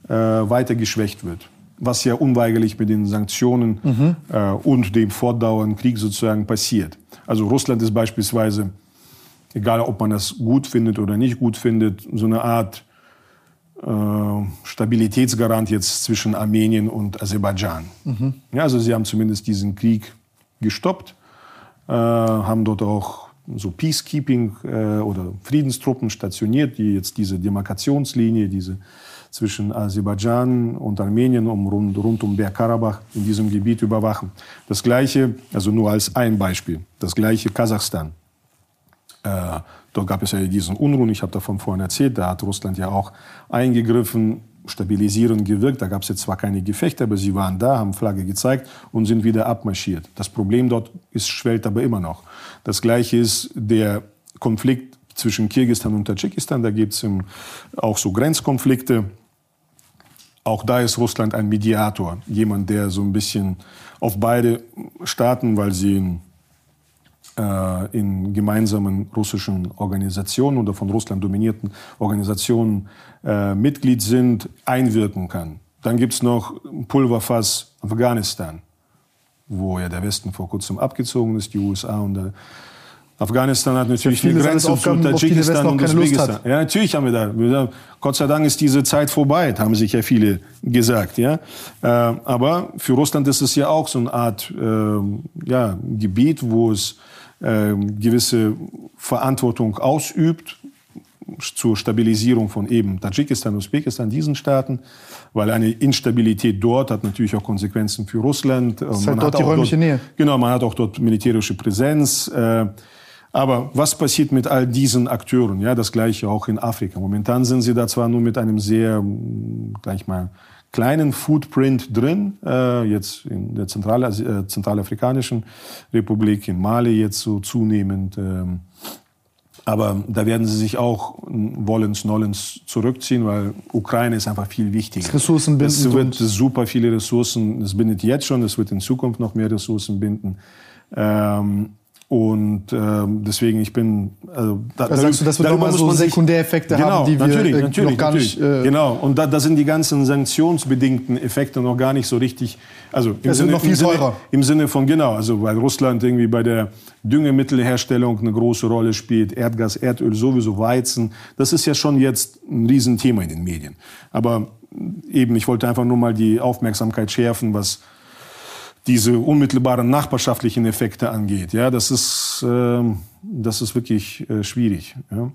äh, weiter geschwächt wird. Was ja unweigerlich mit den Sanktionen mhm. äh, und dem fortdauernden Krieg sozusagen passiert. Also Russland ist beispielsweise, egal ob man das gut findet oder nicht gut findet, so eine Art äh, Stabilitätsgarant jetzt zwischen Armenien und Aserbaidschan. Mhm. Ja, also sie haben zumindest diesen Krieg gestoppt, äh, haben dort auch so Peacekeeping äh, oder Friedenstruppen stationiert, die jetzt diese Demarkationslinie, diese zwischen Aserbaidschan und Armenien um, rund, rund um Bergkarabach in diesem Gebiet überwachen. Das gleiche, also nur als ein Beispiel, das gleiche Kasachstan. Äh, dort gab es ja diesen Unruhen, ich habe davon vorhin erzählt, da hat Russland ja auch eingegriffen, stabilisierend gewirkt. Da gab es jetzt zwar keine Gefechte, aber sie waren da, haben Flagge gezeigt und sind wieder abmarschiert. Das Problem dort ist, schwellt aber immer noch. Das gleiche ist der Konflikt zwischen Kirgisistan und Tadschikistan. Da gibt es auch so Grenzkonflikte. Auch da ist Russland ein Mediator, jemand, der so ein bisschen auf beide Staaten, weil sie in, äh, in gemeinsamen russischen Organisationen oder von Russland dominierten Organisationen äh, Mitglied sind, einwirken kann. Dann gibt es noch Pulverfass Afghanistan wo ja der Westen vor kurzem abgezogen ist, die USA und der Afghanistan hat natürlich die Grenze zu Tadschikistan und Usbekistan. Ja, natürlich haben wir da. Wir Gott sei Dank ist diese Zeit vorbei, haben sich ja viele gesagt. Ja, äh, aber für Russland ist es ja auch so eine Art äh, ja, Gebiet, wo es äh, gewisse Verantwortung ausübt zur Stabilisierung von eben Tadschikistan, Usbekistan, diesen Staaten weil eine Instabilität dort hat natürlich auch Konsequenzen für Russland. Das ist halt dort die räumliche dort, Nähe. Genau, man hat auch dort militärische Präsenz. Äh, aber was passiert mit all diesen Akteuren? Ja, das Gleiche auch in Afrika. Momentan sind sie da zwar nur mit einem sehr, gleich mal, kleinen Footprint drin, äh, jetzt in der Zentrale, äh, Zentralafrikanischen Republik, in Mali jetzt so zunehmend. Ähm, aber da werden sie sich auch wollens, nollens zurückziehen, weil Ukraine ist einfach viel wichtiger. Das Ressourcen binden. Es wird super viele Ressourcen, es bindet jetzt schon, es wird in Zukunft noch mehr Ressourcen binden. Ähm, und ähm, deswegen, ich bin. Also, da, also sagst du, das wird nochmal so Sekundäreffekte genau, haben, die wir natürlich, äh, natürlich, noch gar natürlich. nicht. Äh genau, und da, da sind die ganzen sanktionsbedingten Effekte noch gar nicht so richtig. Also im, Sinne, noch viel im, Sinne, im Sinne von, genau, also weil Russland irgendwie bei der Düngemittelherstellung eine große Rolle spielt, Erdgas, Erdöl, sowieso Weizen. Das ist ja schon jetzt ein Riesenthema in den Medien. Aber eben, ich wollte einfach nur mal die Aufmerksamkeit schärfen, was diese unmittelbaren nachbarschaftlichen Effekte angeht. Ja, das ist, äh, das ist wirklich äh, schwierig. Ja.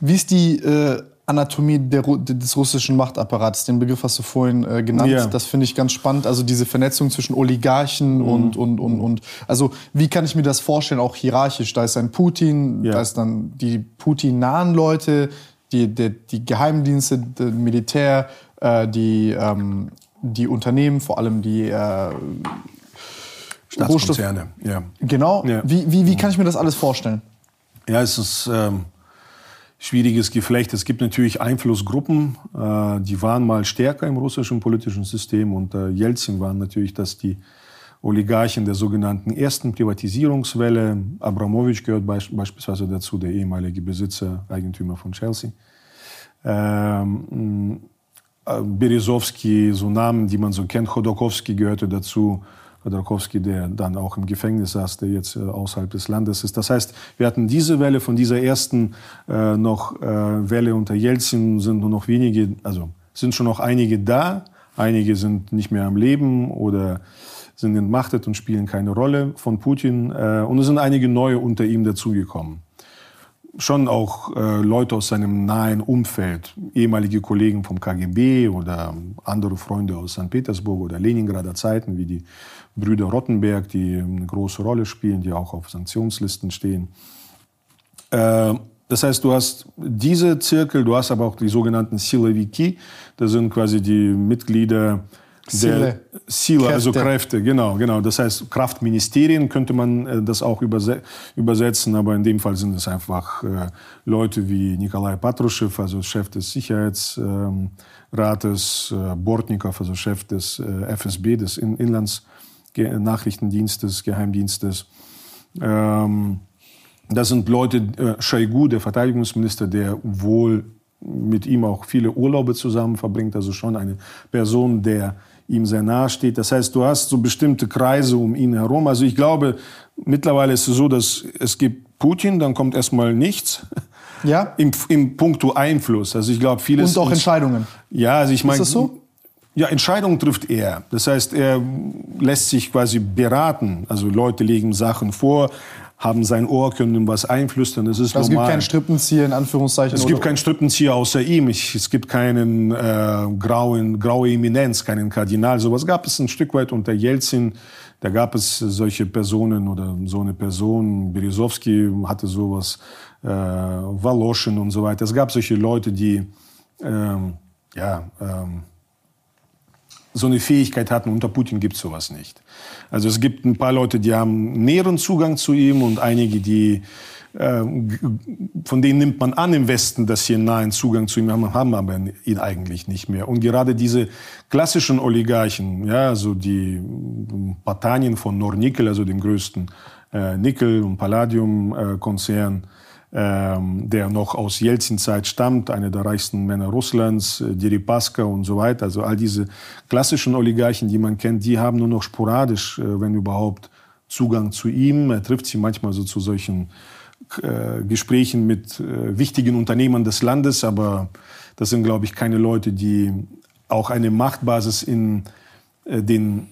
Wie ist die äh, Anatomie der, des russischen Machtapparates? Den Begriff hast du vorhin äh, genannt. Ja. Das finde ich ganz spannend. Also diese Vernetzung zwischen Oligarchen mhm. und, und, und, und. Also wie kann ich mir das vorstellen, auch hierarchisch? Da ist ein Putin, ja. da ist dann die Putin-nahen Leute, die, die, die Geheimdienste, das Militär, äh, die ähm, die Unternehmen, vor allem die äh, Staatskonzerne. Ja. Genau. Ja. Wie, wie, wie kann ich mir das alles vorstellen? Ja, es ist ähm, schwieriges Geflecht. Es gibt natürlich Einflussgruppen, äh, die waren mal stärker im russischen politischen System. Unter äh, Jelzin waren natürlich das die Oligarchen der sogenannten ersten Privatisierungswelle. Abramowitsch gehört beisp beispielsweise dazu, der ehemalige Besitzer, Eigentümer von Chelsea. Ähm, Berezowski, so Namen, die man so kennt, Chodorkowski gehörte dazu, Chodorkowski, der dann auch im Gefängnis saß, der jetzt äh, außerhalb des Landes ist. Das heißt, wir hatten diese Welle von dieser ersten äh, noch äh, Welle unter Jelzin, sind nur noch wenige, also sind schon noch einige da, einige sind nicht mehr am Leben oder sind entmachtet und spielen keine Rolle von Putin. Äh, und es sind einige neue unter ihm dazugekommen schon auch äh, Leute aus seinem nahen Umfeld, ehemalige Kollegen vom KGB oder andere Freunde aus St. Petersburg oder Leningrader Zeiten, wie die Brüder Rottenberg, die eine große Rolle spielen, die auch auf Sanktionslisten stehen. Äh, das heißt, du hast diese Zirkel, du hast aber auch die sogenannten Siloviki, das sind quasi die Mitglieder Ziele. Ziele, also Kräfte, genau, genau. Das heißt, Kraftministerien könnte man äh, das auch überse übersetzen, aber in dem Fall sind es einfach äh, Leute wie Nikolai Patruschew, also Chef des Sicherheitsrates, äh, Bortnikov, also Chef des äh, FSB, des In Inlandsnachrichtendienstes, Geheimdienstes. Ähm, das sind Leute, äh, Shoigu, der Verteidigungsminister, der wohl mit ihm auch viele Urlaube zusammen verbringt, also schon eine Person, der ihm sehr nahe steht. Das heißt, du hast so bestimmte Kreise um ihn herum. Also ich glaube, mittlerweile ist es so, dass es gibt Putin, dann kommt erstmal nichts. Ja. Im, im Punkto Einfluss. Also ich glaube, vieles. Und auch Entscheidungen. Ja, also ich meine. Ist das so? Ja, Entscheidungen trifft er. Das heißt, er lässt sich quasi beraten. Also Leute legen Sachen vor, haben sein Ohr, können ihm was einflüstern. Das ist also normal. Es gibt keinen Strippenzieher in Anführungszeichen. Es gibt keinen Strippenzieher außer ihm. Ich, es gibt keinen äh, grauen, graue Eminenz, keinen Kardinal. Sowas gab es ein Stück weit unter Jelzin. Da gab es solche Personen oder so eine Person. Berezowski hatte sowas, äh, Waloschin und so weiter. Es gab solche Leute, die ähm, ja, ähm, so eine Fähigkeit hatten. Unter Putin gibt sowas nicht. Also es gibt ein paar Leute, die haben näheren Zugang zu ihm und einige, die äh, von denen nimmt man an im Westen, dass sie einen nahen Zugang zu ihm haben, haben aber ihn eigentlich nicht mehr. Und gerade diese klassischen Oligarchen, ja, also die Patanien von Nornickel, also dem größten äh, Nickel- und Palladium-Konzern, äh, der noch aus Jelzin-Zeit stammt, einer der reichsten Männer Russlands, äh, Deripaska und so weiter. Also all diese klassischen Oligarchen, die man kennt, die haben nur noch sporadisch, äh, wenn überhaupt, Zugang zu ihm. Er trifft sie manchmal so zu solchen äh, Gesprächen mit äh, wichtigen Unternehmern des Landes, aber das sind, glaube ich, keine Leute, die auch eine Machtbasis in äh, den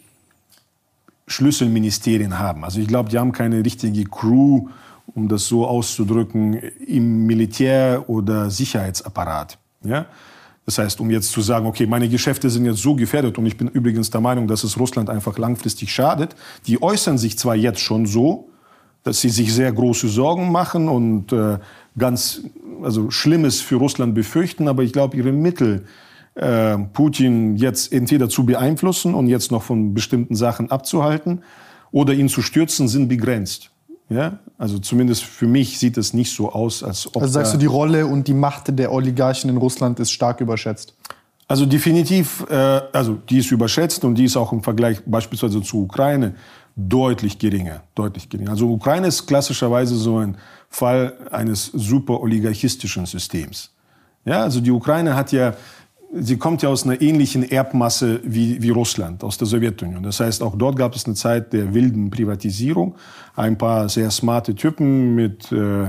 Schlüsselministerien haben. Also ich glaube, die haben keine richtige Crew, um das so auszudrücken, im Militär- oder Sicherheitsapparat. Ja? Das heißt, um jetzt zu sagen, okay, meine Geschäfte sind jetzt so gefährdet und ich bin übrigens der Meinung, dass es Russland einfach langfristig schadet. Die äußern sich zwar jetzt schon so, dass sie sich sehr große Sorgen machen und äh, ganz also Schlimmes für Russland befürchten, aber ich glaube, ihre Mittel, äh, Putin jetzt entweder zu beeinflussen und jetzt noch von bestimmten Sachen abzuhalten oder ihn zu stürzen, sind begrenzt. Ja, also zumindest für mich sieht es nicht so aus, als ob. Also sagst du, die Rolle und die Macht der Oligarchen in Russland ist stark überschätzt? Also definitiv, äh, also die ist überschätzt und die ist auch im Vergleich beispielsweise zur Ukraine deutlich geringer, deutlich geringer. Also Ukraine ist klassischerweise so ein Fall eines super oligarchistischen Systems. Ja, also die Ukraine hat ja sie kommt ja aus einer ähnlichen Erbmasse wie, wie Russland, aus der Sowjetunion. Das heißt, auch dort gab es eine Zeit der wilden Privatisierung. Ein paar sehr smarte Typen mit äh,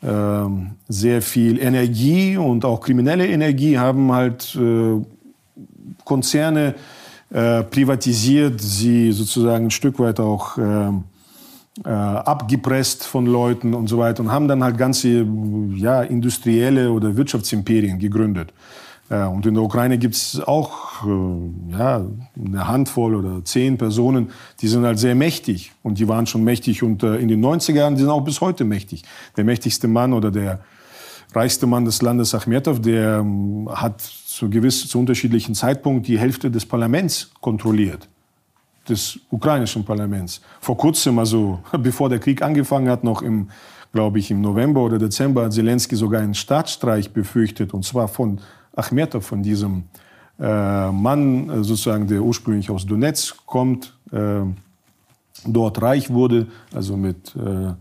äh, sehr viel Energie und auch kriminelle Energie haben halt äh, Konzerne äh, privatisiert, sie sozusagen ein Stück weit auch äh, äh, abgepresst von Leuten und so weiter und haben dann halt ganze ja, industrielle oder Wirtschaftsimperien gegründet. Und in der Ukraine gibt es auch äh, ja, eine Handvoll oder zehn Personen, die sind halt sehr mächtig. Und die waren schon mächtig unter, in den 90er Jahren, die sind auch bis heute mächtig. Der mächtigste Mann oder der reichste Mann des Landes, Achmetov, der ähm, hat zu, gewiss, zu unterschiedlichen Zeitpunkten die Hälfte des Parlaments kontrolliert. Des ukrainischen Parlaments. Vor kurzem, also [LAUGHS] bevor der Krieg angefangen hat, noch im, glaube ich, im November oder Dezember, hat Zelensky sogar einen Staatsstreich befürchtet. Und zwar von Achmetov, von diesem äh, Mann, äh, sozusagen, der ursprünglich aus Donetsk kommt, äh, dort reich wurde, also mit, äh,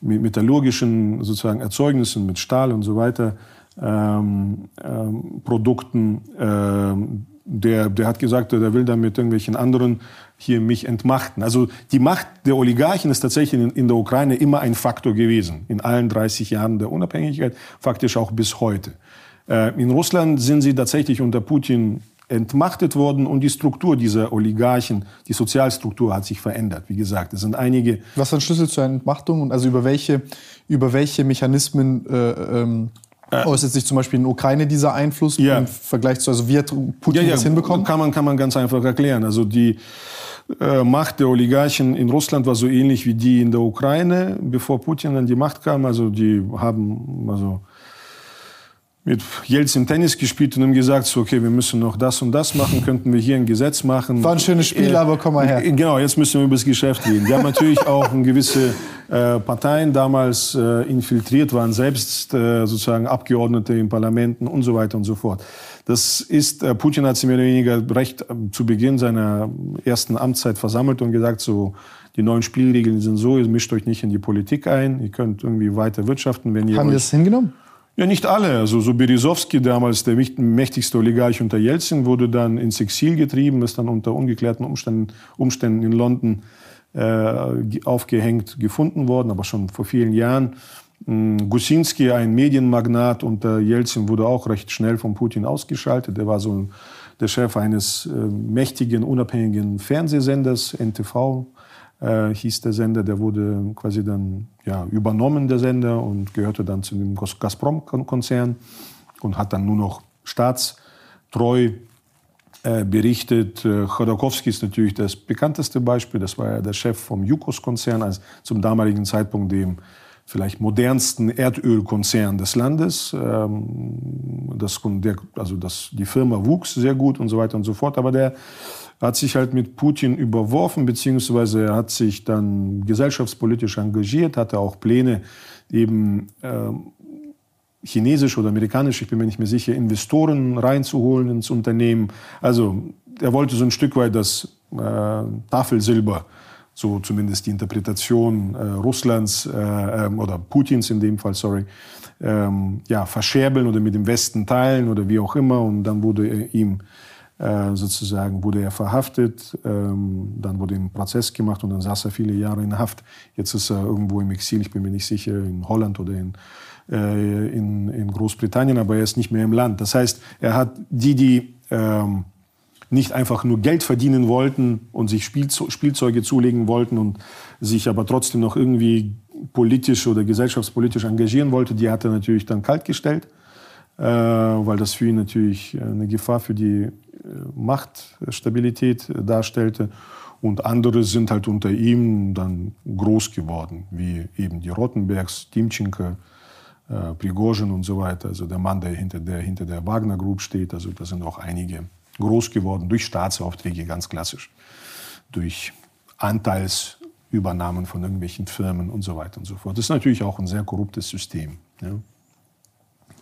metallurgischen sozusagen Erzeugnissen, mit Stahl und so weiter, ähm, ähm, Produkten, ähm, der, der hat gesagt, der will dann mit irgendwelchen anderen hier mich entmachten. Also die Macht der Oligarchen ist tatsächlich in, in der Ukraine immer ein Faktor gewesen. In allen 30 Jahren der Unabhängigkeit, faktisch auch bis heute. Äh, in Russland sind sie tatsächlich unter Putin entmachtet worden und die Struktur dieser Oligarchen, die Sozialstruktur hat sich verändert. Wie gesagt, es sind einige. Was ist ein Schlüssel zur Entmachtung und also über welche, über welche Mechanismen äh, ähm, äh, äußert sich zum Beispiel in der Ukraine dieser Einfluss ja. im Vergleich zu, also wie hat Putin ja, ja, das hinbekommen? Kann man, kann man ganz einfach erklären. Also die äh, Macht der Oligarchen in Russland war so ähnlich wie die in der Ukraine, bevor Putin an die Macht kam. Also die haben, also mit Jelzin Tennis gespielt und haben gesagt, so, okay, wir müssen noch das und das machen, könnten wir hier ein Gesetz machen. War ein schönes Spiel, äh, aber komm mal her. Genau, jetzt müssen wir über das Geschäft gehen. Die haben natürlich [LAUGHS] auch gewisse äh, Parteien damals äh, infiltriert, waren selbst äh, sozusagen Abgeordnete in Parlamenten und so weiter und so fort. Das ist, äh, Putin hat sich mehr oder weniger recht äh, zu Beginn seiner ersten Amtszeit versammelt und gesagt, so, die neuen Spielregeln sind so, ihr mischt euch nicht in die Politik ein, ihr könnt irgendwie weiter wirtschaften, wenn ihr Haben wir das hingenommen? Ja, nicht alle. Also so Berisowski, damals der mächtigste Oligarch unter Jelzin, wurde dann ins Exil getrieben, ist dann unter ungeklärten Umständen, Umständen in London äh, aufgehängt gefunden worden, aber schon vor vielen Jahren. Hm, Gusinski, ein Medienmagnat unter Jelzin, wurde auch recht schnell von Putin ausgeschaltet. Der war so der Chef eines äh, mächtigen, unabhängigen Fernsehsenders, NTV äh, hieß der Sender, der wurde quasi dann ja, übernommen, der Sender, und gehörte dann zu dem Gazprom-Konzern und hat dann nur noch staatstreu äh, berichtet. Äh, Chodorkowski ist natürlich das bekannteste Beispiel. Das war ja der Chef vom Jukos-Konzern, also zum damaligen Zeitpunkt dem vielleicht modernsten Erdölkonzern des Landes. Ähm, das, also das, die Firma wuchs sehr gut und so weiter und so fort. Aber der hat sich halt mit Putin überworfen, beziehungsweise er hat sich dann gesellschaftspolitisch engagiert, hatte auch Pläne, eben äh, chinesische oder amerikanische, ich bin mir nicht mehr sicher, Investoren reinzuholen ins Unternehmen. Also er wollte so ein Stück weit das äh, Tafelsilber, so zumindest die Interpretation äh, Russlands äh, ähm, oder Putins in dem Fall, sorry, ähm, ja, verscherbeln oder mit dem Westen teilen oder wie auch immer. Und dann wurde ihm sozusagen wurde er verhaftet, ähm, dann wurde ihm Prozess gemacht und dann saß er viele Jahre in Haft. Jetzt ist er irgendwo im Exil, ich bin mir nicht sicher, in Holland oder in, äh, in, in Großbritannien, aber er ist nicht mehr im Land. Das heißt, er hat die, die ähm, nicht einfach nur Geld verdienen wollten und sich Spielzeuge zulegen wollten und sich aber trotzdem noch irgendwie politisch oder gesellschaftspolitisch engagieren wollte, die hat er natürlich dann kaltgestellt, äh, weil das für ihn natürlich eine Gefahr für die Machtstabilität darstellte. Und andere sind halt unter ihm dann groß geworden, wie eben die Rottenbergs, Timchenko, äh, Prigozhin und so weiter. Also der Mann, der hinter der, hinter der Wagner Group steht. Also da sind auch einige groß geworden durch Staatsaufträge, ganz klassisch. Durch Anteilsübernahmen von irgendwelchen Firmen und so weiter und so fort. Das ist natürlich auch ein sehr korruptes System. Ja.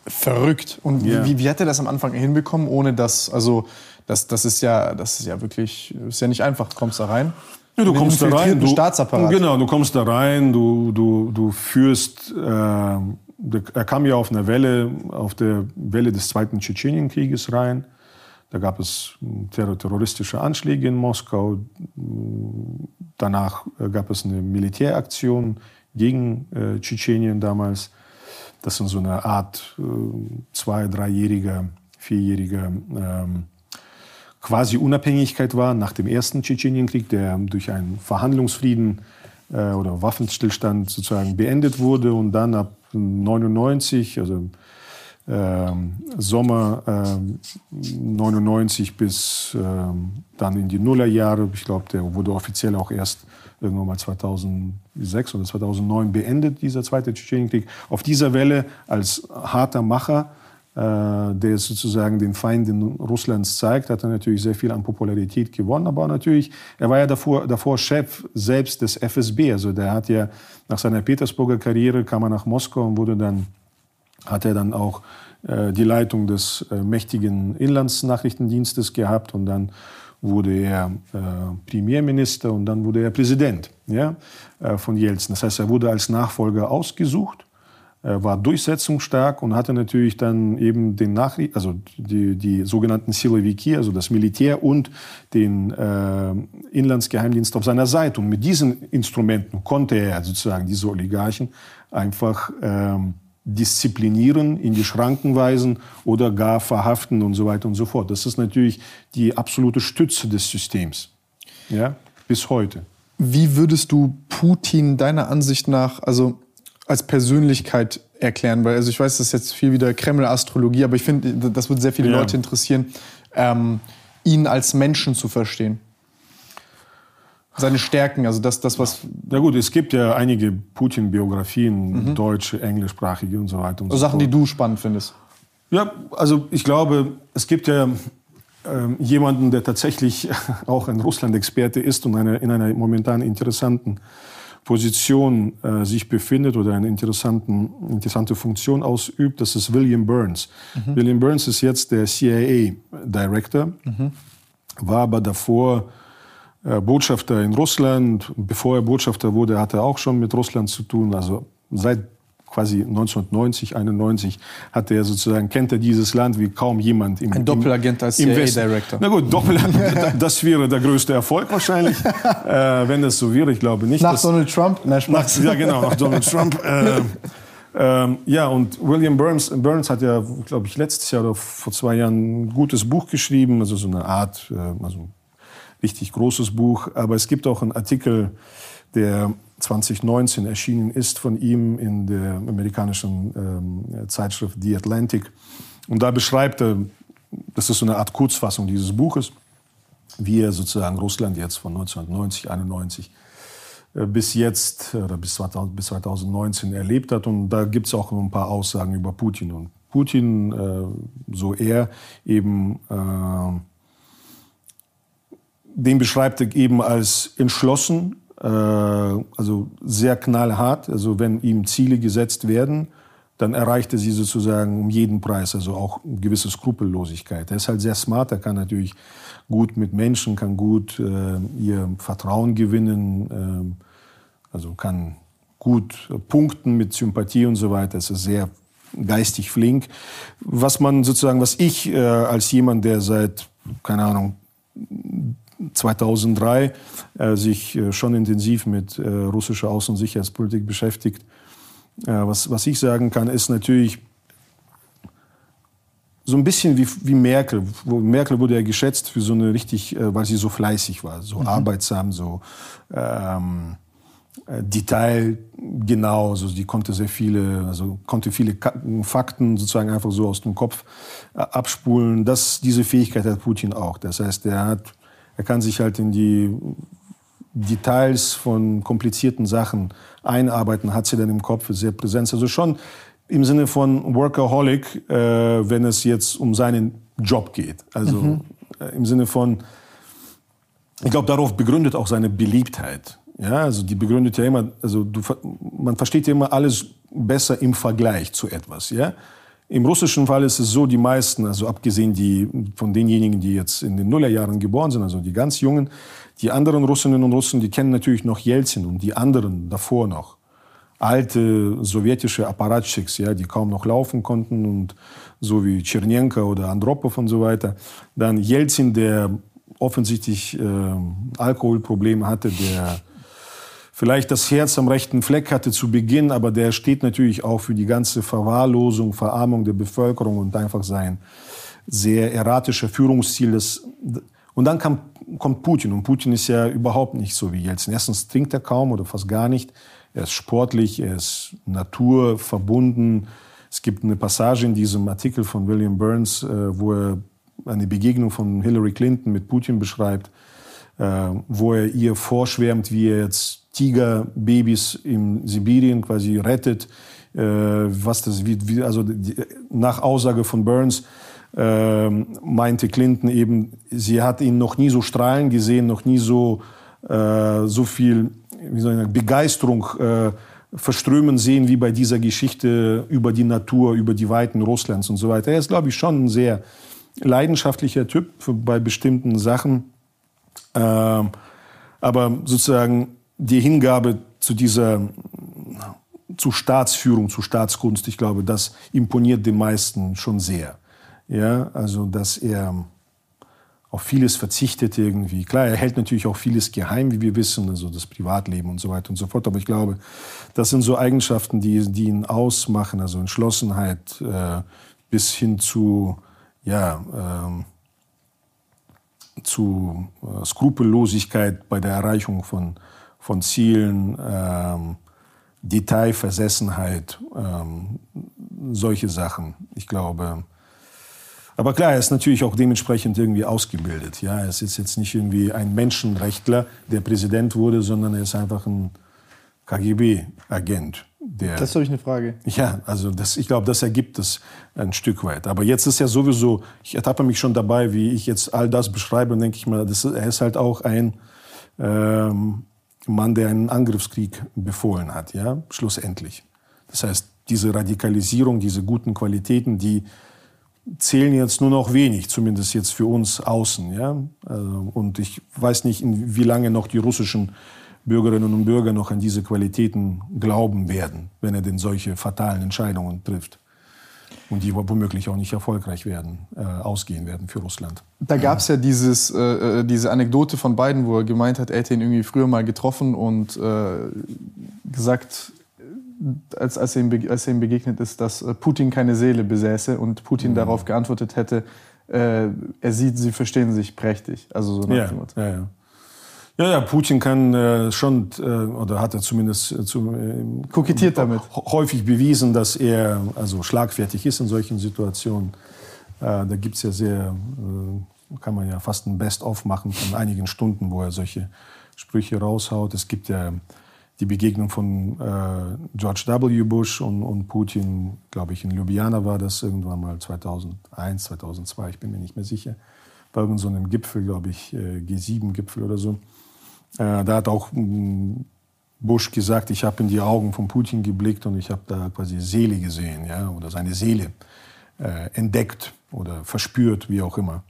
Verrückt. Und yeah. wie, wie hat er das am Anfang hinbekommen, ohne dass, also das, das ist ja, das ist ja wirklich, ist ja nicht einfach. Du kommst da rein. Ja, du kommst da rein. Du, Staatsapparat. Genau, du kommst da rein, du, du, du führst, äh, er kam ja auf einer Welle, auf der Welle des Zweiten Tschetschenienkrieges rein. Da gab es terroristische Anschläge in Moskau. Danach gab es eine Militäraktion gegen äh, Tschetschenien damals. Das ist so eine Art äh, zwei-, dreijähriger, vierjähriger ähm, quasi Unabhängigkeit war nach dem ersten Tschetschenienkrieg, der durch einen Verhandlungsfrieden äh, oder Waffenstillstand sozusagen beendet wurde und dann ab 99, also äh, Sommer äh, 99 bis äh, dann in die Nullerjahre, ich glaube, der wurde offiziell auch erst irgendwann mal 2006 oder 2009 beendet, dieser zweite Tschetschenienkrieg. Auf dieser Welle als harter Macher der sozusagen den Feinden Russlands zeigt, hat er natürlich sehr viel an Popularität gewonnen. Aber natürlich, er war ja davor, davor Chef selbst des FSB. Also der hat ja nach seiner Petersburger Karriere kam er nach Moskau und wurde dann, hat er dann auch äh, die Leitung des äh, mächtigen Inlandsnachrichtendienstes gehabt und dann wurde er äh, Premierminister und dann wurde er Präsident ja, äh, von Jelzin. Das heißt, er wurde als Nachfolger ausgesucht war durchsetzungsstark und hatte natürlich dann eben den Nachricht, also die, die sogenannten Siloviki, also das Militär und den äh, Inlandsgeheimdienst auf seiner Seite. Und mit diesen Instrumenten konnte er sozusagen diese Oligarchen einfach ähm, disziplinieren, in die Schranken weisen oder gar verhaften und so weiter und so fort. Das ist natürlich die absolute Stütze des Systems. Ja, bis heute. Wie würdest du Putin deiner Ansicht nach, also als Persönlichkeit erklären? Weil also ich weiß, das ist jetzt viel wieder Kreml-Astrologie, aber ich finde, das wird sehr viele ja. Leute interessieren, ähm, ihn als Menschen zu verstehen seine Stärken, also das, das was. Na gut, es gibt ja einige Putin-Biografien, mhm. deutsche, englischsprachige und so weiter. Und also so Sachen, fort. die du spannend findest. Ja, also ich glaube, es gibt ja ähm, jemanden, der tatsächlich [LAUGHS] auch ein Russland-Experte ist und eine, in einer momentan interessanten Position äh, sich befindet oder eine interessanten, interessante Funktion ausübt. Das ist William Burns. Mhm. William Burns ist jetzt der CIA-Director, mhm. war aber davor äh, Botschafter in Russland. Bevor er Botschafter wurde, hatte er auch schon mit Russland zu tun. Also seit quasi 1990, 91 hat er sozusagen, kennt er dieses Land wie kaum jemand im Ein Doppelagent als CIA-Director. Na gut, Doppelagent, [LAUGHS] das wäre der größte Erfolg wahrscheinlich, [LAUGHS] äh, wenn das so wäre. Ich glaube nicht. Nach Donald Trump? Nein, Spaß. Nach, ja, genau, nach Donald Trump. [LAUGHS] Äh, ähm, ja, und William Burns, Burns hat ja, glaube ich, letztes Jahr oder vor zwei Jahren ein gutes Buch geschrieben, also so eine Art, äh, also richtig großes Buch. Aber es gibt auch einen Artikel, der 2019 erschienen ist von ihm in der amerikanischen ähm, Zeitschrift The Atlantic. Und da beschreibt er, das ist so eine Art Kurzfassung dieses Buches, wie er sozusagen Russland jetzt von 1990, 91 äh, bis jetzt oder bis 2019 erlebt hat. Und da gibt es auch ein paar Aussagen über Putin. Und Putin, äh, so er, eben äh, den beschreibt er eben als entschlossen, äh, also sehr knallhart. Also wenn ihm Ziele gesetzt werden, dann erreicht er sie sozusagen um jeden Preis, also auch eine gewisse Skrupellosigkeit. Er ist halt sehr smart, er kann natürlich gut mit Menschen, kann gut äh, ihr Vertrauen gewinnen, äh, also kann gut punkten mit Sympathie und so weiter. Es ist sehr geistig flink. Was man sozusagen, was ich äh, als jemand, der seit, keine Ahnung, 2003 äh, sich äh, schon intensiv mit äh, russischer Außen- und Sicherheitspolitik beschäftigt. Äh, was, was ich sagen kann, ist natürlich so ein bisschen wie, wie Merkel. Merkel wurde ja geschätzt für so eine richtig, äh, weil sie so fleißig war, so mhm. arbeitsam, so ähm, äh, detailgenau. Also die konnte sehr viele, also konnte viele Fakten sozusagen einfach so aus dem Kopf abspulen. Das, diese Fähigkeit hat Putin auch. Das heißt, er hat er kann sich halt in die Details von komplizierten Sachen einarbeiten, hat sie dann im Kopf, sehr präsent. Also schon im Sinne von Workaholic, äh, wenn es jetzt um seinen Job geht. Also mhm. äh, im Sinne von, ich glaube, darauf begründet auch seine Beliebtheit. Ja, also die begründet ja immer, also du, man versteht ja immer alles besser im Vergleich zu etwas. Ja, im russischen Fall ist es so, die meisten, also abgesehen die, von denjenigen, die jetzt in den Nullerjahren geboren sind, also die ganz Jungen, die anderen Russinnen und Russen, die kennen natürlich noch Jelzin und die anderen davor noch. Alte sowjetische Apparatschicks, ja, die kaum noch laufen konnten und so wie Tschernenko oder Andropov und so weiter. Dann Jelzin, der offensichtlich äh, Alkoholprobleme hatte, der vielleicht das Herz am rechten Fleck hatte zu Beginn, aber der steht natürlich auch für die ganze Verwahrlosung, Verarmung der Bevölkerung und einfach sein sehr erratischer Führungsstil. Das, und dann kam, kommt Putin und Putin ist ja überhaupt nicht so wie Jelzin. Erstens trinkt er kaum oder fast gar nicht. Er ist sportlich, er ist naturverbunden. Es gibt eine Passage in diesem Artikel von William Burns, äh, wo er eine Begegnung von Hillary Clinton mit Putin beschreibt, wo er ihr vorschwärmt, wie er jetzt Tigerbabys in Sibirien quasi rettet. Äh, was das, wie, wie, also die, nach Aussage von Burns äh, meinte Clinton eben, sie hat ihn noch nie so strahlen gesehen, noch nie so, äh, so viel wie soll ich sagen, Begeisterung äh, verströmen sehen wie bei dieser Geschichte über die Natur, über die Weiten Russlands und so weiter. Er ist, glaube ich, schon ein sehr leidenschaftlicher Typ bei bestimmten Sachen. Äh, aber sozusagen die Hingabe zu dieser zu Staatsführung, zu Staatskunst. Ich glaube, das imponiert den meisten schon sehr. Ja, also, dass er auf vieles verzichtet irgendwie. Klar, er hält natürlich auch vieles geheim, wie wir wissen, also das Privatleben und so weiter und so fort. Aber ich glaube, das sind so Eigenschaften, die, die ihn ausmachen, also Entschlossenheit äh, bis hin zu, ja, ähm, zu äh, Skrupellosigkeit bei der Erreichung von, von Zielen, ähm, Detailversessenheit, ähm, solche Sachen. Ich glaube, aber klar, er ist natürlich auch dementsprechend irgendwie ausgebildet. Ja, er ist jetzt nicht irgendwie ein Menschenrechtler, der Präsident wurde, sondern er ist einfach ein KGB-Agent. Das ist ich eine Frage. Ja, also das, ich glaube, das ergibt es ein Stück weit. Aber jetzt ist ja sowieso, ich ertappe mich schon dabei, wie ich jetzt all das beschreibe, und denke ich mal, das, er ist halt auch ein ähm, Mann, der einen Angriffskrieg befohlen hat, ja, schlussendlich. Das heißt, diese Radikalisierung, diese guten Qualitäten, die zählen jetzt nur noch wenig, zumindest jetzt für uns außen. Ja? Also, und ich weiß nicht, wie lange noch die russischen Bürgerinnen und Bürger noch an diese Qualitäten glauben werden, wenn er denn solche fatalen Entscheidungen trifft. Und die womöglich auch nicht erfolgreich werden, äh, ausgehen werden für Russland. Da gab es ja dieses, äh, äh, diese Anekdote von beiden, wo er gemeint hat, er hätte ihn irgendwie früher mal getroffen und äh, gesagt, als, als, er ihm, als er ihm begegnet ist, dass äh, Putin keine Seele besäße und Putin mhm. darauf geantwortet hätte, äh, er sieht, sie verstehen sich prächtig. Also so nach ja, dem Motto. Ja, ja. Ja, ja, Putin kann äh, schon, äh, oder hat er zumindest äh, zu, äh, kokettiert damit. häufig bewiesen, dass er also schlagfertig ist in solchen Situationen. Äh, da gibt es ja sehr, äh, kann man ja fast ein Best-of machen von einigen Stunden, wo er solche Sprüche raushaut. Es gibt ja die Begegnung von George W. Bush und, und Putin, glaube ich, in Ljubljana war das irgendwann mal 2001, 2002, ich bin mir nicht mehr sicher, bei irgendeinem so Gipfel, glaube ich, äh, G7-Gipfel oder so. Äh, da hat auch mm, Bush gesagt, ich habe in die Augen von Putin geblickt und ich habe da quasi Seele gesehen, ja, oder seine Seele äh, entdeckt oder verspürt, wie auch immer.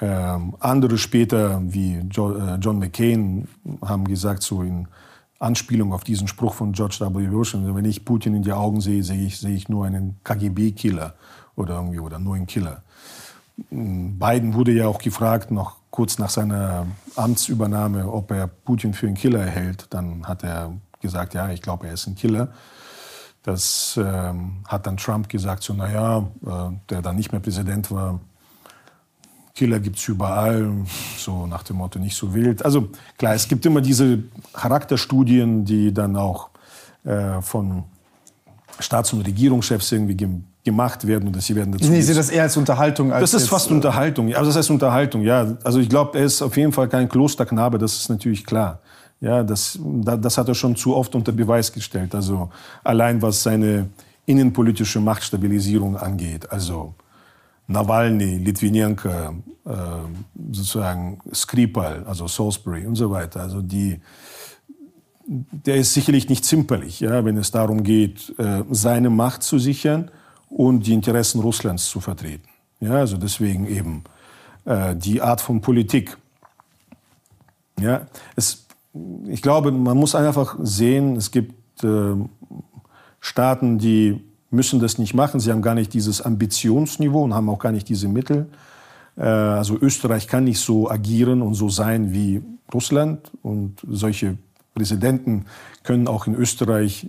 Ähm, andere später, wie jo, äh, John McCain, haben gesagt, so in Anspielung auf diesen Spruch von George W. Bush. Also wenn ich Putin in die Augen sehe, sehe ich, sehe ich nur einen KGB-Killer oder irgendwie oder nur einen Killer. Biden wurde ja auch gefragt, noch kurz nach seiner Amtsübernahme, ob er Putin für einen Killer hält. Dann hat er gesagt, ja, ich glaube, er ist ein Killer. Das ähm, hat dann Trump gesagt, so, naja, äh, der dann nicht mehr Präsident war, Killer gibt es überall, so nach dem Motto nicht so wild. Also klar, es gibt immer diese Charakterstudien, die dann auch äh, von Staats- und Regierungschefs irgendwie ge gemacht werden und sie werden dazu. Ich sehe das eher als Unterhaltung. Als das ist fast äh, Unterhaltung. Also das heißt Unterhaltung, ja. Also ich glaube, er ist auf jeden Fall kein Klosterknabe, das ist natürlich klar. Ja, das, das hat er schon zu oft unter Beweis gestellt. Also allein was seine innenpolitische Machtstabilisierung angeht. Also Nawalny, Litvinenko, äh, sozusagen Skripal, also Salisbury und so weiter. Also die, der ist sicherlich nicht zimperlich, ja, wenn es darum geht, äh, seine Macht zu sichern und die Interessen Russlands zu vertreten. Ja, also deswegen eben äh, die Art von Politik. Ja, es, ich glaube, man muss einfach sehen, es gibt äh, Staaten, die müssen das nicht machen. Sie haben gar nicht dieses Ambitionsniveau und haben auch gar nicht diese Mittel. Äh, also Österreich kann nicht so agieren und so sein wie Russland. Und solche Präsidenten können auch in Österreich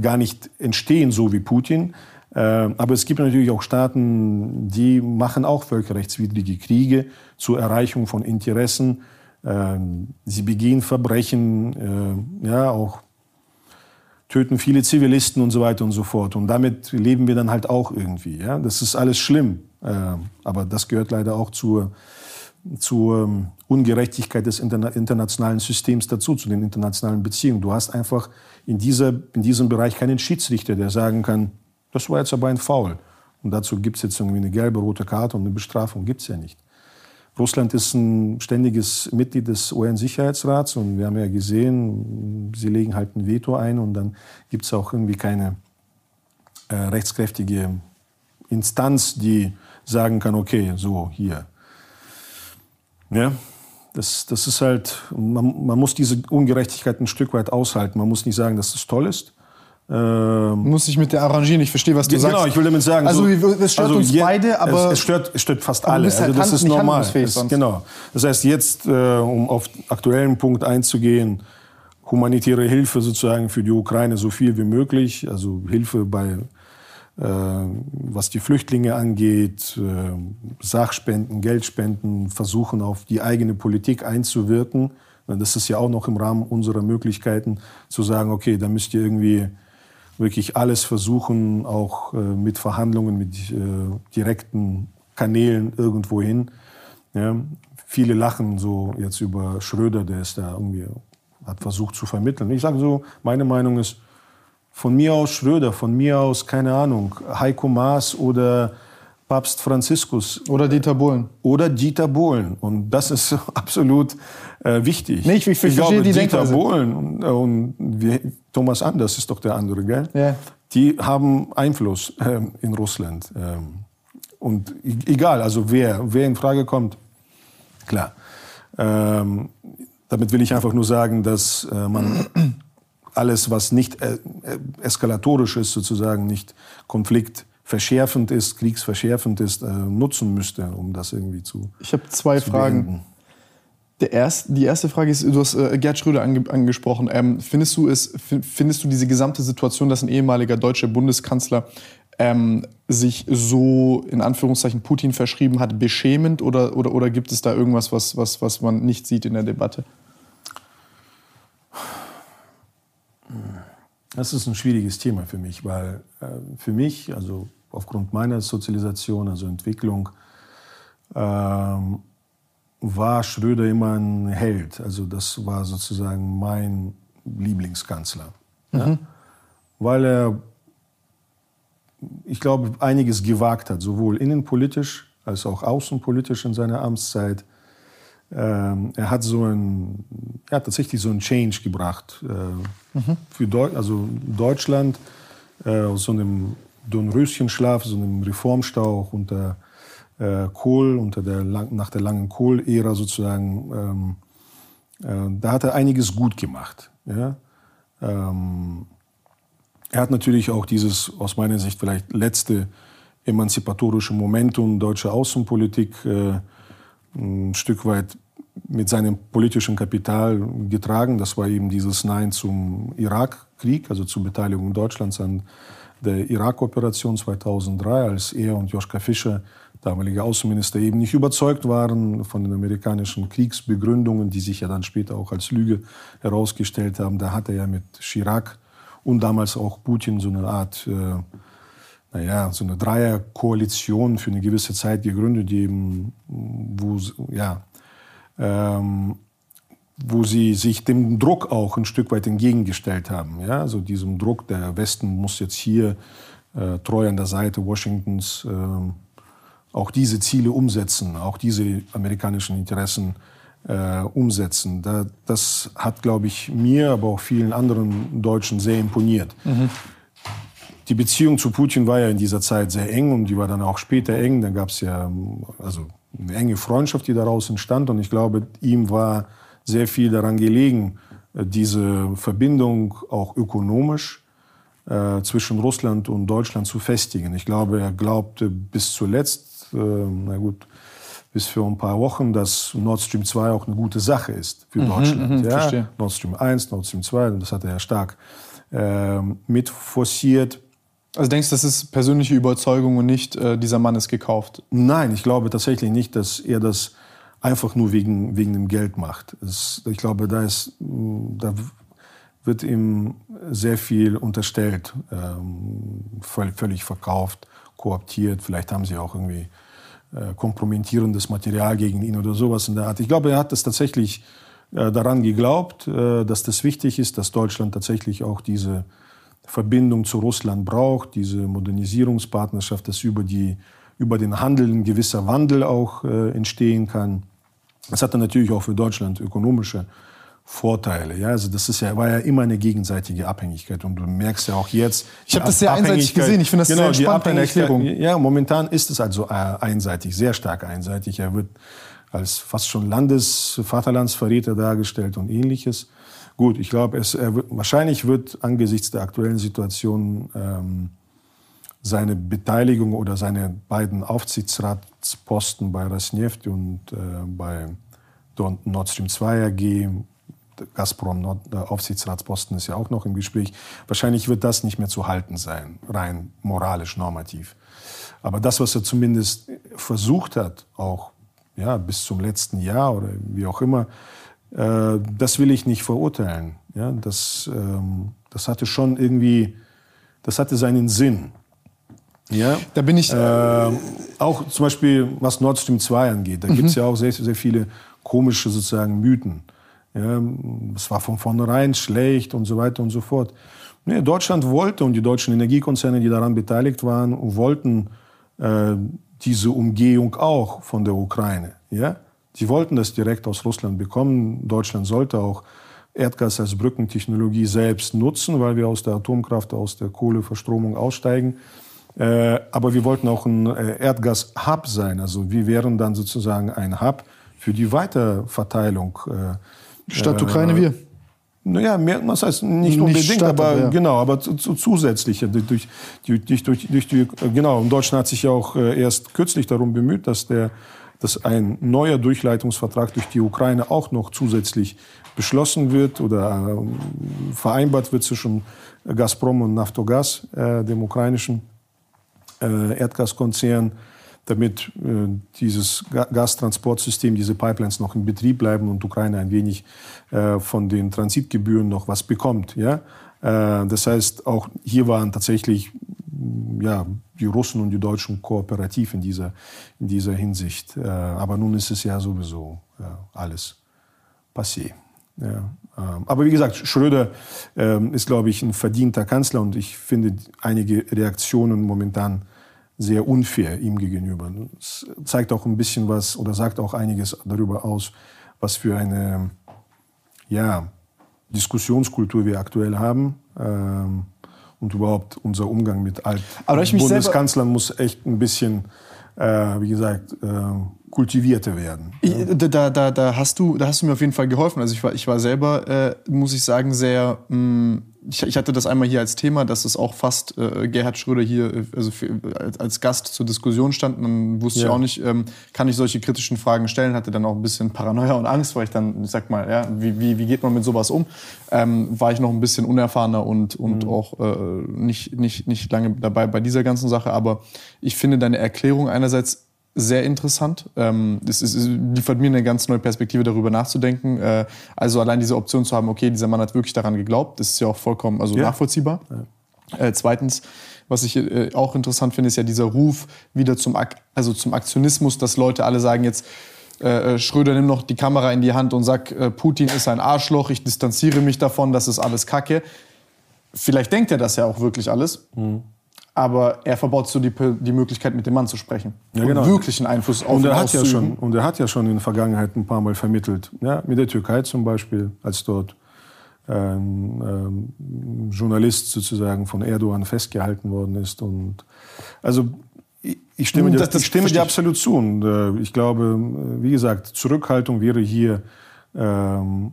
gar nicht entstehen, so wie Putin. Äh, aber es gibt natürlich auch Staaten, die machen auch völkerrechtswidrige Kriege zur Erreichung von Interessen. Ähm, sie begehen Verbrechen, äh, ja, auch töten viele Zivilisten und so weiter und so fort. Und damit leben wir dann halt auch irgendwie. Ja? Das ist alles schlimm. Äh, aber das gehört leider auch zur, zur ähm, Ungerechtigkeit des internationalen Systems dazu, zu den internationalen Beziehungen. Du hast einfach in, dieser, in diesem Bereich keinen Schiedsrichter, der sagen kann, das war jetzt aber ein Foul. Und dazu gibt es jetzt irgendwie eine gelbe, rote Karte und eine Bestrafung gibt es ja nicht. Russland ist ein ständiges Mitglied des UN-Sicherheitsrats und wir haben ja gesehen, sie legen halt ein Veto ein und dann gibt es auch irgendwie keine äh, rechtskräftige Instanz, die sagen kann, okay, so hier. Ja, das, das ist halt, man, man muss diese Ungerechtigkeit ein Stück weit aushalten. Man muss nicht sagen, dass das toll ist, Ähm, Muss ich mit der arrangieren, ich verstehe, was du genau, sagst. Genau, ich will damit sagen, also es stört also uns je, beide, aber es, es, stört, es stört fast alle. Halt also das ist normal. Es, genau. Das heißt, jetzt, äh, um auf aktuellen Punkt einzugehen, humanitäre Hilfe sozusagen für die Ukraine so viel wie möglich, also Hilfe bei äh, was die Flüchtlinge angeht, äh, Sachspenden, Geldspenden, versuchen auf die eigene Politik einzuwirken. Das ist ja auch noch im Rahmen unserer Möglichkeiten zu sagen, okay, da müsst ihr irgendwie wirklich alles versuchen, auch äh, mit Verhandlungen, mit direkten Kanälen irgendwo hin. Ja, viele lachen so jetzt über Schröder, der ist da irgendwie, hat versucht zu vermitteln. Ich sage so, meine Meinung ist, von mir aus Schröder, von mir aus, keine Ahnung, Heiko Maas oder Papst Franziskus. Oder Dieter Bohlen. Oder Dieter Bohlen. Und das ist [LAUGHS] absolut äh, wichtig. Nee, ich, ich, ich glaube, die Dieter Denkweise. Bohlen und, äh, und wie, Thomas Anders ist doch der andere, gell? Ja. Die haben Einfluss äh, in Russland. Ähm, und egal, also wer, wer in Frage kommt, klar. Ähm, damit will ich einfach nur sagen, dass äh, man [CLEARS THROAT] alles, was nicht äh, äh, eskalatorisch ist, sozusagen nicht konfliktverschärfend ist, kriegsverschärfend ist, äh, nutzen müsste, um das irgendwie zu. Ich habe zwei Fragen. Der erst, die erste Frage ist, du hast äh, Gerd Schröder ange, angesprochen. Ähm, findest, du es, findest du diese gesamte Situation, dass ein ehemaliger deutscher Bundeskanzler ähm, sich so in Anführungszeichen Putin verschrieben hat, beschämend oder, oder, oder gibt es da irgendwas, was, was, was man nicht sieht in der Debatte? Das ist ein schwieriges Thema für mich, weil äh, für mich, also aufgrund meiner Sozialisation, also Entwicklung, ähm, war Schröder immer ein Held. Also das war sozusagen mein Lieblingskanzler. Mhm. Ja? Weil er, ich glaube, einiges gewagt hat, sowohl innenpolitisch als auch außenpolitisch in seiner Amtszeit. Ähm, er hat so ein, er hat tatsächlich so einen Change gebracht äh, mhm. für Deu also Deutschland äh, aus so einem Dornröschenschlaf, so einem Reformstau unter äh, Kohl, unter der nach der langen Kohl-Ära sozusagen. Ähm, äh, da hat er einiges gut gemacht. Ja? Ähm, er hat natürlich auch dieses aus meiner Sicht vielleicht letzte emanzipatorische Momentum deutscher Außenpolitik äh, ein Stück weit mit seinem politischen Kapital getragen. Das war eben dieses Nein zum Irakkrieg, also zur Beteiligung Deutschlands an der Irak-Operation 2003, als er und Joschka Fischer, damaliger Außenminister, eben nicht überzeugt waren von den amerikanischen Kriegsbegründungen, die sich ja dann später auch als Lüge herausgestellt haben. Da hat er ja mit Chirac und damals auch Putin so eine Art äh, naja, so eine Dreierkoalition für eine gewisse Zeit gegründet, die eben, wo, ja, ähm, wo sie sich dem Druck auch ein Stück weit entgegengestellt haben. Ja? Also diesem Druck, der Westen muss jetzt hier äh, treu an der Seite Washingtons äh, auch diese Ziele umsetzen, auch diese amerikanischen Interessen äh, umsetzen. Da, das hat, glaube ich, mir, aber auch vielen anderen Deutschen sehr imponiert. Mhm. Die Beziehung zu Putin war ja in dieser Zeit sehr eng und die war dann auch später eng. Dann gab es ja also eine enge Freundschaft, die daraus entstand. Und ich glaube, ihm war sehr viel daran gelegen, äh, diese Verbindung auch ökonomisch äh, zwischen Russland und Deutschland zu festigen. Ich glaube, er glaubte bis zuletzt, äh, na gut, bis für ein paar Wochen, dass Nord Stream 2 auch eine gute Sache ist für mhm, Deutschland. Mhm, ja? Nord Stream 1, Nord Stream 2, das hat er ja stark äh, mit forciert. Also denkst du, das ist persönliche Überzeugung und nicht äh, dieser Mann ist gekauft? Nein, ich glaube tatsächlich nicht, dass er das einfach nur wegen, wegen dem Geld macht. Es, ich glaube, da, ist, mm, da wird ihm sehr viel unterstellt, ähm, völlig verkauft, kooptiert. Vielleicht haben sie auch irgendwie kompromittierendes Material gegen ihn oder sowas in der Art. Ich glaube, er hat das tatsächlich äh, daran geglaubt, äh, dass das wichtig ist, dass Deutschland tatsächlich auch diese Verbindung zu Russland braucht, diese Modernisierungspartnerschaft, dass über, die, über den Handel ein gewisser Wandel auch äh, entstehen kann. Das hat dann natürlich auch für Deutschland ökonomische Vorteile. Ja, also das ist ja, war ja immer eine gegenseitige Abhängigkeit und du merkst ja auch jetzt. Ich habe das sehr einseitig gesehen. Ich finde das genau, sehr spannend, Erklärung. Ja, momentan ist es also äh, einseitig, sehr stark einseitig. Er wird als fast schon Landesvaterlandsverräter dargestellt und ähnliches. Gut, ich glaube, es wird, wahrscheinlich wird angesichts der aktuellen Situation ähm, seine Beteiligung oder seine beiden Aufsichtsratsposten bei Rosneft und äh, bei Nord Stream 2 AG, Gazprom Nord, der Aufsichtsratsposten ist ja auch noch im Gespräch. Wahrscheinlich wird das nicht mehr zu halten sein, rein moralisch normativ. Aber das, was er zumindest versucht hat, auch ja, bis zum letzten Jahr oder wie auch immer, äh, das will ich nicht verurteilen. Ja, das, ähm, das hatte schon irgendwie, das hatte seinen Sinn. Ja, da bin ich. Äh, auch zum Beispiel, was Nord Stream 2 angeht, da mhm. gibt es ja auch sehr, sehr viele komische sozusagen Mythen. Ja, es war von vornherein schlecht und so weiter und so fort. Nee, Deutschland wollte und die deutschen Energiekonzerne, die daran beteiligt waren, wollten äh, diese Umgehung auch von der Ukraine. Ja? Sie wollten das direkt aus Russland bekommen. Deutschland sollte auch Erdgas als Brückentechnologie selbst nutzen, weil wir aus der Atomkraft, aus der Kohleverstromung aussteigen. Äh, aber wir wollten auch ein äh, Erdgas-Hub sein. Also wir wären dann sozusagen ein Hub für die Weiterverteilung. Äh, Stadt Ukraine wir. Naja, mehr, das heißt nicht, nicht unbedingt, Stadt, aber ja. genau, aber zu, zu zusätzliche durch, durch, durch, durch, die, genau. Und Deutschland hat sich ja auch erst kürzlich darum bemüht, dass der, dass ein neuer Durchleitungsvertrag durch die Ukraine auch noch zusätzlich beschlossen wird oder äh, vereinbart wird zwischen Gazprom und Naftogaz, äh, dem ukrainischen äh, Erdgaskonzern, damit äh, dieses Gastransportsystem, diese Pipelines noch in Betrieb bleiben und Ukraine ein wenig äh, von den Transitgebühren noch was bekommt. Ja? das heißt, auch hier waren tatsächlich ja, die Russen und die Deutschen kooperativ in dieser, in dieser Hinsicht. aber nun ist es ja sowieso alles passé. Ja, ähm, aber wie gesagt, Schröder ähm, ist, glaube ich, ein verdienter Kanzler und ich finde einige Reaktionen momentan sehr unfair ihm gegenüber. Es zeigt auch ein bisschen was oder sagt auch einiges darüber aus, was für eine ja, Diskussionskultur wir aktuell haben. Ähm, und überhaupt unser Umgang mit alten Bundeskanzlern muss echt ein bisschen, äh, wie gesagt, äh, kultivierter werden. Ja. Da, da, da, hast du, da hast du mir auf jeden Fall geholfen. Also ich war, ich war selber, äh, muss ich sagen, sehr mh, mm, ich, ich, hatte das einmal hier als Thema, dass es auch fast äh, Gerhard Schröder hier äh, also für, als, als, Gast zur Diskussion stand. Dann wusste ja. ich auch nicht, ähm, kann ich solche kritischen Fragen stellen, hatte dann auch ein bisschen Paranoia und Angst, weil ich dann, ich sag mal, ja, wie, wie, wie geht man mit sowas um? Ähm, war ich noch ein bisschen unerfahrener und, und mhm. auch äh, nicht, nicht, nicht lange dabei bei dieser ganzen Sache. Aber ich finde deine Erklärung einerseits sehr interessant. Ähm, es, es, es, liefert mir eine ganz neue Perspektive, darüber nachzudenken. Äh, also allein diese Option zu haben, okay, dieser Mann hat wirklich daran geglaubt, das ist ja auch vollkommen also ja. nachvollziehbar. Ja. Äh, zweitens, was ich äh, auch interessant finde, ist ja dieser Ruf wieder zum, Ak also zum Aktionismus, dass Leute alle sagen jetzt, äh, äh, Schröder nimm noch die Kamera in die Hand und sag, äh, Putin ist ein Arschloch, ich distanziere mich davon, das ist alles Kacke. Vielleicht denkt er das ja auch wirklich alles. Mhm aber er verbaut so die, die Möglichkeit, mit dem Mann zu sprechen. Ja, genau. Und wirklichen Einfluss auf und er hat ja schon Und er hat ja schon in der Vergangenheit ein paar Mal vermittelt. Ja, mit der Türkei zum Beispiel, als dort ein ähm, Journalist sozusagen von Erdogan festgehalten worden ist. Und also ich stimme, dir, das, das ich stimme dir absolut zu. Und äh, ich glaube, wie gesagt, Zurückhaltung wäre hier ähm,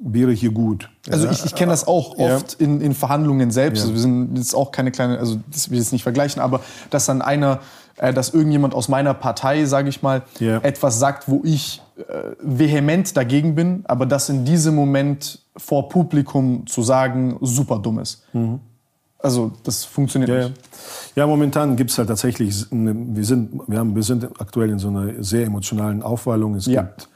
wäre hier gut. Also ich, ich kenne das auch oft ja. in, in Verhandlungen selbst. Ja. Also wir sind jetzt auch keine kleine, also das will ich jetzt nicht vergleichen, aber dass dann einer, äh, dass irgendjemand aus meiner Partei, sage ich mal, ja. etwas sagt, wo ich äh, vehement dagegen bin, aber das in diesem Moment vor Publikum zu sagen, super dumm ist. Mhm. Also das funktioniert ja, nicht. Ja, momentan gibt es halt tatsächlich, wir sind, wir, haben, wir sind aktuell in so einer sehr emotionalen Aufwallung. Es gibt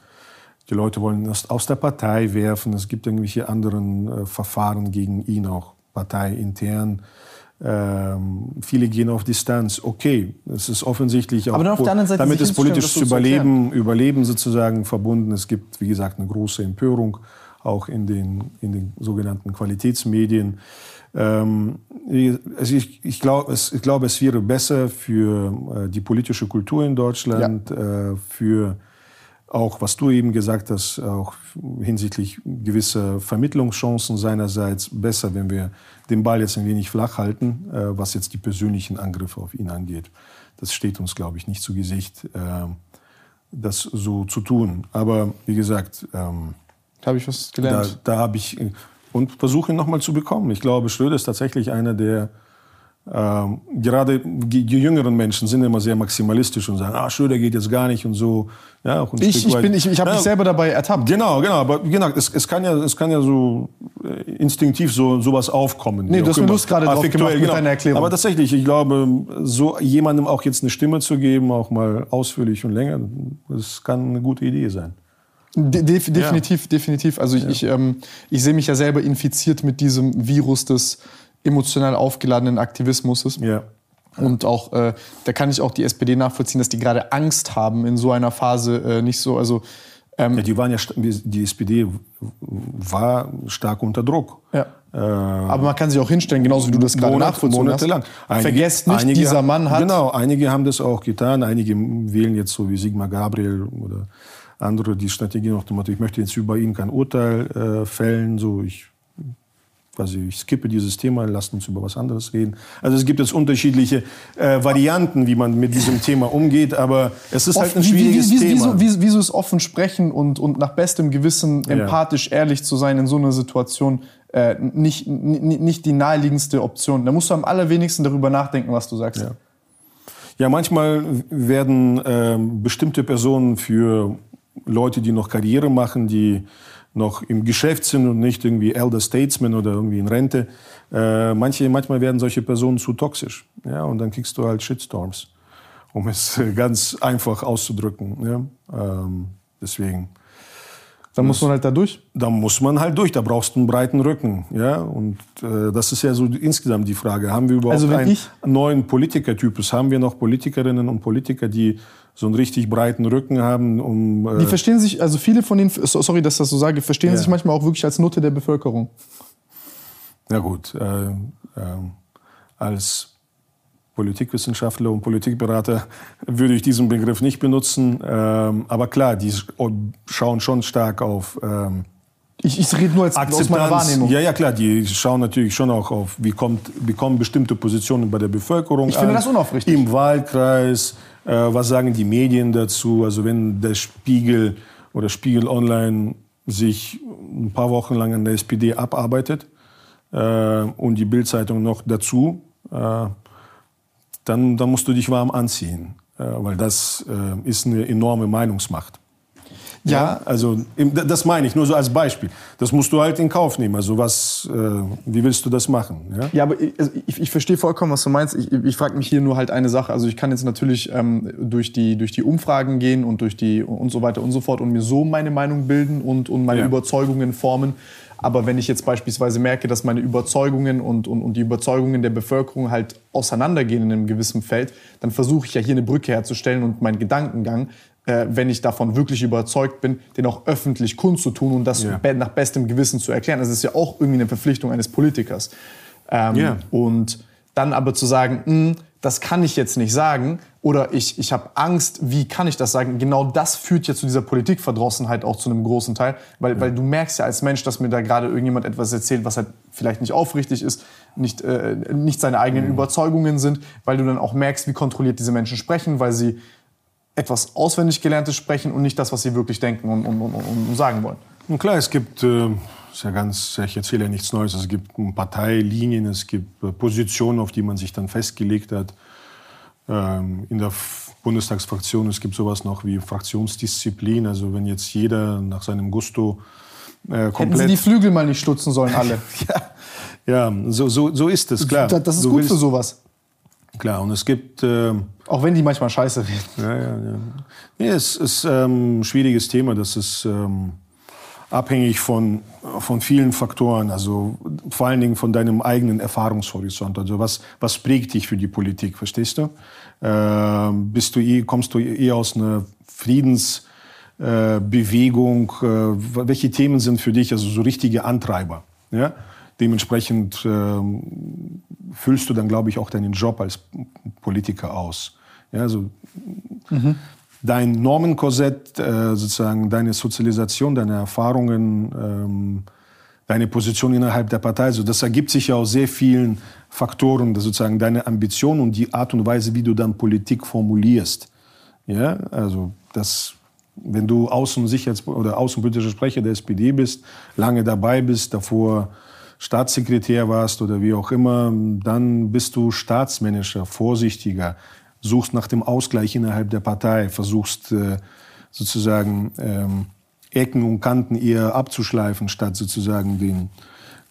die Leute wollen das aus der Partei werfen. Es gibt irgendwelche anderen äh, Verfahren gegen ihn, auch parteiintern. Ähm, viele gehen auf Distanz. Okay, es ist offensichtlich auch, damit ist politisches Überleben, Überleben sozusagen verbunden. Es gibt, wie gesagt, eine große Empörung auch in den, in den sogenannten Qualitätsmedien. Ähm, also ich, ich glaube, es, ich glaube, es wäre besser für äh, die politische Kultur in Deutschland, ja. äh, für auch was du eben gesagt hast, auch hinsichtlich gewisser Vermittlungschancen seinerseits besser, wenn wir den Ball jetzt ein wenig flach halten, äh, was jetzt die persönlichen Angriffe auf ihn angeht. Das steht uns, glaube ich, nicht zu Gesicht, äh, das so zu tun. Aber wie gesagt, ähm, Da habe ich was gelernt. Da, da habe ich und versuche ihn nochmal zu bekommen. Ich glaube, Schröder ist tatsächlich einer, der ähm, gerade die, jüngeren Menschen sind immer sehr maximalistisch und sagen, ah, Schröder geht jetzt gar nicht und so. Ja, auch ich, ich, bin, ich, ich habe ja, mich selber dabei ertappt. Genau, genau, aber genau, es, es, kann, ja, es kann ja so äh, instinktiv so sowas aufkommen. Nee, du hast mir Lust gerade drauf gemacht genau. mit deiner Erklärung. Aber tatsächlich, ich glaube, so jemandem auch jetzt eine Stimme zu geben, auch mal ausführlich und länger, das kann eine gute Idee sein. De definitiv, ja. definitiv. Also ich, ja. ich, ähm, ich sehe mich ja selber infiziert mit diesem Virus des emotional aufgeladenen Aktivismus. Ja. Und auch, äh, da kann ich auch die SPD nachvollziehen, dass die gerade Angst haben in so einer Phase äh, nicht so, also ähm, ja, die waren ja, die SPD war stark unter Druck. Ja. Äh, Aber man kann sich auch hinstellen, genauso wie du das gerade nachvollzogen monatelang. hast. Einige, Vergesst nicht, einige, dieser Mann hat... Genau, einige haben das auch getan. Einige wählen jetzt so wie Sigmar Gabriel oder andere die Strategie nach dem Motto, ich möchte jetzt über ihn kein Urteil äh, fällen. So, ich quasi ich skippe dieses Thema, lasst uns über was anderes reden. Also es gibt jetzt unterschiedliche äh, Varianten, wie man mit diesem Thema umgeht, aber es ist halt ein schwieriges wie, wie, wie, Thema. Wieso, wieso es offen sprechen und, und nach bestem Gewissen empathisch ja. ehrlich zu sein in so einer Situation äh, nicht, nicht die naheliegendste Option. Da musst du am allerwenigsten darüber nachdenken, was du sagst. Ja. Ja, manchmal werden äh, bestimmte Personen für Leute, die noch Karriere machen, die noch im Geschäft sind und nicht irgendwie Elder Statesman oder irgendwie in Rente. Äh, manche, manchmal werden solche Personen zu toxisch. Ja, und dann kriegst du halt Shitstorms, um es ganz einfach auszudrücken. Ja? Ähm, deswegen. Da muss man halt da durch? Da muss man halt durch. Da brauchst du einen breiten Rücken. Ja? Und äh, das ist ja so insgesamt die Frage. Haben wir überhaupt also einen neuen Politikertypus? Haben wir noch Politikerinnen und Politiker, die so einen richtig breiten Rücken haben. Um, äh die verstehen sich, also viele von denen, sorry, dass ich das so sage, verstehen ja. sich manchmal auch wirklich als Note der Bevölkerung. Ja gut, äh, äh, als Politikwissenschaftler und Politikberater [LAUGHS] würde ich diesen Begriff nicht benutzen. Ähm, aber klar, die schauen schon stark auf ähm, ich, ich rede nur als, aus meiner Wahrnehmung. Ja, ja, klar, die schauen natürlich schon auch auf, wie, kommt, wie kommen bestimmte Positionen bei der Bevölkerung Ich finde an, das unaufrichtig. Im Wahlkreis, äh, was sagen die Medien dazu? Also wenn der Spiegel oder Spiegel Online sich ein paar Wochen lang an der SPD abarbeitet äh, und die Bildzeitung noch dazu, äh, dann, dann musst du dich warm anziehen, äh, weil das äh, ist eine enorme Meinungsmacht. Ja, also das meine ich nur so als Beispiel. Das musst du halt in Kauf nehmen. Also was, äh, wie willst du das machen? Ja, ja aber ich, also ich, ich verstehe vollkommen, was du meinst. Ich, ich frage mich hier nur halt eine Sache. Also ich kann jetzt natürlich ähm, durch, die, durch die Umfragen gehen und durch die und so weiter und so fort und mir so meine Meinung bilden und, und meine ja. Überzeugungen formen. Aber wenn ich jetzt beispielsweise merke, dass meine Überzeugungen und, und, und die Überzeugungen der Bevölkerung halt auseinandergehen in einem gewissen Feld, dann versuche ich ja hier eine Brücke herzustellen und meinen Gedankengang äh, wenn ich davon wirklich überzeugt bin, den auch öffentlich kundzutun und das yeah. nach bestem Gewissen zu erklären. Das ist ja auch irgendwie eine Verpflichtung eines Politikers. Ähm, yeah. Und dann aber zu sagen, hm, das kann ich jetzt nicht sagen oder ich, ich habe Angst, wie kann ich das sagen? Genau das führt ja zu dieser Politikverdrossenheit auch zu einem großen Teil, weil, ja. weil du merkst ja als Mensch, dass mir da gerade irgendjemand etwas erzählt, was halt vielleicht nicht aufrichtig ist, nicht, äh, nicht seine eigenen mhm. Überzeugungen sind, weil du dann auch merkst, wie kontrolliert diese Menschen sprechen, weil sie etwas auswendig gelerntes sprechen und nicht das, was sie wirklich denken und, und, und, und sagen wollen. Und klar, es gibt, äh, ist ja ganz, ich erzähle ja nichts Neues, es gibt Parteilinien, es gibt äh, Positionen, auf die man sich dann festgelegt hat. Ähm, in der Bundestagsfraktion, es gibt sowas noch wie Fraktionsdisziplin, also wenn jetzt jeder nach seinem Gusto äh, komplett... Hätten Sie die Flügel mal nicht stutzen sollen, alle. [LAUGHS] ja, ja so, so, so ist es, klar. Das ist so gut willst, für sowas. Klar, und es gibt... Äh, auch wenn die manchmal scheiße reden. Ja, ja, ja. Nee, es ist ähm, ein schwieriges Thema. Das ist ähm, abhängig von, von vielen Faktoren. Also vor allen Dingen von deinem eigenen Erfahrungshorizont. Also was, was prägt dich für die Politik, verstehst du? Ähm, bist du eh, kommst du eher aus einer Friedensbewegung? Äh, äh, welche Themen sind für dich also so richtige Antreiber? Ja? Dementsprechend ähm, füllst du dann, glaube ich, auch deinen Job als Politiker aus. Ja, also mhm. dein Normenkorsett, äh, sozusagen deine Sozialisation, deine Erfahrungen, ähm, deine Position innerhalb der Partei, also das ergibt sich ja aus sehr vielen Faktoren, sozusagen deine Ambition und die Art und Weise, wie du dann Politik formulierst. Ja, also das wenn du Außensicherheits- oder außenpolitischer Sprecher der SPD bist, lange dabei bist, davor Staatssekretär warst oder wie auch immer, dann bist du staatsmännischer, vorsichtiger, suchst nach dem Ausgleich innerhalb der Partei, versuchst äh, sozusagen ähm, Ecken und Kanten eher abzuschleifen, statt sozusagen den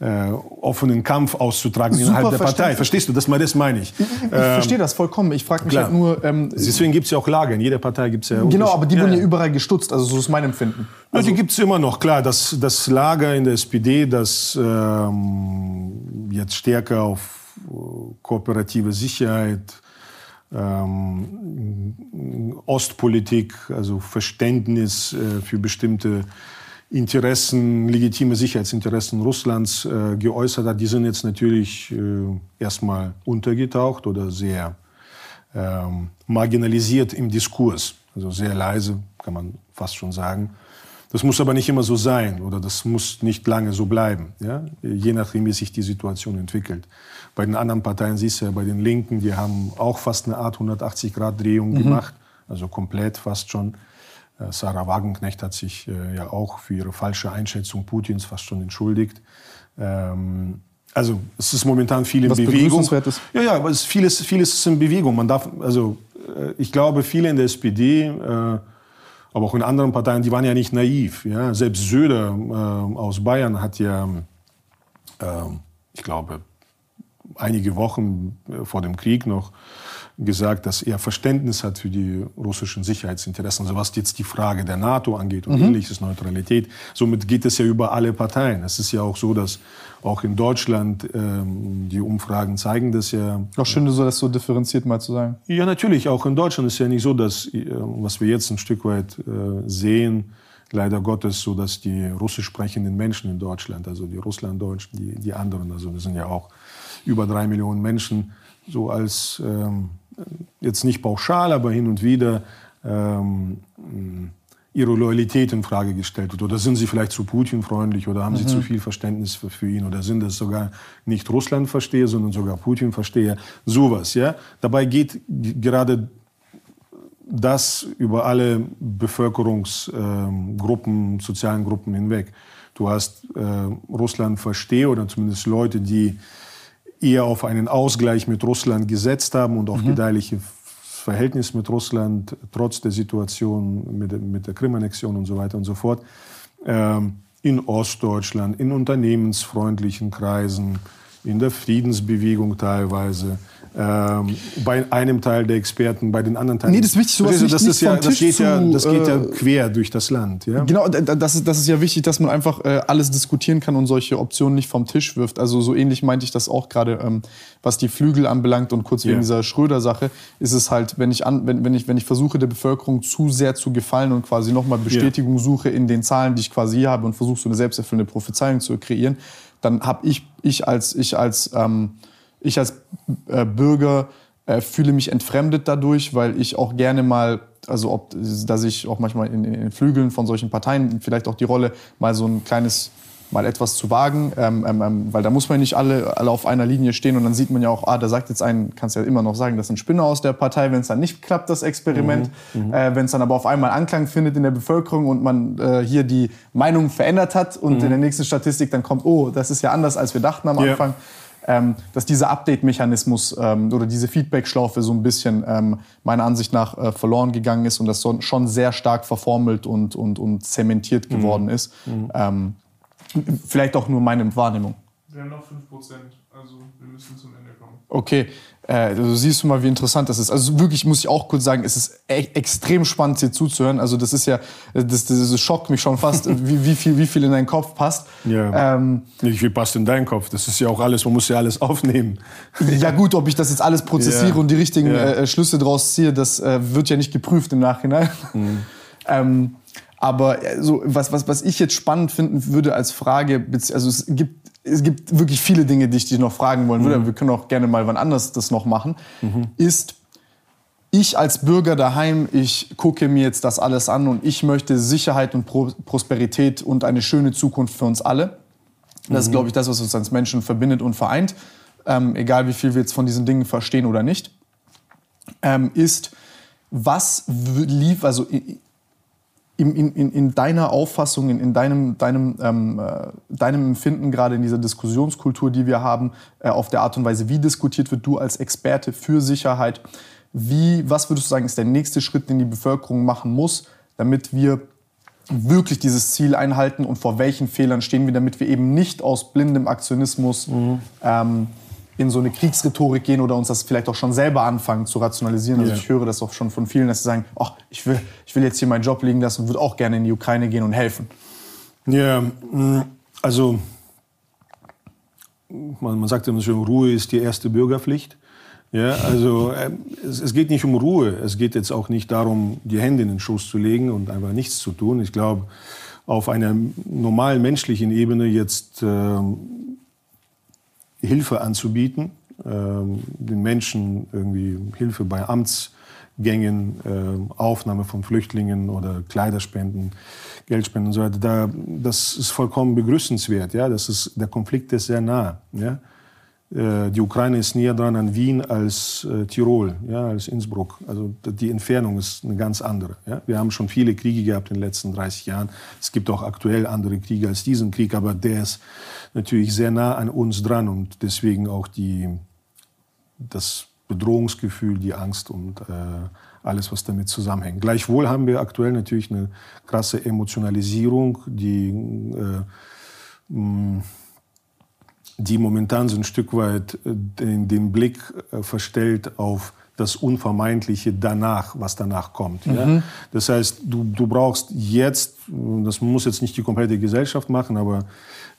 äh, offenen Kampf auszutragen Super innerhalb der Partei. Verstehst du? Das, das meine ich. Ich, ich verstehe das vollkommen. Ich frage mich klar. halt nur. Ähm, Deswegen gibt es ja auch Lager. In jeder Partei gibt es ja genau, aber die ja, wurden ja überall gestutzt. Also so ist mein Empfinden. Ja, die gibt es immer noch, klar. Das, das Lager in der SPD, das ähm, jetzt stärker auf äh, kooperative Sicherheit, ähm, Ostpolitik, also Verständnis äh, für bestimmte Interessen, legitime Sicherheitsinteressen Russlands äh, geäußert hat, die sind jetzt natürlich äh, erstmal untergetaucht oder sehr ähm, marginalisiert im Diskurs. Also sehr leise, kann man fast schon sagen. Das muss aber nicht immer so sein oder das muss nicht lange so bleiben, ja? je nachdem, wie sich die Situation entwickelt. Bei den anderen Parteien siehst du ja, bei den Linken, die haben auch fast eine Art 180-Grad-Drehung gemacht, also komplett fast schon. Äh, Sarah Wagenknecht hat sich äh, ja auch für ihre falsche Einschätzung Putins fast schon entschuldigt. Ähm, also es ist momentan viel in Was Bewegung. ist. Ja, ja, aber es, vieles, vieles ist in Bewegung. Man darf, also äh, ich glaube, viele in der SPD, aber auch in anderen Parteien, die waren ja nicht naiv. Ja? Selbst Söder aus Bayern hat ja, ich glaube, einige Wochen vor dem Krieg noch gesagt, dass er Verständnis hat für die russischen Sicherheitsinteressen. Also was jetzt die Frage der NATO angeht und ähnliches, Neutralität. Somit geht es ja über alle Parteien. Es ist ja auch so, dass auch in Deutschland ähm, die Umfragen zeigen, dass ja Auch schön, so das so differenziert mal zu sagen. ja, natürlich. Auch in Deutschland ist ja nicht so, dass, äh, was wir jetzt ein Stück weit äh, sehen, leider Gottes, so dass die russisch sprechenden Menschen in Deutschland, also die Russlanddeutschen, die, die anderen, also das sind ja auch über drei Millionen Menschen, so als ähm, jetzt nicht pauschal, aber hin und wieder ähm, ihre Loyalität in Frage gestellt wird. Oder sind sie vielleicht zu Putin freundlich oder haben sie zu viel Verständnis für, für ihn oder sind es sogar nicht Russland verstehe, sondern sogar Putin verstehe. Sowas, ja. Dabei geht gerade das über alle Bevölkerungsgruppen, sozialen Gruppen hinweg. Du hast äh, Russland verstehe oder zumindest Leute, die eher auf einen Ausgleich mit Russland gesetzt haben und auf gedeihliche Verhältnis mit Russland, trotz der Situation mit, der- mit der Krim-Annexion und so weiter und so fort, ähm, in Ostdeutschland, in unternehmensfreundlichen Kreisen, in der Friedensbewegung teilweise, ähm, bei einem Teil der Experten, bei den anderen Teilen. Nee, das ist wichtig, sowas nicht- das, ist nicht ja, das, geht ja, zu, das geht ja äh, quer durch das Land. Ja? Genau, das ist, das ist ja wichtig, dass man einfach äh, alles diskutieren kann und solche Optionen nicht vom Tisch wirft. Also so ähnlich meinte ich das auch gerade, ähm, was die Flügel anbelangt und kurz wegen Ja. dieser Schröder-Sache, ist es halt, wenn ich, an, wenn, wenn, ich, wenn ich versuche, der Bevölkerung zu sehr zu gefallen und quasi nochmal Bestätigung suche in den Zahlen, die ich quasi hier habe und versuche, so eine selbsterfüllende Prophezeiung zu kreieren, dann habe ich, ich als, ich als, ähm, ich als äh, Bürger äh, fühle mich entfremdet dadurch, weil ich auch gerne mal, also ob, dass ich auch manchmal in, in den Flügeln von solchen Parteien vielleicht auch die Rolle mal so ein kleines mal etwas zu wagen, ähm, ähm, ähm, weil da muss man nicht alle, alle auf einer Linie stehen und dann sieht man ja auch, ah, da sagt jetzt ein, kannst ja immer noch sagen, das ist ein Spinner aus der Partei, wenn es dann nicht klappt, das Experiment, äh, wenn es dann aber auf einmal Anklang findet in der Bevölkerung und man äh, hier die Meinung verändert hat und in der nächsten Statistik dann kommt, oh, das ist ja anders, als wir dachten am. Anfang, ähm, dass dieser Update-Mechanismus ähm, oder diese Feedback-Schlaufe so ein bisschen ähm, meiner Ansicht nach äh, verloren gegangen ist und das so, schon sehr stark verformelt und, und, und zementiert geworden ist. Ähm, vielleicht auch nur meine Wahrnehmung. Wir haben noch 5%, also wir müssen zum Ende kommen. Okay, äh, du siehst du mal, wie interessant das ist. Also wirklich muss ich auch kurz sagen, es ist e extrem spannend, dir zuzuhören. Also das ist ja, das, das schockt mich schon fast, [LAUGHS] wie, wie, viel, wie viel in deinen Kopf passt. Ja. Ähm, Nicht wie passt in deinen Kopf. Das ist ja auch alles, man muss ja alles aufnehmen. [LAUGHS] Ja gut, ob ich das jetzt alles prozessiere Ja. und die richtigen Ja. äh, Schlüsse draus ziehe, das äh, wird ja nicht geprüft im Nachhinein. Mhm. [LAUGHS] ähm, aber äh, so, was, was, was ich jetzt spannend finden würde als Frage, also es gibt, es gibt wirklich viele Dinge, die ich dich noch fragen wollen Mhm. würde, aber wir können auch gerne mal wann anders das noch machen, ist, ich als Bürger daheim, ich gucke mir jetzt das alles an und ich möchte Sicherheit und Pro Prosperität und eine schöne Zukunft für uns alle. Das ist, glaube ich, das, was uns als Menschen verbindet und vereint, ähm, egal wie viel wir jetzt von diesen Dingen verstehen oder nicht, ähm, ist, was lief, also in, in, in deiner Auffassung, in, in deinem, deinem, ähm, äh, deinem Empfinden, gerade in dieser Diskussionskultur, die wir haben, äh, auf der Art und Weise, wie diskutiert wird, du als Experte für Sicherheit, wie, was würdest du sagen, ist der nächste Schritt, den die Bevölkerung machen muss, damit wir wirklich dieses Ziel einhalten und vor welchen Fehlern stehen wir, damit wir eben nicht aus blindem Aktionismus mhm. ähm, in so eine Kriegsrhetorik gehen oder uns das vielleicht auch schon selber anfangen zu rationalisieren. Also yeah. ich höre das auch schon von vielen, dass sie sagen, ach, ich will, ich will jetzt hier meinen Job liegen lassen und würde auch gerne in die Ukraine gehen und helfen. Ja, mm, also man, man sagt immer schon, Ruhe ist die erste Bürgerpflicht. Ja, also äh, es, es, geht nicht um Ruhe. Es geht jetzt auch nicht darum, die Hände in den Schoß zu legen und einfach nichts zu tun. Ich glaube, auf einer normalen menschlichen Ebene jetzt äh, Hilfe anzubieten, äh, den Menschen irgendwie Hilfe bei Amtsgängen, äh, Aufnahme von Flüchtlingen oder Kleiderspenden, Geldspenden und so weiter. Da, das ist vollkommen begrüßenswert. Ja, das ist der Konflikt ist sehr nah. Ja. Äh, die Ukraine ist näher dran an Wien als äh, Tirol, ja, als Innsbruck. Also die Entfernung ist eine ganz andere. Ja. Wir haben schon viele Kriege gehabt in den letzten 30 Jahren. Es gibt auch aktuell andere Kriege als diesen Krieg, aber der ist natürlich sehr nah an uns dran und deswegen auch die, das Bedrohungsgefühl, die Angst und äh, alles, was damit zusammenhängt. Gleichwohl haben wir aktuell natürlich eine krasse Emotionalisierung, die äh, mh, die momentan so ein Stück weit äh, den, den Blick äh, verstellt auf das Unvermeidliche danach, was danach kommt. Mhm. Ja? Das heißt, du, du brauchst jetzt, das muss jetzt nicht die komplette Gesellschaft machen, aber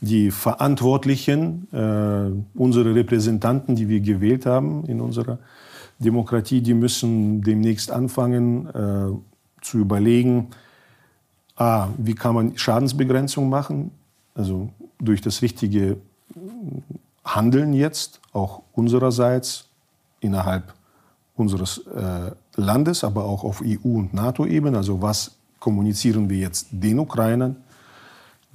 die Verantwortlichen, äh, unsere Repräsentanten, die wir gewählt haben in unserer Demokratie, die müssen demnächst anfangen äh, zu überlegen, a, wie kann man Schadensbegrenzung machen, also durch das richtige Handeln jetzt, auch unsererseits innerhalb unseres äh, Landes, aber auch auf EU- und NATO-Ebene. Also was kommunizieren wir jetzt den Ukrainern,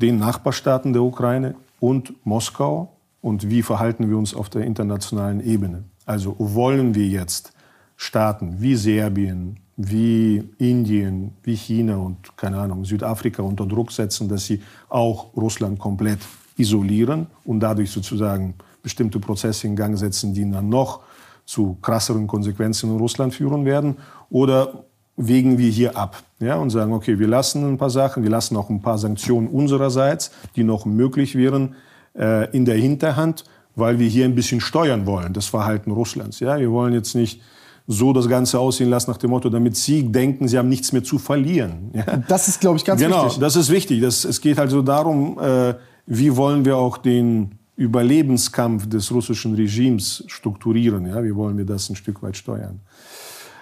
den Nachbarstaaten der Ukraine und Moskau und wie verhalten wir uns auf der internationalen Ebene. Also wollen wir jetzt Staaten wie Serbien, wie Indien, wie China und keine Ahnung, Südafrika unter Druck setzen, dass sie auch Russland komplett isolieren und dadurch sozusagen bestimmte Prozesse in Gang setzen, die dann noch zu krasseren Konsequenzen in Russland führen werden? Oder wägen wir hier ab ja, und sagen, okay, wir lassen ein paar Sachen, wir lassen auch ein paar Sanktionen unsererseits, die noch möglich wären, äh, in der Hinterhand, weil wir hier ein bisschen steuern wollen, das Verhalten Russlands. Ja? Wir wollen jetzt nicht so das Ganze aussehen lassen nach dem Motto, damit sie denken, sie haben nichts mehr zu verlieren. Ja? Das ist, glaube ich, ganz genau, wichtig. Genau, das ist wichtig. Das, es geht also darum, äh, wie wollen wir auch den Überlebenskampf des russischen Regimes strukturieren? Ja? Wie wollen wir das ein Stück weit steuern?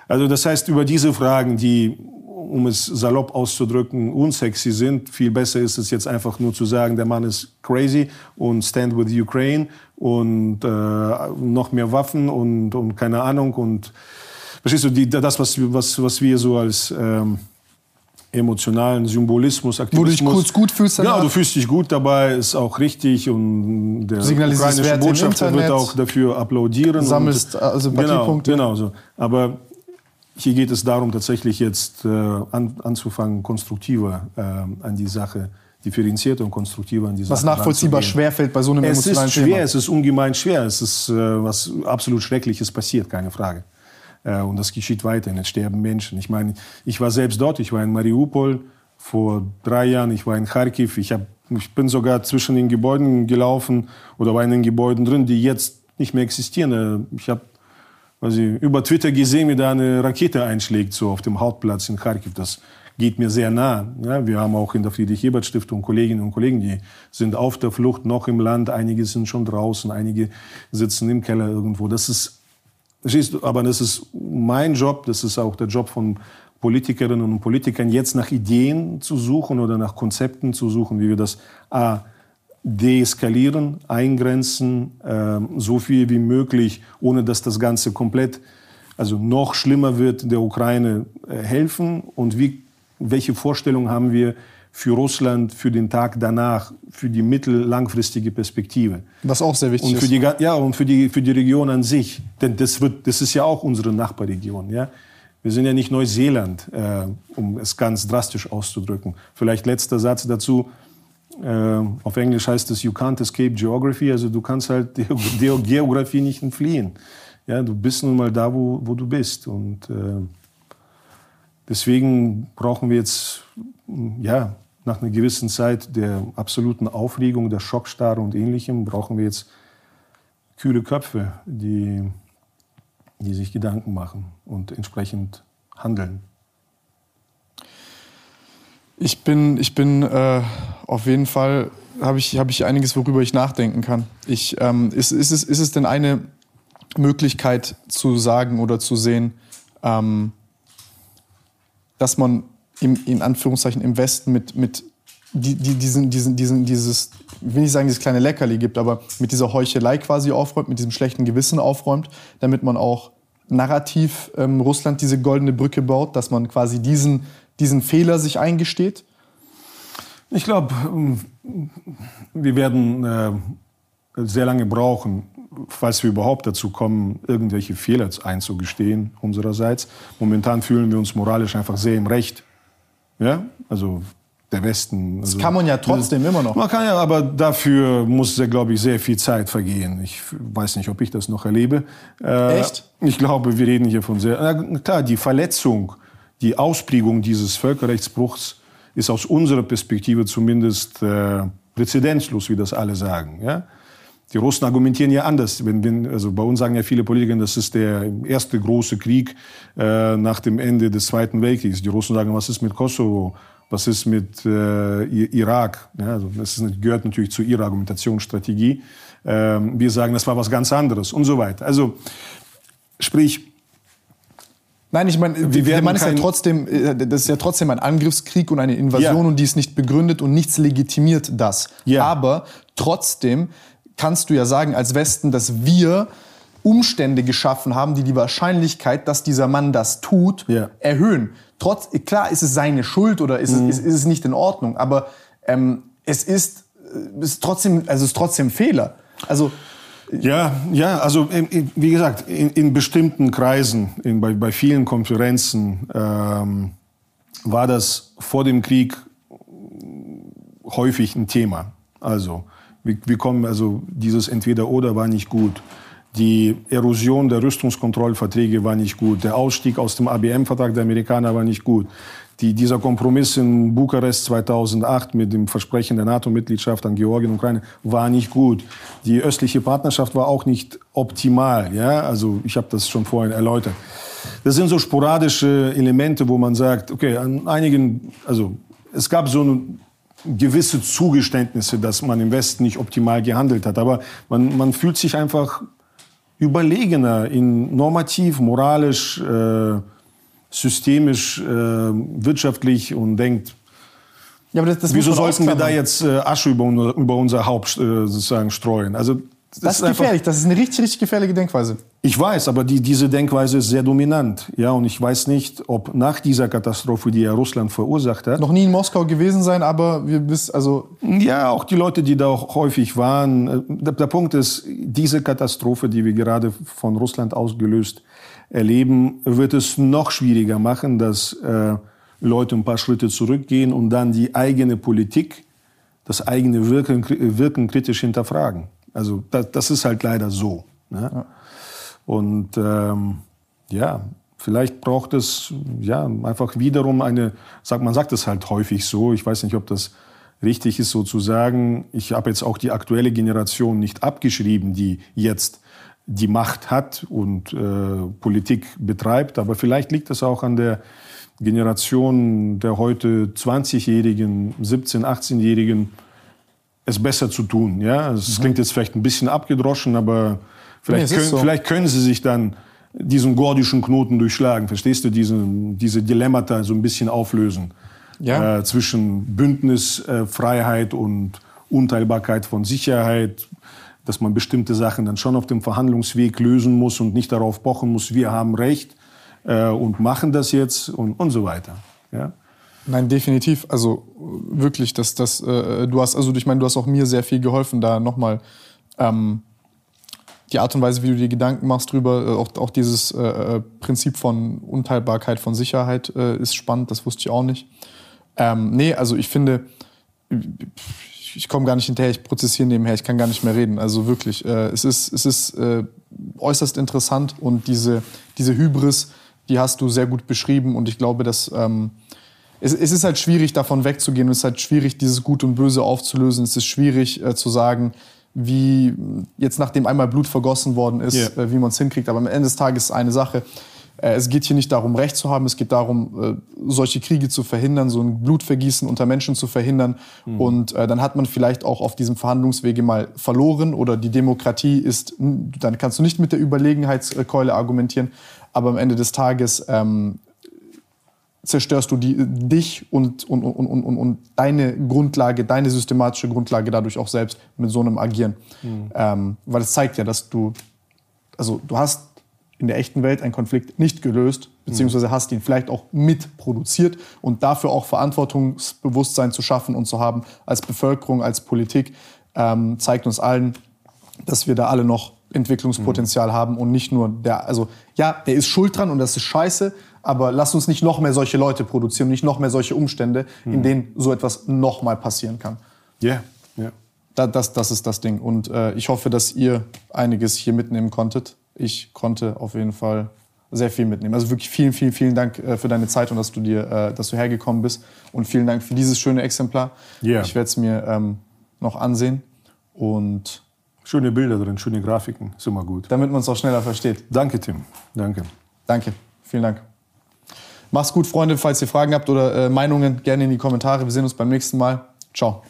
Also das heißt, über diese Fragen, die, um es salopp auszudrücken, unsexy sind, viel besser ist es jetzt einfach nur zu sagen, der Mann ist crazy und stand with Ukraine und äh, noch mehr Waffen und, und keine Ahnung und verstehst du, die, das, was, was, was wir so als... Ähm, emotionalen Symbolismus, Aktivismus. Wo du dich kurz gut fühlst danach? Ja, du fühlst dich gut dabei, ist auch richtig und der ukrainische Botschafter wird auch dafür applaudieren. Sammelst und, also Sympathiepunkte. Genau, genau so. Aber hier geht es darum, tatsächlich jetzt äh, an, anzufangen, konstruktiver äh, an die Sache differenzierter und konstruktiver an die Sache Was nachvollziehbar schwerfällt bei so einem es emotionalen Thema. Es ist schwer, es ist ungemein schwer, es ist äh, was absolut Schreckliches passiert, keine Frage. Äh, und das geschieht weiterhin. Es sterben Menschen. Ich meine, ich war selbst dort. Ich war in Mariupol vor drei Jahren. Ich war in Kharkiv. Ich, hab, ich bin sogar zwischen den Gebäuden gelaufen oder war in den Gebäuden drin, die jetzt nicht mehr existieren. Äh, ich habe also über Twitter gesehen, wie da eine Rakete einschlägt, so auf dem Hauptplatz in Kharkiv. Das geht mir sehr nah. Ja, wir haben auch in der Friedrich-Ebert-Stiftung Kolleginnen und Kollegen, die sind auf der Flucht, noch im Land. Einige sind schon draußen, einige sitzen im Keller irgendwo. Das ist Verstehst? Aber das ist mein Job, das ist auch der Job von Politikerinnen und Politikern, jetzt nach Ideen zu suchen oder nach Konzepten zu suchen, wie wir das A, deeskalieren, eingrenzen, äh, so viel wie möglich, ohne dass das Ganze komplett, also noch schlimmer wird, der Ukraine äh, helfen und wie, welche Vorstellungen haben wir, für Russland, für den Tag danach, für die mittellangfristige Perspektive. Was auch sehr wichtig und für ist. Die, ja, und für die, für die Region an sich. Denn das, wird, das ist ja auch unsere Nachbarregion. Ja? Wir sind ja nicht Neuseeland, äh, um es ganz drastisch auszudrücken. Vielleicht letzter Satz dazu. Äh, auf Englisch heißt es, you can't escape geography. Also du kannst halt [LAUGHS] der Geografie nicht entfliehen. Ja, du bist nun mal da, wo, wo du bist. Und äh, deswegen brauchen wir jetzt, ja, nach einer gewissen Zeit der absoluten Aufregung, der Schockstarre und ähnlichem, brauchen wir jetzt kühle Köpfe, die, die sich Gedanken machen und entsprechend handeln. Ich bin, ich bin äh, auf jeden Fall, habe ich, hab ich einiges, worüber ich nachdenken kann. Ich, ähm, ist, ist, es, ist es denn eine Möglichkeit zu sagen oder zu sehen, ähm, dass man im, in Anführungszeichen im Westen mit, mit die, die, diesen, diesen, diesen, dieses, ich will nicht sagen, dieses kleine Leckerli gibt, aber mit dieser Heuchelei quasi aufräumt, mit diesem schlechten Gewissen aufräumt, damit man auch narrativ ähm, Russland diese goldene Brücke baut, dass man quasi diesen, diesen Fehler sich eingesteht? Ich glaube, wir werden äh, sehr lange brauchen, falls wir überhaupt dazu kommen, irgendwelche Fehler einzugestehen unsererseits. Momentan fühlen wir uns moralisch einfach sehr im Recht. Ja, also der Westen. Also, das kann man ja trotzdem das, immer noch. Man kann ja, aber dafür muss, glaube ich, sehr viel Zeit vergehen. Ich weiß nicht, ob ich das noch erlebe. Äh, Echt? Ich glaube, wir reden hier von sehr. Na, klar, die Verletzung, die Ausprägung dieses Völkerrechtsbruchs ist aus unserer Perspektive zumindest äh, präzedenzlos, wie das alle sagen. Ja? Die Russen argumentieren ja anders. Wenn, wenn, also bei uns sagen ja viele Politiker, das ist der erste große Krieg äh, nach dem Ende des Zweiten Weltkriegs. Die Russen sagen, was ist mit Kosovo? Was ist mit äh, Irak? Ja, also das ist, gehört natürlich zu ihrer Argumentationsstrategie. Ähm, wir sagen, das war was ganz anderes und so weiter. Also sprich, Nein, ich meine, der Mann ist ja trotzdem, äh, das ist ja trotzdem ein Angriffskrieg und eine Invasion ja. und die ist nicht begründet und nichts legitimiert das. Ja. Aber trotzdem kannst du ja sagen als Westen, dass wir Umstände geschaffen haben, die die Wahrscheinlichkeit, dass dieser Mann das tut, ja. erhöhen. Trotz, klar ist es seine Schuld oder ist, mhm. es, ist, ist es nicht in Ordnung, aber ähm, es ist, äh, ist trotzdem, also es ist trotzdem Fehler. Also ja, ja, also wie gesagt, in, in bestimmten Kreisen, in, bei, bei vielen Konferenzen ähm, war das vor dem Krieg häufig ein Thema. Also wir, wir kommen, also dieses Entweder-Oder war nicht gut. Die Erosion der Rüstungskontrollverträge war nicht gut. Der Ausstieg aus dem ABM-Vertrag der Amerikaner war nicht gut. Die, dieser Kompromiss in Bukarest 2008 mit dem Versprechen der NATO-Mitgliedschaft an Georgien und Ukraine war nicht gut. Die östliche Partnerschaft war auch nicht optimal. Ja? Also ich habe das schon vorhin erläutert. Das sind so sporadische Elemente, wo man sagt, okay, an einigen, also es gab so eine gewisse Zugeständnisse, dass man im Westen nicht optimal gehandelt hat. Aber man, man fühlt sich einfach überlegener in normativ, moralisch, äh, systemisch, äh, wirtschaftlich und denkt, ja, das, das wieso sollten wir da jetzt äh, Asche über, über unser Haupt äh, sozusagen streuen? Also das, das ist, ist gefährlich, das ist eine richtig, richtig gefährliche Denkweise. Ich weiß, aber die, diese Denkweise ist sehr dominant. Ja, und ich weiß nicht, ob nach dieser Katastrophe, die ja Russland verursacht hat. Noch nie in Moskau gewesen sein, aber wir wissen, also. Ja, auch die Leute, die da auch häufig waren. Äh, der, der Punkt ist, diese Katastrophe, die wir gerade von Russland ausgelöst erleben, wird es noch schwieriger machen, dass äh, Leute ein paar Schritte zurückgehen und dann die eigene Politik, das eigene Wirken, Wirken kritisch hinterfragen. Also das, das ist halt leider so. Ne? Ja. Und ähm, ja, vielleicht braucht es ja einfach wiederum eine, sagt man sagt es halt häufig so. Ich weiß nicht, ob das richtig ist, so zu sagen. Ich habe jetzt auch die aktuelle Generation nicht abgeschrieben, die jetzt die Macht hat und äh, Politik betreibt. Aber vielleicht liegt es auch an der Generation der heute 20-Jährigen, 17-, 18-Jährigen, es besser zu tun. Ja, es mhm. klingt jetzt vielleicht ein bisschen abgedroschen, aber vielleicht, nee, können, so. vielleicht können sie sich dann diesen gordischen Knoten durchschlagen. Verstehst du, diese, diese Dilemmata so ein bisschen auflösen ja. äh, zwischen Bündnisfreiheit äh, und Unteilbarkeit von Sicherheit, dass man bestimmte Sachen dann schon auf dem Verhandlungsweg lösen muss und nicht darauf pochen muss, wir haben Recht äh, und machen das jetzt und, und so weiter. Ja? Nein, definitiv. Also wirklich, dass das, äh, du hast, also ich meine, du hast auch mir sehr viel geholfen, da nochmal ähm, die Art und Weise, wie du dir Gedanken machst drüber, äh, auch, auch dieses äh, äh, Prinzip von Unteilbarkeit von Sicherheit äh, ist spannend, das wusste ich auch nicht. Ähm, nee, also ich finde, ich komme gar nicht hinterher, ich prozessiere nebenher, ich kann gar nicht mehr reden. Also wirklich, es ist, es ist äußerst interessant und diese, diese Hybris, die hast du sehr gut beschrieben und ich glaube, dass ähm, es, es ist halt schwierig, davon wegzugehen und es ist halt schwierig, dieses Gut und Böse aufzulösen. Es ist schwierig äh, zu sagen, wie jetzt nachdem einmal Blut vergossen worden ist, Yeah. äh, wie man es hinkriegt. Aber am Ende des Tages ist eine Sache. Äh, es geht hier nicht darum, Recht zu haben. Es geht darum, äh, solche Kriege zu verhindern, so ein Blutvergießen unter Menschen zu verhindern. Und äh, dann hat man vielleicht auch auf diesem Verhandlungswege mal verloren oder die Demokratie ist, dann kannst du nicht mit der Überlegenheitskeule argumentieren. Aber am Ende des Tages ähm, zerstörst du die, dich und, und, und, und, und, deine Grundlage, deine systematische Grundlage dadurch auch selbst mit so einem Agieren. Ähm, weil es zeigt ja, dass du, also du hast in der echten Welt einen Konflikt nicht gelöst, beziehungsweise hast ihn vielleicht auch mitproduziert und dafür auch Verantwortungsbewusstsein zu schaffen und zu haben als Bevölkerung, als Politik, ähm, zeigt uns allen, dass wir da alle noch Entwicklungspotenzial haben und nicht nur der, also ja, der ist schuld dran und das ist scheiße, aber lass uns nicht noch mehr solche Leute produzieren, nicht noch mehr solche Umstände, in denen so etwas noch mal passieren kann. Ja, ja. Da, das, das ist das Ding. Und äh, ich hoffe, dass ihr einiges hier mitnehmen konntet. Ich konnte auf jeden Fall sehr viel mitnehmen. Also wirklich vielen, vielen, vielen Dank äh, für deine Zeit und dass du dir, äh, dass du hergekommen bist. Und vielen Dank für dieses schöne Exemplar. Ja. Ich werde es mir ähm, noch ansehen. Und Schöne Bilder drin, schöne Grafiken, ist immer gut. damit man es auch schneller versteht. Danke, Tim. Danke. Danke. Vielen Dank. Macht's gut, Freunde. Falls ihr Fragen habt oder äh, Meinungen, gerne in die Kommentare. Wir sehen uns beim nächsten Mal. Ciao.